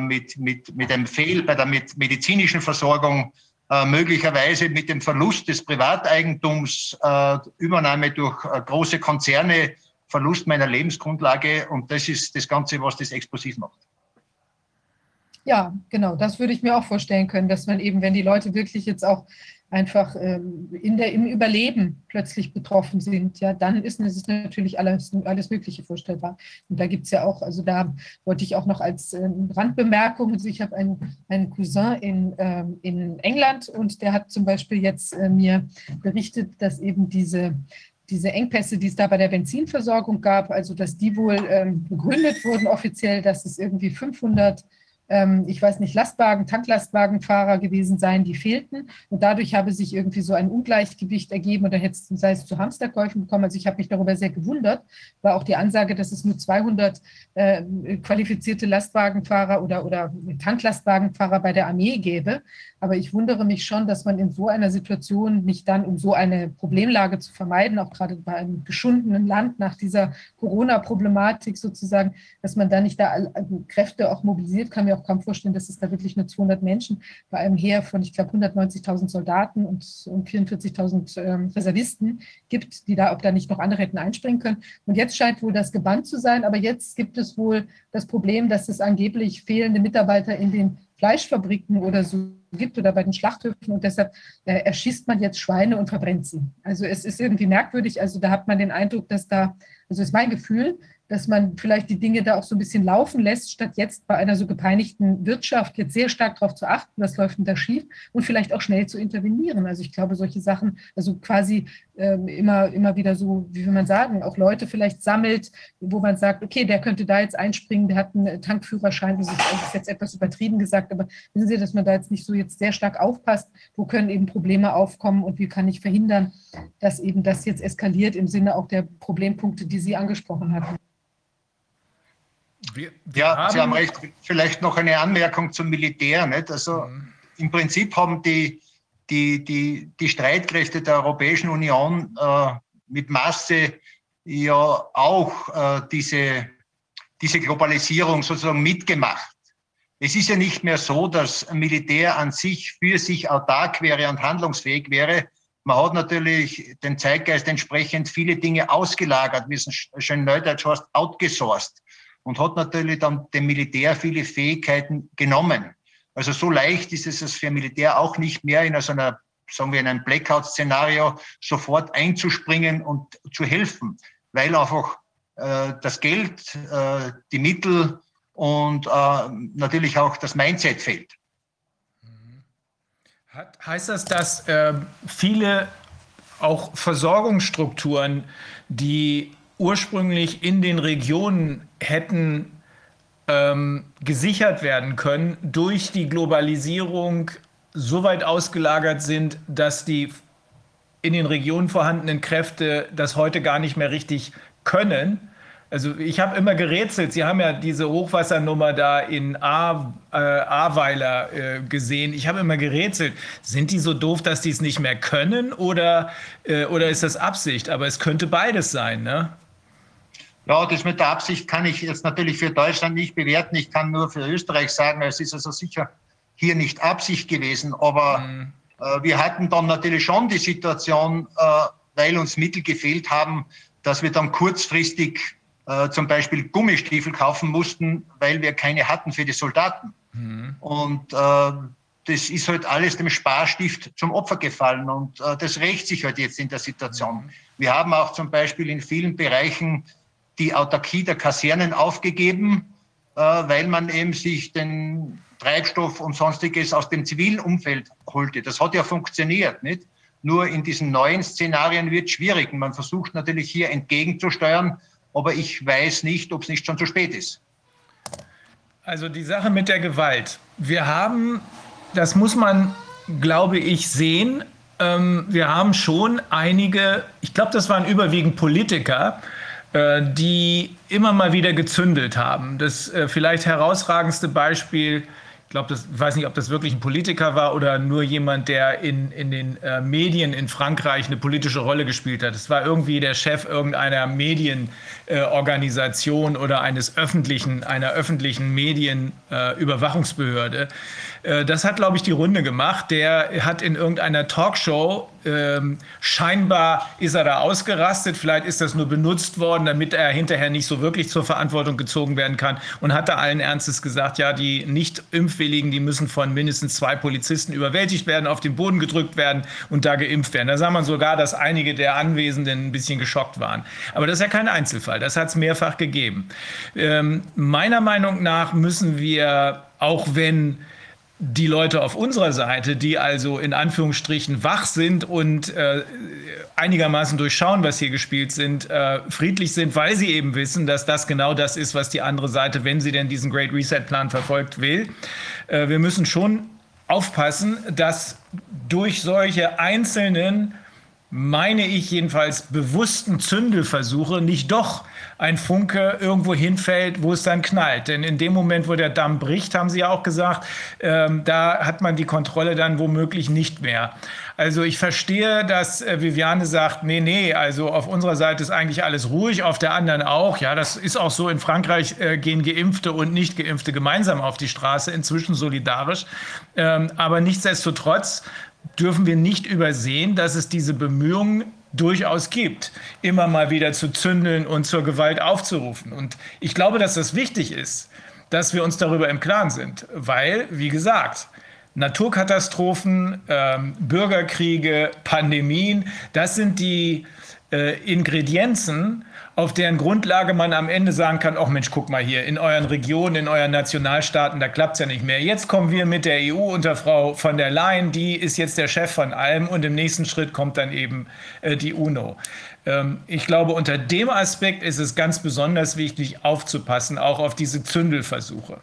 mit, mit, mit einem Fehl bei der medizinischen Versorgung, äh, möglicherweise mit dem Verlust des Privateigentums, äh, Übernahme durch große Konzerne, Verlust meiner Lebensgrundlage. Und das ist das Ganze, was das explosiv macht. Ja, genau, das würde ich mir auch vorstellen können, dass man eben, wenn die Leute wirklich jetzt auch einfach ähm, in der, im Überleben plötzlich betroffen sind, ja, dann ist, ist natürlich alles, alles Mögliche vorstellbar. Und da gibt es ja auch, also da wollte ich auch noch als ähm, Randbemerkung, also ich habe einen, einen Cousin in, ähm, in England und der hat zum Beispiel jetzt äh, mir berichtet, dass eben diese diese Engpässe, die es da bei der Benzinversorgung gab, also dass die wohl ähm, begründet wurden offiziell, dass es irgendwie 500 ähm, ich weiß nicht, Lastwagen, Tanklastwagenfahrer gewesen sein, die fehlten. Und dadurch habe sich irgendwie so ein Ungleichgewicht ergeben oder hätte es, sei es zu Hamsterkäufen gekommen. Also ich habe mich darüber sehr gewundert, war auch die Ansage, dass es nur 200 äh, qualifizierte Lastwagenfahrer oder, oder Tanklastwagenfahrer bei der Armee gäbe. Aber ich wundere mich schon, dass man in so einer Situation nicht dann, um so eine Problemlage zu vermeiden, auch gerade bei einem geschundenen Land nach dieser Corona-Problematik sozusagen, dass man da nicht da Kräfte auch mobilisiert, kann mir auch kaum vorstellen, dass es da wirklich nur 200 Menschen bei einem Heer von, ich glaube, 190.000 Soldaten und, und 44.000 ähm, Reservisten gibt, die da, ob da nicht noch andere hätten einspringen können. Und jetzt scheint wohl das gebannt zu sein, aber jetzt gibt es wohl das Problem, dass es angeblich fehlende Mitarbeiter in den Fleischfabriken oder so gibt oder bei den Schlachthöfen und deshalb äh, erschießt man jetzt Schweine und verbrennt sie. Also es ist irgendwie merkwürdig, also da hat man den Eindruck, dass da, also ist mein Gefühl, dass man vielleicht die Dinge da auch so ein bisschen laufen lässt, statt jetzt bei einer so gepeinigten Wirtschaft jetzt sehr stark darauf zu achten, was läuft denn da schief und vielleicht auch schnell zu intervenieren. Also ich glaube, solche Sachen, also quasi immer, immer wieder so, wie will man sagen, auch Leute vielleicht sammelt, wo man sagt, okay, der könnte da jetzt einspringen, der hat einen Tankführerschein, das ist, das ist jetzt etwas übertrieben gesagt, aber wissen Sie, dass man da jetzt nicht so jetzt sehr stark aufpasst, wo können eben Probleme aufkommen und wie kann ich verhindern, dass eben das jetzt eskaliert im Sinne auch der Problempunkte, die Sie angesprochen hatten. Wir, wir ja, haben Sie haben recht. Vielleicht noch eine Anmerkung zum Militär. Nicht? Also mhm. im Prinzip haben die, die, die, die Streitkräfte der Europäischen Union äh, mit Masse ja auch äh, diese diese Globalisierung sozusagen mitgemacht. Es ist ja nicht mehr so, dass Militär an sich für sich autark wäre und handlungsfähig wäre. Man hat natürlich den Zeitgeist entsprechend viele Dinge ausgelagert, wie es schön neudeutsch heißt, outgesourced und hat natürlich dann dem Militär viele Fähigkeiten genommen. Also so leicht ist es für Militär auch nicht mehr in so einer, sagen wir, in einem Blackout-Szenario sofort einzuspringen und zu helfen, weil einfach äh, das Geld, äh, die Mittel und äh, natürlich auch das Mindset fehlt. Heißt das, dass äh, viele auch Versorgungsstrukturen, die ursprünglich in den Regionen hätten ähm, gesichert werden können, durch die Globalisierung so weit ausgelagert sind, dass die in den Regionen vorhandenen Kräfte das heute gar nicht mehr richtig können also ich habe immer gerätselt. Sie haben ja diese Hochwassernummer da in A, äh, Ahrweiler äh, gesehen. Ich habe immer gerätselt. Sind die so doof, dass die es nicht mehr können oder, äh, oder ist das Absicht? Aber es könnte beides sein, ne? Ja, das mit der Absicht kann ich jetzt natürlich für Deutschland nicht bewerten. Ich kann nur für Österreich sagen, es ist also sicher hier nicht Absicht gewesen. Aber mhm. Äh, wir hatten dann natürlich schon die Situation, äh, weil uns Mittel gefehlt haben, dass wir dann kurzfristig äh, zum Beispiel Gummistiefel kaufen mussten, weil wir keine hatten für die Soldaten. Mhm. Und äh, das ist halt alles dem Sparstift zum Opfer gefallen und äh, das rächt sich halt jetzt in der Situation. Mhm. Wir haben auch zum Beispiel in vielen Bereichen die Autarkie der Kasernen aufgegeben, äh, weil man eben sich den Treibstoff und sonstiges aus dem zivilen Umfeld holte. Das hat ja funktioniert, nicht? Nur in diesen neuen Szenarien wird es schwierig. Man versucht natürlich hier entgegenzusteuern, aber ich weiß nicht, ob es nicht schon zu spät ist. Also die Sache mit der Gewalt. Wir haben, das muss man, glaube ich, sehen. Ähm, wir haben schon einige, ich glaube, das waren überwiegend Politiker, die immer mal wieder gezündelt haben. Das äh, vielleicht herausragendste Beispiel ich glaube, das weiß nicht, ob das wirklich ein Politiker war oder nur jemand, der in, in den äh, Medien in Frankreich eine politische Rolle gespielt hat. Es war irgendwie der Chef irgendeiner Medienorganisation äh, oder eines öffentlichen, einer öffentlichen Medienüberwachungsbehörde. Äh, das hat, glaube ich, die Runde gemacht. Der hat in irgendeiner Talkshow ähm, scheinbar ist er da ausgerastet, vielleicht ist das nur benutzt worden, damit er hinterher nicht so wirklich zur Verantwortung gezogen werden kann und hat da allen Ernstes gesagt, ja, die nicht impfwilligen, die müssen von mindestens zwei Polizisten überwältigt werden, auf den Boden gedrückt werden und da geimpft werden. Da sah man sogar, dass einige der Anwesenden ein bisschen geschockt waren. Aber das ist ja kein Einzelfall, das hat es mehrfach gegeben. Ähm, meiner Meinung nach müssen wir, auch wenn die Leute auf unserer Seite, die also in Anführungsstrichen wach sind und äh, einigermaßen durchschauen, was hier gespielt sind, äh, friedlich sind, weil sie eben wissen, dass das genau das ist, was die andere Seite, wenn sie denn diesen Great Reset Plan verfolgt, will. Äh, wir müssen schon aufpassen, dass durch solche einzelnen meine ich jedenfalls, bewussten Zündelversuche nicht doch ein Funke irgendwo hinfällt, wo es dann knallt. Denn in dem Moment, wo der Damm bricht, haben Sie ja auch gesagt, ähm, da hat man die Kontrolle dann womöglich nicht mehr. Also ich verstehe, dass äh, Viviane sagt, nee, nee, also auf unserer Seite ist eigentlich alles ruhig, auf der anderen auch. Ja, das ist auch so. In Frankreich äh, gehen Geimpfte und Nicht-Geimpfte gemeinsam auf die Straße, inzwischen solidarisch. Ähm, aber nichtsdestotrotz dürfen wir nicht übersehen, dass es diese Bemühungen durchaus gibt, immer mal wieder zu zündeln und zur Gewalt aufzurufen. Und ich glaube, dass das wichtig ist, dass wir uns darüber im Klaren sind, weil, wie gesagt, Naturkatastrophen, ähm, Bürgerkriege, Pandemien, das sind die äh, Ingredienzen, auf deren Grundlage man am Ende sagen kann, ach Mensch, guck mal hier, in euren Regionen, in euren Nationalstaaten, da klappt es ja nicht mehr. Jetzt kommen wir mit der EU unter Frau von der Leyen, die ist jetzt der Chef von allem und im nächsten Schritt kommt dann eben äh, die UNO. Ähm, ich glaube, unter dem Aspekt ist es ganz besonders wichtig, aufzupassen, auch auf diese Zündelversuche.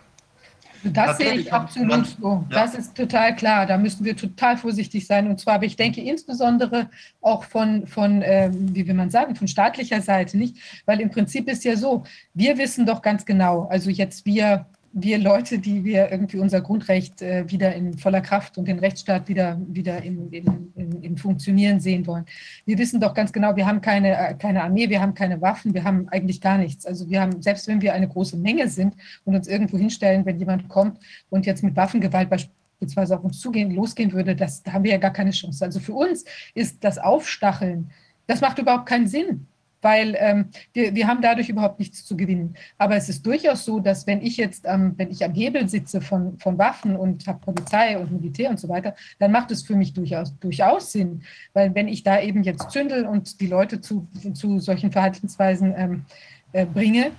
Das sehe ich absolut so. Ja. Das ist total klar. Da müssen wir total vorsichtig sein. Und zwar, aber ich denke insbesondere auch von, von äh, wie will man sagen, von staatlicher Seite nicht. Weil im Prinzip ist ja so, wir wissen doch ganz genau, also jetzt wir wir Leute, die wir irgendwie unser Grundrecht äh, wieder in voller Kraft und den Rechtsstaat wieder, wieder in, in, in, in, Funktionieren sehen wollen. Wir wissen doch ganz genau, wir haben keine, äh, keine Armee, wir haben keine Waffen, wir haben eigentlich gar nichts. Also wir haben, selbst wenn wir eine große Menge sind und uns irgendwo hinstellen, wenn jemand kommt und jetzt mit Waffengewalt beispielsweise auf uns zugehen, losgehen würde, das, da haben wir ja gar keine Chance. Also für uns ist das Aufstacheln, das macht überhaupt keinen Sinn weil ähm, wir, wir haben dadurch überhaupt nichts zu gewinnen. Aber es ist durchaus so, dass wenn ich jetzt, ähm, wenn ich am Hebel sitze von, von Waffen und habe Polizei und Militär und so weiter, dann macht es für mich durchaus, durchaus Sinn. Weil wenn ich da eben jetzt zündel und die Leute zu, zu solchen Verhaltensweisen ähm, äh, bringe,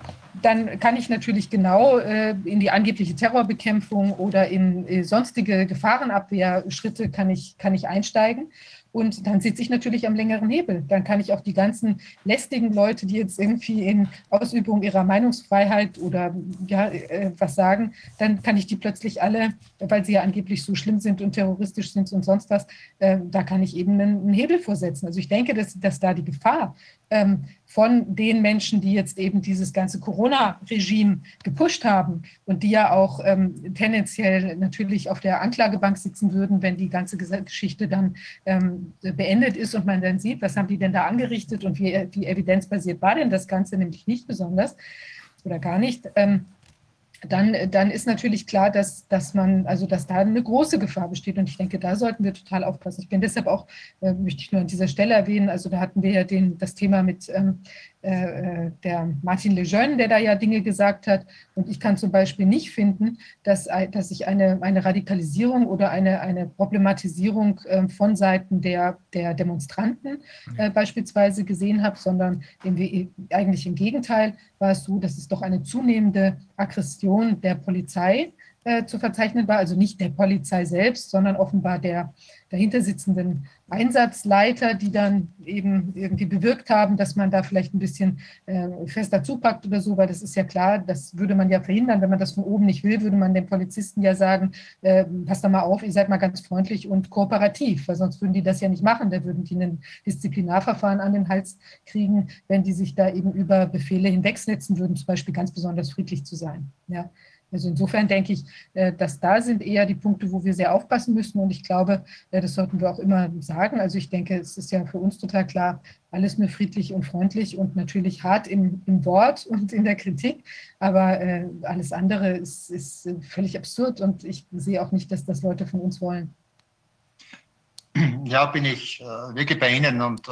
dann kann ich natürlich genau äh, in die angebliche Terrorbekämpfung oder in äh, sonstige Gefahrenabwehrschritte kann ich, kann ich einsteigen. Und dann sitze ich natürlich am längeren Hebel. Dann kann ich auch die ganzen lästigen Leute, die jetzt irgendwie in Ausübung ihrer Meinungsfreiheit oder ja, äh, was sagen, dann kann ich die plötzlich alle, weil sie ja angeblich so schlimm sind und terroristisch sind und sonst was, äh, da kann ich eben einen, einen Hebel vorsetzen. Also ich denke, dass, dass da die Gefahr ähm, von den Menschen, die jetzt eben dieses ganze Corona-Regime gepusht haben und die ja auch ähm, tendenziell natürlich auf der Anklagebank sitzen würden, wenn die ganze Geschichte dann ähm, beendet ist und man dann sieht, was haben die denn da angerichtet und wie, wie evidenzbasiert war denn das Ganze, nämlich nicht besonders oder gar nicht. Ähm, dann, dann ist natürlich klar, dass, dass man, also dass da eine große Gefahr besteht. Und ich denke, da sollten wir total aufpassen. Ich bin deshalb auch, äh, möchte ich nur an dieser Stelle erwähnen, also da hatten wir ja den, das Thema mit ähm, äh, der Martin Lejeune, der da ja Dinge gesagt hat. Und ich kann zum Beispiel nicht finden, dass, dass ich eine, eine Radikalisierung oder eine, eine Problematisierung äh, von Seiten der, der Demonstranten äh, beispielsweise gesehen habe, sondern im, eigentlich im Gegenteil war es so, dass es doch eine zunehmende Aggression der Polizei äh, zu verzeichnen war, also nicht der Polizei selbst, sondern offenbar der dahinter sitzenden Einsatzleiter, die dann eben irgendwie bewirkt haben, dass man da vielleicht ein bisschen äh, fester zupackt oder so, weil das ist ja klar, das würde man ja verhindern, wenn man das von oben nicht will, würde man den Polizisten ja sagen, äh, passt da mal auf, ihr seid mal ganz freundlich und kooperativ, weil sonst würden die das ja nicht machen, da würden die ein Disziplinarverfahren an den Hals kriegen, wenn die sich da eben über Befehle hinwegsetzen würden, zum Beispiel ganz besonders friedlich zu sein. Ja. Also insofern denke ich, äh, dass da sind eher die Punkte, wo wir sehr aufpassen müssen. Und ich glaube, äh, das sollten wir auch immer sagen. Also ich denke, es ist ja für uns total klar, alles nur friedlich und freundlich und natürlich hart im, im Wort und in der Kritik. Aber äh, alles andere ist, ist völlig absurd und ich sehe auch nicht, dass das Leute von uns wollen. Ja, bin ich wirklich bei Ihnen und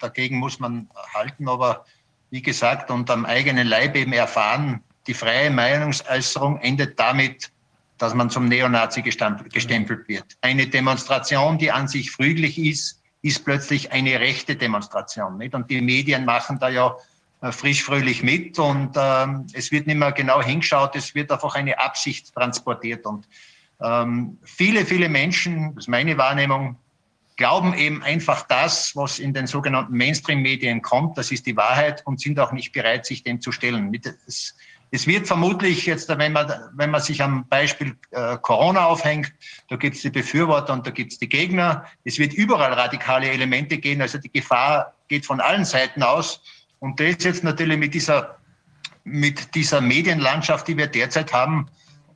dagegen muss man halten. Aber wie gesagt, und am eigenen Leib eben erfahren, die freie Meinungsäußerung endet damit, dass man zum Neonazi gestempelt wird. Eine Demonstration, die an sich friedlich ist, ist plötzlich eine rechte Demonstration. Nicht? Und die Medien machen da ja äh, frisch fröhlich mit und ähm, es wird nicht mehr genau hingeschaut, es wird einfach eine Absicht transportiert. Und ähm, viele, viele Menschen, das ist meine Wahrnehmung, glauben eben einfach das, was in den sogenannten Mainstream-Medien kommt, das ist die Wahrheit und sind auch nicht bereit, sich dem zu stellen. Das es wird vermutlich jetzt, wenn man, wenn man sich am Beispiel äh, Corona aufhängt, da gibt es die Befürworter und da gibt es die Gegner. Es wird überall radikale Elemente gehen. Also die Gefahr geht von allen Seiten aus. Und das jetzt natürlich mit dieser, mit dieser Medienlandschaft, die wir derzeit haben,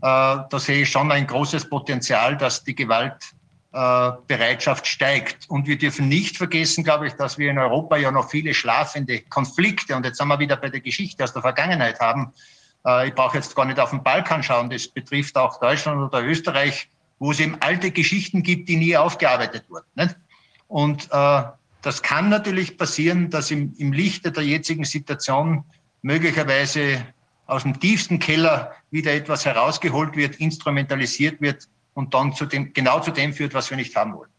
äh, da sehe ich schon ein großes Potenzial, dass die Gewaltbereitschaft äh, steigt. Und wir dürfen nicht vergessen, glaube ich, dass wir in Europa ja noch viele schlafende Konflikte, und jetzt sind wir wieder bei der Geschichte aus der Vergangenheit haben, ich brauche jetzt gar nicht auf den Balkan schauen, das betrifft auch Deutschland oder Österreich, wo es eben alte Geschichten gibt, die nie aufgearbeitet wurden. Nicht? Und äh, das kann natürlich passieren, dass im, im Lichte der jetzigen Situation möglicherweise aus dem tiefsten Keller wieder etwas herausgeholt wird, instrumentalisiert wird und dann zu dem, genau zu dem führt, was wir nicht haben wollen.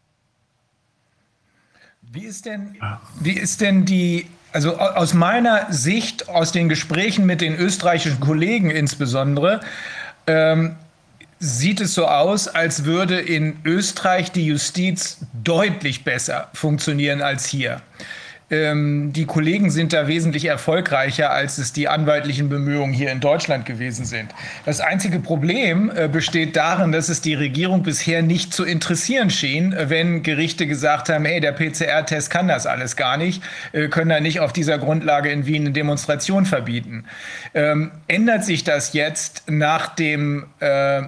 Wie ist denn, wie ist denn die also aus meiner Sicht, aus den Gesprächen mit den österreichischen Kollegen insbesondere, ähm, sieht es so aus, als würde in Österreich die Justiz deutlich besser funktionieren als hier. Ähm, die Kollegen sind da wesentlich erfolgreicher, als es die anwaltlichen Bemühungen hier in Deutschland gewesen sind. Das einzige Problem äh, besteht darin, dass es die Regierung bisher nicht zu interessieren schien, äh, wenn Gerichte gesagt haben, hey, der PCR-Test kann das alles gar nicht, äh, können da nicht auf dieser Grundlage in Wien eine Demonstration verbieten. Ähm, ändert sich das jetzt nach dem äh,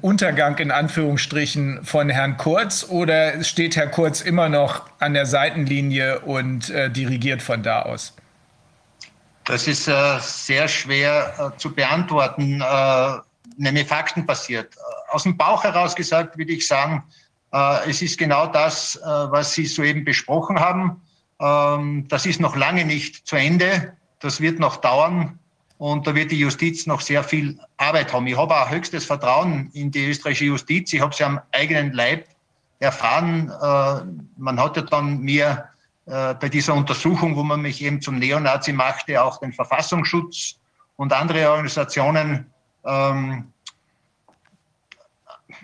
Untergang in Anführungsstrichen von Herrn Kurz oder steht Herr Kurz immer noch an der Seitenlinie und äh, dirigiert von da aus? Das ist äh, sehr schwer äh, zu beantworten, äh, nämlich faktenbasiert. Äh, aus dem Bauch heraus gesagt würde ich sagen, äh, es ist genau das, was Sie soeben besprochen haben. Ähm, das ist noch lange nicht zu Ende. Das wird noch dauern. Und da wird die Justiz noch sehr viel Arbeit haben. Ich habe auch höchstes Vertrauen in die österreichische Justiz. Ich habe sie am eigenen Leib erfahren. Man hat ja dann mir bei dieser Untersuchung, wo man mich eben zum Neonazi machte, auch den Verfassungsschutz und andere Organisationen, ähm,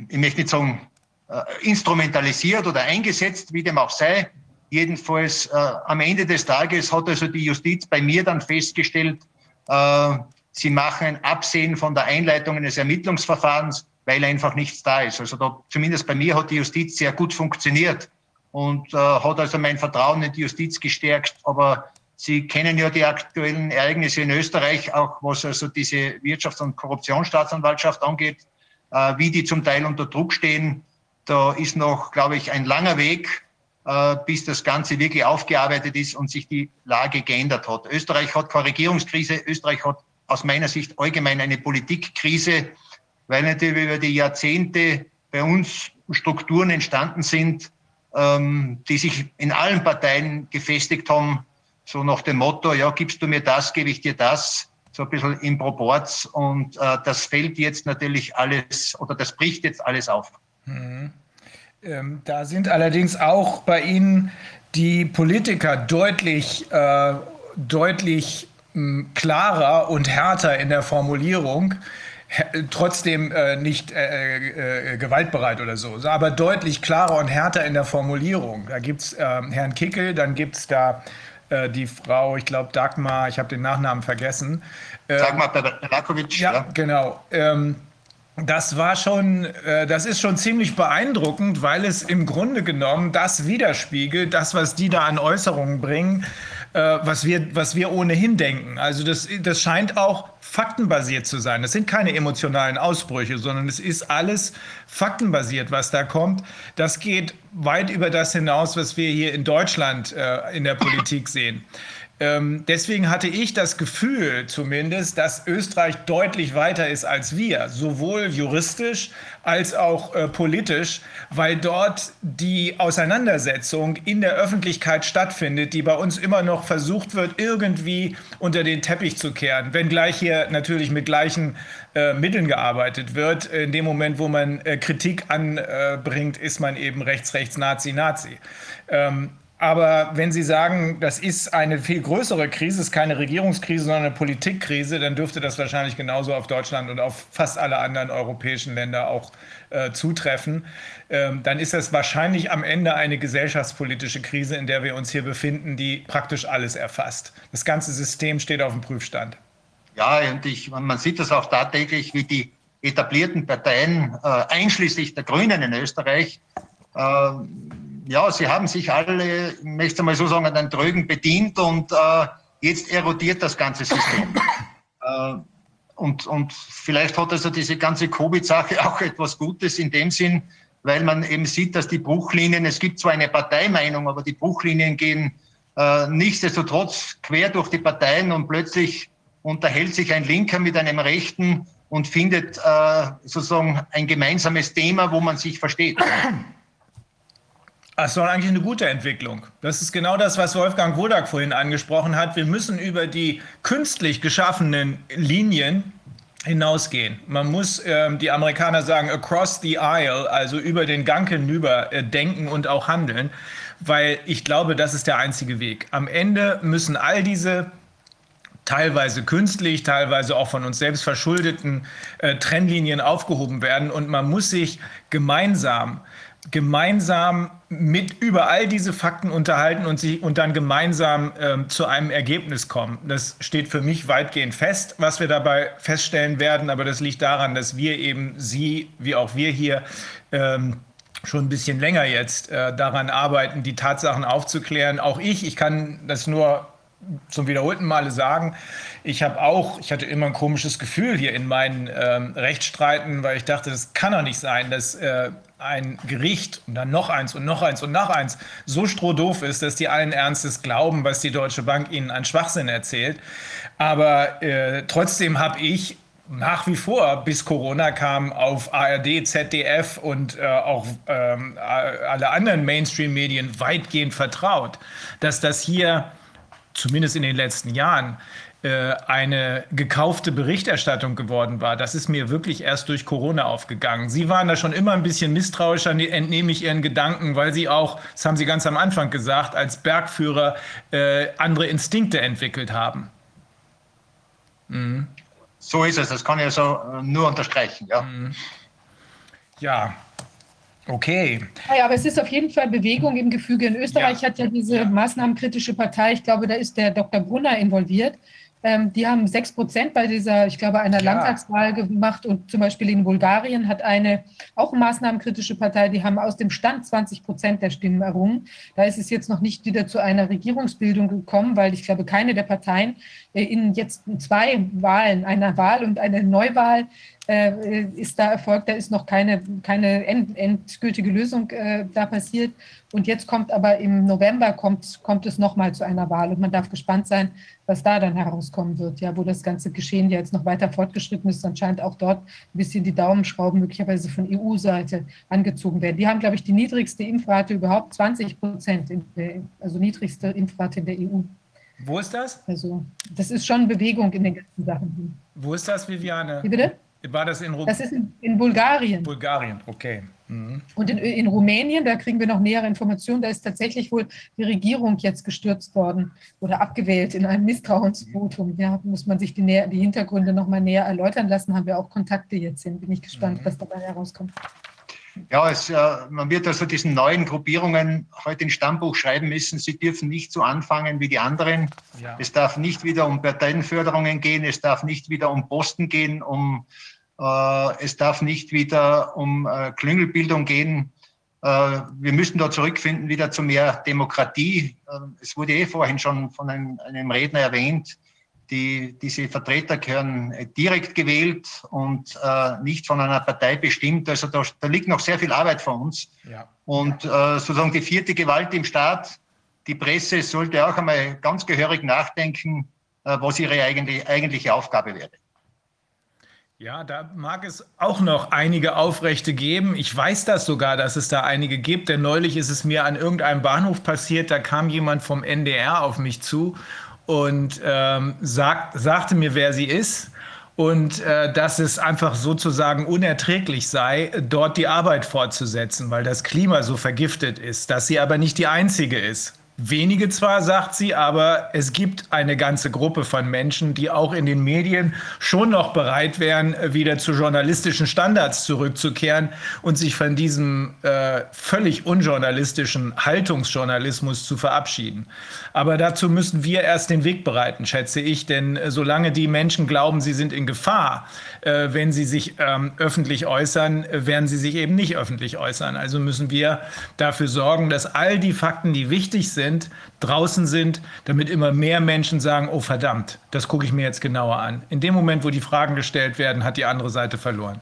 ich möchte nicht sagen, äh, instrumentalisiert oder eingesetzt, wie dem auch sei. Jedenfalls äh, am Ende des Tages hat also die Justiz bei mir dann festgestellt, äh, sie machen ein Absehen von der Einleitung eines Ermittlungsverfahrens, weil einfach nichts da ist. Also da, zumindest bei mir hat die Justiz sehr gut funktioniert und äh, hat also mein Vertrauen in die Justiz gestärkt. Aber Sie kennen ja die aktuellen Ereignisse in Österreich, auch was also diese Wirtschafts- und Korruptionsstaatsanwaltschaft angeht, äh, wie die zum Teil unter Druck stehen. Da ist noch, glaube ich, ein langer Weg, äh, bis das Ganze wirklich aufgearbeitet ist und sich die Lage geändert hat. Österreich hat keine Regierungskrise. Österreich hat aus meiner Sicht allgemein eine Politikkrise, weil natürlich über die Jahrzehnte bei uns Strukturen entstanden sind, ähm, die sich in allen Parteien gefestigt haben, so nach dem Motto, ja, gibst du mir das, gebe ich dir das, so ein bisschen im Proports. Und äh, das fällt jetzt natürlich alles oder das bricht jetzt alles auf. Mhm. Ähm, da sind allerdings auch bei Ihnen die Politiker deutlich, äh, deutlich mh, klarer und härter in der Formulierung trotzdem äh, nicht äh, äh, gewaltbereit oder so, aber deutlich klarer und härter in der Formulierung. Da gibt es ähm, Herrn Kickel, dann gibt es da äh, die Frau, ich glaube Dagmar, ich habe den Nachnamen vergessen. Ähm, Dagmar Perakovic. Ja, ja, genau. Ähm, das war schon, äh, das ist schon ziemlich beeindruckend, weil es im Grunde genommen das widerspiegelt, das, was die da an Äußerungen bringen, äh, was, wir, was wir ohnehin denken. Also das, das scheint auch faktenbasiert zu sein. Das sind keine emotionalen Ausbrüche, sondern es ist alles faktenbasiert, was da kommt. Das geht weit über das hinaus, was wir hier in Deutschland äh, in der Politik sehen. Ähm, deswegen hatte ich das Gefühl zumindest, dass Österreich deutlich weiter ist als wir, sowohl juristisch als auch äh, politisch, weil dort die Auseinandersetzung in der Öffentlichkeit stattfindet, die bei uns immer noch versucht wird, irgendwie unter den Teppich zu kehren, wenngleich hier natürlich mit gleichen äh, Mitteln gearbeitet wird. In dem Moment, wo man äh, Kritik anbringt, ist man eben rechts, rechts, Nazi, Nazi. Ähm, aber wenn Sie sagen, das ist eine viel größere Krise, ist keine Regierungskrise, sondern eine Politikkrise, dann dürfte das wahrscheinlich genauso auf Deutschland und auf fast alle anderen europäischen Länder auch äh, zutreffen. Ähm, dann ist das wahrscheinlich am Ende eine gesellschaftspolitische Krise, in der wir uns hier befinden, die praktisch alles erfasst. Das ganze System steht auf dem Prüfstand. Ja, und ich, man sieht das auch tagtäglich, wie die etablierten Parteien, äh, einschließlich der Grünen in Österreich, äh, ja, sie haben sich alle, ich möchte mal so sagen, an den Trögen bedient und äh, jetzt erodiert das ganze System. äh, und, und vielleicht hat also diese ganze Covid-Sache auch etwas Gutes in dem Sinn, weil man eben sieht, dass die Bruchlinien, es gibt zwar eine Parteimeinung, aber die Bruchlinien gehen äh, nichtsdestotrotz quer durch die Parteien und plötzlich unterhält sich ein Linker mit einem Rechten und findet äh, sozusagen ein gemeinsames Thema, wo man sich versteht. Das ist eigentlich eine gute Entwicklung. Das ist genau das, was Wolfgang Wodak vorhin angesprochen hat. Wir müssen über die künstlich geschaffenen Linien hinausgehen. Man muss, äh, die Amerikaner sagen, across the aisle, also über den Gang hinüber äh, denken und auch handeln, weil ich glaube, das ist der einzige Weg. Am Ende müssen all diese teilweise künstlich, teilweise auch von uns selbst verschuldeten äh, Trennlinien aufgehoben werden und man muss sich gemeinsam gemeinsam mit über all diese Fakten unterhalten und, sie, und dann gemeinsam ähm, zu einem Ergebnis kommen. Das steht für mich weitgehend fest, was wir dabei feststellen werden. Aber das liegt daran, dass wir eben Sie, wie auch wir hier, ähm, schon ein bisschen länger jetzt äh, daran arbeiten, die Tatsachen aufzuklären. Auch ich, ich kann das nur zum wiederholten Male sagen, ich habe auch, ich hatte immer ein komisches Gefühl hier in meinen ähm, Rechtsstreiten, weil ich dachte, das kann doch nicht sein, dass äh, ein Gericht und dann noch eins und noch eins und noch eins so strohdoof ist, dass die allen Ernstes glauben, was die Deutsche Bank ihnen an Schwachsinn erzählt. Aber äh, trotzdem habe ich nach wie vor, bis Corona kam, auf ARD, ZDF und äh, auch ähm, alle anderen Mainstream-Medien weitgehend vertraut, dass das hier, zumindest in den letzten Jahren, eine gekaufte Berichterstattung geworden war. Das ist mir wirklich erst durch Corona aufgegangen. Sie waren da schon immer ein bisschen misstrauischer, ne, entnehme ich Ihren Gedanken, weil Sie auch, das haben Sie ganz am Anfang gesagt, als Bergführer äh, andere Instinkte entwickelt haben. Mhm. So ist es, das kann ich so äh, nur unterstreichen. Ja. Mhm. Ja, Okay. Ja, aber es ist auf jeden Fall Bewegung im Gefüge. In Österreich ja. hat ja diese maßnahmenkritische Partei, ich glaube, da ist der Dr. Brunner involviert. Ähm, die haben sechs Prozent bei dieser, ich glaube, einer ja. Landtagswahl gemacht und zum Beispiel in Bulgarien hat eine auch maßnahmenkritische Partei, die haben aus dem Stand 20 Prozent der Stimmen errungen. Da ist es jetzt noch nicht wieder zu einer Regierungsbildung gekommen, weil ich glaube, keine der Parteien in jetzt zwei Wahlen, einer Wahl und einer Neuwahl, äh, ist da erfolgt. Da ist noch keine, keine end, endgültige Lösung äh, da passiert. Und jetzt kommt aber im November kommt, kommt es nochmal zu einer Wahl. Und man darf gespannt sein, was da dann herauskommen wird, ja, wo das ganze Geschehen jetzt noch weiter fortgeschritten ist. Anscheinend auch dort ein bisschen die Daumenschrauben möglicherweise von EU-Seite angezogen werden. Die haben, glaube ich, die niedrigste Impfrate überhaupt, 20 Prozent, also niedrigste Impfrate in der EU. Wo ist das? Also, das ist schon Bewegung in den ganzen Sachen. Wo ist das, Viviane? Wie bitte? War das in Rumänien? Das ist in, in, Bulgarien. Bulgarien, okay. Mhm. Und in, in, Rumänien, da kriegen wir noch nähere Informationen, da ist tatsächlich wohl die Regierung jetzt gestürzt worden oder abgewählt in einem Misstrauensvotum. Ja, muss man sich die, näher, die Hintergründe noch mal näher erläutern lassen, haben wir auch Kontakte jetzt hin. Bin ich gespannt, mhm. was dabei herauskommt. Ja, es, äh, man wird also diesen neuen Gruppierungen heute ein Stammbuch schreiben müssen. Sie dürfen nicht so anfangen wie die anderen. Ja. Es darf nicht wieder um Parteienförderungen gehen. Es darf nicht wieder um Posten gehen, um äh, es darf nicht wieder um äh, Klüngelbildung gehen. Äh, wir müssen da zurückfinden wieder zu mehr Demokratie. Es wurde eh vorhin schon von einem, einem Redner erwähnt. Die, diese Vertreter gehören direkt gewählt und äh, nicht von einer Partei bestimmt. Also da, da, liegt noch sehr viel Arbeit vor uns. Ja. Und äh, sozusagen die vierte Gewalt im Staat, die Presse sollte auch einmal ganz gehörig nachdenken, äh, was ihre eigentlich, eigentliche Aufgabe wäre. Ja, da mag es auch noch einige Aufrechte geben. Ich weiß das sogar, dass es da einige gibt, denn neulich ist es mir an irgendeinem Bahnhof passiert, da kam jemand vom NDR auf mich zu und ähm, sagt, sagte mir, wer sie ist und äh, dass es einfach sozusagen unerträglich sei, dort die Arbeit fortzusetzen, weil das Klima so vergiftet ist, dass sie aber nicht die einzige ist. Wenige zwar, sagt sie, aber es gibt eine ganze Gruppe von Menschen, die auch in den Medien schon noch bereit wären, wieder zu journalistischen Standards zurückzukehren und sich von diesem äh, völlig unjournalistischen Haltungsjournalismus zu verabschieden. Aber dazu müssen wir erst den Weg bereiten, schätze ich, denn äh, solange die Menschen glauben, sie sind in Gefahr, äh, wenn sie sich ähm, öffentlich äußern, werden sie sich eben nicht öffentlich äußern. Also müssen wir dafür sorgen, dass all die Fakten, die wichtig sind, sind, draußen sind, damit immer mehr Menschen sagen, oh verdammt, das gucke ich mir jetzt genauer an. In dem Moment, wo die Fragen gestellt werden, hat die andere Seite verloren.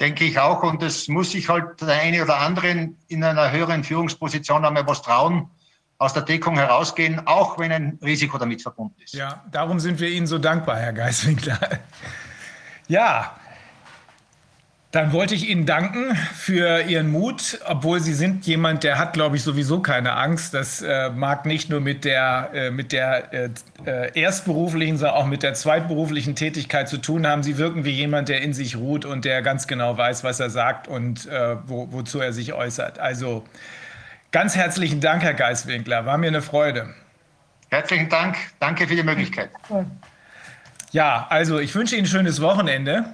Denke ich auch. Und es muss sich halt der eine oder andere in einer höheren Führungsposition einmal was trauen, aus der Deckung herausgehen, auch wenn ein Risiko damit verbunden ist. Ja, darum sind wir Ihnen so dankbar, Herr Geiswinkler. Ja, dann wollte ich Ihnen danken für Ihren Mut, obwohl Sie sind jemand, der hat, glaube ich, sowieso keine Angst. Das äh, mag nicht nur mit der, äh, mit der äh, äh, erstberuflichen, sondern auch mit der zweitberuflichen Tätigkeit zu tun haben. Sie wirken wie jemand, der in sich ruht und der ganz genau weiß, was er sagt und äh, wo, wozu er sich äußert. Also ganz herzlichen Dank, Herr Geiswinkler. War mir eine Freude. Herzlichen Dank. Danke für die Möglichkeit. Ja, also ich wünsche Ihnen ein schönes Wochenende.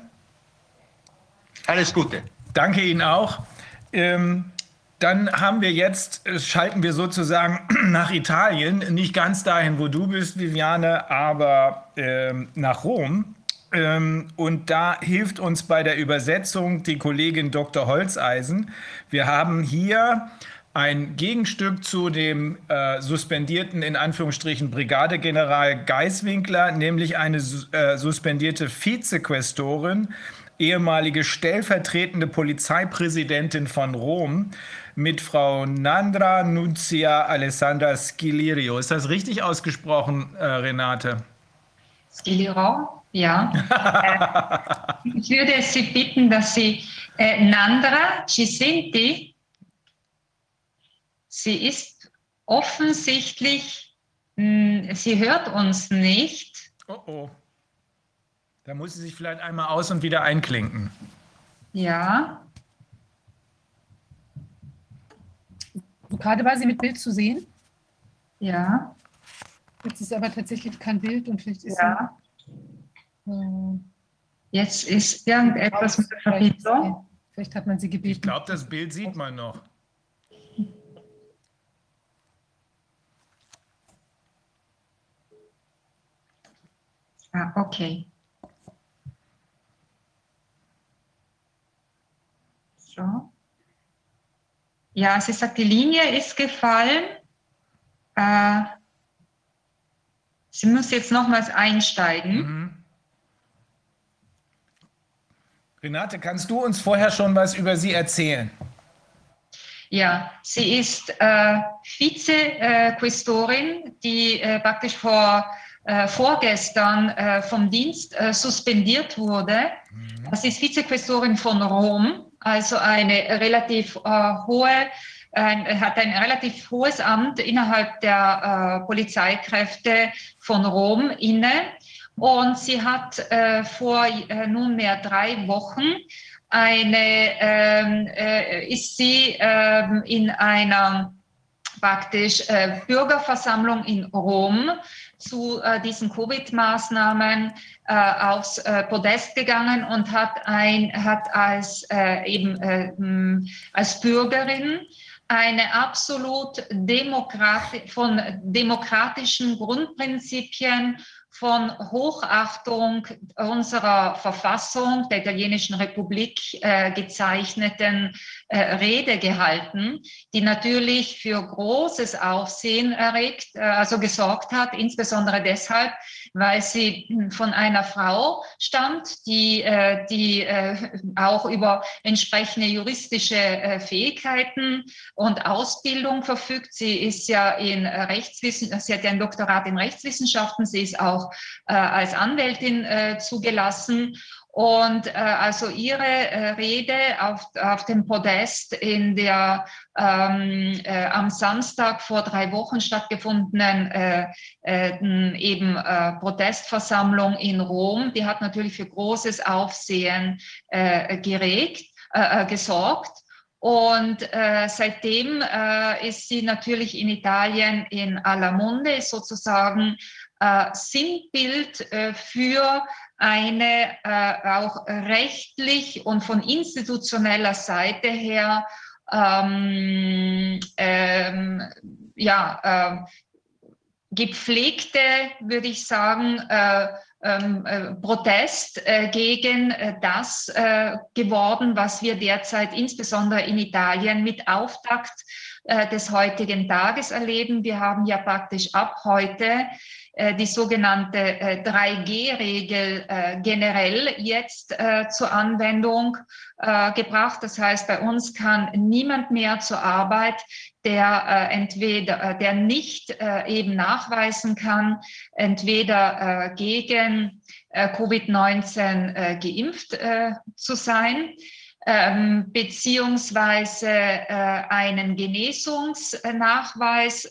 Alles Gute. Danke Ihnen auch. Ähm, dann haben wir jetzt, äh, schalten wir sozusagen nach Italien, nicht ganz dahin, wo du bist, Viviane, aber ähm, nach Rom. Ähm, und da hilft uns bei der Übersetzung die Kollegin Dr. Holzeisen. Wir haben hier ein Gegenstück zu dem äh, suspendierten, in Anführungsstrichen, Brigadegeneral Geiswinkler, nämlich eine äh, suspendierte Vizequästorin, ehemalige stellvertretende Polizeipräsidentin von Rom, mit Frau Nandra Nunzia Alessandra Skilirio. Ist das richtig ausgesprochen, äh, Renate? Skilirio, ja. äh, ich würde Sie bitten, dass Sie äh, Nandra Cisinti, sie ist offensichtlich, mh, hm, sie hört uns nicht. Oh oh. Da muss sie sich vielleicht einmal aus und wieder einklinken. Ja. Gerade war sie mit Bild zu sehen. Ja. Jetzt ist aber tatsächlich kein Bild und vielleicht ist ja. sie. Äh, Jetzt ist irgendetwas mit der Verbindung. Vielleicht hat man sie gebeten. Ich glaube, das Bild sieht man noch. Ah, okay. So. Ja, sie sagt, die Linie ist gefallen. Äh, sie muss jetzt nochmals einsteigen. Mhm. Renate, kannst du uns vorher schon was über sie erzählen? Ja, sie ist äh, Vize-Questorin, die äh, praktisch vor, äh, vorgestern äh, vom Dienst äh, suspendiert wurde. Mhm. Sie ist Vize-Questorin von Rom also eine relativ äh, hohe, äh, hat ein relativ hohes Amt innerhalb der äh, Polizeikräfte von Rom inne. Und sie hat äh, vor äh, nunmehr drei Wochen eine, ähm, äh, ist sie ähm, in einer praktisch äh, Bürgerversammlung in Rom zu äh, diesen Covid-Maßnahmen äh, aufs äh, Podest gegangen und hat, ein, hat als, äh, eben, äh, als Bürgerin eine absolut Demokrati von demokratischen Grundprinzipien von Hochachtung unserer Verfassung der italienischen Republik äh, gezeichneten äh, Rede gehalten, die natürlich für großes Aufsehen erregt, äh, also gesorgt hat, insbesondere deshalb, weil sie hm, von einer Frau stammt, die, äh, die äh, auch über entsprechende juristische äh, Fähigkeiten und Ausbildung verfügt. Sie ist ja in Rechtswissenschaften, sie hat ja ein Doktorat in Rechtswissenschaften, sie ist auch als Anwältin zugelassen und äh, also ihre äh, Rede auf, auf dem Podest in der ähm, äh, am Samstag vor drei Wochen stattgefundenen äh, äh, eben äh, Protestversammlung in Rom, die hat natürlich für großes Aufsehen geregt, gesorgt. Und äh, seitdem äh, ist sie natürlich in Italien in aller Munde, ist sozusagen äh, Sinnbild äh, für eine äh, auch rechtlich und von institutioneller Seite her ähm, ähm, ja, äh, gepflegte, würde ich sagen, äh, ähm, äh, Protest äh, gegen äh, das äh, geworden, was wir derzeit insbesondere in Italien mit Auftakt äh, des heutigen Tages erleben. Wir haben ja praktisch ab heute äh, die sogenannte 3G-Regel äh, äh, generell jetzt zur Anwendung gebracht. Das heißt, bei uns kann niemand mehr zur Arbeit, der entweder, der nicht eben nachweisen kann, entweder gegen Covid-19 geimpft zu sein, ähm, beziehungsweise einen Genesungsnachweis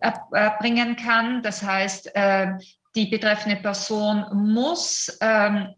erbringen kann. Das heißt, äh, die betreffende Person muss ähm,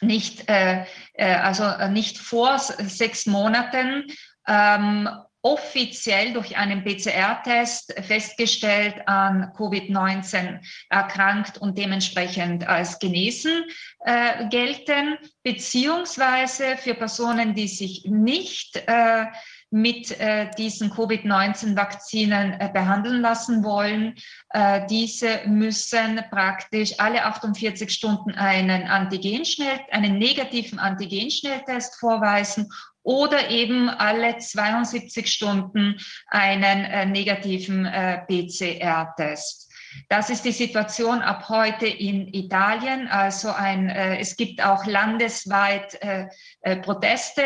nicht, äh, äh, also nicht vor sechs Monaten ähm, offiziell durch einen PCR-Test festgestellt an Covid-19 erkrankt und dementsprechend als genesen äh, gelten, beziehungsweise für Personen, die sich nicht äh, mit äh, diesen Covid-19-Vakzinen äh, behandeln lassen wollen. Äh, diese müssen praktisch alle 48 Stunden einen Antigenschnell, einen negativen Antigenschnelltest vorweisen oder eben alle 72 Stunden einen äh, negativen äh, PCR-Test. Das ist die Situation ab heute in Italien. Also ein, äh, es gibt auch landesweit äh, äh, Proteste.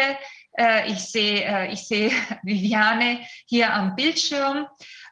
Äh, ich sehe ich sehe Viviane hier am Bildschirm.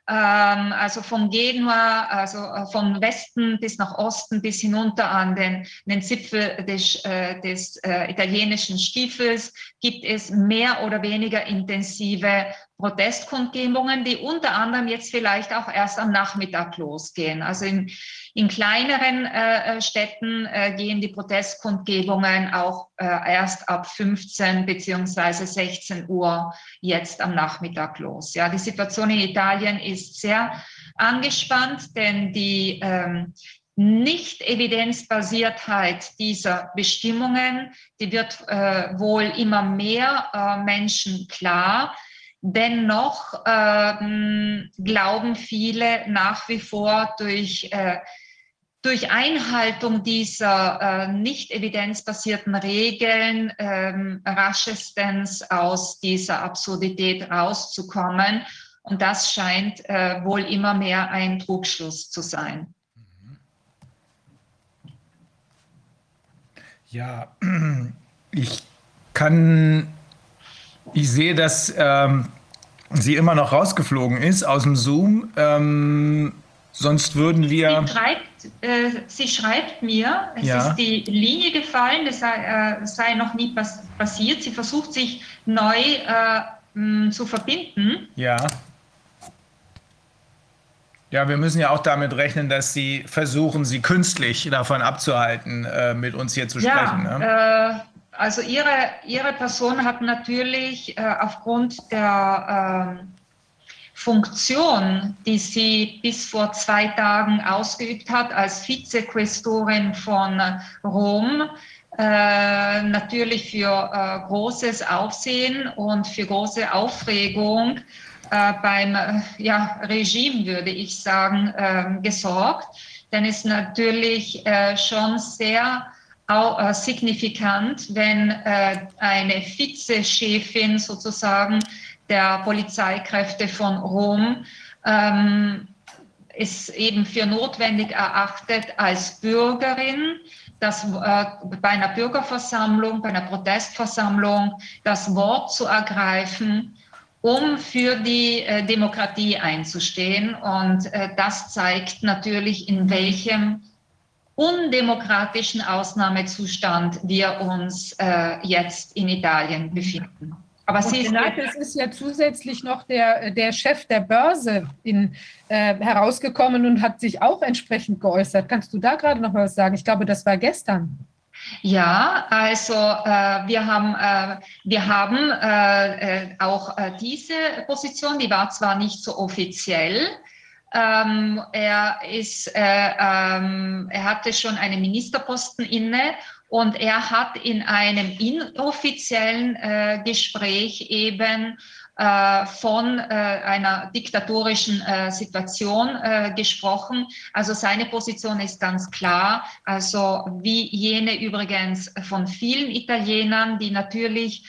Ähm, also von Genua, also äh, vom Westen bis nach Osten bis hinunter an den, den Zipfel des, äh, des äh, italienischen Stiefels gibt es mehr oder weniger intensive Protestkundgebungen, die unter anderem jetzt vielleicht auch erst am Nachmittag losgehen. Also in, in kleineren äh, Städten äh, gehen die Protestkundgebungen auch äh, erst ab 15 beziehungsweise 16 Uhr jetzt am Nachmittag los. Ja, die Situation in Italien ist sehr angespannt, denn die ähm, nicht-Evidenzbasiertheit dieser Bestimmungen, die wird äh, wohl immer mehr äh, Menschen klar. Dennoch ähm, glauben viele nach wie vor durch, äh, durch Einhaltung dieser äh, nicht evidenzbasierten Regeln ähm, raschestens aus dieser Absurdität rauszukommen. Und das scheint äh, wohl immer mehr ein Trugschluss zu sein. Ja, ich kann ich sehe, dass ähm, sie immer noch rausgeflogen ist aus dem Zoom. Ähm, sonst würden wir. Sie schreibt, äh, sie schreibt mir, es ja. ist die Linie gefallen, das sei, äh, sei noch nie pass passiert. Sie versucht sich neu äh, mh, zu verbinden. Ja. Ja, wir müssen ja auch damit rechnen, dass Sie versuchen, Sie künstlich davon abzuhalten, äh, mit uns hier zu sprechen. Ja, ne? Äh, also ihre, ihre Person hat natürlich äh, aufgrund der äh, Funktion, die sie bis vor zwei Tagen ausgeübt hat als Vizequästorin von Rom, äh, natürlich für äh, großes Aufsehen und für große Aufregung äh, beim äh, ja, Regime, würde ich sagen, ähm, gesorgt. Denn es natürlich schon sehr auch äh, signifikant, wenn äh, eine Vizechefin sozusagen der Polizeikräfte von Rom ähm, es eben für notwendig erachtet als Bürgerin, das, äh, bei einer Bürgerversammlung, bei einer Protestversammlung das Wort zu ergreifen, um für die äh, Demokratie einzustehen. Und äh, das zeigt natürlich, in welchem undemokratischen Ausnahmezustand wir uns äh, jetzt in Italien befinden. Aber sie ist, es ist ja zusätzlich noch der, der Chef der Börse in, äh, herausgekommen und hat sich auch entsprechend geäußert. Kannst du da gerade noch was sagen? Ich glaube, das war gestern. Ja, also äh, wir haben, äh, wir haben äh, äh auch äh, diese Position, die war zwar nicht so offiziell, ähm, er, ist, äh, ähm, er hatte schon einen Ministerposten inne und er hat in einem inoffiziellen äh, Gespräch eben äh, von äh, einer diktatorischen äh, Situation äh, gesprochen. Also seine Position ist ganz klar, also wie jene übrigens von vielen Italienern, die natürlich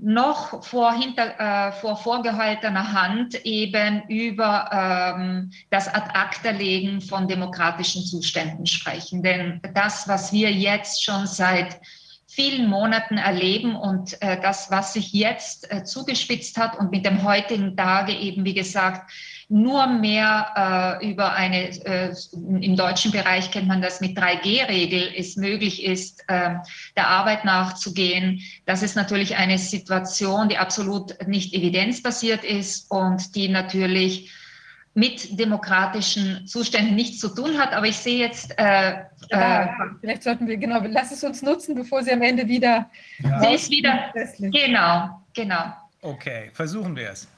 noch vor, hinter, äh, vor vorgehaltener Hand eben über ähm, das Ad-Acta-Legen von demokratischen Zuständen sprechen. Denn das, was wir jetzt schon seit vielen Monaten erleben und äh, das, was sich jetzt äh, zugespitzt hat und mit dem heutigen Tage eben, wie gesagt, nur mehr äh, über eine, äh, im deutschen Bereich kennt man das mit 3G-Regel, es möglich ist, äh, der Arbeit nachzugehen. Das ist natürlich eine Situation, die absolut nicht evidenzbasiert ist und die natürlich mit demokratischen Zuständen nichts zu tun hat. Aber ich sehe jetzt. Äh, ja, äh, vielleicht sollten wir, genau, lass es uns nutzen, bevor sie am Ende wieder. Ja. Sie ist wieder. Genau, genau. Okay, versuchen wir es.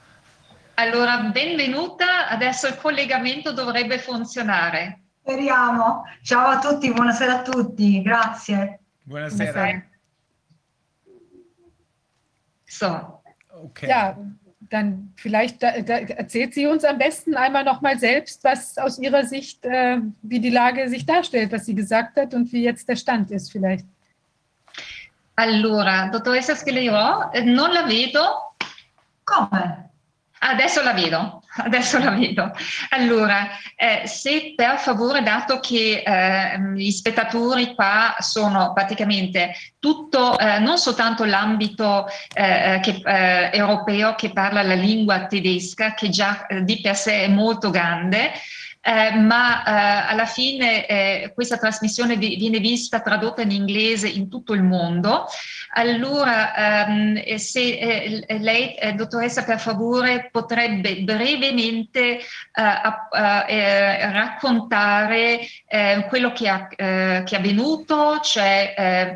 Allora, benvenuta. Adesso il collegamento dovrebbe funzionare. Speriamo. Ciao a tutti, buonasera a tutti, grazie. Buonasera. So. Okay. Ja, dann vielleicht da, da erzählt sie uns am besten einmal nochmal selbst, was aus ihrer Sicht, äh, wie die Lage sich darstellt, was sie gesagt hat und wie jetzt der Stand ist vielleicht. Allora, dottoressa Scheleirò, non la vedo. Come? Adesso la vedo, adesso la vedo. Allora, eh, se per favore, dato che eh, gli spettatori qua sono praticamente tutto, eh, non soltanto l'ambito eh, che, eh, europeo che parla la lingua tedesca, che già eh, di per sé è molto grande, eh, ma eh, alla fine eh, questa trasmissione vi, viene vista tradotta in inglese in tutto il mondo. Allora, ehm, se eh, lei, eh, dottoressa, per favore, potrebbe brevemente eh, raccontare quello che, ha, che è avvenuto, cioè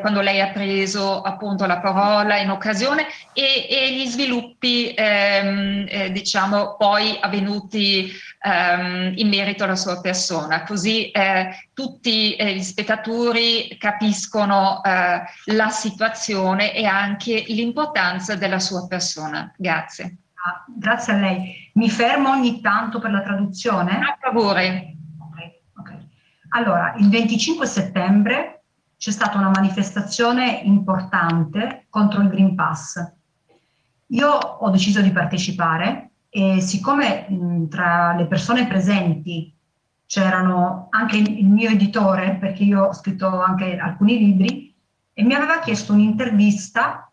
quando lei ha preso appunto la parola in occasione e, e gli sviluppi, ehm, diciamo, poi avvenuti ehm, in merito alla sua persona, così eh, tutti eh, gli spettatori capiscono eh, la situazione e anche l'importanza della sua persona. Grazie. Ah, grazie a lei. Mi fermo ogni tanto per la traduzione? A favore. Okay, okay. Allora, il 25 settembre c'è stata una manifestazione importante contro il Green Pass. Io ho deciso di partecipare e siccome mh, tra le persone presenti c'erano anche il mio editore, perché io ho scritto anche alcuni libri, e mi aveva chiesto un'intervista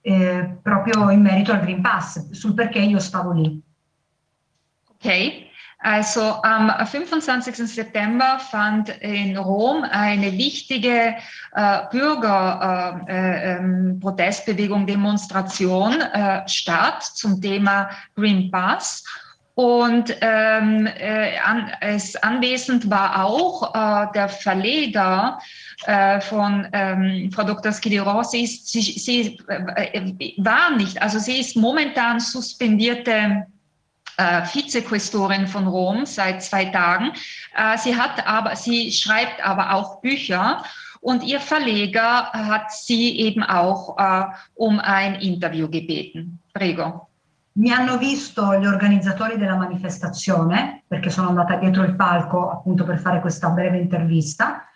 eh, proprio in merito al Green Pass, sul perché io stavo lì. Ok. Also am 25. September fand in Rom eine wichtige äh, Bürgerprotestbewegung, äh, äh, Demonstration äh, statt zum Thema Green Pass. Und ähm, äh, an, es anwesend war auch äh, der Verleger äh, von ähm, Frau Dr. Skidiro. Sie, ist, sie, sie äh, war nicht, also sie ist momentan suspendierte äh, Vizequästorin von Rom seit zwei Tagen. Äh, sie hat aber, sie schreibt aber auch Bücher und ihr Verleger hat sie eben auch äh, um ein Interview gebeten. Prego. Mi hanno visto gli organizzatori della manifestazione, perché sono andata dietro il palco appunto per fare questa breve intervista,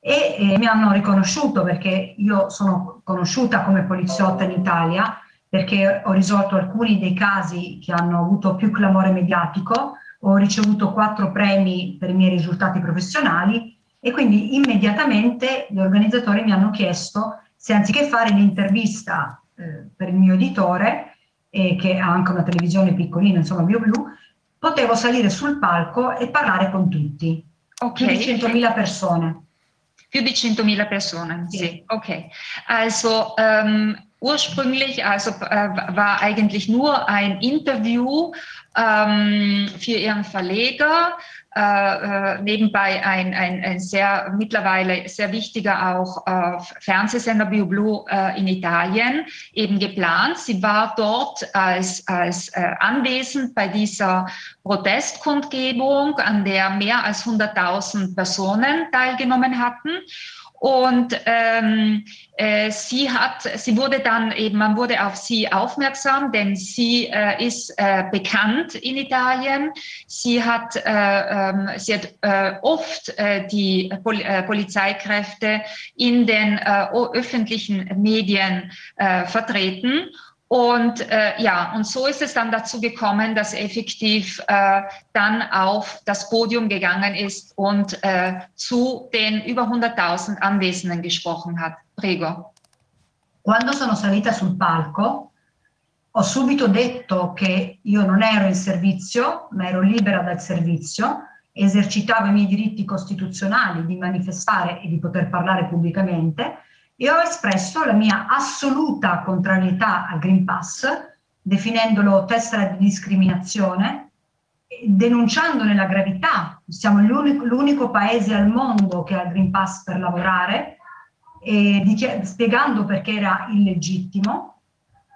e, e mi hanno riconosciuto perché io sono conosciuta come poliziotta in Italia perché ho risolto alcuni dei casi che hanno avuto più clamore mediatico, ho ricevuto quattro premi per i miei risultati professionali e quindi immediatamente gli organizzatori mi hanno chiesto se anziché fare l'intervista eh, per il mio editore, eh, che ha anche una televisione piccolina, insomma BioBlu, potevo salire sul palco e parlare con tutti. Okay. Più di 100.000 persone. Più di 100.000 persone, sì. sì. Ok. Also, um, ursprünglich, also äh, war eigentlich nur ein Interview ähm, für ihren Verleger, äh, äh, nebenbei ein, ein, ein sehr mittlerweile sehr wichtiger auch äh, Fernsehsender BioBlue äh, in Italien eben geplant. Sie war dort als, als äh, anwesend bei dieser Protestkundgebung, an der mehr als 100.000 Personen teilgenommen hatten. Und ähm, äh, sie hat, sie wurde dann eben, man wurde auf sie aufmerksam, denn sie äh, ist äh, bekannt in Italien. Sie hat, äh, ähm, sie hat äh, oft äh, die Pol äh, Polizeikräfte in den äh, öffentlichen Medien äh, vertreten. Und äh, ja, und so ist es dann dazu gekommen, dass effektiv äh, dann auf das Podium gegangen ist und äh, zu den über 100.000 Anwesenden gesprochen hat. Prego. Quando sono salita sul palco, ho subito detto che io non ero in servizio, ma ero libera dal servizio, esercitavo i miei diritti costituzionali di manifestare e di poter parlare pubblicamente e ho espresso la mia assoluta contrarietà al Green Pass, definendolo tessera di discriminazione, denunciandone la gravità. Siamo l'unico, l'unico paese al mondo che ha il Green Pass per lavorare, e spiegando perché era illegittimo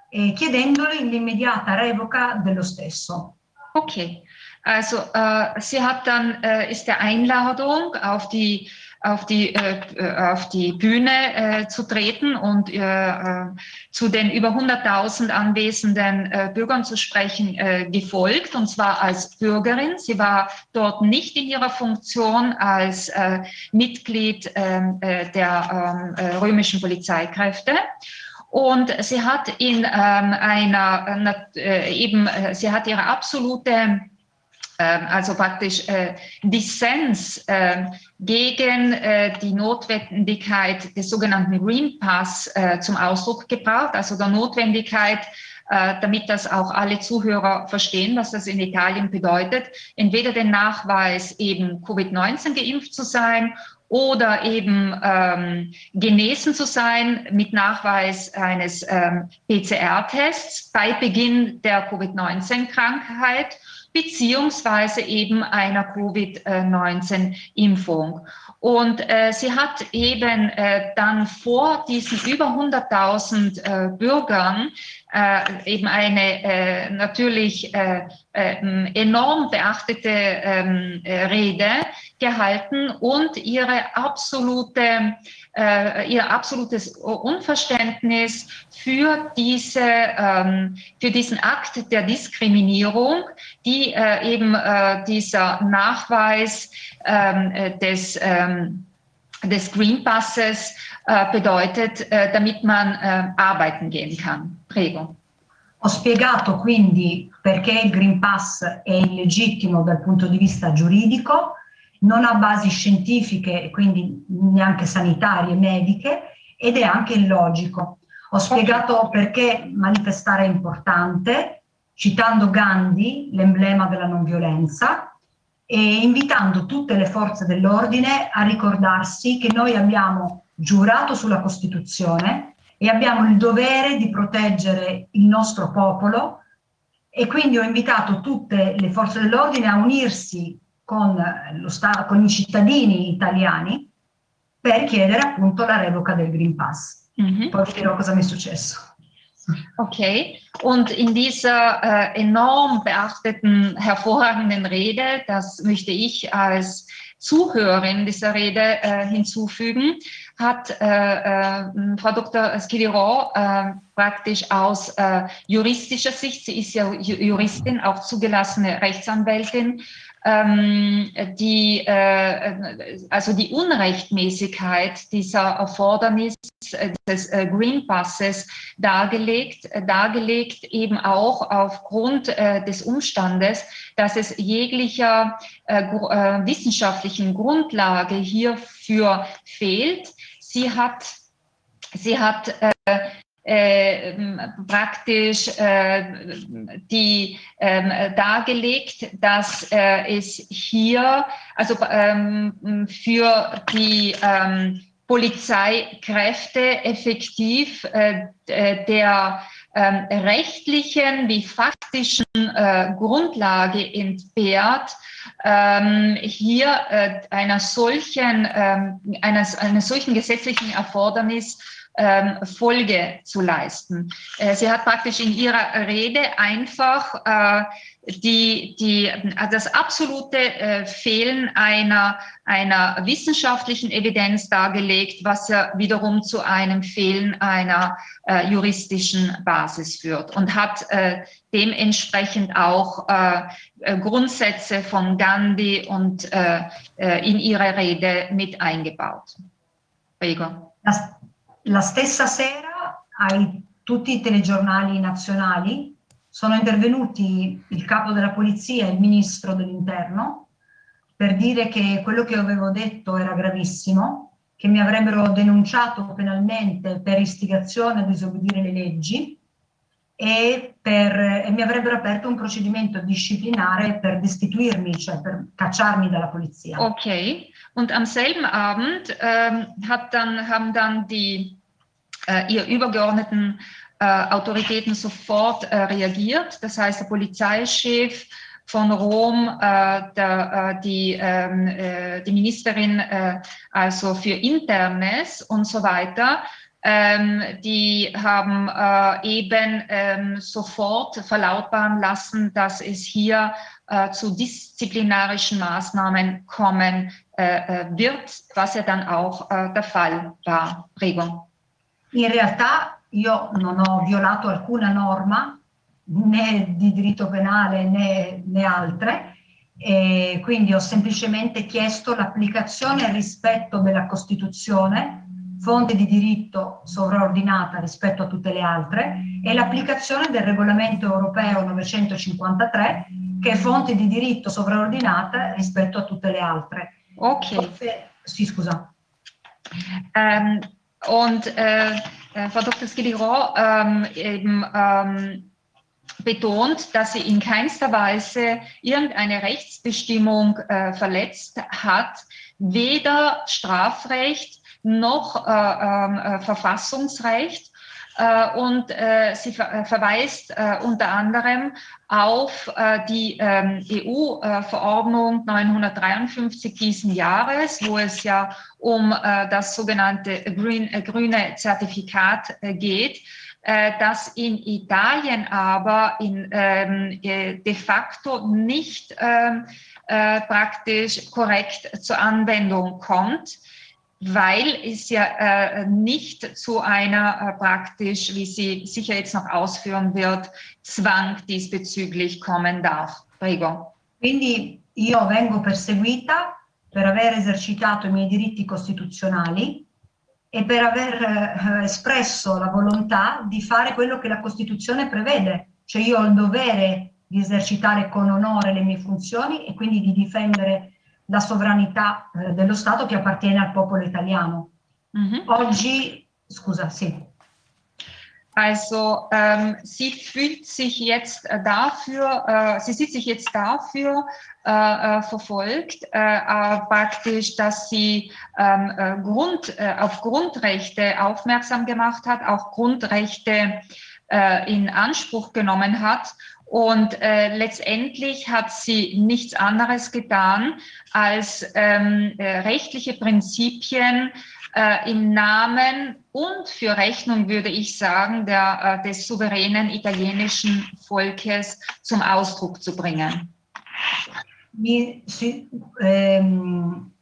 e chiedendogli l'immediata revoca dello stesso. Okay, also äh, sie hat dann äh, ist der Einladung auf die auf die, äh, auf die Bühne äh, zu treten und äh, äh zu den über 100.000 anwesenden äh, Bürgern zu sprechen, äh, gefolgt, und zwar als Bürgerin. Sie war dort nicht in ihrer Funktion als Mitglied ähm, der ähm, römischen Polizeikräfte. Und sie hat in ähm, einer, eben, sie hat ihre absolute also praktisch äh, Dissens äh, gegen äh, die Notwendigkeit des sogenannten Green Pass äh, zum Ausdruck gebracht, also der Notwendigkeit, äh, damit das auch alle Zuhörer verstehen, was das in Italien bedeutet, entweder den Nachweis eben Covid-19 geimpft zu sein oder eben ähm, genesen zu sein mit Nachweis eines ähm, PCR-Tests bei Beginn der Covid-19-Krankheit beziehungsweise eben einer Covid-19-Impfung. Und äh, sie hat eben äh, dann vor diesen über 100.000 äh, Bürgern äh, eben eine äh, natürlich äh, äh, enorm beachtete ähm, äh, Rede gehalten und ihre absolute, äh, ihr absolutes Unverständnis für, diese, ähm, für diesen Akt der Diskriminierung, die äh, eben äh, dieser Nachweis ähm, äh, des, ähm, des Green Passes äh, bedeutet, äh, damit man arbeiten gehen kann. Prego. Ho spiegato quindi perché il Green Pass è illegittimo dal punto di vista giuridico, non ha basi scientifiche e quindi neanche sanitarie, mediche ed è anche illogico. Ho spiegato perché manifestare è importante, citando Gandhi, l'emblema della non violenza, e invitando tutte le forze dell'ordine a ricordarsi che noi abbiamo giurato sulla Costituzione e abbiamo il dovere di proteggere il nostro popolo e quindi ho invitato tutte le forze dell'ordine a unirsi con, lo Stato, con i cittadini italiani per chiedere appunto la revoca del Green Pass. Mhm. Poi vi dirò cosa mi è successo. Okay, und in dieser äh, enorm beachteten, hervorragenden Rede, das möchte ich als Zuhörerin dieser Rede äh, hinzufügen, hat äh, Frau Dr. Skiliron äh, praktisch aus juristischer Sicht, sie ist ja Juristin, auch zugelassene Rechtsanwältin, die, äh, also die Unrechtmäßigkeit dieser Erfordernis äh, des äh, Green Passes dargelegt, äh, dargelegt eben auch aufgrund äh, des Umstandes, dass es jeglicher äh, wissenschaftlichen Grundlage hierfür fehlt. Sie hat, sie hat äh, praktisch äh, die äh, dargelegt, dass äh, es hier also ähm, für die ähm, Polizeikräfte effektiv äh, der ähm, rechtlichen wie faktischen äh, Grundlage entbehrt, ähm, hier äh, einer solchen, ähm, eines, eines solchen gesetzlichen Erfordernis ähm, Folge zu leisten. Äh, sie hat praktisch in ihrer Rede einfach äh, die, die, das absolute äh, Fehlen einer, einer wissenschaftlichen Evidenz dargelegt, was ja wiederum zu einem Fehlen einer äh, juristischen Basis führt und hat äh, dementsprechend auch äh, äh Grundsätze von Gandhi und äh, äh, in ihre Rede mit eingebaut. Prego. Das La stessa sera ai tutti i telegiornali nazionali sono intervenuti il capo della polizia e il ministro dell'interno per dire che quello che avevo detto era gravissimo, che mi avrebbero denunciato penalmente per istigazione a disobbedire le leggi e, per, e, mi avrebbero aperto un procedimento disciplinare per destituirmi, cioè per cacciarmi dalla polizia. Okay, und am selben Abend ähm, hat dann, haben dann die äh, ihr übergeordneten äh, Autoritäten sofort äh, reagiert. Das heißt, der Polizeichef von Rom, äh, der, äh, die, ähm, die Ministerin also für Internes und so weiter ähm, die haben äh, eben ähm, sofort verlautbaren lassen, dass es hier äh, zu disziplinarischen Maßnahmen kommen äh, äh wird, was ja dann auch äh, der Fall war. Prego. In realtà io non ho violato alcuna norma né di diritto penale né, né altre, e quindi ho semplicemente chiesto l'applicazione e il rispetto della Costituzione, fonte di diritto sovraordinata rispetto a tutte le altre, e l'applicazione del regolamento europeo 953, che è fonte di diritto sovraordinata rispetto a tutte le altre. Ok. Sì, scusa. Um, und äh, Frau Dr. Skiliro ähm, eben ähm, betont, dass sie in keinster Weise irgendeine Rechtsbestimmung äh, verletzt hat, weder Strafrecht noch äh, ähm, äh, Verfassungsrecht. Äh, und äh, sie äh, verweist unter anderem auf die ähm, EU-Verordnung 953 diesen Jahres, wo es ja um das sogenannte Green, grüne Zertifikat geht das in Italien aber in, ähm, äh, de facto nicht ähm, äh, praktisch korrekt zur Anwendung kommt, weil es ja äh, nicht zu einer äh, praktisch, wie sie sicher jetzt noch ausführen wird, Zwang diesbezüglich kommen darf. Prego. Quindi io vengo perseguita per aver esercitato i miei diritti costituzionali e per aver eh, espresso la volontà di fare quello che la Costituzione prevede, cioè io ho il dovere di esercitare con onore le mie funzioni e quindi di difendere la sovranità eh, dello Stato che appartiene al popolo italiano. Mm-hmm. Oggi, scusa, sì. Also ähm, sie fühlt sich jetzt äh, dafür, äh, sie sieht sich jetzt dafür äh, äh verfolgt, äh, äh, praktisch, dass sie ähm, Grund, auf Grundrechte aufmerksam gemacht hat, auch Grundrechte in Anspruch genommen hat. Und letztendlich hat sie nichts anderes getan, als ähm, rechtliche Prinzipien äh, im Namen und für Rechnung, würde ich sagen, der, äh, des souveränen italienischen Volkes zum Ausdruck zu bringen. Mi, si, ehm,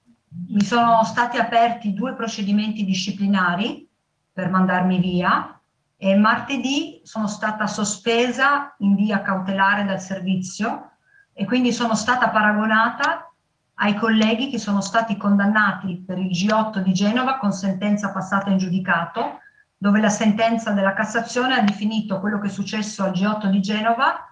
mi sono stati aperti due procedimenti disciplinari per mandarmi via e martedì sono stata sospesa in via cautelare dal servizio e quindi sono stata paragonata ai colleghi che sono stati condannati per il G8 di Genova con sentenza passata in giudicato, dove la sentenza della Cassazione ha definito quello che è successo al G8 di Genova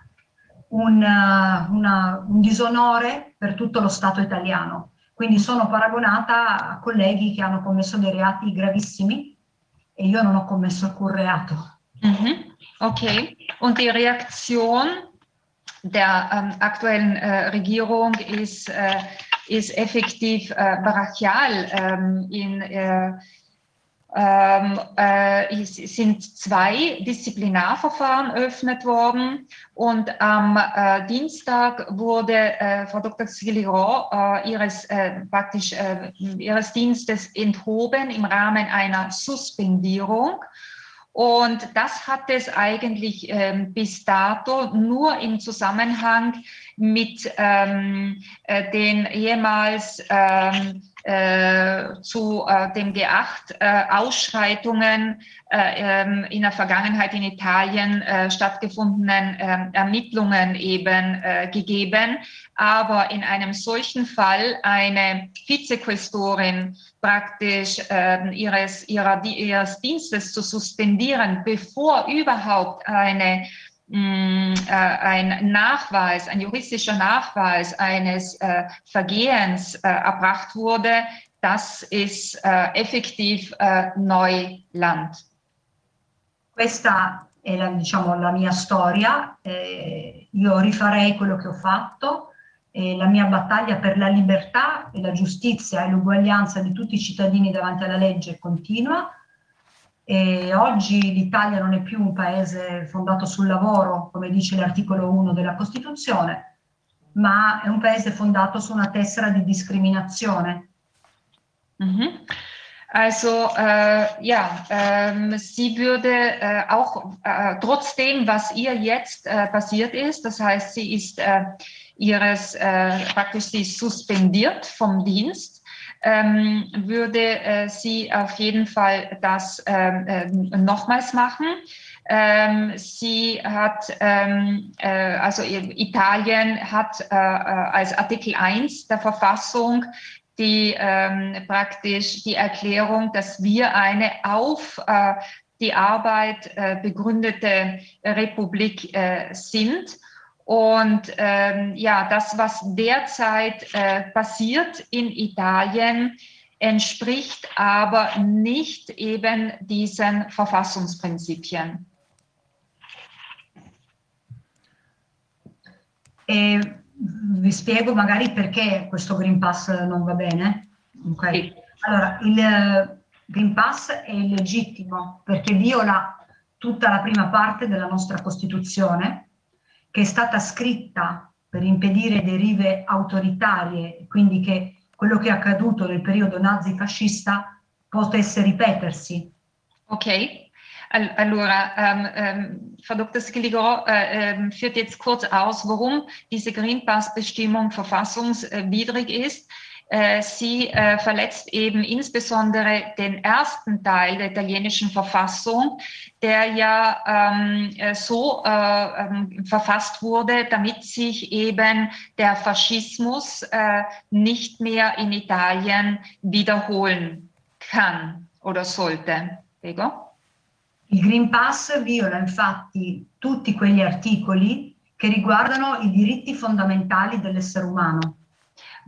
un, uh, una, un disonore per tutto lo Stato italiano. Quindi sono paragonata a colleghi che hanno commesso dei reati gravissimi e io non ho commesso alcun reato. Mhm. Okay, und die Reaktion der ähm, aktuellen äh, Regierung ist äh, ist effektiv äh, brachial. Ähm, in, äh, ähm, äh, sind zwei Disziplinarverfahren eröffnet worden und am äh, Dienstag wurde äh, Frau Dr. Siliron äh, ihres, äh, praktisch, äh, ihres Dienstes enthoben im Rahmen einer Suspendierung. Und das hat es eigentlich ähm, bis dato nur im Zusammenhang mit ähm, äh, den ehemals ähm, äh, zu äh, dem G8 äh, Ausschreitungen äh, ähm, in der Vergangenheit in Italien äh, stattgefundenen ähm, Ermittlungen eben gegeben. Aber in einem solchen Fall eine Vizequestorin praktisch ähm, ihres, ihrer, ihres Dienstes zu suspendieren, bevor überhaupt eine ein Nachweis, ein juristischer Nachweis eines äh, Vergehens äh, erbracht wurde, das ist effektiv Neuland. Questa è la, diciamo, la mia storia, eh, io rifarei quello che ho fatto, eh, la mia battaglia per la libertà e la giustizia e l'uguaglianza di tutti i cittadini davanti alla legge continua e oggi l'Italia non è più un paese fondato sul lavoro, come dice l'articolo 1 della Costituzione, ma è un paese fondato su una tessera di discriminazione. Mhm. Also äh, ja, ähm, sie würde äh, auch äh, trotzdem, was ihr jetzt äh, passiert ist, das heißt, sie ist äh, ihres äh, praktisch sie ist suspendiert vom Dienst, ähm, würde äh, sie auf jeden Fall das ähm, äh, nochmals machen. Ähm, sie hat, ähm, äh, also Italien hat äh, äh als Artikel 1 der Verfassung die ähm, praktisch die Erklärung, dass wir eine auf äh, die Arbeit äh, begründete Republik äh, sind. Und ähm, ja, das, was derzeit äh, passiert in Italien, entspricht aber nicht eben diesen Verfassungsprinzipien. E vi spiego magari perché questo Green Pass non va bene. Okay. Allora, il eh, Green Pass è illegittimo perché viola tutta la prima parte della nostra Costituzione, che è stata scritta per impedire derive autoritarie, quindi che quello che è accaduto nel periodo nazi-fascista potesse ripetersi. Ok, Allora, ähm, ähm, Frau Dr. Skilligor äh, äh, führt jetzt kurz aus, warum diese Green Pass-Bestimmung verfassungswidrig ist. Äh, sie äh, verletzt eben insbesondere den ersten Teil der italienischen Verfassung, der ja ähm, äh, so äh, ähm, verfasst wurde, damit sich eben der Faschismus äh, nicht mehr in Italien wiederholen kann oder sollte. Prego. Il Green Pass viola infatti tutti quegli articoli che riguardano i diritti fondamentali dell'essere umano.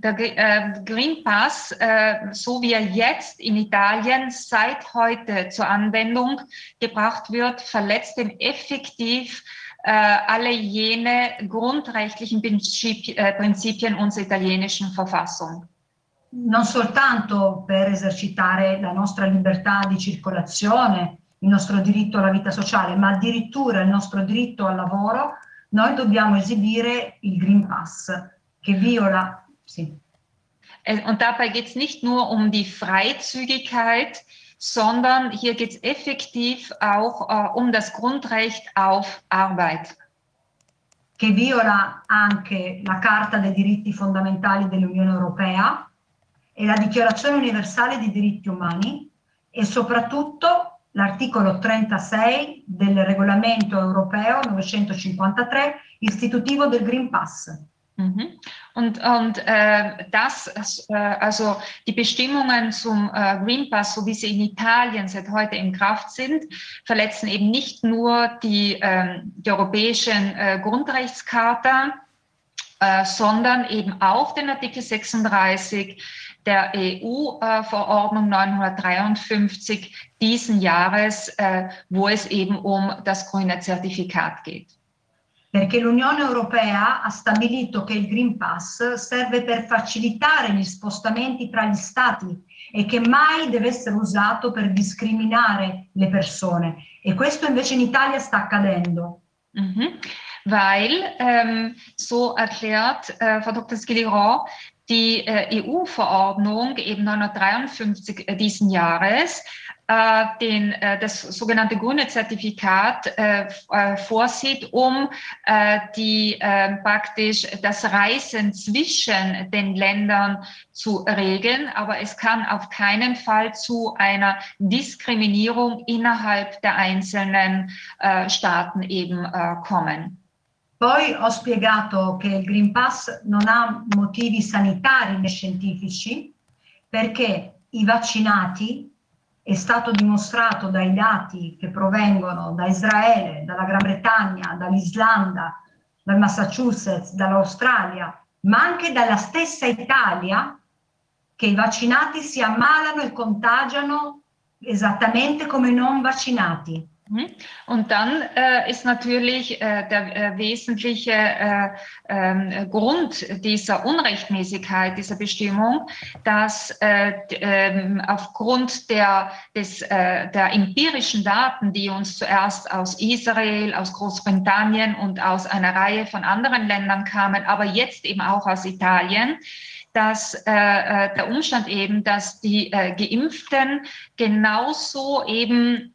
Der äh, Green Pass, äh, so wie er jetzt in Italien seit heute zur Anwendung gebracht wird, verletzt effektiv äh, alle jene grundrechtlichen äh, Prinzipien unserer italienischen Verfassung. Non soltanto per esercitare la nostra libertà di circolazione, il nostro diritto alla vita sociale, ma addirittura il nostro diritto al lavoro, noi dobbiamo esibire il Green Pass, che viola... Sì. Äh, und dabei geht es nicht nur um die Freizügigkeit, sondern hier geht es effektiv auch uh, um das Grundrecht auf Arbeit. Che viola anche la Carta dei diritti fondamentali dell'Unione Europea e la Dichiarazione universale dei diritti umani e soprattutto l'articolo 36 del regolamento europeo 953 istitutivo del Green Pass. Mhm. Und, und äh, das, äh, also die Bestimmungen zum äh, Green Pass, so wie sie in Italien seit heute in Kraft sind, verletzen eben nicht nur die, ähm, die europäischen äh, Grundrechtscharta, äh, sondern eben auch den Artikel 36 der EU-Verordnung 953 diesen Jahres, äh, wo es eben um das grüne Zertifikat geht. Perché l'Unione Europea ha stabilito che il Green Pass serve per facilitare gli spostamenti tra gli Stati e che mai deve essere usato per discriminare le persone. E questo invece in Italia sta accadendo. Mhm. Weil, ähm, so erklärt äh, Frau Dr. Skilliron, die äh, EU-Verordnung eben 953 äh, diesen Jahres äh, den, äh, das sogenannte grüne Zertifikat äh, äh vorsieht, um äh, die praktisch das Reisen zwischen den Ländern zu regeln. Aber es kann auf keinen Fall zu einer Diskriminierung innerhalb der einzelnen Staaten eben kommen. Poi ho spiegato che il Green Pass non ha motivi sanitari né scientifici perché i vaccinati, è stato dimostrato dai dati che provengono da Israele, dalla Gran Bretagna, dall'Islanda, dal Massachusetts, dall'Australia, ma anche dalla stessa Italia, che i vaccinati si ammalano e contagiano esattamente come i non vaccinati. Mhm. Und dann äh, ist natürlich äh, der äh, wesentliche äh, ähm, Grund dieser Unrechtmäßigkeit dieser Bestimmung, dass äh, ähm, aufgrund der, des, äh, der empirischen Daten, die uns zuerst aus Israel, aus Großbritannien und aus einer Reihe von anderen Ländern kamen, aber jetzt eben auch aus Italien, dass äh, der Umstand eben, dass die äh, Geimpften genauso eben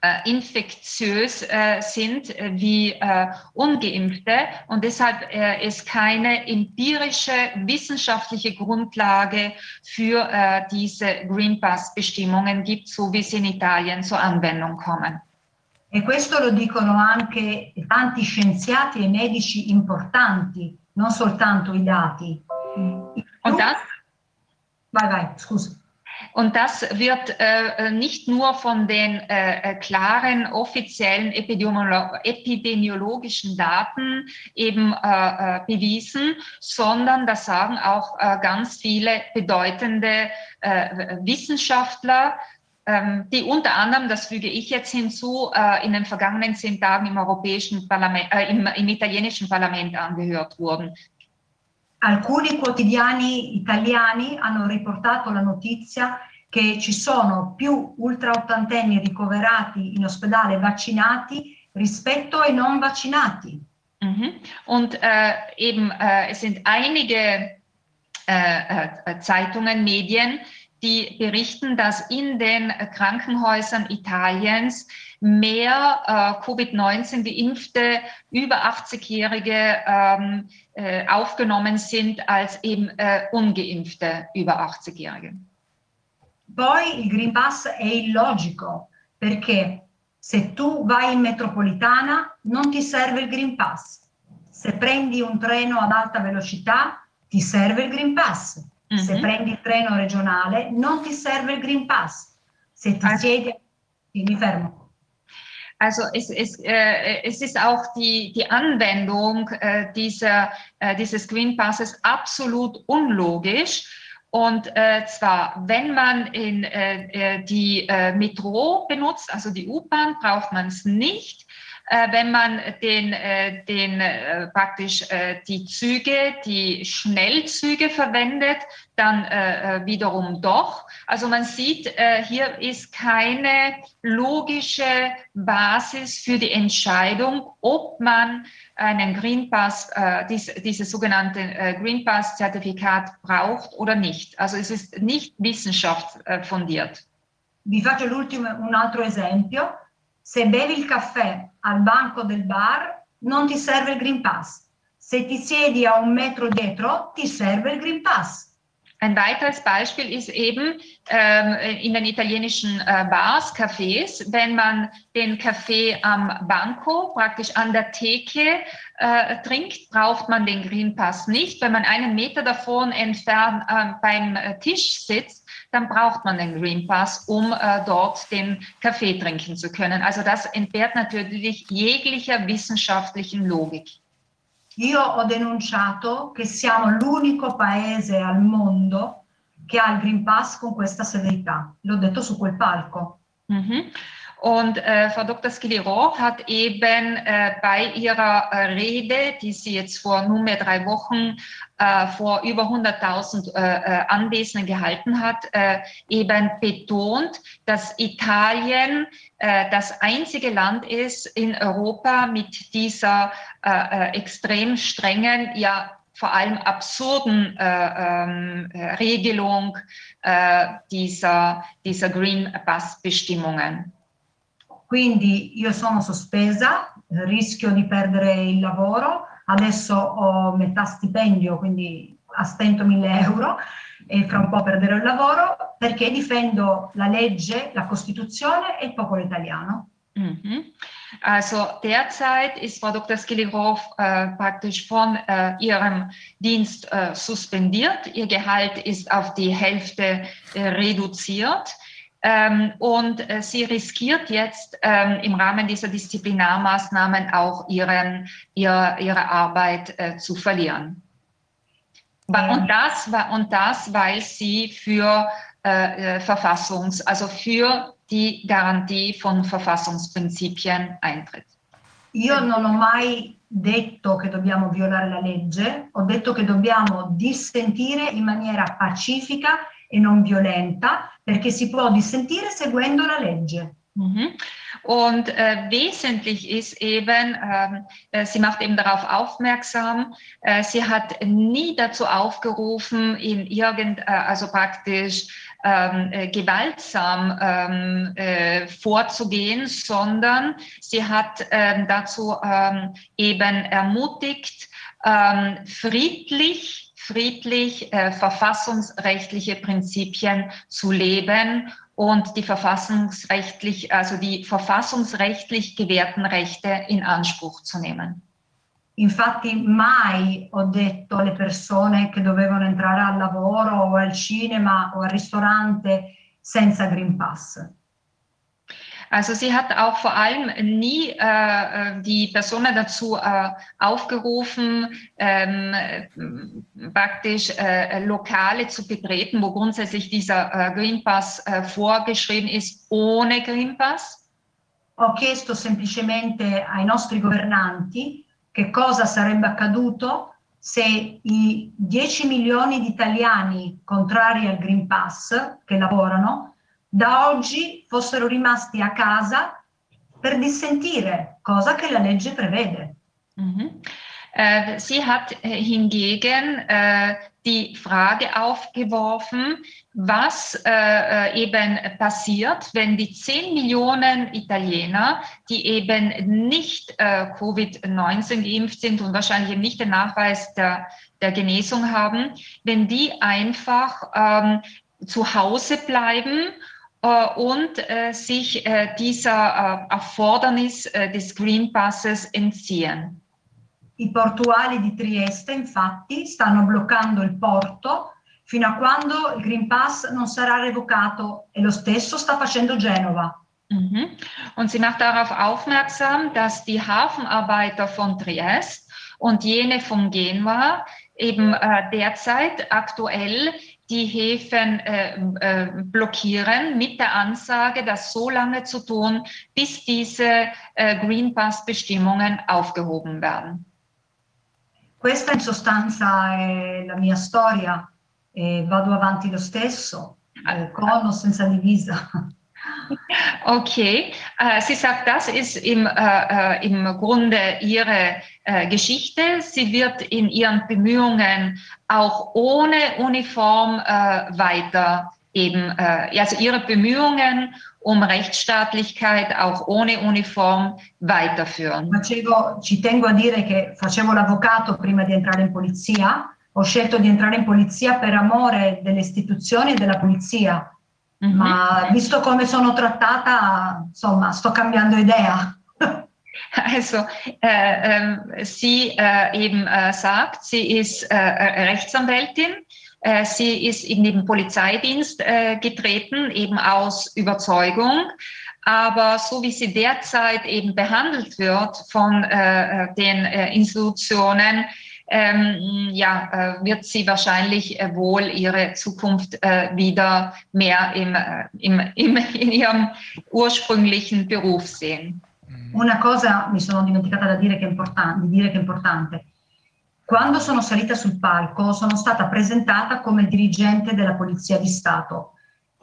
äh, infektiös äh, sind äh, wie äh, ungeimpfte und deshalb äh, es keine empirische wissenschaftliche Grundlage für äh, diese Green Pass Bestimmungen gibt, so wie sie in Italien zur Anwendung kommen. E questo lo dicono anche tanti scienziati e medici importanti, non soltanto i dati. Und das, Vai, vai, scusa. Und das wird äh, nicht nur von den äh, äh, klaren offiziellen Epidemiolo epidemiologischen Daten eben äh, äh, bewiesen, sondern das sagen auch äh, ganz viele bedeutende Wissenschaftler, ähm, die unter anderem, das füge ich jetzt hinzu, in den vergangenen zehn Tagen im Parlament, äh, im, im italienischen Parlament angehört wurden. Alcuni quotidiani italiani hanno riportato la notizia che ci sono più ultraottantenni ricoverati in ospedale vaccinati rispetto ai non vaccinati. Mhm. Und äh, eben, äh, es sind einige äh, äh, Zeitungen, Medien, die berichten, dass in den Krankenhäusern Italiens mehr äh, Covid-19-Geimpfte über 80-Jährige ähm, äh, aufgenommen sind als eben äh, ungeimpfte über 80-Jährige. Poi il Green Pass è illogico perché se tu vai in metropolitana non ti serve il Green Pass. Se prendi un treno ad alta velocità ti serve il Green Pass. Se Mhm. prendi il treno regionale non ti serve il Green Pass. Se ti siedi... Sì, mi fermo. Also es, es, äh, es ist auch die, die Anwendung äh, dieser, äh, dieses Green Passes absolut unlogisch. Und äh, zwar, wenn man in äh, äh, die äh, Metro benutzt, also die U-Bahn, braucht man es nicht. Äh, wenn man den, äh, den äh, praktisch die Züge, die Schnellzüge verwendet, dann wiederum doch. Also man sieht, hier ist keine logische Basis für die Entscheidung, ob man einen Green Pass, dies, dieses sogenannte Green Pass Zertifikat braucht oder nicht. Also es ist nicht wissenschaftsfundiert. Vi faccio un altro esempio. Se bevi il caffè al banco del bar non ti serve il Green Pass. Se ti siedi a un metro dietro ti serve il Green Pass. Ein weiteres Beispiel ist eben ähm, in den italienischen äh, Bars, Cafés, wenn man den Kaffee am Banco, praktisch an der Theke äh, trinkt, braucht man den Green Pass nicht. Wenn man einen Meter davon entfernt äh, beim Tisch sitzt, dann braucht man den Green Pass, um äh, dort den Kaffee trinken zu können. Also das entbehrt natürlich jeglicher wissenschaftlichen Logik. Io ho denunciato che siamo l'unico paese al mondo che ha il Green Pass con questa severità. L'ho detto su quel palco. Mhm. Und äh, Frau Dr. Skilirov hat eben äh, bei ihrer äh, Rede, die sie jetzt vor nunmehr drei Wochen äh, vor über 100.000 äh, äh, Anwesenden gehalten hat, äh, eben betont, dass Italien äh, das einzige Land ist in Europa mit dieser äh, äh, extrem strengen, ja vor allem absurden äh, äh, Regelung äh, dieser, dieser Green Pass Bestimmungen. Quindi io sono sospesa, rischio di perdere il lavoro, adesso ho metà stipendio, quindi a stento 1000 euro e fra un po' perderò il lavoro perché difendo la legge, la Costituzione e il popolo italiano. Mhm. Also derzeit ist Frau Dr. Skilirov äh, praktisch von äh, ihrem Dienst äh, suspendiert. Ihr Gehalt ist auf die Hälfte äh, reduziert. Ähm, und äh, sie riskiert jetzt ähm, im Rahmen dieser Disziplinarmaßnahmen auch ihren, ihr, ihre Arbeit äh, zu verlieren. Und das, und das, weil sie für äh, äh, Verfassungs-, also für die Garantie von Verfassungsprinzipien eintritt. Io non ho mai detto che dobbiamo violare la legge, ho detto che dobbiamo dissentire in maniera pacifica e non violenta, perché si può dissentire seguendo la legge. Mhm. Und äh, wesentlich ist eben, ähm, äh, sie macht eben darauf aufmerksam, äh, sie hat nie dazu aufgerufen, in irgend, äh, also praktisch ähm, äh, gewaltsam ähm, äh, vorzugehen, sondern sie hat ähm, dazu ähm, eben ermutigt, ähm, friedlich, friedlich äh, verfassungsrechtliche Prinzipien zu leben und die verfassungsrechtlich, also die verfassungsrechtlich gewährten Rechte in Anspruch zu nehmen. Infatti mai ho detto alle persone che dovevano entrare al lavoro o al cinema o al ristorante senza Green Pass. Also sie hat auch vor allem nie äh, die Personen dazu äh, aufgerufen, ähm, praktisch äh, Lokale zu betreten, wo grundsätzlich dieser äh, Green Pass äh, vorgeschrieben ist, ohne Green Pass. Ho chiesto semplicemente ai nostri governanti che cosa sarebbe accaduto se i 10 milioni di italiani contrari al Green Pass che lavorano da oggi fossero rimasti a casa per dissentire, cosa che la legge prevede. Mhm. Äh, sie hat äh, hingegen äh, die Frage aufgeworfen, was äh, äh eben passiert, wenn die 10 Millionen Italiener, die eben nicht äh, Covid-19 geimpft sind und wahrscheinlich nicht den Nachweis der, der Genesung haben, wenn die einfach ähm, zu Hause bleiben und äh, sich äh, dieser Erfordernis des Green Passes entziehen. I portuali di Trieste infatti stanno bloccando il porto fino a quando il Green Pass non sarà revocato e lo stesso sta facendo Genova. Mhm. Und sie macht darauf aufmerksam, dass die Hafenarbeiter von Triest und jene von Genua eben äh, derzeit aktuell die Häfen äh, äh, blockieren mit der Ansage, das so lange zu tun, bis diese äh, Green Pass-Bestimmungen aufgehoben werden. Questa in sostanza è la mia storia e vado avanti lo stesso, eh, con o senza divisa. Okay, äh, sie sagt, das ist im, äh, äh, im Grunde ihre äh, Geschichte. Sie wird in ihren Bemühungen auch ohne Uniform äh, weiter eben, äh, also ihre Bemühungen um Rechtsstaatlichkeit auch ohne Uniform weiterführen. Facevo, ci tengo a dire che facevo l'avvocato prima di entrare in polizia. Ho scelto di entrare in polizia per amore delle istituzioni e della polizia Mhm. Ma visto come sono trattata, insomma, sto cambiando idea. Also äh, äh, sie äh, eben äh, sagt, sie ist äh, Rechtsanwältin. Äh, sie ist in den Polizeidienst getreten, eben aus Überzeugung. Aber so wie sie derzeit eben behandelt wird von den Institutionen, ähm, ja, äh, wird sie wahrscheinlich äh, wohl ihre Zukunft äh, wieder mehr im, äh, im, im, in ihrem ursprünglichen Beruf sehen. Una cosa mi sono dimenticata da dire che è importante, di dire che è importante. Quando sono salita sul palco sono stata presentata come dirigente della Polizia di Stato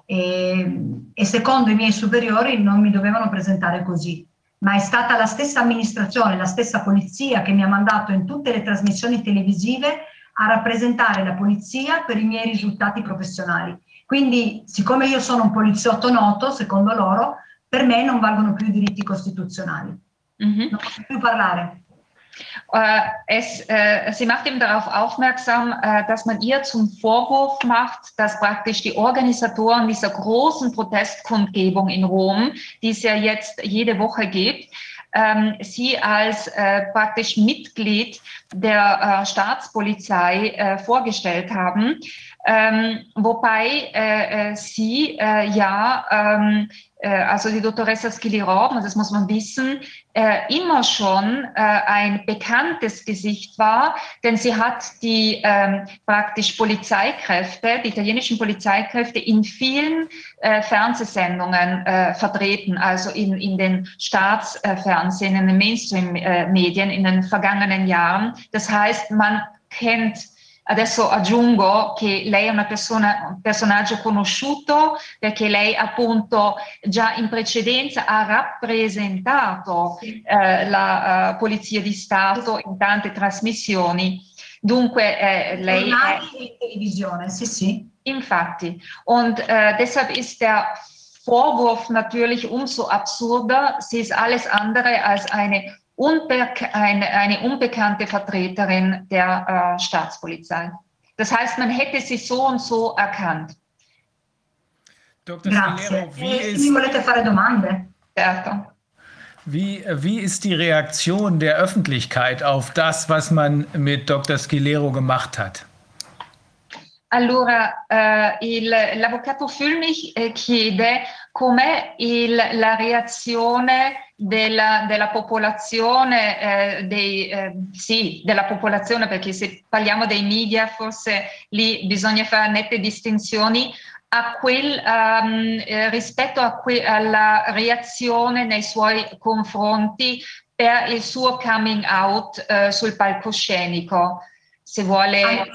e, e secondo i miei superiori non mi dovevano presentare così ma è stata la stessa amministrazione, la stessa polizia che mi ha mandato in tutte le trasmissioni televisive a rappresentare la polizia per i miei risultati professionali. Quindi, siccome io sono un poliziotto noto, secondo loro, per me non valgono più i diritti costituzionali. Mm-hmm. Non posso più parlare. Äh, es, äh, sie macht eben darauf aufmerksam, äh, dass man ihr zum Vorwurf macht, dass praktisch die Organisatoren dieser großen Protestkundgebung in Rom, die es ja jetzt jede Woche gibt, ähm, sie als praktisch Mitglied der Staatspolizei vorgestellt haben, ähm, wobei sie ja ähm, äh, also die Dottoressa Schilly-Rauben, das muss man wissen, äh, immer schon äh, ein bekanntes Gesicht war, denn sie hat die ähm, praktisch Polizeikräfte, die italienischen Polizeikräfte in vielen äh, Fernsehsendungen äh, vertreten, also in, in den Staatsfernsehen, in den Mainstream-Medien in den vergangenen Jahren. Das heißt, man kennt Adesso aggiungo che lei è una persona, un personaggio conosciuto perché lei appunto già in precedenza ha rappresentato eh, la uh, Polizia di Stato in tante trasmissioni. Dunque eh, lei è... in televisione, sì, sì. Infatti. Und äh, deshalb ist der Vorwurf natürlich umso absurder. Sie ist alles andere als eine, unbe eine, eine unbekannte Vertreterin der äh, Staatspolizei. Das heißt, man hätte sie so und so erkannt. Dr. Grazie. wie eh, ist, volete fare domande? Certo. Wie, wie ist die Reaktion der Öffentlichkeit auf das, was man mit Dr. Scilero gemacht hat? Allora, eh, l'avvocato Fulmich eh, chiede com'è il, la reazione della, della popolazione, eh, dei, eh, sì, della popolazione, perché se parliamo dei media forse lì bisogna fare nette distinzioni, a quel, um, rispetto a que, alla reazione nei suoi confronti per il suo coming out eh, sul palcoscenico. Se vuole... Ah,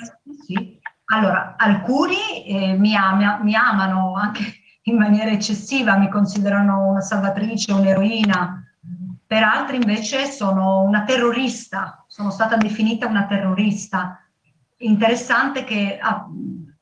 sì allora, alcuni eh, mi, ama, mi, amano anche in maniera eccessiva, mi considerano una salvatrice, un'eroina, per altri invece sono una terrorista, sono stata definita una terrorista. Interessante che... Ah,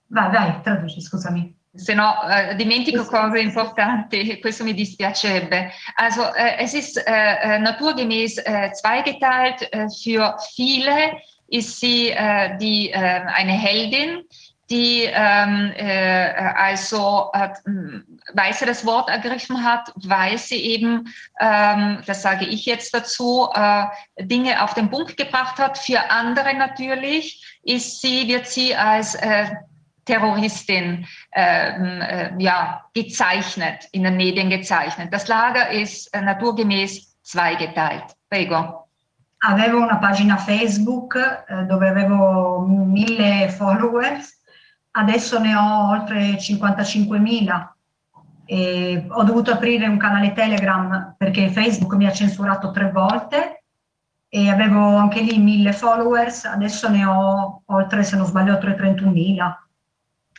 vai, vai, traduci, scusami. Se no, äh, dimentico cose importanti, questo mi dispiacerebbe. Also, äh, es ist äh, naturgemäß zweigeteilt. für viele ist sie äh, die, äh, eine Heldin, die ähm, äh, also, hm, weil sie das Wort ergriffen hat, weil sie eben, ähm, das sage ich jetzt dazu, äh, Dinge auf den Punkt gebracht hat. Für andere natürlich ist sie, wird sie als äh, Terroristin ähm, äh, ja, gezeichnet, in den Medien gezeichnet. Das Lager ist äh, naturgemäß zweigeteilt. Prego. avevo una pagina Facebook eh, dove avevo mille followers, adesso ne ho oltre 55.000 e ho dovuto aprire un canale Telegram perché Facebook mi ha censurato tre volte e avevo anche lì mille followers, adesso ne ho oltre, se non sbaglio, oltre 31.000.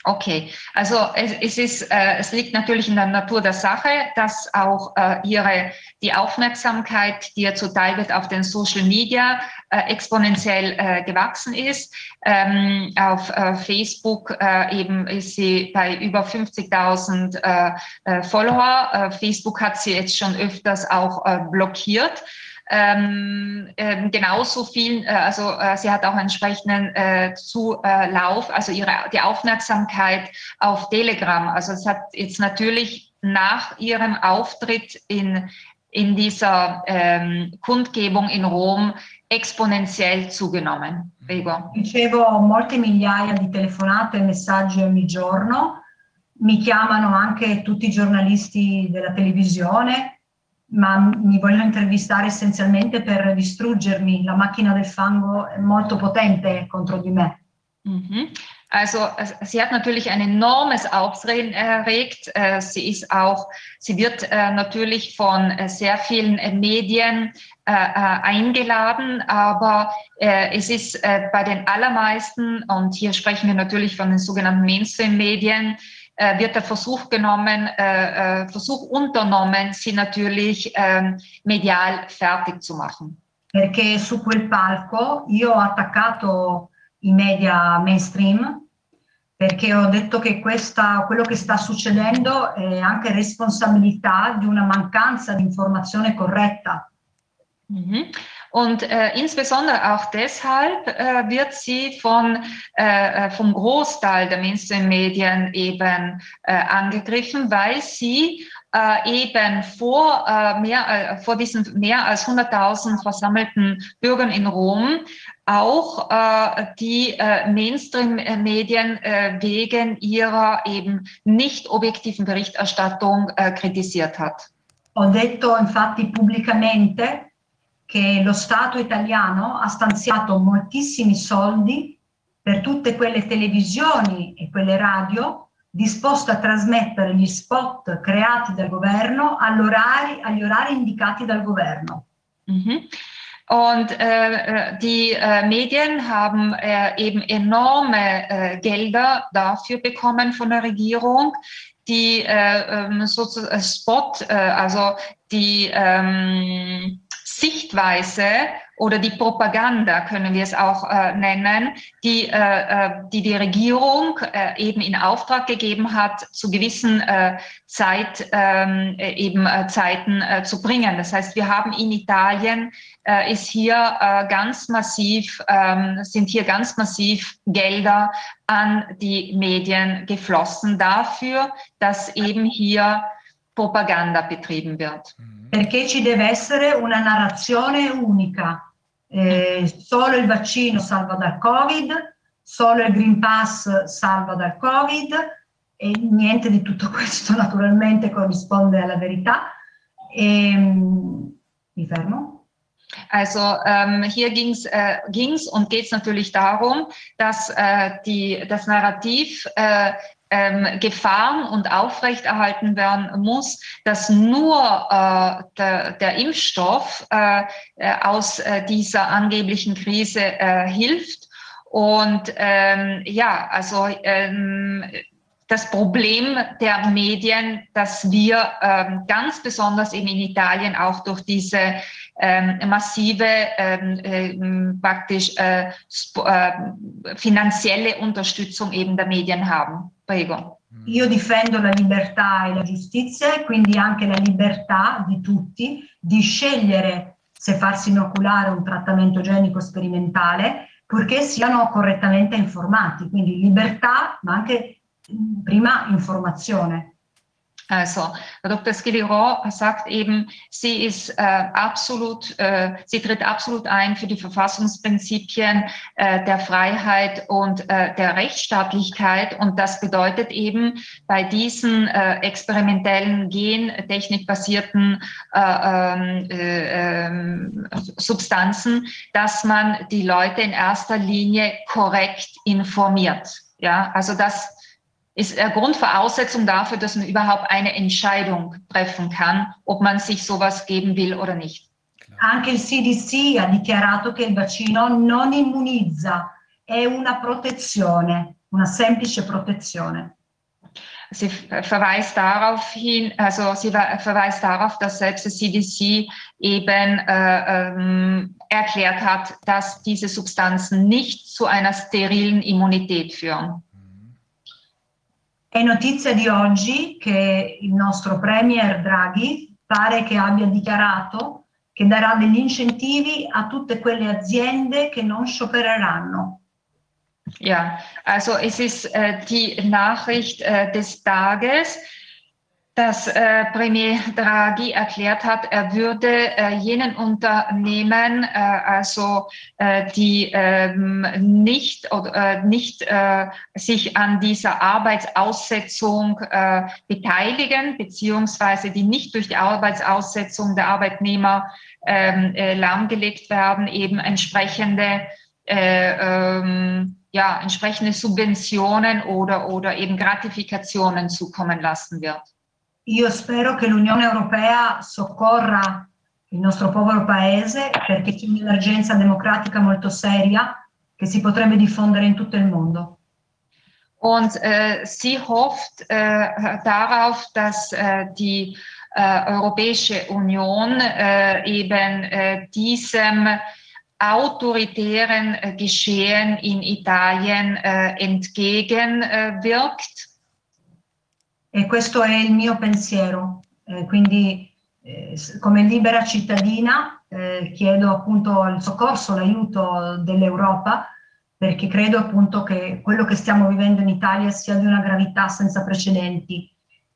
Okay, also es, es, ist, äh, es liegt natürlich in der Natur der Sache, dass auch äh, ihre, die Aufmerksamkeit, die ihr zuteil wird auf den Social Media, äh, exponentiell äh, gewachsen ist. Ähm, auf äh, Facebook äh, eben ist sie bei über 50.000 äh, äh, Follower. Äh, Facebook hat sie jetzt schon öfters auch äh, blockiert ähm, äh, genauso viel, äh, also äh, sie hat auch entsprechenden äh, Zulauf, also ihre, die Aufmerksamkeit auf Telegram. Also es hat jetzt natürlich nach ihrem Auftritt in, in dieser ähm, Kundgebung in Rom exponentiell zugenommen. Prego. Ricevo molte migliaia di telefonate e messaggi ogni giorno. Mi chiamano anche tutti i giornalisti della televisione, ma mi vogliono intervistare essenzialmente per distruggermi. La macchina del fango è molto potente contro di me. Mhm. Also sie hat natürlich ein enormes Aufsehen erregt. Äh, sie ist auch, sie wird äh, natürlich von äh, sehr vielen Medien eingeladen, aber es ist bei den allermeisten, und hier sprechen wir natürlich von den sogenannten Mainstream-Medien, äh, wird der Versuch genommen, äh, äh, Versuch unternommen, sie natürlich ähm, medial fertig zu machen. Perché su quel palco io ho attaccato i media mainstream perché ho detto che questa, quello che sta succedendo è anche responsabilità di una mancanza di informazione corretta. Mhm. Und äh, insbesondere auch deshalb äh, wird sie von, äh, äh vom Großteil der Mainstream-Medien eben äh, angegriffen, weil sie äh, eben vor, mehr, vor diesen mehr als 100.000 versammelten Bürgern in Rom auch die Mainstream-Medien wegen ihrer eben nicht objektiven Berichterstattung kritisiert hat. Ho detto infatti pubblicamente che lo Stato italiano ha stanziato moltissimi soldi per tutte quelle televisioni e quelle radio disposte a trasmettere gli spot creati dal governo agli orari, indicati dal governo. Mhm. Und äh, die äh, Medien haben äh, eben enorme äh, Gelder dafür bekommen von der Regierung, die äh, ähm, sozusagen äh, Spot, äh, also die ähm, Sichtweise oder die Propaganda, können wir es auch äh, nennen, die, äh, äh, die die Regierung äh, eben in Auftrag gegeben hat, zu gewissen äh, Zeit, ähm, äh, eben äh, Zeiten äh, zu bringen. Das heißt, wir haben in Italien äh, ist hier äh, ganz massiv, äh, sind hier ganz massiv Gelder an die Medien geflossen dafür, dass eben hier Propaganda betrieben wird. Perché ci deve essere una narrazione unica. Eh, solo il vaccino salva dal Covid, solo il Green Pass salva dal Covid e niente di tutto questo naturalmente corrisponde alla verità. E, mi fermo? Also ähm, hier ging es äh, ging's und geht es natürlich darum, dass äh, die, das Narrativ äh, ähm, Gefahren und aufrechterhalten werden muss, dass nur äh, der, der, Impfstoff äh, äh, aus äh, dieser angeblichen Krise äh, hilft. Und ähm, ja, also ähm, das Problem der Medien, dass wir ähm, ganz besonders eben in Italien auch durch diese ähm, massive ähm, äh, praktisch äh, äh, finanzielle Unterstützung eben der Medien haben. Prego. Io difendo la libertà e la giustizia e quindi anche la libertà di tutti di scegliere se farsi inoculare un trattamento genico sperimentale purché siano correttamente informati. Quindi libertà, ma anche prima Informazione. Also, Dr. Skiliro sagt eben, sie ist äh, absolut, äh, sie tritt absolut ein für die Verfassungsprinzipien äh, der Freiheit und äh, der Rechtsstaatlichkeit. Und das bedeutet eben bei diesen äh, experimentellen gentechnikbasierten äh, ähm, ähm, Substanzen, dass man die Leute in erster Linie korrekt informiert. Ja, also das ist eine Grundvoraussetzung dafür, dass man überhaupt eine Entscheidung treffen kann, ob man sich sowas geben will oder nicht. Anche il CDC ha dichiarato che il vaccino non immunizza, è una protezione, una semplice protezione. Sie verweist darauf hin, also sie verweist darauf, dass selbst das CDC eben äh, ähm, erklärt hat, dass diese Substanzen nicht zu einer sterilen Immunität führen. È notizia di oggi che il nostro Premier Draghi pare che abbia dichiarato che darà degli incentivi a tutte quelle aziende che non sciopereranno. Ja, also es ist äh, die Nachricht äh, des Tages. Dass äh, Premier Draghi erklärt hat, er würde äh, jenen Unternehmen, äh, also äh, die ähm, nicht, oder, äh, nicht äh, sich an dieser Arbeitsaussetzung beteiligen, beziehungsweise die nicht durch die Arbeitsaussetzung der Arbeitnehmer ähm, lahmgelegt werden, eben entsprechende ähm, ja, entsprechende Subventionen oder, oder eben Gratifikationen zukommen lassen wird. Io spero che l'Unione Europea soccorra il nostro povero paese perché c'è un'emergenza democratica molto seria che si potrebbe diffondere in tutto il mondo. Und äh, sie hofft äh, darauf, dass äh, die äh, Europäische Union äh, eben äh, diesem autoritären Geschehen in Italien entgegenwirkt E questo è il mio pensiero. Eh, quindi eh, come libera cittadina eh, chiedo appunto il soccorso, l'aiuto dell'Europa perché credo appunto che quello che stiamo vivendo in Italia sia di una gravità senza precedenti.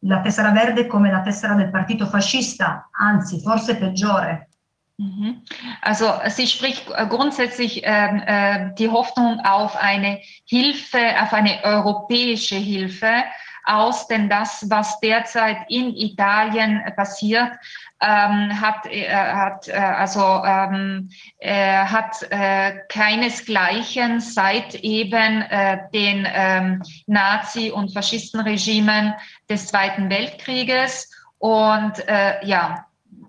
La tessera verde come la tessera del partito fascista, anzi forse peggiore. Mhm. Also sie spricht grundsätzlich äh, äh, die Hoffnung auf eine Hilfe, auf eine europäische Hilfe, aus, denn das, was derzeit in Italien passiert, ähm, hat, äh, hat, äh, also, ähm, äh, hat äh, keinesgleichen seit eben äh, den ähm, Nazi- und Faschistenregimen des Zweiten Weltkrieges. Und äh, ja,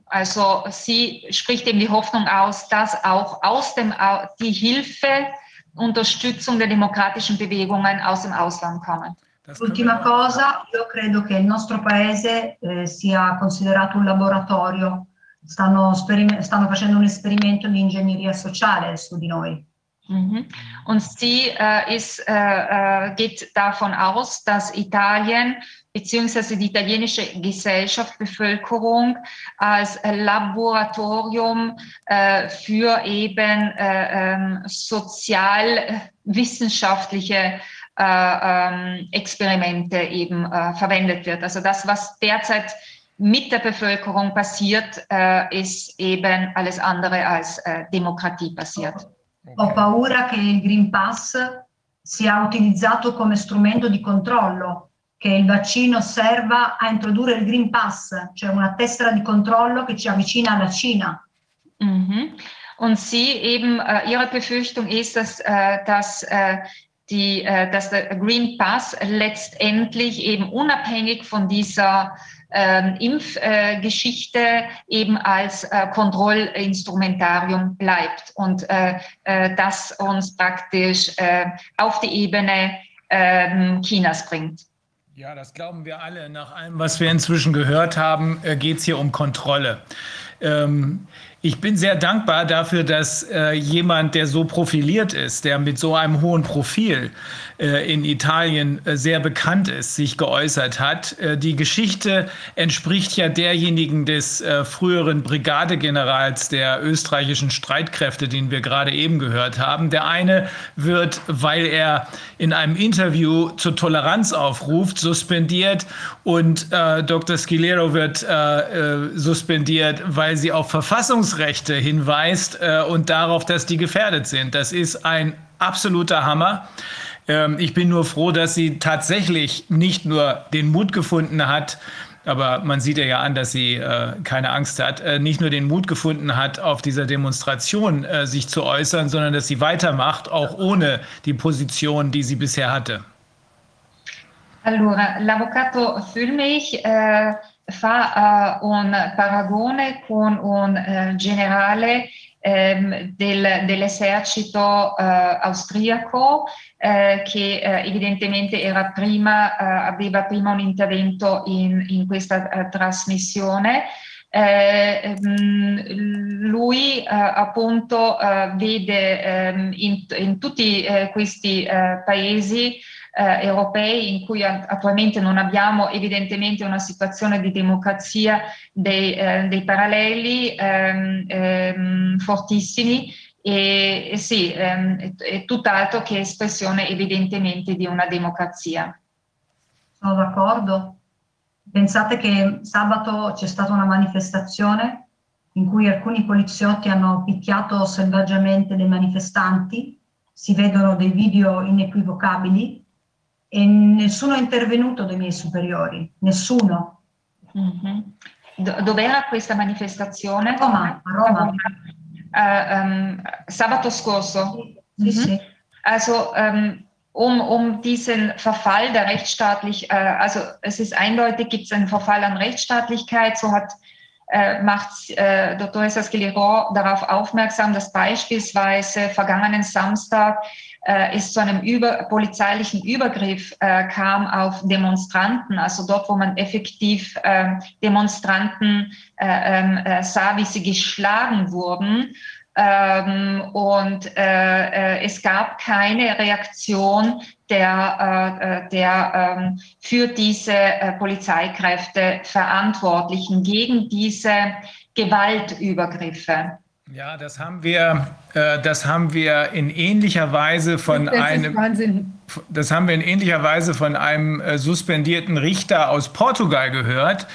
Also sie spricht eben die Hoffnung aus, dass auch aus dem, die Hilfe, Unterstützung der demokratischen Bewegungen aus dem Ausland kommen. Ultima cosa, io credo che il nostro paese eh, sia considerato un laboratorio, stanno, stanno facendo un esperimento di ingegneria sociale su di noi. Mhm. Und sie äh, ist, äh, äh, geht davon aus, dass Italien bzw. die italienische Gesellschaft, Bevölkerung als Laboratorium äh, für eben äh, ähm, sozialwissenschaftliche äh, ähm, Experimente eben verwendet wird. Also das, was derzeit mit der Bevölkerung passiert, ist eben alles andere als Demokratie passiert. Ho paura che il Green Pass sia utilizzato come strumento di controllo, che il vaccino serva a introdurre il Green Pass, cioè una tessera di controllo che ci avvicina alla Cina. Mhm. Und sie eben, äh, ihre Befürchtung ist, dass, äh, dass, äh, die, äh, dass der Green Pass letztendlich eben unabhängig von dieser ähm, Impfgeschichte äh, eben als äh, Kontrollinstrumentarium bleibt und äh, äh, das uns praktisch äh, auf die Ebene ähm, Chinas bringt. Ja, das glauben wir alle. Nach allem, was wir inzwischen gehört haben, äh, geht es hier um Kontrolle. Ähm, ich bin sehr dankbar dafür, dass äh, jemand, der so profiliert ist, der mit so einem hohen Profil äh, in Italien äh, sehr bekannt ist, sich geäußert hat. Äh, die Geschichte entspricht ja derjenigen des äh, früheren Brigadegenerals der österreichischen Streitkräfte, den wir gerade eben gehört haben. Der eine wird, weil er in einem Interview zur Toleranz aufruft, suspendiert und äh, Dr. Scilero wird suspendiert, weil sie auf Verfassungsrechte hinweist und darauf, dass die gefährdet sind. Das ist ein absoluter Hammer. Ähm, ich bin nur froh, dass sie tatsächlich nicht nur den Mut gefunden hat, aber man sieht ihr ja an, dass sie äh, keine Angst hat, äh, nicht nur den Mut gefunden hat, auf dieser Demonstration äh, sich zu äußern, sondern dass sie weitermacht, auch ohne die Position, die sie bisher hatte. Allora, l'avvocato Fulmich eh, fa uh, un paragone con un uh, generale ehm, del, dell'esercito eh, austriaco che evidentemente prima, aveva prima un intervento in, in questa trasmissione. Eh, mm, lui appunto vede ehm, in, in, tutti questi paesi eh, europei in cui attualmente non abbiamo evidentemente una situazione di democrazia dei, eh, dei paralleli ehm, ehm, fortissimi e, e sì, ehm, è, è tutt'altro che espressione evidentemente di una democrazia. Sono d'accordo. Pensate che sabato c'è stata una manifestazione in cui alcuni poliziotti hanno picchiato selvaggiamente dei manifestanti, si vedono dei video inequivocabili e nessuno è intervenuto dei miei superiori, nessuno. Mm-hmm. Dov'era questa manifestazione? Roma, a Roma. Uh, um, sabato scorso. Sì, mhm. sì. Also um, um, um diesen Verfall der Rechtsstaatlichkeit, uh, also es ist eindeutig, gibt es einen Verfall an Rechtsstaatlichkeit, so hat äh, macht äh, Dr. Esasquilero darauf aufmerksam, dass beispielsweise vergangenen Samstag äh, es zu einem über, polizeilichen Übergriff äh, kam auf Demonstranten, also dort, wo man effektiv äh, Demonstranten äh, ähm, äh, sah, wie sie geschlagen wurden. Ähm, und äh, äh, es gab keine Reaktion der, äh, äh der ähm, für diese äh, Polizeikräfte Verantwortlichen gegen diese Gewaltübergriffe. Ja, das haben wir, äh, das haben wir in ähnlicher Weise von das einem, das haben wir in ähnlicher Weise von einem äh, suspendierten Richter aus Portugal gehört.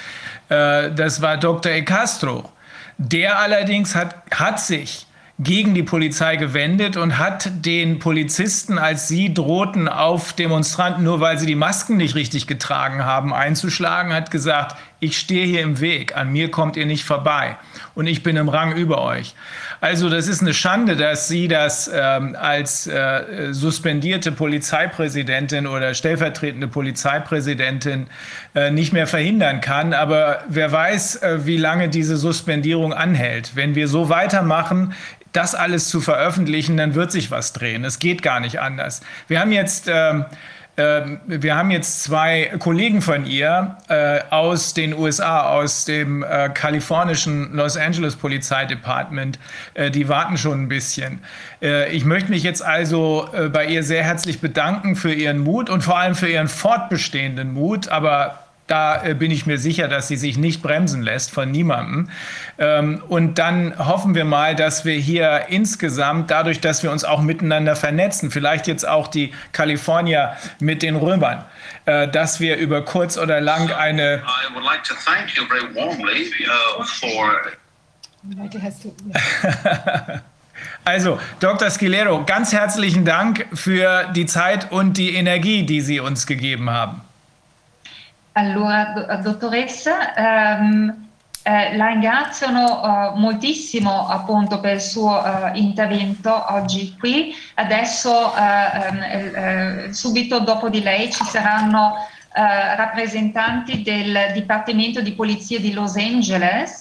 Äh, das war Dr. E. Castro. Der allerdings hat, hat sich gegen die Polizei gewendet und hat den Polizisten, als sie drohten, auf Demonstranten, nur weil sie die Masken nicht richtig getragen haben, einzuschlagen, hat gesagt, ich stehe hier im Weg, an mir kommt ihr nicht vorbei und ich bin im Rang über euch. Also das ist eine Schande, dass sie das ähm, als äh, suspendierte Polizeipräsidentin oder stellvertretende Polizeipräsidentin äh, nicht mehr verhindern kann. Aber wer weiß, äh, wie lange diese Suspendierung anhält. Wenn wir so weitermachen, das alles zu veröffentlichen, dann wird sich was drehen. Es geht gar nicht anders. Wir haben jetzt ähm, wir haben jetzt zwei Kollegen von ihr äh, aus den USA, aus dem äh, kalifornischen Los Angeles Polizeidepartement, äh, die warten schon ein bisschen. Ich möchte mich jetzt also bei ihr sehr herzlich bedanken für ihren Mut und vor allem für ihren fortbestehenden Mut, aber da äh, bin ich mir sicher, dass sie sich nicht bremsen lässt von niemandem. Ähm, und dann hoffen wir mal, dass wir hier insgesamt, dadurch, dass wir uns auch miteinander vernetzen, vielleicht jetzt auch die Kalifornier mit den Römern, äh, dass wir über kurz oder lang eine. Also, Dr. Skilero, ganz herzlichen Dank für die Zeit und die Energie, die Sie uns gegeben haben. Allora, dottoressa, ehm, eh, la ringraziano uh, moltissimo appunto per il suo uh, intervento oggi qui. Adesso, uh, subito dopo di lei, ci saranno rappresentanti del Dipartimento di Polizia di Los Angeles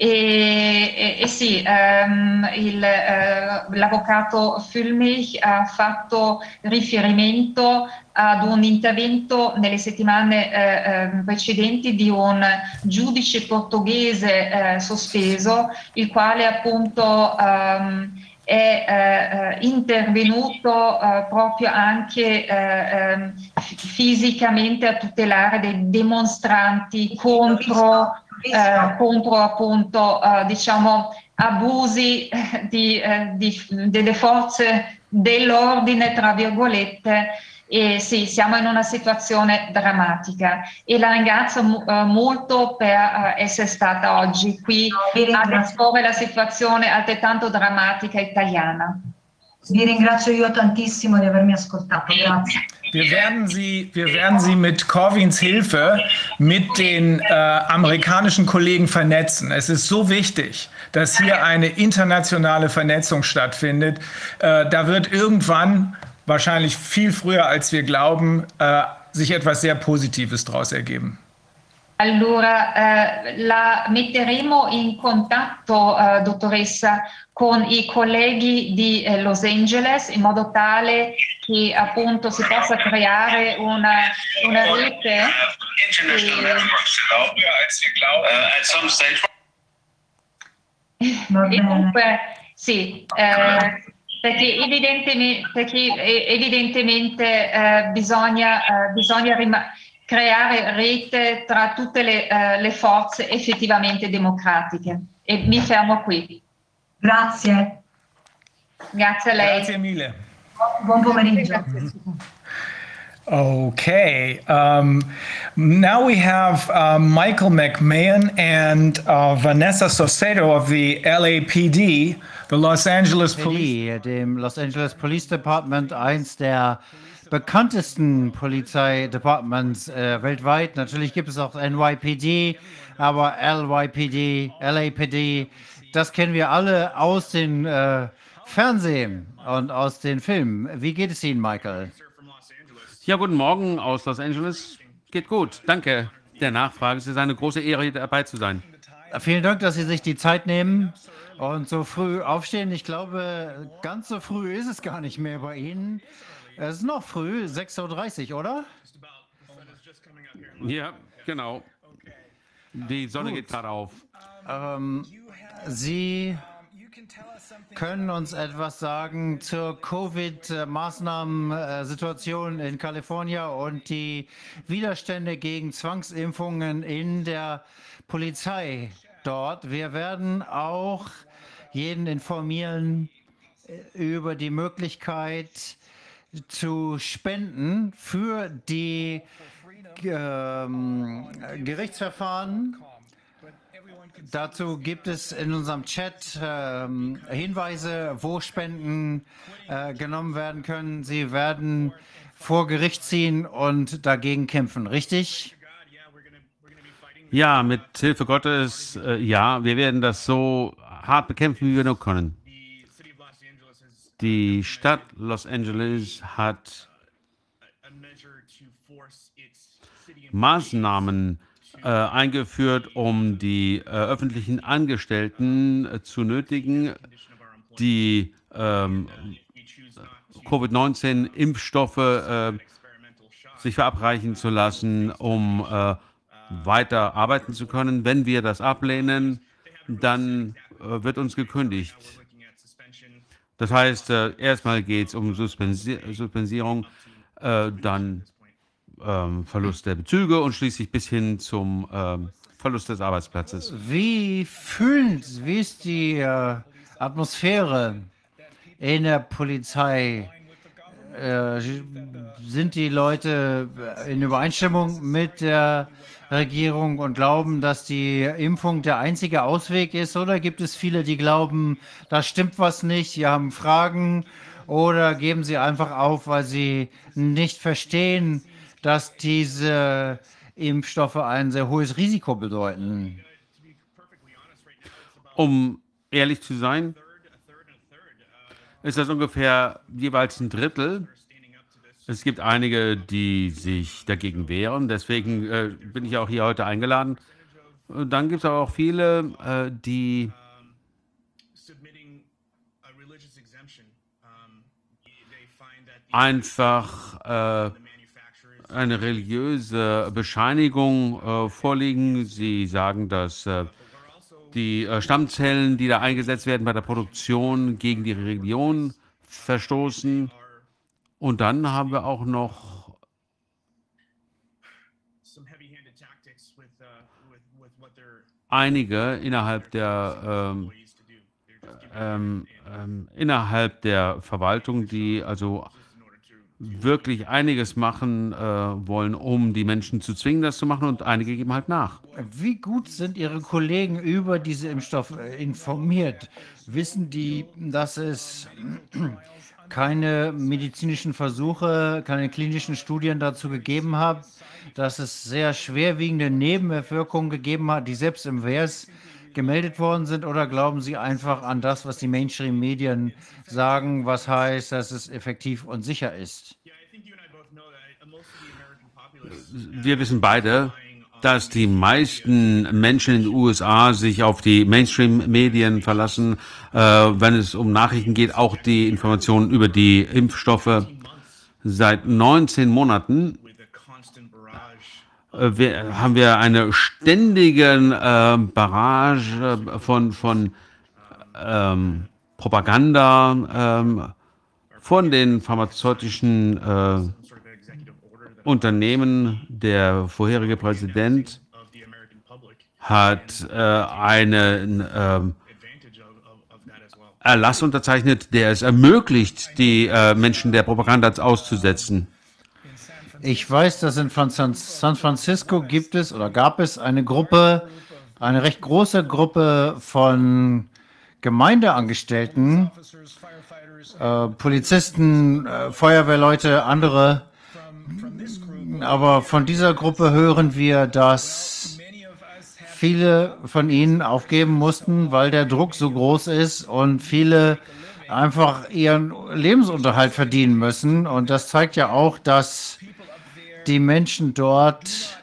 e, e, e sì, um, il, uh, l'avvocato Fulmich ha fatto riferimento ad un intervento nelle settimane uh, uh, precedenti di un giudice portoghese sospeso, il quale appunto um, è intervenuto proprio anche ehm, fisicamente a tutelare dei dimostranti contro eh, contro appunto eh, diciamo abusi eh, di, eh, di, delle forze dell'ordine tra virgolette e sì, siamo in una situazione drammatica e la ringrazio uh, molto per uh, essere stata oggi qui ad esporre la situazione altrettanto drammatica italiana. Vi ringrazio io tantissimo di avermi ascoltato, grazie. Wir werden Sie, wir werden Sie mit Corwins Hilfe mit den äh, amerikanischen Kollegen vernetzen. Es ist so wichtig, dass hier eine internationale Vernetzung stattfindet. Äh, da wird irgendwann, wahrscheinlich viel früher als wir glauben, äh, sich etwas sehr Positives daraus ergeben. Allora, eh, la metteremo in contatto, eh, dottoressa, con i colleghi di eh, Los Angeles in modo tale che appunto si possa creare una, una rete. E, e comunque, sì, eh, perché evidentemente, perché evidentemente eh, bisogna, eh, bisogna creare rete tra tutte le, uh, le, forze effettivamente democratiche. E mi fermo qui. Grazie. Grazie a lei. Grazie mille. Buon pomeriggio. Okay. Um, now we have uh, Michael McMahon and uh, Vanessa Soseto of the LAPD, the Los Angeles Police. Dem Los Angeles Police Department, eins der bekanntesten Polizeidepartments äh, weltweit. Natürlich gibt es auch NYPD, aber LYPD, LAPD, das kennen wir alle aus den äh, Fernsehen und aus den Filmen. Wie geht es Ihnen, Michael? Ja, guten Morgen aus Los Angeles. Geht gut, danke der Nachfrage. Es ist eine große Ehre, hier dabei zu sein. Vielen Dank, dass Sie sich die Zeit nehmen und so früh aufstehen. Ich glaube, ganz so früh ist es gar nicht mehr bei Ihnen. Es ist noch früh, 6.30 Uhr, oder? Ja, genau. Die Sonne Gut. geht gerade auf. Ähm, Sie können uns etwas sagen zur Covid-Maßnahmensituation in Kalifornien und die Widerstände gegen Zwangsimpfungen in der Polizei dort. Wir werden auch jeden informieren äh, über die Möglichkeit, zu spenden für die ähm, Gerichtsverfahren. Dazu gibt es in unserem Chat ähm, Hinweise, wo Spenden äh, genommen werden können. Sie werden vor Gericht ziehen und dagegen kämpfen, richtig? Ja, mit Hilfe Gottes, äh, ja, wir werden das so hart bekämpfen, wie wir nur können. Die Stadt Los Angeles hat Maßnahmen äh, eingeführt, um die äh, öffentlichen Angestellten äh, zu nötigen, die ähm, Covid-19-Impfstoffe äh, sich verabreichen zu lassen, um äh, weiter arbeiten zu können. Wenn wir das ablehnen, dann wird uns gekündigt. Das heißt, äh, erstmal geht es um Suspensi Suspensierung, äh, dann ähm, Verlust der Bezüge und schließlich bis hin zum ähm, Verlust des Arbeitsplatzes. Wie fühlen, wie ist die äh, Atmosphäre in der Polizei? Äh, sind die Leute in Übereinstimmung mit der Regierung und glauben, dass die Impfung der einzige Ausweg ist? Oder gibt es viele, die glauben, da stimmt was nicht, sie haben Fragen oder geben sie einfach auf, weil sie nicht verstehen, dass diese Impfstoffe ein sehr hohes Risiko bedeuten? Um ehrlich zu sein, ist das ungefähr jeweils ein Drittel. Es gibt einige, die sich dagegen wehren. Deswegen äh, bin ich auch hier heute eingeladen. Und dann gibt es aber auch viele, äh, die einfach äh, eine religiöse Bescheinigung äh, vorliegen. Sie sagen, dass äh, die äh, Stammzellen, die da eingesetzt werden bei der Produktion, gegen die Religion verstoßen. Und dann haben wir auch noch einige innerhalb der ähm, ähm, ähm, innerhalb der Verwaltung, die also wirklich einiges machen äh, wollen, um die Menschen zu zwingen, das zu machen und einige geben halt nach. Wie gut sind Ihre Kollegen über diese Impfstoffe äh, informiert? Wissen die, dass es keine medizinischen Versuche, keine klinischen Studien dazu gegeben hat, dass es sehr schwerwiegende Nebenwirkungen gegeben hat, die selbst im WERS gemeldet worden sind? Oder glauben Sie einfach an das, was die Mainstream-Medien sagen, was heißt, dass es effektiv und sicher ist? Wir wissen beide, dass die meisten Menschen in den USA sich auf die Mainstream-Medien verlassen, äh, wenn es um Nachrichten geht, auch die Informationen über die Impfstoffe. Seit 19 Monaten äh, wir, haben wir eine ständige äh, Barrage von, von ähm, Propaganda ähm, von den pharmazeutischen äh, Unternehmen. Der vorherige Präsident hat äh, einen äh, Erlass unterzeichnet, der es ermöglicht, die äh, Menschen der Propaganda auszusetzen. Ich weiß, dass in San Francisco gibt es oder gab es eine Gruppe, eine recht große Gruppe von Gemeindeangestellten, äh, Polizisten, äh, Feuerwehrleute, andere. Aber von dieser Gruppe hören wir, dass viele von ihnen aufgeben mussten, weil der Druck so groß ist und viele einfach ihren Lebensunterhalt verdienen müssen. Und das zeigt ja auch, dass die Menschen dort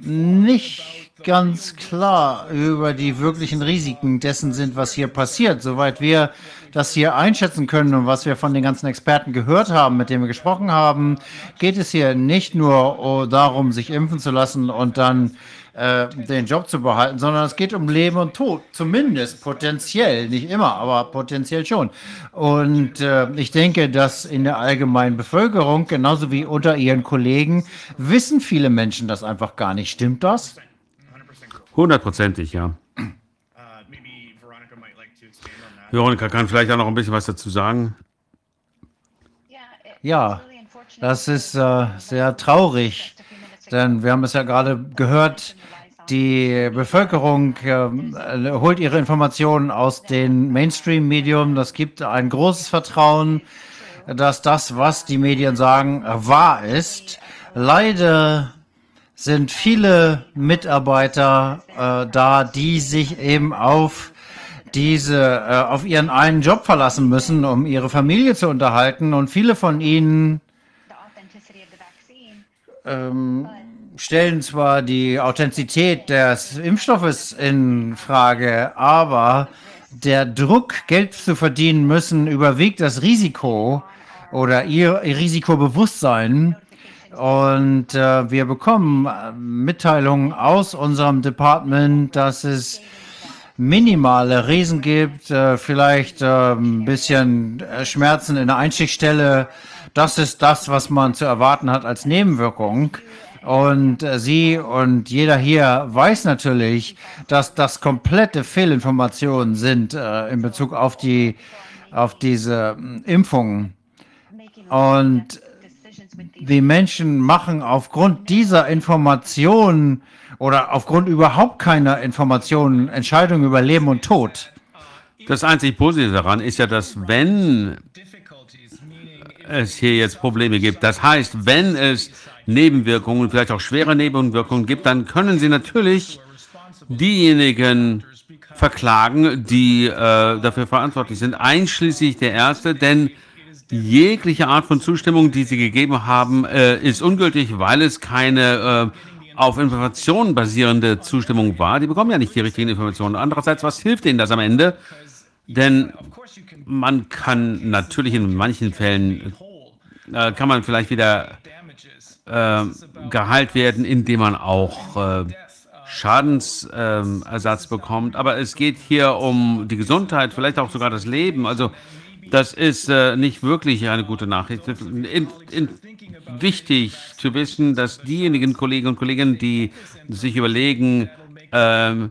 nicht ganz klar über die wirklichen Risiken dessen sind, was hier passiert. Soweit wir das hier einschätzen können und was wir von den ganzen Experten gehört haben, mit denen wir gesprochen haben, geht es hier nicht nur darum, sich impfen zu lassen und dann äh, den Job zu behalten, sondern es geht um Leben und Tod, zumindest potenziell, nicht immer, aber potenziell schon. Und äh, ich denke, dass in der allgemeinen Bevölkerung, genauso wie unter ihren Kollegen, wissen viele Menschen das einfach gar nicht. Stimmt das? Hundertprozentig, ja. Veronika kann vielleicht auch noch ein bisschen was dazu sagen. Ja, das ist äh, sehr traurig, denn wir haben es ja gerade gehört, die Bevölkerung äh, holt ihre Informationen aus den Mainstream-Medien. Das gibt ein großes Vertrauen, dass das, was die Medien sagen, wahr ist. Leider sind viele Mitarbeiter äh, da, die sich eben auf diese äh, auf ihren einen Job verlassen müssen, um ihre Familie zu unterhalten. Und viele von ihnen ähm, stellen zwar die Authentizität des Impfstoffes in Frage, aber der Druck, Geld zu verdienen müssen, überwiegt das Risiko oder ihr, Risikobewusstsein. Und äh, wir bekommen äh, Mitteilungen aus unserem Department, dass es minimale Riesen gibt, äh, vielleicht äh, ein bisschen äh, Schmerzen in der Einstichstelle. Das ist das, was man zu erwarten hat als Nebenwirkung. Und äh, sie und jeder hier weiß natürlich, dass das komplette Fehlinformationen sind äh, in Bezug auf die auf diese äh, Impfungen. Und die Menschen machen aufgrund dieser Informationen oder aufgrund überhaupt keiner Informationen Entscheidungen über Leben und Tod. Das einzig Positive daran ist ja, dass wenn es hier jetzt Probleme gibt, das heißt, wenn es Nebenwirkungen, vielleicht auch schwere Nebenwirkungen gibt, dann können Sie natürlich diejenigen verklagen, die äh, dafür verantwortlich sind, einschließlich der Ärzte, denn jegliche Art von Zustimmung, die Sie gegeben haben, äh, ist ungültig, weil es keine äh, auf Informationen basierende Zustimmung war. Die bekommen ja nicht die richtigen Informationen. Andererseits, was hilft Ihnen das am Ende? Denn man kann natürlich in manchen Fällen, äh, kann man vielleicht wieder äh, geheilt werden, indem man auch äh, Schadensersatz äh, bekommt. Aber es geht hier um die Gesundheit, vielleicht auch sogar das Leben. Also das ist äh, nicht wirklich eine gute Nachricht. In, in, wichtig zu wissen, dass diejenigen Kolleginnen und Kollegen, die sich überlegen, ähm,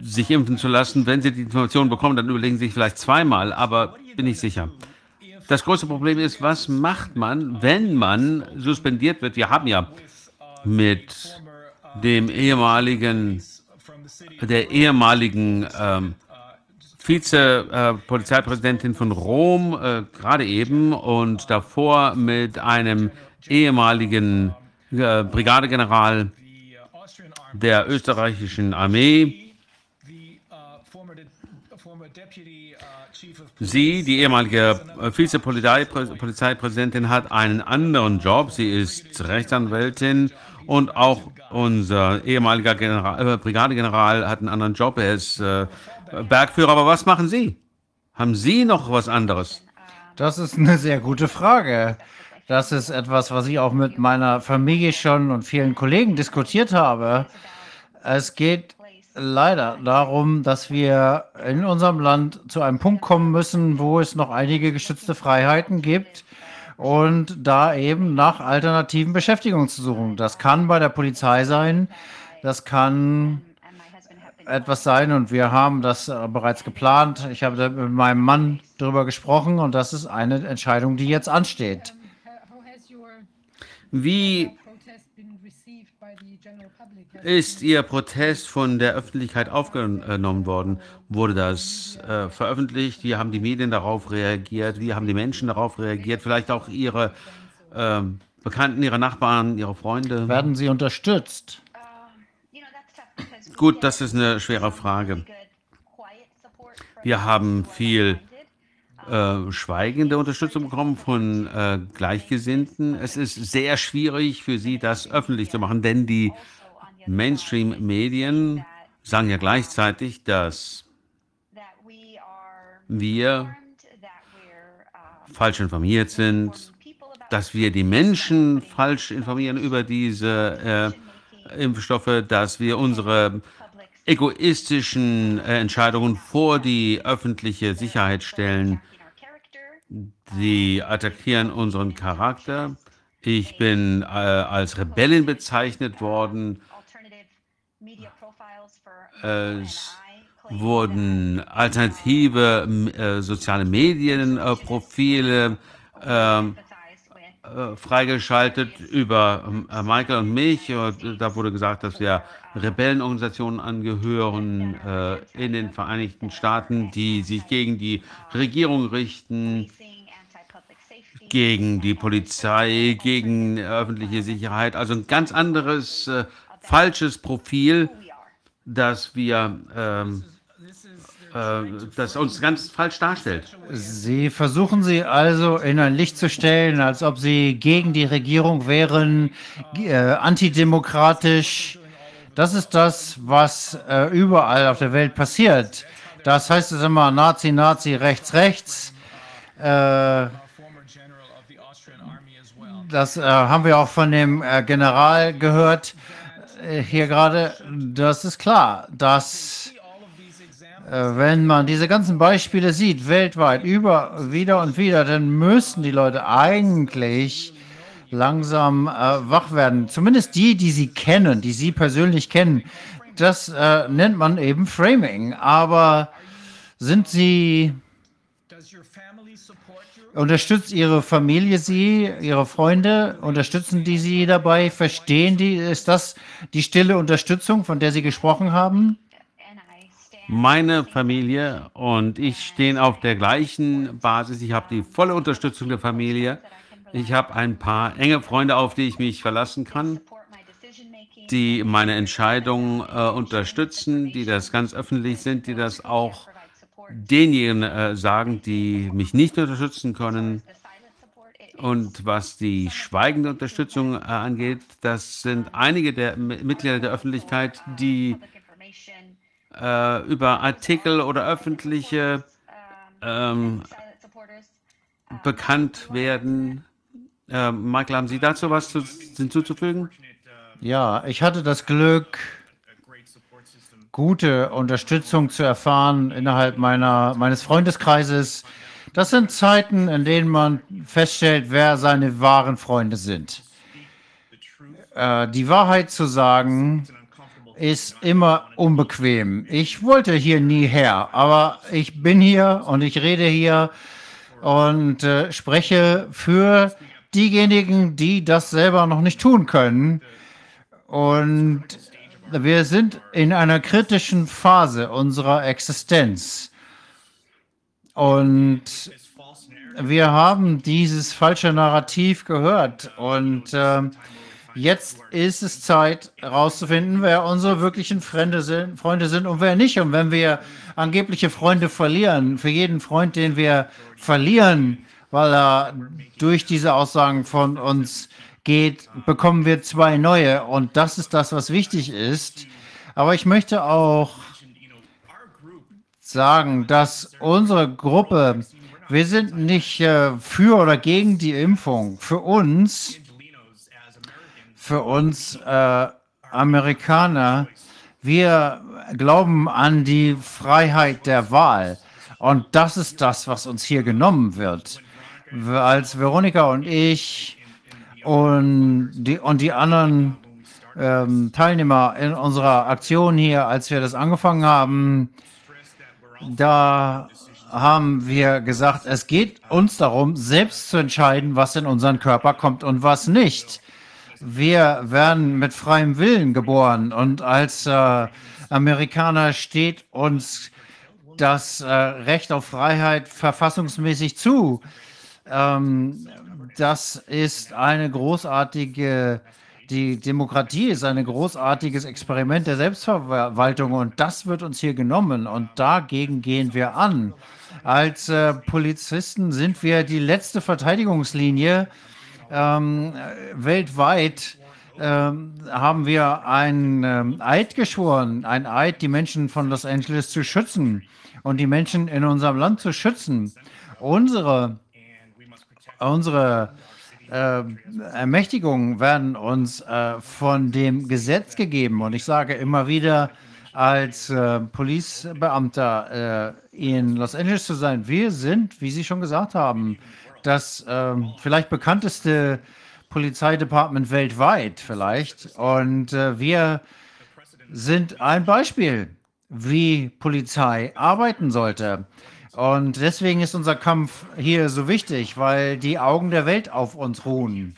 sich impfen zu lassen, wenn sie die Information bekommen, dann überlegen sie sich vielleicht zweimal, aber bin ich sicher. Das große Problem ist, was macht man, wenn man suspendiert wird? Wir haben ja mit dem ehemaligen, der ehemaligen ähm, Vize-Polizeipräsidentin äh, von Rom, äh, gerade eben, und davor mit einem ehemaligen äh, Brigadegeneral der österreichischen Armee, Sie, die ehemalige äh, Vizepolizeipräsidentin, hat einen anderen Job. Sie ist Rechtsanwältin und auch unser ehemaliger General, äh, Brigadegeneral hat einen anderen Job. Er ist äh, Bergführer. Aber was machen Sie? Haben Sie noch was anderes? Das ist eine sehr gute Frage. Das ist etwas, was ich auch mit meiner Familie schon und vielen Kollegen diskutiert habe. Es geht leider darum, dass wir in unserem Land zu einem Punkt kommen müssen, wo es noch einige geschützte Freiheiten gibt und da eben nach alternativen Beschäftigungen zu suchen. Das kann bei der Polizei sein, das kann etwas sein und wir haben das äh, bereits geplant. Ich habe mit meinem Mann darüber gesprochen und das ist eine Entscheidung, die jetzt ansteht. Wie ist Ihr Protest von der Öffentlichkeit aufgenommen worden? Wurde das äh, veröffentlicht? Wie haben die Medien darauf reagiert? Wie haben die Menschen darauf reagiert? Vielleicht auch Ihre äh, Bekannten, Ihre Nachbarn, Ihre Freunde? Werden Sie unterstützt? Gut, das ist eine schwere Frage. Wir haben viel äh, schweigende Unterstützung bekommen von äh, Gleichgesinnten. Es ist sehr schwierig für sie, das öffentlich zu machen, denn die Mainstream-Medien sagen ja gleichzeitig, dass wir falsch informiert sind, dass wir die Menschen falsch informieren über diese äh, Impfstoffe, dass wir unsere egoistischen äh, Entscheidungen vor die öffentliche Sicherheit stellen. Sie attackieren unseren Charakter. Ich bin äh, als Rebellin bezeichnet worden. Es wurden alternative äh, soziale Medienprofile äh, äh, freigeschaltet über äh, Michael und mich. Und da wurde gesagt, dass wir Rebellenorganisationen angehören äh, in den Vereinigten Staaten, die sich gegen die Regierung richten. gegen die Polizei, gegen öffentliche Sicherheit. Also ein ganz anderes äh, falsches Profil, das wir ähm, äh, das uns ganz falsch darstellt. Sie versuchen sie also in ein Licht zu stellen, als ob sie gegen die Regierung wären, äh, antidemokratisch. Das ist das, was äh, überall auf der Welt passiert. Das heißt es immer Nazi, Nazi, rechts, rechts. Äh, das äh, haben wir auch von dem äh, General gehört äh, hier gerade. Das ist klar, dass äh, wenn man diese ganzen Beispiele sieht, weltweit, über, wieder und wieder, dann müssten die Leute eigentlich langsam äh, wach werden. Zumindest die, die sie kennen, die sie persönlich kennen. Das äh, nennt man eben Framing. Aber sind sie, unterstützt ihre Familie sie, ihre Freunde, unterstützen die sie dabei? Verstehen die, ist das die stille Unterstützung, von der Sie gesprochen haben? Meine Familie und ich stehen auf der gleichen Basis. Ich habe die volle Unterstützung der Familie. Ich habe ein paar enge Freunde, auf die ich mich verlassen kann, die meine Entscheidungen äh, unterstützen, die das ganz öffentlich sind, die das auch denjenigen äh, sagen, die mich nicht unterstützen können. Und was die schweigende Unterstützung äh, angeht, das sind einige der Mitglieder der Öffentlichkeit, die äh, über Artikel oder öffentliche ähm, bekannt werden. Äh, Michael, haben Sie dazu was zu, hinzuzufügen? Ja, ich hatte das Glück, gute Unterstützung zu erfahren innerhalb meiner, meines Freundeskreises. Das sind Zeiten, in denen man feststellt, wer seine wahren Freunde sind. Äh, die Wahrheit zu sagen, ist immer unbequem. Ich wollte hier nie her, aber ich bin hier und ich rede hier und äh, spreche für diejenigen, die das selber noch nicht tun können. Und wir sind in einer kritischen Phase unserer Existenz. Und wir haben dieses falsche Narrativ gehört. Und äh, Jetzt ist es Zeit herauszufinden, wer unsere wirklichen Freunde sind, Freunde sind und wer nicht. Und wenn wir angebliche Freunde verlieren, für jeden Freund, den wir verlieren, weil er durch diese Aussagen von uns geht, bekommen wir zwei neue. Und das ist das, was wichtig ist. Aber ich möchte auch sagen, dass unsere Gruppe, wir sind nicht äh, für oder gegen die Impfung. Für uns für uns äh, Amerikaner, wir glauben an die Freiheit der Wahl. Und das ist das, was uns hier genommen wird. Als Veronika und ich und die, und die anderen ähm, Teilnehmer in unserer Aktion hier, als wir das angefangen haben, da haben wir gesagt, es geht uns darum, selbst zu entscheiden, was in unseren Körper kommt und was nicht wir werden mit freiem Willen geboren und als äh, Amerikaner steht uns das äh, Recht auf Freiheit verfassungsmäßig zu. Ähm, das ist eine großartige, die Demokratie ist ein großartiges Experiment der Selbstverwaltung und das wird uns hier genommen und dagegen gehen wir an. Als äh, Polizisten sind wir die letzte Verteidigungslinie ähm, weltweit ähm, haben wir einen ähm, Eid geschworen, ein Eid, die Menschen von Los Angeles zu schützen und die Menschen in unserem Land zu schützen. Unsere, unsere äh, Ermächtigungen werden uns äh, von dem Gesetz gegeben. Und ich sage immer wieder, als äh, Polizeibeamter äh, in Los Angeles zu sein, wir sind, wie Sie schon gesagt haben, das ähm, vielleicht bekannteste Polizeidepartement weltweit vielleicht. Und äh, wir sind ein Beispiel, wie Polizei arbeiten sollte. Und deswegen ist unser Kampf hier so wichtig, weil die Augen der Welt auf uns ruhen.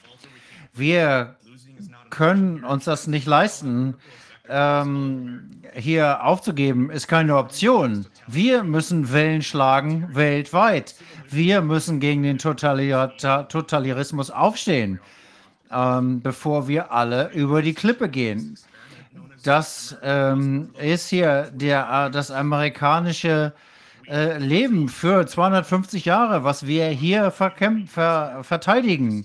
Wir können uns das nicht leisten, ähm, hier aufzugeben, ist keine Option. Wir müssen Wellen schlagen weltweit. Wir müssen gegen den Totalitarismus aufstehen, ähm, bevor wir alle über die Klippe gehen. Das ähm, ist hier der, äh, das amerikanische äh, Leben für 250 Jahre, was wir hier ver verteidigen.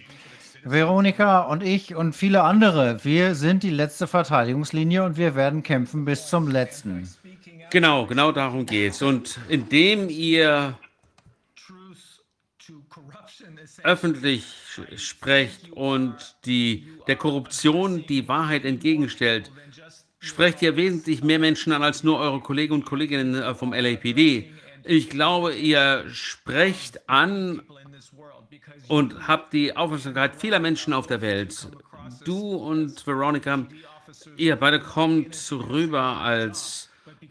Veronika und ich und viele andere, wir sind die letzte Verteidigungslinie und wir werden kämpfen bis zum letzten. Genau, genau darum geht es. Und indem ihr öffentlich sprecht und die, der Korruption die Wahrheit entgegenstellt, sprecht ihr wesentlich mehr Menschen an als nur eure Kollegen und Kolleginnen äh, vom LAPD. Ich glaube, ihr sprecht an und habt die Aufmerksamkeit vieler Menschen auf der Welt. Du und Veronica, ihr beide kommt rüber als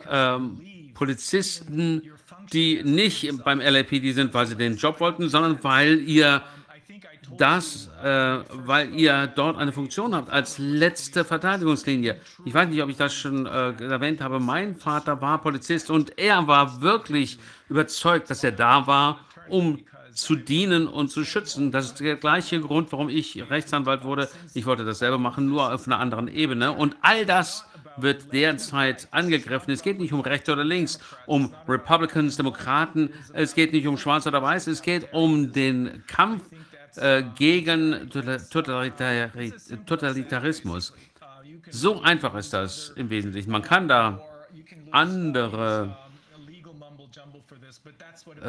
ähm, Polizisten, die nicht beim LAPD sind, weil sie den Job wollten, sondern weil ihr das, äh, weil ihr dort eine Funktion habt als letzte Verteidigungslinie. Ich weiß nicht, ob ich das schon äh, erwähnt habe. Mein Vater war Polizist und er war wirklich überzeugt, dass er da war, um zu dienen und zu schützen. Das ist der gleiche Grund, warum ich Rechtsanwalt wurde. Ich wollte das selber machen, nur auf einer anderen Ebene. Und all das wird derzeit angegriffen. Es geht nicht um rechts oder links, um Republicans, Demokraten. Es geht nicht um schwarz oder weiß. Es geht um den Kampf äh, gegen Totalitar Totalitarismus. So einfach ist das im Wesentlichen. Man kann da andere äh,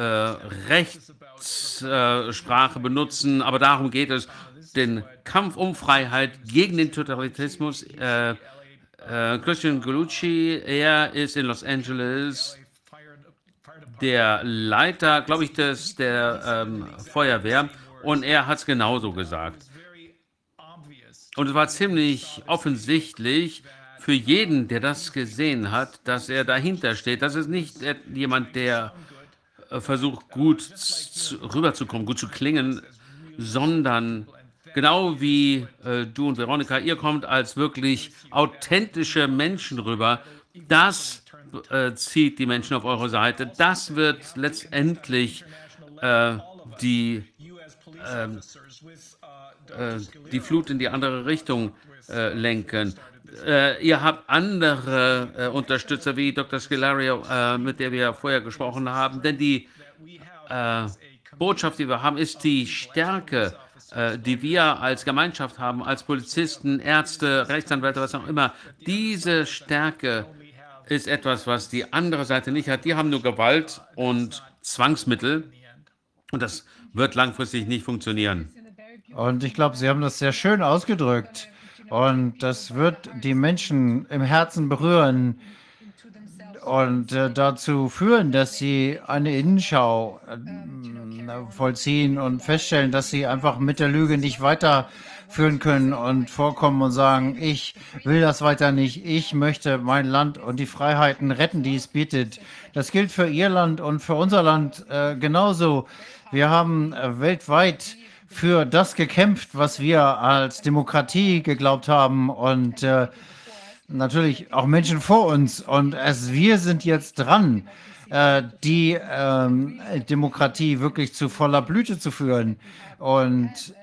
Rechtssprache äh, benutzen, aber darum geht es, den Kampf um Freiheit gegen den Totalitarismus. Äh, äh, Christian Golucci, er ist in Los Angeles der Leiter, glaube ich, des, der ähm, Feuerwehr und er hat es genauso gesagt. Und es war ziemlich offensichtlich für jeden, der das gesehen hat, dass er dahinter steht. Das ist nicht jemand, der äh, versucht, gut zu, rüberzukommen, gut zu klingen, sondern genau wie äh, du und Veronika, ihr kommt als wirklich authentische Menschen rüber. Das äh, zieht die Menschen auf eure Seite. Das wird letztendlich äh, die ähm, äh, die Flut in die andere Richtung äh, lenken. Äh, ihr habt andere äh, Unterstützer wie Dr. Scilario, äh, mit der wir vorher gesprochen haben, denn die äh, Botschaft, die wir haben, ist die Stärke, die wir als Gemeinschaft haben, als Polizisten, Ärzte, Rechtsanwälte, was auch immer. Diese Stärke ist etwas, was die andere Seite nicht hat. Die haben nur Gewalt und Zwangsmittel. Und das wird langfristig nicht funktionieren. Und ich glaube, Sie haben das sehr schön ausgedrückt. Und das wird die Menschen im Herzen berühren und äh, dazu führen, dass sie eine Innenschau äh, vollziehen und feststellen, dass sie einfach mit der Lüge nicht weiterführen können und vorkommen und sagen, ich will das weiter nicht, ich möchte mein Land und die Freiheiten retten, die es bietet. Das gilt für Ihr Land und für unser Land äh, genauso. Wir haben äh, weltweit für das gekämpft, was wir als Demokratie geglaubt haben und äh, natürlich auch Menschen vor uns. Und es, wir sind jetzt dran, äh, die ähm, Demokratie wirklich zu voller Blüte zu führen und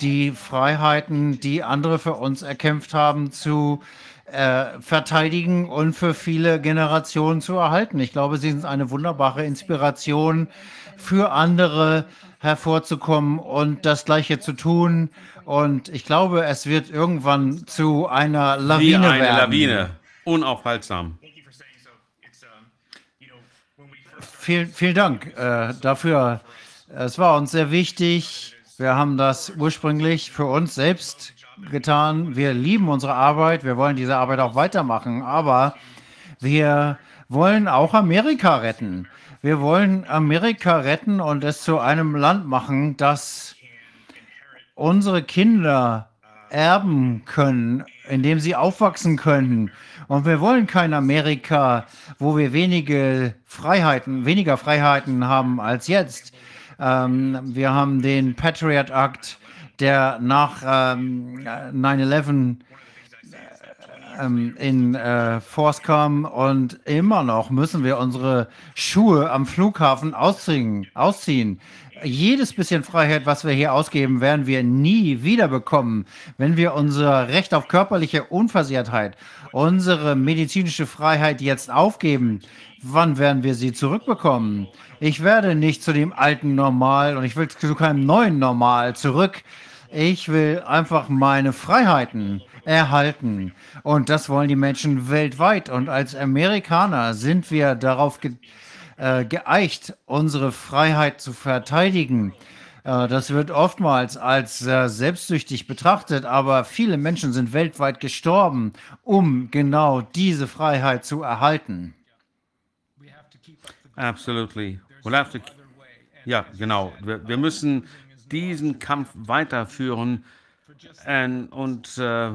die Freiheiten, die andere für uns erkämpft haben, zu äh, verteidigen und für viele Generationen zu erhalten. Ich glaube, sie sind eine wunderbare Inspiration für andere hervorzukommen und das Gleiche zu tun. Und ich glaube, es wird irgendwann zu einer Lawine Wie eine werden. Lawine. Unaufhaltsam. Vielen, vielen Dank äh, dafür. Es war uns sehr wichtig. Wir haben das ursprünglich für uns selbst getan. Wir lieben unsere Arbeit. Wir wollen diese Arbeit auch weitermachen. Aber wir wollen auch Amerika retten. Wir wollen Amerika retten und es zu einem Land machen, das unsere Kinder erben können, in dem sie aufwachsen können. Und wir wollen kein Amerika, wo wir wenige Freiheiten, weniger Freiheiten haben als jetzt. Ähm, wir haben den Patriot Act, der nach ähm, 9-11 ähm, in äh, Force kommen und immer noch müssen wir unsere Schuhe am Flughafen ausziehen. ausziehen. Jedes bisschen Freiheit, was wir hier ausgeben, werden wir nie wieder bekommen, wenn wir unser Recht auf körperliche Unversehrtheit, unsere medizinische Freiheit jetzt aufgeben. Wann werden wir sie zurückbekommen? Ich werde nicht zu dem alten Normal und ich will zu keinem neuen Normal zurück. Ich will einfach meine Freiheiten erhalten. Und das wollen die Menschen weltweit. Und als Amerikaner sind wir darauf ge äh, geeicht, unsere Freiheit zu verteidigen. Äh, das wird oftmals als äh, selbstsüchtig betrachtet, aber viele Menschen sind weltweit gestorben, um genau diese Freiheit zu erhalten. Absolutely. We'll have to, ja, genau. Wir, wir müssen diesen Kampf weiterführen. Und, und äh,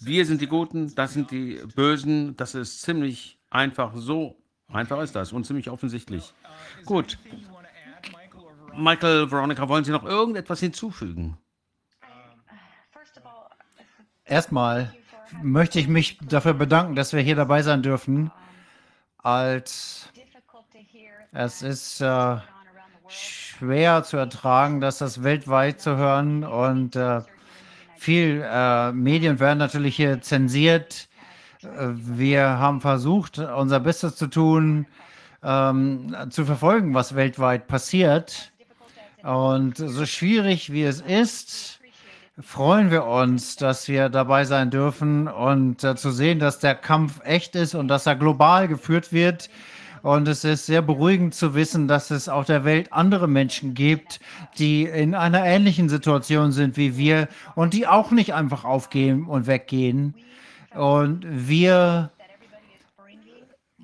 wir sind die Guten, das sind die Bösen. Das ist ziemlich einfach. So einfach ist das und ziemlich offensichtlich. Gut. Michael, Veronica, wollen Sie noch irgendetwas hinzufügen? Erstmal möchte ich mich dafür bedanken, dass wir hier dabei sein dürfen. Als es ist äh, schwer zu ertragen, dass das weltweit zu hören und äh, viel äh, Medien werden natürlich hier zensiert. Äh, wir haben versucht, unser Bestes zu tun, ähm, zu verfolgen, was weltweit passiert. Und so schwierig wie es ist, freuen wir uns, dass wir dabei sein dürfen und äh, zu sehen, dass der Kampf echt ist und dass er global geführt wird. Und es ist sehr beruhigend zu wissen, dass es auf der Welt andere Menschen gibt, die in einer ähnlichen Situation sind wie wir und die auch nicht einfach aufgehen und weggehen. Und wir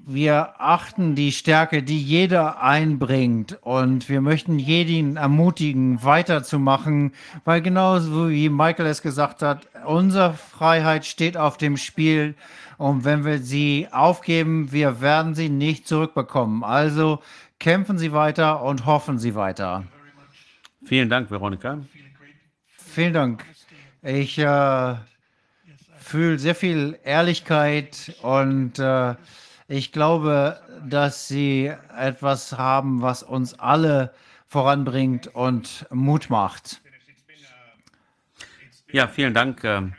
wir achten die Stärke, die jeder einbringt und wir möchten jeden ermutigen, weiterzumachen, weil genauso wie Michael es gesagt hat, unsere Freiheit steht auf dem Spiel und wenn wir sie aufgeben, wir werden sie nicht zurückbekommen. Also kämpfen Sie weiter und hoffen Sie weiter. Vielen Dank, Veronika. Vielen Dank. Ich äh, fühle sehr viel Ehrlichkeit und äh, ich glaube, dass Sie etwas haben, was uns alle voranbringt und Mut macht. Ja, vielen Dank. Ähm,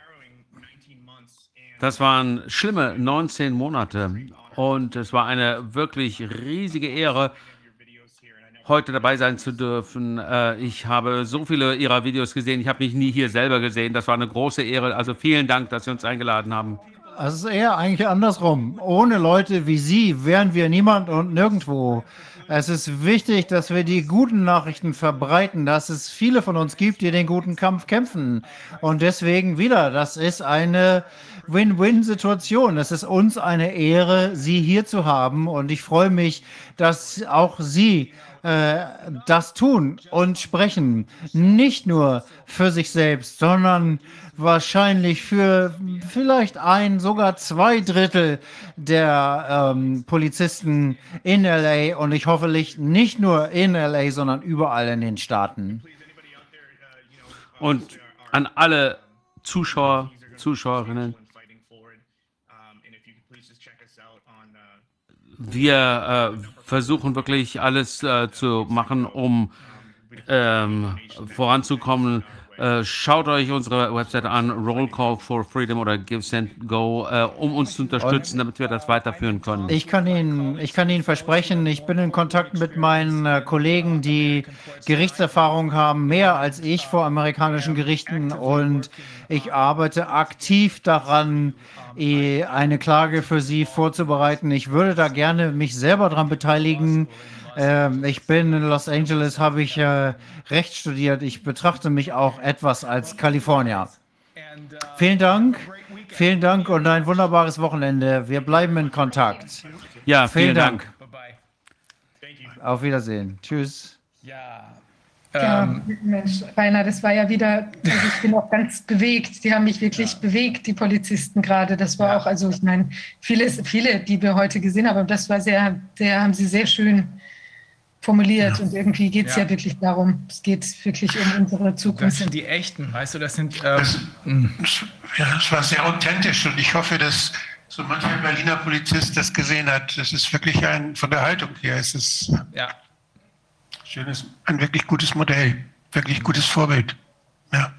das waren schlimme 19 Monate und es war eine wirklich riesige Ehre, heute dabei sein zu dürfen. Äh, ich habe so viele Ihrer Videos gesehen. Ich habe mich nie hier selber gesehen. Das war eine große Ehre. Also vielen Dank, dass Sie uns eingeladen haben. Es ist eher eigentlich andersrum. Ohne Leute wie Sie wären wir niemand und nirgendwo. Es ist wichtig, dass wir die guten Nachrichten verbreiten, dass es viele von uns gibt, die den guten Kampf kämpfen. Und deswegen wieder, das ist eine Win-Win-Situation. Es ist uns eine Ehre, Sie hier zu haben. Und ich freue mich, dass auch Sie äh, das tun und sprechen. Nicht nur für sich selbst, sondern wahrscheinlich für vielleicht ein, sogar zwei Drittel der ähm, Polizisten in LA und ich hoffe nicht nur in LA, sondern überall in den Staaten. Und an alle Zuschauer, Zuschauerinnen, wir äh, versuchen wirklich alles äh, zu machen, um ähm, voranzukommen. Äh, schaut euch unsere Webseite an, Roll Call for Freedom oder Give Send Go, äh, um uns zu unterstützen, damit wir das weiterführen können. Ich kann Ihnen, ich kann Ihnen versprechen, ich bin in Kontakt mit meinen äh, Kollegen, die Gerichtserfahrung haben, mehr als ich vor amerikanischen Gerichten und ich arbeite aktiv daran, eine Klage für Sie vorzubereiten. Ich würde da gerne mich selber daran beteiligen. Ähm, ich bin in Los Angeles, habe ich äh, Recht studiert. Ich betrachte mich auch etwas als Kalifornier. Vielen Dank, vielen Dank und ein wunderbares Wochenende. Wir bleiben in Kontakt. Ja, vielen, vielen Dank. Dank. Auf Wiedersehen. Tschüss. Ja. Ja, ähm, Mensch, Rainer, das war ja wieder, also ich bin auch ganz bewegt. Die haben mich wirklich ja. bewegt, die Polizisten gerade. Das war ja. auch, also ich meine, viele, viele, die wir heute gesehen haben, das war sehr, sehr, haben sie sehr schön formuliert. Ja. Und irgendwie geht es ja. ja. wirklich darum, es geht wirklich um unsere Zukunft. Das sind die echten, weißt du, das sind. Ähm, das, ja, das war sehr authentisch und ich hoffe, dass so mancher Berliner Polizist das gesehen hat. Das ist wirklich ein, von der Haltung her, es ist ja. schönes, ein wirklich gutes Modell, wirklich gutes Vorbild. Ja.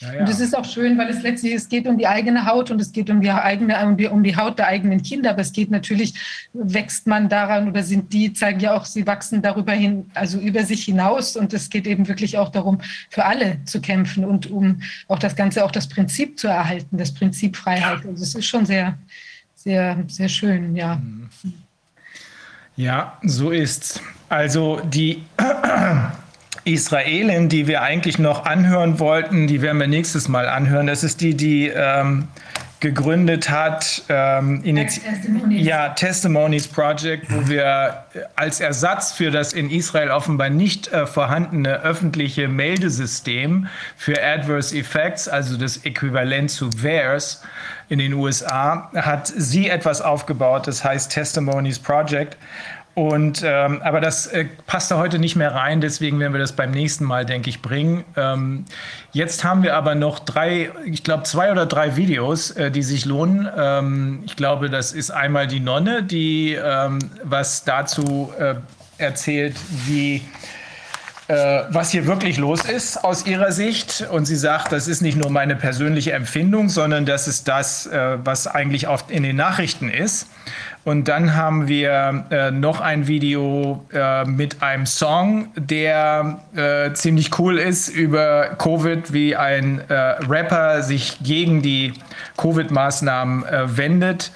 Ja, ja. Und es ist auch schön, weil es letztlich es geht um die eigene Haut und es geht um die eigene um die, um die Haut der eigenen Kinder. Aber es geht natürlich, wächst man daran oder sind die, zeigen ja auch, sie wachsen darüber hin, also über sich hinaus. Und es geht eben wirklich auch darum, für alle zu kämpfen und um auch das Ganze, auch das Prinzip zu erhalten, das Prinzip Freiheit. Also es ist schon sehr, sehr, sehr schön, ja. Ja, so ist's. Also die Israelin, die wir eigentlich noch anhören wollten, die werden wir nächstes Mal anhören. Das ist die, die ähm, gegründet hat, ähm, Testimonies. ja, Testimonies Project, wo wir als Ersatz für das in Israel offenbar nicht äh, vorhandene öffentliche Meldesystem für Adverse Effects, also das Äquivalent zu VAERS in den USA, hat sie etwas aufgebaut, das heißt Testimonies Project. Und ähm, aber das äh, passt da heute nicht mehr rein, deswegen werden wir das beim nächsten Mal, denke ich, bringen. Ähm, jetzt haben wir aber noch drei, ich glaube zwei oder drei Videos, äh, die sich lohnen. Ähm, ich glaube, das ist einmal die Nonne, die ähm, was dazu äh, erzählt, wie äh, was hier wirklich los ist aus ihrer Sicht. Und sie sagt, das ist nicht nur meine persönliche Empfindung, sondern das ist das, äh, was eigentlich oft in den Nachrichten ist. Und dann haben wir äh, noch ein Video äh, mit einem Song, der äh, ziemlich cool ist über Covid, wie ein äh, Rapper sich gegen die Covid-Maßnahmen äh, wendet.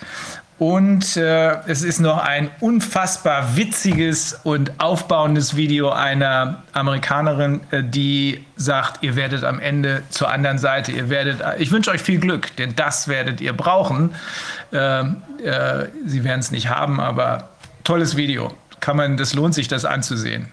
Und äh, es ist noch ein unfassbar witziges und aufbauendes Video einer Amerikanerin, äh, die sagt, ihr werdet am Ende zur anderen Seite, ihr werdet, ich wünsche euch viel Glück, denn das werdet ihr brauchen. Äh, äh sie werden es nicht haben, aber tolles Video. Kann man, das lohnt sich, das anzusehen.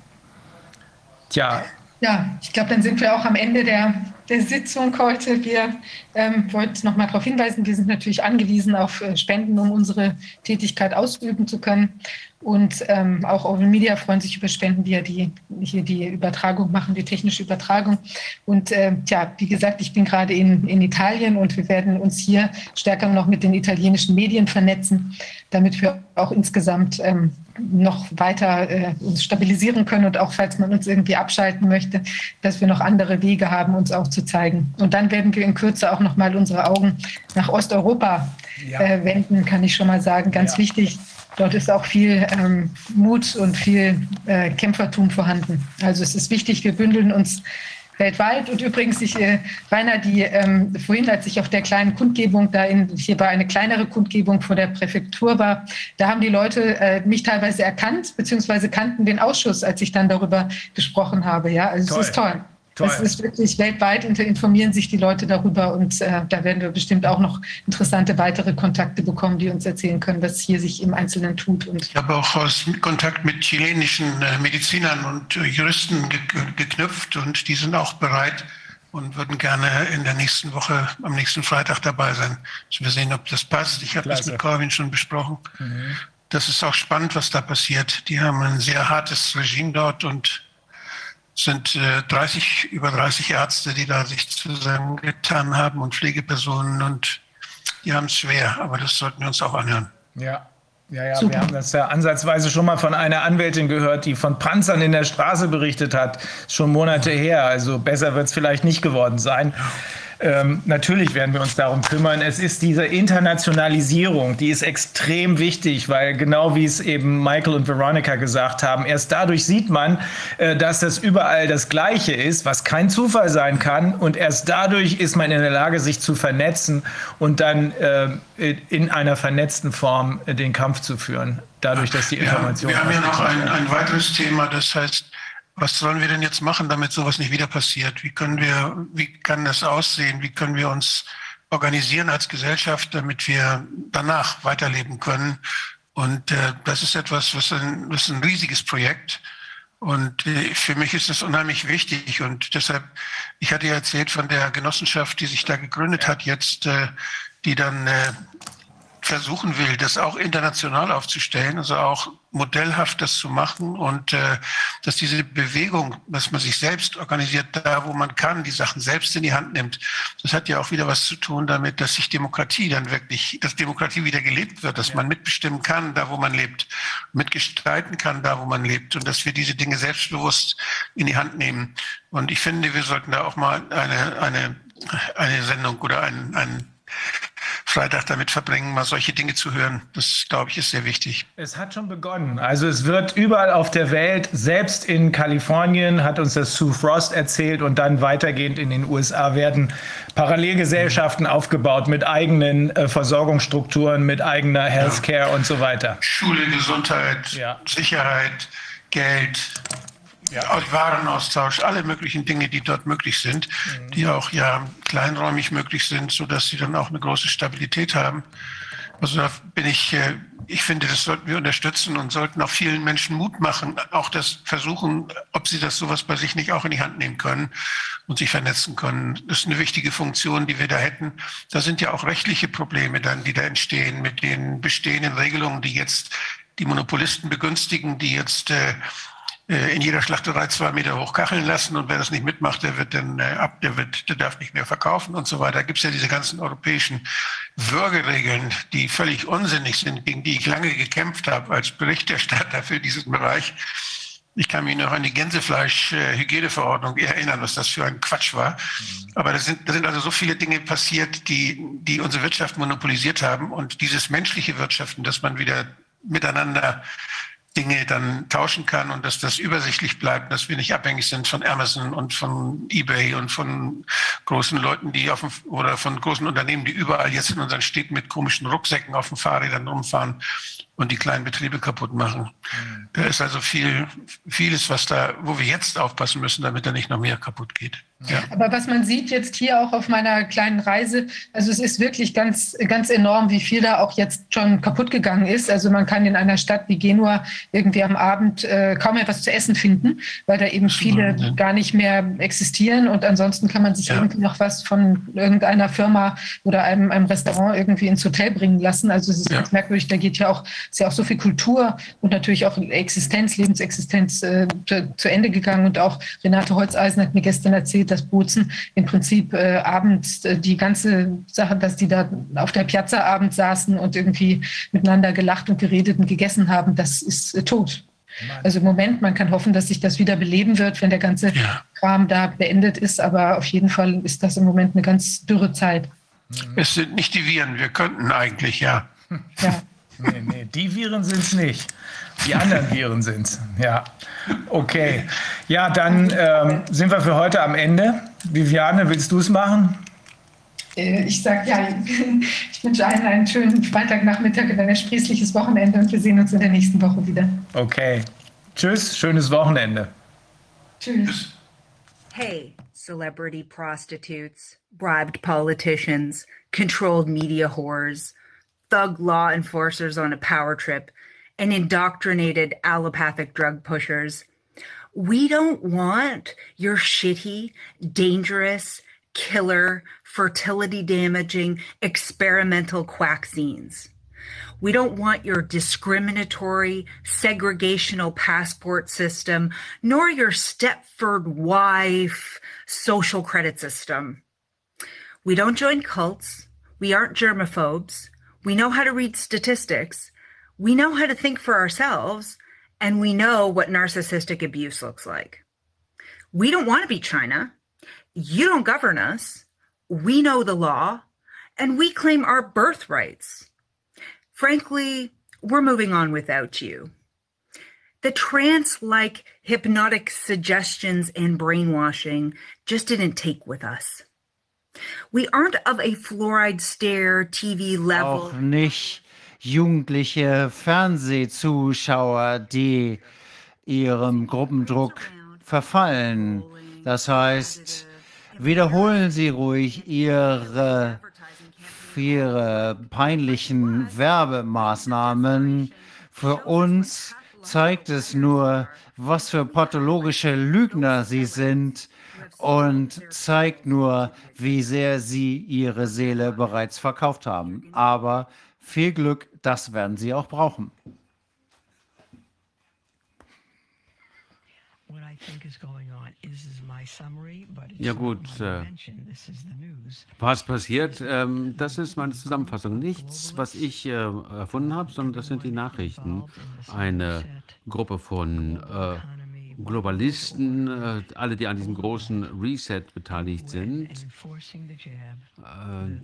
Tja. Ja, ich glaube, dann sind wir auch am Ende der der Sitzung heute. Wir ähm, wollten noch mal darauf hinweisen, wir sind natürlich angewiesen auf äh, Spenden, um unsere Tätigkeit ausüben zu können. Und ähm, auch Open Media freuen sich über Spenden, die ja die, hier die Übertragung machen, die technische Übertragung. Und äh, tja, wie gesagt, ich bin gerade in, in Italien und wir werden uns hier stärker noch mit den italienischen Medien vernetzen, damit wir auch insgesamt ähm, noch weiter äh, uns stabilisieren können und auch falls man uns irgendwie abschalten möchte, dass wir noch andere Wege haben, uns auch zu zeigen. Und dann werden wir in Kürze auch noch mal unsere Augen nach Osteuropa ja. äh, wenden, kann ich schon mal sagen. Ganz ja. wichtig Dort ist auch viel ähm, Mut und viel äh, Kämpfertum vorhanden. Also es ist wichtig, wir bündeln uns weltweit. Und übrigens, ich, äh, Rainer, die ähm, vorhin, als ich auf der kleinen Kundgebung da in, hier war eine kleinere Kundgebung vor der Präfektur war, da haben die Leute äh, mich teilweise erkannt, beziehungsweise kannten den Ausschuss, als ich dann darüber gesprochen habe. Ja, also toll. es ist toll. Toll. Es ist wirklich weltweit, informieren sich die Leute darüber und äh, da werden wir bestimmt auch noch interessante weitere Kontakte bekommen, die uns erzählen können, was hier sich im Einzelnen tut. Und ich habe auch aus Kontakt mit chilenischen äh, Medizinern und äh, Juristen ge geknüpft und die sind auch bereit und würden gerne in der nächsten Woche, am nächsten Freitag dabei sein. Also wir sehen, ob das passt. Ich habe das mit Corwin schon besprochen. Mhm. Das ist auch spannend, was da passiert. Die haben ein sehr hartes Regime dort und sind äh, 30, über 30 Ärzte, die da sich zusammengetan haben und Pflegepersonen und die haben es schwer, aber das sollten wir uns auch anhören. Ja. Ja, ja, Super. wir haben das ja ansatzweise schon mal von einer Anwältin gehört, die von Panzern in der Straße berichtet hat. Schon Monate her. Also besser wird es vielleicht nicht geworden sein. Ja. Ähm, natürlich werden wir uns darum kümmern. Es ist diese Internationalisierung, die ist extrem wichtig, weil genau wie es eben Michael und Veronica gesagt haben, erst dadurch sieht man, äh, dass das überall das Gleiche ist, was kein Zufall sein kann. Und erst dadurch ist man in der Lage, sich zu vernetzen und dann äh, in einer vernetzten Form äh, den Kampf zu führen. Dadurch, dass die Information. Ja, wir haben ja noch ein, ein weiteres Thema, das heißt was sollen wir denn jetzt machen, damit sowas nicht wieder passiert? Wie können wir, wie kann das aussehen? Wie können wir uns organisieren als Gesellschaft, damit wir danach weiterleben können? Und äh, das ist etwas, was ein, was ein riesiges Projekt. Und äh, für mich ist das unheimlich wichtig. Und deshalb, ich hatte ja erzählt von der Genossenschaft, die sich da gegründet hat, jetzt, äh, die dann äh, versuchen will, das auch international aufzustellen, also auch modellhaft das zu machen und äh, dass diese Bewegung, dass man sich selbst organisiert, da wo man kann, die Sachen selbst in die Hand nimmt, das hat ja auch wieder was zu tun damit, dass sich Demokratie dann wirklich, dass Demokratie wieder gelebt wird, dass ja. man mitbestimmen kann, da wo man lebt, mitgestalten kann, da wo man lebt und dass wir diese Dinge selbstbewusst in die Hand nehmen. Und ich finde, wir sollten da auch mal eine, eine, eine Sendung oder ein, ein Freitag damit verbringen, mal solche Dinge zu hören. Das, glaube ich, ist sehr wichtig. Es hat schon begonnen. Also es wird überall auf der Welt, selbst in Kalifornien, hat uns das Sue Frost erzählt und dann weitergehend in den USA werden Parallelgesellschaften mhm. aufgebaut mit eigenen äh, Versorgungsstrukturen, mit eigener Healthcare ja. und so weiter. Schule, Gesundheit, ja. Sicherheit, Geld, ja. Warenaustausch, alle möglichen Dinge, die dort möglich sind, mhm. die auch ja kleinräumig möglich sind, so dass sie dann auch eine große Stabilität haben. Also da bin ich, äh, ich finde, das sollten wir unterstützen und sollten auch vielen Menschen Mut machen, auch das versuchen, ob sie das sowas bei sich nicht auch in die Hand nehmen können und sich vernetzen können. Das ist eine wichtige Funktion, die wir da hätten. Da sind ja auch rechtliche Probleme dann, die da entstehen mit den bestehenden Regelungen, die jetzt die Monopolisten begünstigen, die jetzt äh, in jeder Schlachterei zwei Meter hoch kacheln lassen und wer das nicht mitmacht, der wird dann äh, ab, der wird, der darf nicht mehr verkaufen und so weiter. Da gibt es ja diese ganzen europäischen Würgeregeln, die völlig unsinnig sind, gegen die ich lange gekämpft habe als Berichterstatter für diesen Bereich. Ich kann mich noch an die Gänsefleisch-Hygieneverordnung erinnern, was das für ein Quatsch war. Aber da sind, da sind also so viele Dinge passiert, die, die unsere Wirtschaft monopolisiert haben. Und dieses menschliche Wirtschaften, dass man wieder miteinander Dinge dann tauschen kann und dass das übersichtlich bleibt, dass wir nicht abhängig sind von Amazon und von eBay und von großen Leuten, die auf dem, oder von großen Unternehmen, die überall jetzt in unseren Städten mit komischen Rucksäcken auf den Fahrrädern rumfahren und die kleinen Betriebe kaputt machen. Mhm. Da ist also viel, vieles, was da, wo wir jetzt aufpassen müssen, damit da nicht noch mehr kaputt geht. Ja. Aber was man sieht jetzt hier auch auf meiner kleinen Reise, also es ist wirklich ganz, ganz enorm, wie viel da auch jetzt schon kaputt gegangen ist. Also man kann in einer Stadt wie Genua irgendwie am Abend äh, kaum etwas zu essen finden, weil da eben viele ja. gar nicht mehr existieren. Und ansonsten kann man sich ja. irgendwie noch was von irgendeiner Firma oder einem, einem Restaurant irgendwie ins Hotel bringen lassen. Also es ist ganz merkwürdig, da geht ja auch, ist ja auch so viel Kultur und natürlich auch Existenz, Lebensexistenz äh, zu, zu Ende gegangen. Und auch Renate Holzeisen hat mir gestern erzählt, dass Bozen im Prinzip äh, abends äh, die ganze Sache, dass die da auf der Piazza abends saßen und irgendwie miteinander gelacht und geredet und gegessen haben, das ist äh, tot. Also im Moment, man kann hoffen, dass sich das wieder beleben wird, wenn der ganze ja. Kram da beendet ist. Aber auf jeden Fall ist das im Moment eine ganz dürre Zeit. Es sind nicht die Viren, wir könnten eigentlich, ja. Ja. Nee, nee, die Viren sind es nicht. Die anderen Viren sind es. Ja. Okay. Ja, dann ähm, sind wir für heute am Ende. Viviane, willst du es machen? Äh, ich sage ja, ich wünsche allen einen schönen Freitagnachmittag und ein ersprießliches Wochenende und wir sehen uns in der nächsten Woche wieder. Okay. Tschüss, schönes Wochenende. Tschüss. Hey, celebrity prostitutes, bribed politicians, controlled media whores. thug law enforcers on a power trip and indoctrinated allopathic drug pushers. We don't want your shitty, dangerous, killer, fertility damaging, experimental quaxines. We don't want your discriminatory, segregational passport system, nor your Stepford wife social credit system. We don't join cults. We aren't germaphobes. We know how to read statistics. We know how to think for ourselves. And we know what narcissistic abuse looks like. We don't want to be China. You don't govern us. We know the law and we claim our birthrights. Frankly, we're moving on without you. The trance like hypnotic suggestions and brainwashing just didn't take with us. We aren't of a fluoride stare TV level. Auch nicht jugendliche Fernsehzuschauer, die ihrem Gruppendruck verfallen. Das heißt, wiederholen Sie ruhig Ihre, Ihre peinlichen Werbemaßnahmen. Für uns zeigt es nur, was für pathologische Lügner Sie sind und zeigt nur, wie sehr sie ihre Seele bereits verkauft haben. Aber Viel Glück, das werden Sie auch brauchen. Ja gut, äh, was passiert? Ähm, das ist meine Zusammenfassung. Nichts, was ich äh, erfunden habe, sondern das sind die Nachrichten. Eine Gruppe von äh, Globalisten, äh, alle, die an diesem großen Reset beteiligt sind, äh,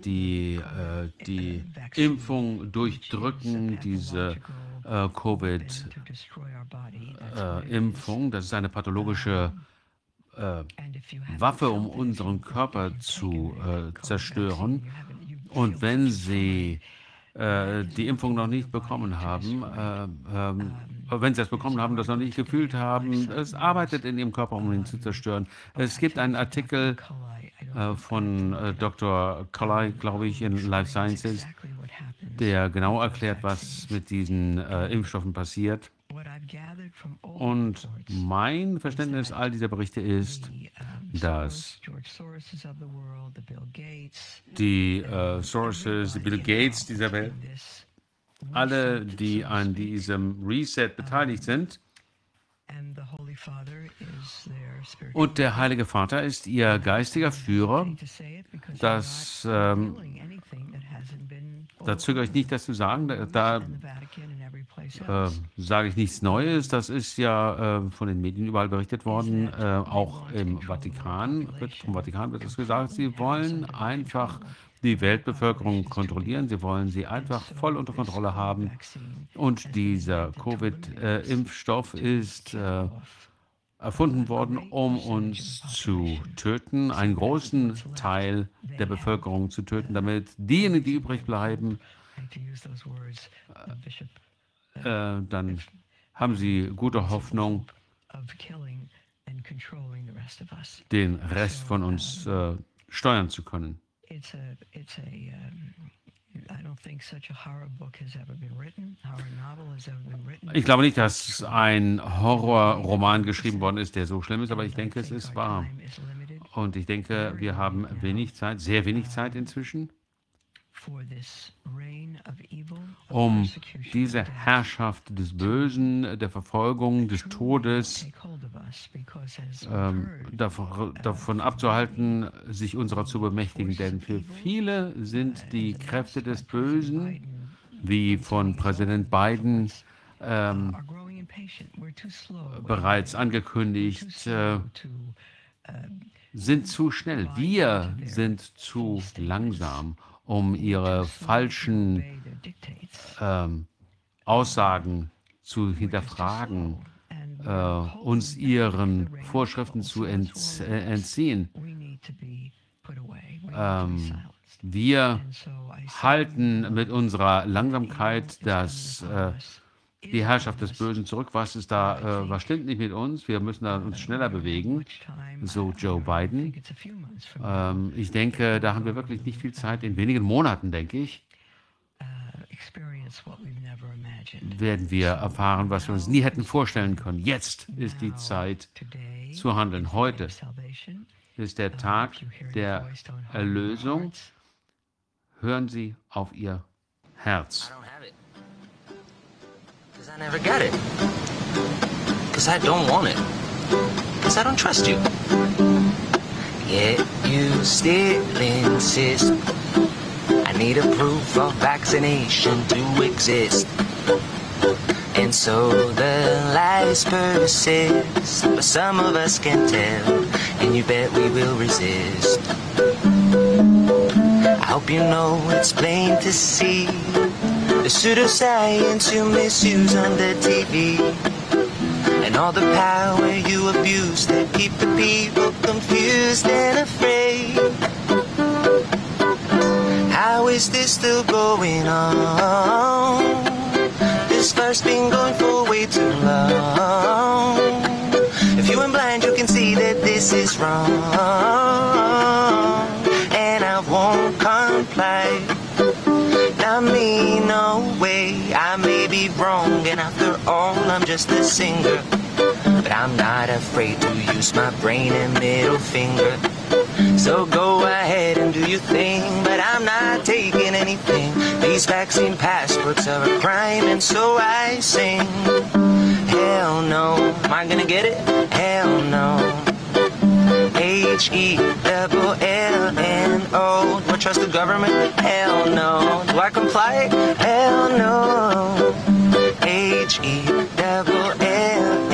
die äh, die Impfung durchdrücken, diese äh, Covid-Impfung. das ist eine pathologische äh, Waffe, um unseren Körper zu äh, zerstören. Und wenn Sie äh, die Impfung noch nicht bekommen haben, äh, ähm, wenn Sie es bekommen haben, das noch nicht gefühlt haben, es arbeitet in Ihrem Körper, um ihn zu zerstören. Es gibt einen Artikel äh, von äh, Dr. Colley, glaube ich, in Life Sciences, der genau erklärt, was mit diesen Impfstoffen passiert. Und mein Verständnis all dieser Berichte ist, dass die äh, Sources, die Bill Gates dieser Welt, alle, die an diesem Reset beteiligt sind, und der Heilige Vater ist ihr geistiger Führer. Das, ähm, da zögere ich nicht, das zu sagen. Da, da äh, sage ich nichts Neues. Das ist ja äh, von den Medien überall berichtet worden. Äh, auch im Vatikan, wird, vom Vatikan wird es gesagt, sie wollen einfach die Weltbevölkerung kontrollieren. Sie wollen sie einfach voll unter Kontrolle haben. Und dieser Covid-Impfstoff ist äh, erfunden worden, um uns zu töten, einen großen Teil der Bevölkerung zu töten, damit diejenigen, die übrig bleiben, äh, äh, dann haben sie gute Hoffnung, den Rest von uns äh, steuern zu können. Ich glaube nicht, dass ein Horrorroman geschrieben worden ist, der so schlimm ist, aber ich denke, es ist wahr. Und ich denke, wir haben wenig Zeit, sehr wenig Zeit inzwischen um diese Herrschaft des Bösen, der Verfolgung, des Todes ähm, davon, davon abzuhalten, sich unserer zu bemächtigen. Denn für viele sind die Kräfte des Bösen, wie von Präsident Biden ähm, bereits angekündigt, äh, sind zu schnell. Wir sind zu langsam um ihre falschen ähm, Aussagen zu hinterfragen, äh, uns ihren Vorschriften zu ent, äh, entziehen. Ähm, wir halten mit unserer Langsamkeit das äh, die Herrschaft des Bösen zurück. Was ist da, äh, was stimmt nicht mit uns? Wir müssen da uns schneller bewegen, so Joe Biden. Ähm, ich denke, da haben wir wirklich nicht viel Zeit. In wenigen Monaten, denke ich, werden wir erfahren, was wir uns nie hätten vorstellen können. Jetzt ist die Zeit zu handeln. Heute ist der Tag der Erlösung. Hören Sie auf Ihr Herz. I never get it. Because I don't want it. Because I don't trust you. Yet you still insist. I need a proof of vaccination to exist. And so the lies persist. But some of us can tell. And you bet we will resist. I hope you know it's plain to see the pseudoscience you misuse on the TV. And all the power you abuse that keep the people confused and afraid. How is this still going on? This fire's been going for way too long. If you ain't blind, you can see that this is wrong. And I won't comply. And after all, I'm just a singer. But I'm not afraid to use my brain and middle finger. So go ahead and do your thing, but I'm not taking anything. These vaccine passports are a crime, and so I sing. Hell no. Am I gonna get it? Hell no. H E double L N O. Do I trust the government? Hell no. Do I comply? Hell no. H E double L.